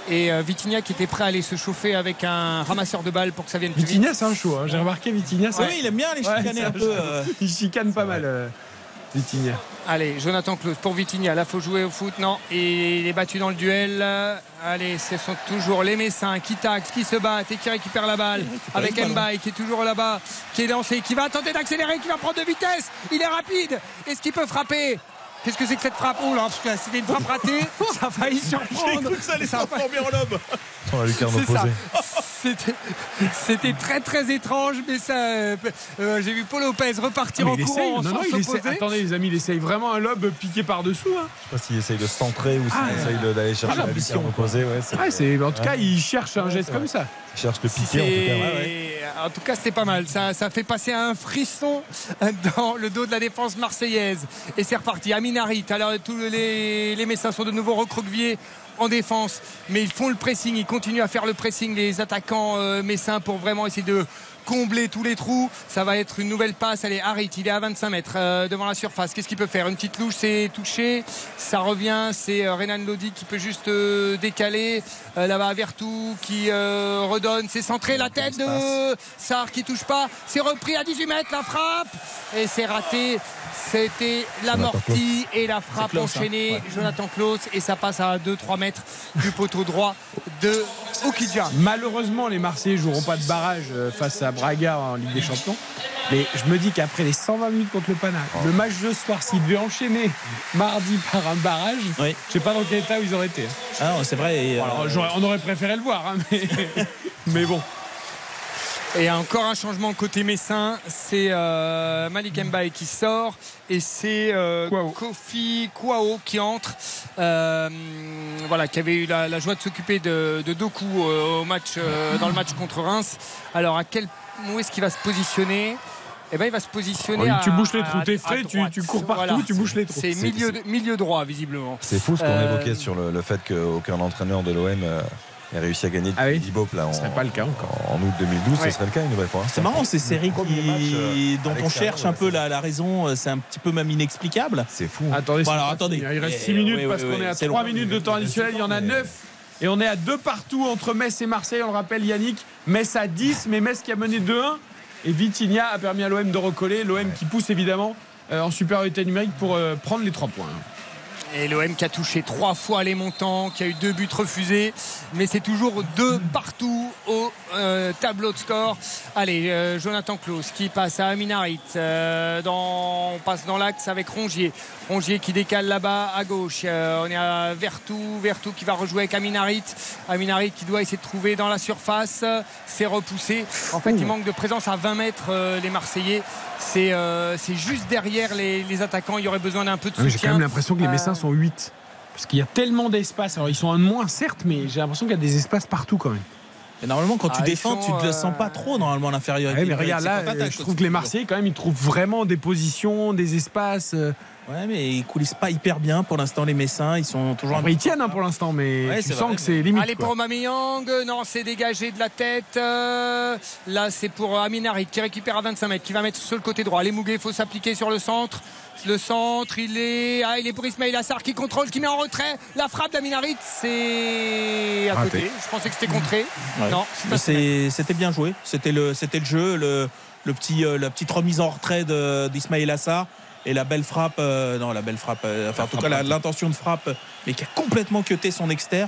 Et euh, Vitinha qui était prêt à aller se chauffer avec un ramasseur de balles pour que ça vienne plus vite. Vitinha, c'est un show. hein. J'ai remarqué Vitinha. c'est- Ouais, il aime bien les chicaner un peu, euh. Il chicane pas mal, euh, Vitinha. Allez, Jonathan Klaus pour Vitinha. Là, faut jouer au foot. Non, et il est battu dans le duel. Allez, ce sont toujours les Messins qui taxent, qui se battent et qui récupèrent la balle. Avec ballon. Mbaye qui est toujours là-bas, qui est lancé, qui va tenter d'accélérer, qui va prendre de vitesse. Il est rapide. Est-ce qu'il peut frapper Qu'est-ce que c'est que cette frappe? Oh là, c'était une frappe ratée. Ça a failli surprendre. J'ai cru que ça allait se a transformer en ça. opposée. C'était- C'était très très étrange, mais ça. euh, euh, J'ai vu Paul Lopez repartir Mais en il essaye. courant Non, sans non, il essaie. Attendez, les amis, il essaye vraiment un lob piqué par-dessous. Hein. Je sais pas s'il essaye de se centrer ou s'il Ah, essaye d'aller chercher ah, la l'ambition, lucarne opposée. Ouais, en tout cas, Ouais. il cherche un Ouais, geste comme ça. En tout cas. c'était pas mal. Ça, fait passer un frisson dans le dos de la défense marseillaise. Et c'est reparti. Aminari, alors tous les, les Messins sont de nouveau recroquevillés en défense, mais ils font le pressing, ils continuent à faire le pressing, les attaquants euh, messins, pour vraiment essayer de combler tous les trous. Ça va être une nouvelle passe. Allez, Harit, il est à 25 mètres euh, devant la surface. Qu'est-ce qu'il peut faire? Une petite louche, c'est touché. Ça revient, c'est euh, Renan Lodi qui peut juste euh, décaler. Là-bas, Vertou qui redonne. C'est centré la tête de Sarr qui touche pas. C'est repris à 18 mètres, la frappe. Et c'est raté. C'était l'amorti et la frappe hein. enchaînée. Ouais. Jonathan Klaus. Et ça passe à 2-3 mètres du poteau droit de Oukidja. Malheureusement, les Marseillais joueront pas de barrage euh, face à Braga en Ligue des Champions. Mais je me dis qu'après les 120 minutes contre le Pana, le match de ce soir, s'il devait enchaîner mardi par un barrage, Oui. je sais pas dans quel état ils auraient été. Ah non, c'est vrai. et, Bon, alors, euh, j'aurais- on aurait préféré le voir, hein, mais, mais bon. Et encore un changement côté Messin, c'est euh, Malik Mbaye qui sort et c'est euh, Kofi Kwao qui entre. Euh, voilà, qui avait eu la, la joie de s'occuper de, de Doku euh, au match, euh, dans le match contre Reims. Alors à quel où est-ce qu'il va se positionner? Eh ben, il va se positionner. Oui, tu à- bouches les trous, t'es frais, tu- cours partout, Voilà. tu bouches les trous. C'est C'est- milieu, milieu droit, visiblement. C'est fou ce qu'on Euh, évoquait sur le, le fait qu'aucun entraîneur de l'OM ait réussi à gagner depuis Dibop là, en, Ce serait pas le cas encore. en août 2012, Ouais. ce serait le cas une nouvelle fois. C'est marrant ces séries qui- match, euh, dont on cherche un peu la, la raison, euh, c'est un petit peu même inexplicable. C'est fou. Attendez, Bon, c'est alors, attendez. fini. Il reste Eh, 6 minutes oui, parce oui, qu'on oui, est à c'est 3 long. minutes de temps additionnel. Il y en a 9. Et on est à deux partout entre Metz et Marseille. On le rappelle, Yannick. Metz à 10, mais Metz qui a mené 2-1. Et Vitinha a permis à l'OM de recoller. L'OM qui pousse évidemment euh, en supériorité numérique pour prendre les 3 points. Et l'OM qui a touché trois fois les montants, qui a eu deux buts refusés, mais c'est toujours deux partout au euh, tableau de score. Allez, euh, Jonathan Klaus qui passe à Aminarit, euh, dans, on passe dans l'axe avec Rongier. Rongier qui décale là-bas à gauche. Euh, on est à Vertou, Vertou qui va rejouer avec Aminarit. Aminarit qui doit essayer de trouver dans la surface. C'est repoussé. En fait, il manque de présence à 20 mètres euh, les Marseillais. C'est euh, c'est juste derrière les, les attaquants. Il y aurait besoin d'un peu de Ah Oui, soutien. J'ai quand même l'impression que les Euh, Messins sont 8. Parce qu'il y a tellement d'espace. Alors ils sont un de moins, certes, mais j'ai l'impression qu'il y a des espaces partout quand même. Et normalement, quand tu Ah, défends, sont, tu ne le euh, sens pas trop normalement l'infériorité. Ouais, mais regarde là, euh, je trouve que les Marseillais quand même ils trouvent vraiment des positions, des espaces. Euh. Ouais, mais ils coulissent pas hyper bien pour l'instant les Messins. Ils sont toujours. Après, ils tiennent hein, pour l'instant, mais Ouais, tu sens vrai, que c'est limite. Allez quoi. pour Aubameyang, non c'est dégagé de la tête. Euh, là c'est pour Aminarit qui récupère à 25 mètres, qui va mettre sur le côté droit. Les Mouguet, il faut s'appliquer sur le centre. Le centre, il est, ah, il est pour Ismail Assar qui contrôle, qui met en retrait. La frappe d'Aminarit, c'est à Raté. côté. Je pensais que c'était contré. Ouais. Non, c'était bien joué. C'était le, c'était le jeu, le, le petit, euh, la petite remise en retrait de- d'Ismaël Assar et la belle frappe. euh, non, la belle frappe. euh, enfin, en tout cas, l'intention de frappe, mais qui a complètement cuté son exter.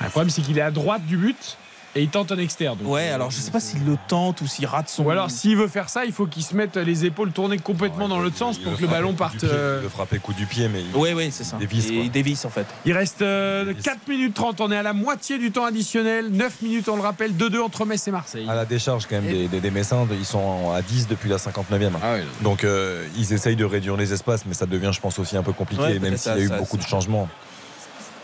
Le problème, c'est qu'il est à droite du but et il tente un externe. donc, Ouais, euh, alors je sais pas s'il le tente ou s'il rate son. Ou alors, s'il veut faire ça, il faut qu'il se mette les épaules tournées complètement dans l'autre sens pour que le ballon parte. euh, Il veut frapper coup du pied, mais il, Oui, oui, c'est ça. dévisse, il dévisse en fait. Il reste euh, 4 minutes 30. On est à la moitié du temps additionnel. 9 minutes, on le rappelle. 2-2 entre Metz et Marseille. à la décharge quand même des, des, des Messins, ils sont à 10 depuis la 59e. Donc euh, ils essayent de réduire les espaces, mais ça devient, je pense, aussi un peu compliqué, Ouais, même s'il y a ça- eu ça- beaucoup ça- de changements.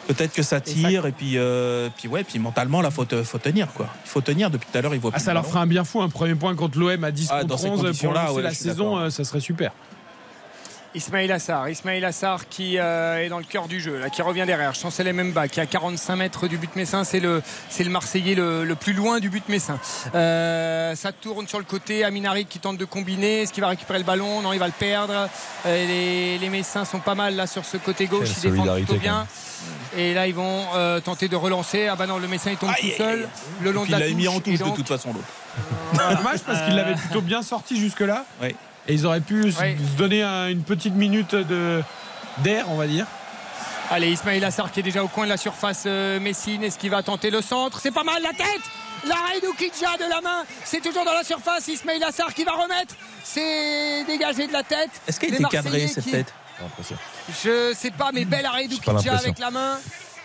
Peut-être que ça tire et puis, euh, puis ouais, puis mentalement là, faut, te- faut tenir quoi. Il faut tenir. Depuis tout à l'heure, il voit. Ah, plus ça le leur fera un bien fou. Un premier point contre l'OM à 10 Ah, dans contre ces 11 pour conditions-là, lancer ouais, la saison. euh, ça serait super. Ismail Assar, Ismail Assar qui euh, est dans le cœur du jeu, là, qui revient derrière. Chancel Memba qui est à 45 mètres du but messin, c'est le, c'est le Marseillais le, le plus loin du but messin. Euh, ça tourne sur le côté, Aminarit qui tente de combiner, est-ce qu'il va récupérer le ballon? Non, il va le perdre. Euh, les, les Messins sont pas mal là sur ce côté gauche, Quelle ils défendent plutôt bien. Et là, ils vont euh, tenter de relancer. Ah bah non, le Messin il tombe tout seul le long de la il l'a mis en touche de toute façon l'autre. C'est dommage parce qu'il l'avait plutôt bien sorti jusque-là. Ouais. Et ils auraient pu se- donner un- une petite minute de d'air, on va dire. Allez, Ismail Assar qui est déjà au coin de la surface euh, Messine. Est-ce qu'il va tenter le centre? C'est pas mal la tête L'arrêt d'Oukidja de la main. C'est toujours dans la surface. Ismail Assar qui va remettre. C'est dégagé de la tête. Est-ce qu'elle était cadrée cette qui- tête? Je sais pas, mais bel arrêt d'Oukidja avec la main.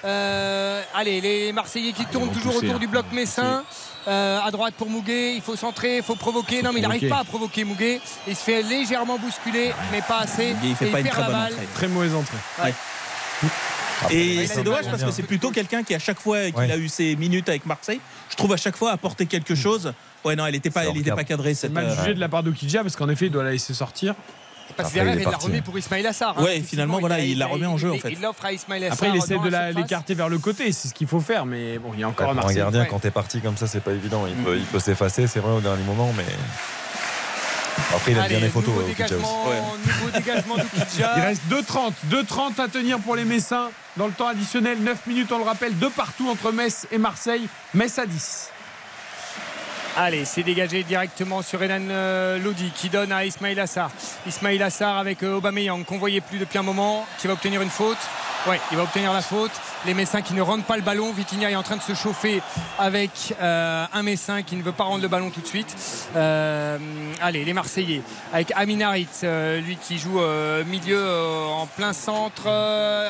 Euh, allez, les Marseillais qui tournent toujours pousser, autour hein. du bloc messin. Euh, à droite pour Mouguet, il faut centrer, il faut provoquer. non, mais il n'arrive pas à provoquer Mouguet. Il se fait légèrement bousculer, mais pas assez. Mouguet, il fait Et pas une très bonne entrée. Très mauvaise entrée. Ouais. Et il a c'est dommage parce hein. que c'est plutôt quelqu'un qui à chaque fois qu'il Ouais. a eu ses minutes avec Marseille, je trouve à chaque fois apporter quelque chose. Ouais non, elle n'était pas, elle était pas cadrée C'est cette. mal euh, jugé de la part d'Okidja parce qu'en effet, il doit la laisser sortir. Parce que Après, derrière, il il la remet pour Ismail Assar. hein. Ouais, finalement, voilà, il la remet en jeu, en il- fait. Il l'offre à Ismail Assar. Après, il essaie de l'écarter vers le côté. C'est ce qu'il faut faire. Mais bon, il y a encore Ouais, un pour un Marseille. gardien, ouais. quand t'es parti comme ça, c'est pas évident. Il peut, il peut s'effacer, c'est vrai, au dernier moment, mais. Après, il a Allez, bien les photos, nouveau dégagement, Ouais. nouveau dégagement d'Oukidja. Il reste 2,30. 2,30 à tenir pour les Messins. Dans le temps additionnel, 9 minutes, on le rappelle, de partout entre Metz et Marseille. Metz à 10. Allez, c'est dégagé directement sur Renan euh, Lodi qui donne à Ismail Assar. Ismail Assar avec euh, Aubameyang qu'on voyait plus depuis un moment, qui va obtenir une faute. Ouais, il va obtenir la faute. Les Messins qui ne rendent pas le ballon. Vitinha est en train de se chauffer avec euh, un Messin qui ne veut pas rendre le ballon tout de suite. Allez, les Marseillais avec Aminarit, lui qui joue milieu en plein centre.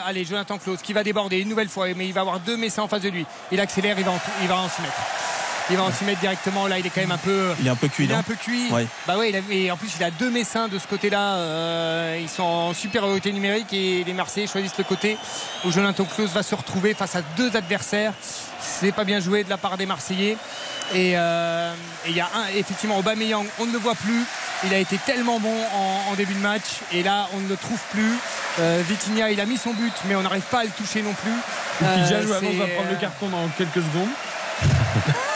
Allez, Jonathan Klaus qui va déborder une nouvelle fois, mais il va avoir deux Messins en face de lui. Il accélère, il va en, il va en s'y mettre. Il va en s'y mettre directement. Là, il est quand même un peu. Il est un peu cuit, Il est un peu cuit. Ouais. Bah ouais, il a- et en plus il a deux Messins de ce côté-là. Euh, ils sont en supériorité numérique et les Marseillais choisissent le côté où Jonathan Klaus va se retrouver face à deux adversaires. C'est pas bien joué de la part des Marseillais. Et euh, il y a un, effectivement Aubameyang, on ne le voit plus. Il a été tellement bon en, en début de match et là on ne le trouve plus. Euh, Vitinha, il a mis son but, mais on n'arrive pas à le toucher non plus. Qui Euh, joue c'est, va prendre le carton dans quelques secondes.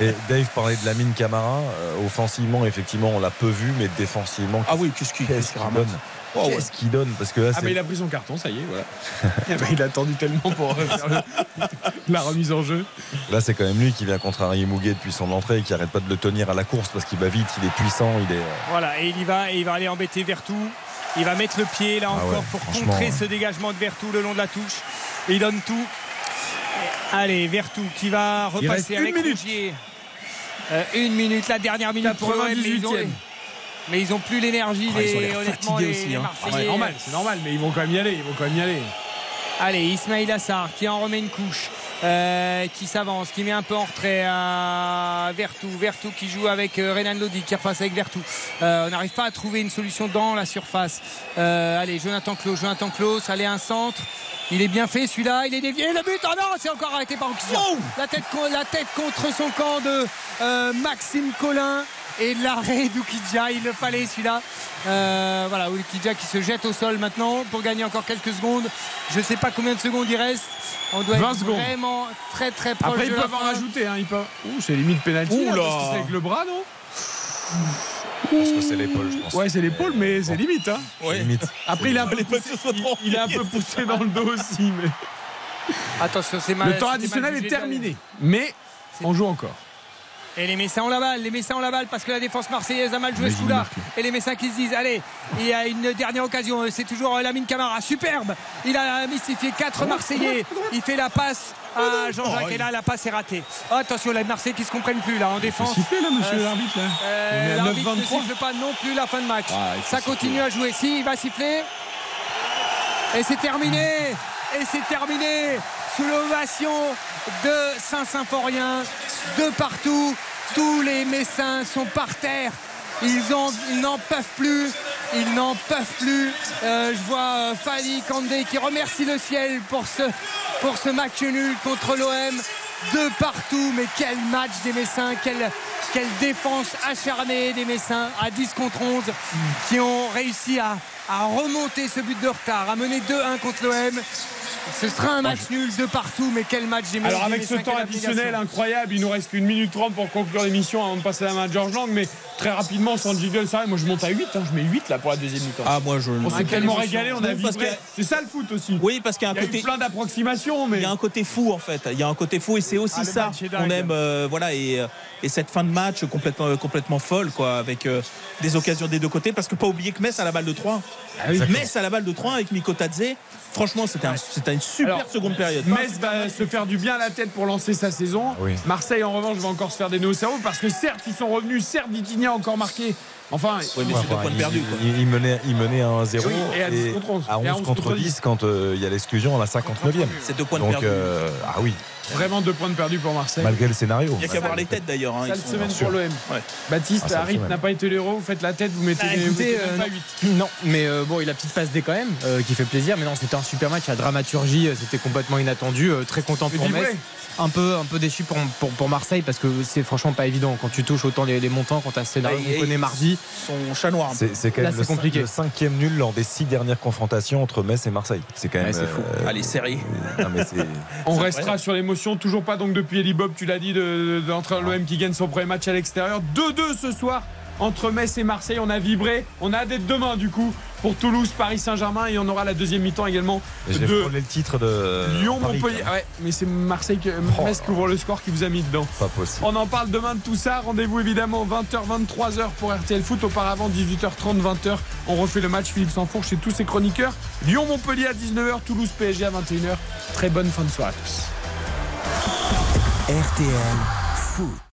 Et Dave parlait de Lamine Camara. Euh, offensivement, effectivement, on l'a peu vu, mais défensivement. Ah oui, qu'est-ce qu'il donne Oh, ouais. Qu'est-ce qu'il donne Parce que là, Ah mais il a pris son carton, ça y est, voilà. Eh ben, il a attendu tellement pour faire le- la remise en jeu. là, c'est quand même lui qui vient contrarier Mouguet depuis son entrée et qui arrête pas de le tenir à la course parce qu'il va vite, il est puissant, il est. euh, Voilà, et il y va et il va aller embêter Vertou. Il va mettre le pied là Ah encore ouais, pour contrer ouais. ce dégagement de Vertou le long de la touche. Et il donne tout. Allez, Vertou qui va repasser une avec minute. Rougier. Euh, une minute, la dernière minute pour l'OM. Mais ils ont, 98e. mais ils ont plus l'énergie, Ah, ils les, ont l'air honnêtement, les, aussi, les hein. Ouais, normal, c'est normal, mais ils vont quand même y aller, ils vont quand même y aller. Allez, Ismail Assar qui en remet une couche, euh, qui s'avance, qui met un peu en retrait à Vertou. Vertou qui joue avec euh, Renan Lodi, qui repasse avec Vertou. Euh, on n'arrive pas à trouver une solution dans la surface. Euh, allez, Jonathan Klaus, Jonathan Klaus, allez, un centre. Il est bien fait celui-là, il est dévié, le but, oh non, c'est encore arrêté par Oukidja. La tête, la tête contre son camp de euh, Maxime Collin et l'arrêt d'Oukidja, il le fallait celui-là. Euh, voilà, Oukidja qui se jette au sol maintenant pour gagner encore quelques secondes. Je ne sais pas combien de secondes il reste. On doit 20 être secondes. vraiment très très proche Après, de ils la peuvent en fin. rajouter, hein, peuvent. Ouh, c'est limite pénalty. Ouh là. parce que c'est avec le bras, non? Pense que c'est l'épaule, je pense. Ouais, c'est l'épaule, mais c'est limite. Hein. Limite. Après, il est un peu poussé, il, il un peu dans le dos aussi. Mais... Attention, c'est mal. Le temps additionnel est terminé. Mais on joue encore. Et les Messins ont la balle, les Messins ont la balle parce que la défense marseillaise a mal joué ce marquent. Et les Messins qui se disent, allez, il y a une dernière occasion, c'est toujours euh, Lamine Camara, superbe. Il a mystifié quatre Marseillais. Il fait la passe à Jean-Jacques et là la passe est ratée. Oh, attention, les Marseillais qui se comprennent plus là en défense. siffler, là, monsieur Euh, l'arbitre, là. Euh, L'arbitre ne 9-23. siffle pas non plus la fin de match. Ah, Ça siffler. continue à jouer. Si, il va siffler. Et c'est terminé. Et c'est terminé. Sous l'ovation de Saint-Symphorien, de partout. Tous les Messins sont par terre. Ils n'en peuvent plus. Ils n'en peuvent plus. Euh, je vois euh, Fali Kandé qui remercie le ciel pour ce, match nul contre l'OM. De partout, mais quel match des Messins, quelle, quelle défense acharnée des Messins à 10 contre 11 qui ont réussi à, à remonter ce but de retard, à mener 2-1 contre l'OM. Ce sera un match nul de partout, mais quel match des Alors avec ce temps additionnel incroyable, il nous reste qu'une minute trente pour conclure l'émission avant de passer la main à George Lang, mais très rapidement sans jiggle, ça va, moi je monte à 8, hein, je mets 8 là pour la deuxième mi-temps. Ah, moi, je. on s'est quelle tellement régalé, on a que- C'est ça le foot aussi. Oui, parce qu'il y a un Il y a côté. eu plein d'approximations, mais Il y a un côté fou en fait. Il y a un côté fou et c'est aussi Ah, ça qu'on aime. euh, voilà et, euh, et cette fin de match complètement complètement folle quoi, avec euh, des occasions des deux côtés. Parce que pas oublier que Metz a la balle de 3 Metz a la balle de 3 avec Miko Tadze. Franchement, c'était un- c'était une super Alors, seconde période. Metz va se faire du bien à la tête pour lancer sa saison. Oui. Marseille, en revanche, va encore se faire des nœuds au cerveau parce que certes, ils sont revenus, certes, Vitinha a encore marqué. Enfin, Oui, mais Ouais, c'est deux enfin, points de il, perdu. quoi. il- il menait, il menait à 1-0 Oui, et à 10 contre 11. à 11 Et à 11 contre contre 10 quand euh, il y a l'exclusion à la 59e. C'est deux points de Donc, perdu. euh, ah oui, vraiment deux points de perdu pour Marseille. malgré le scénario. Il n'y a qu'à voir les têtes d'ailleurs. hein, Sale semaine pour l'OM. Ouais. Baptiste, Ah, Harit n'a pas été l'héros, vous faites la tête, vous mettez, vous écoutez, mettez euh, pas non. 8. Non, mais euh, bon, il a petite passe D quand même, euh, qui fait plaisir. Mais non, c'était un super match. La dramaturgie, c'était complètement inattendu. euh, très content Mais pour. Metz. Un peu, un peu déçu pour, pour, pour Marseille parce que c'est franchement pas évident quand tu touches autant les, les montants, quand tu as ce scénario qu'on connaît mardi. Son chat noir. C'est quand même c'est le, compliqué. le cinquième nul lors des six dernières confrontations entre Metz et Marseille. C'est quand même. Ouais, c'est fou. euh, Allez, série. non, mais c'est- On restera incroyable. sur l'émotion, toujours pas donc depuis Eli Bob, tu l'as dit, de, de- entre l'OM qui gagne son premier match à l'extérieur. 2-2 ce soir entre Metz et Marseille. On a vibré, on a hâte d'être demain du coup pour Toulouse, Paris Saint-Germain et on aura la deuxième mi-temps également de le titre de Lyon Montpellier. même. Ouais, mais c'est Marseille qui Oh Metz qui ouvre le score qui vous a mis dedans. Pas possible. On en parle demain de tout ça. Rendez-vous évidemment 20h, 23h pour RTL Foot. Auparavant, 18h30, 20h. On refait le match. Philippe Sanfourche chez tous ses chroniqueurs. Lyon-Montpellier à 19h. Toulouse PSG à 21h. Très bonne fin de soirée à tous. RTL Foot.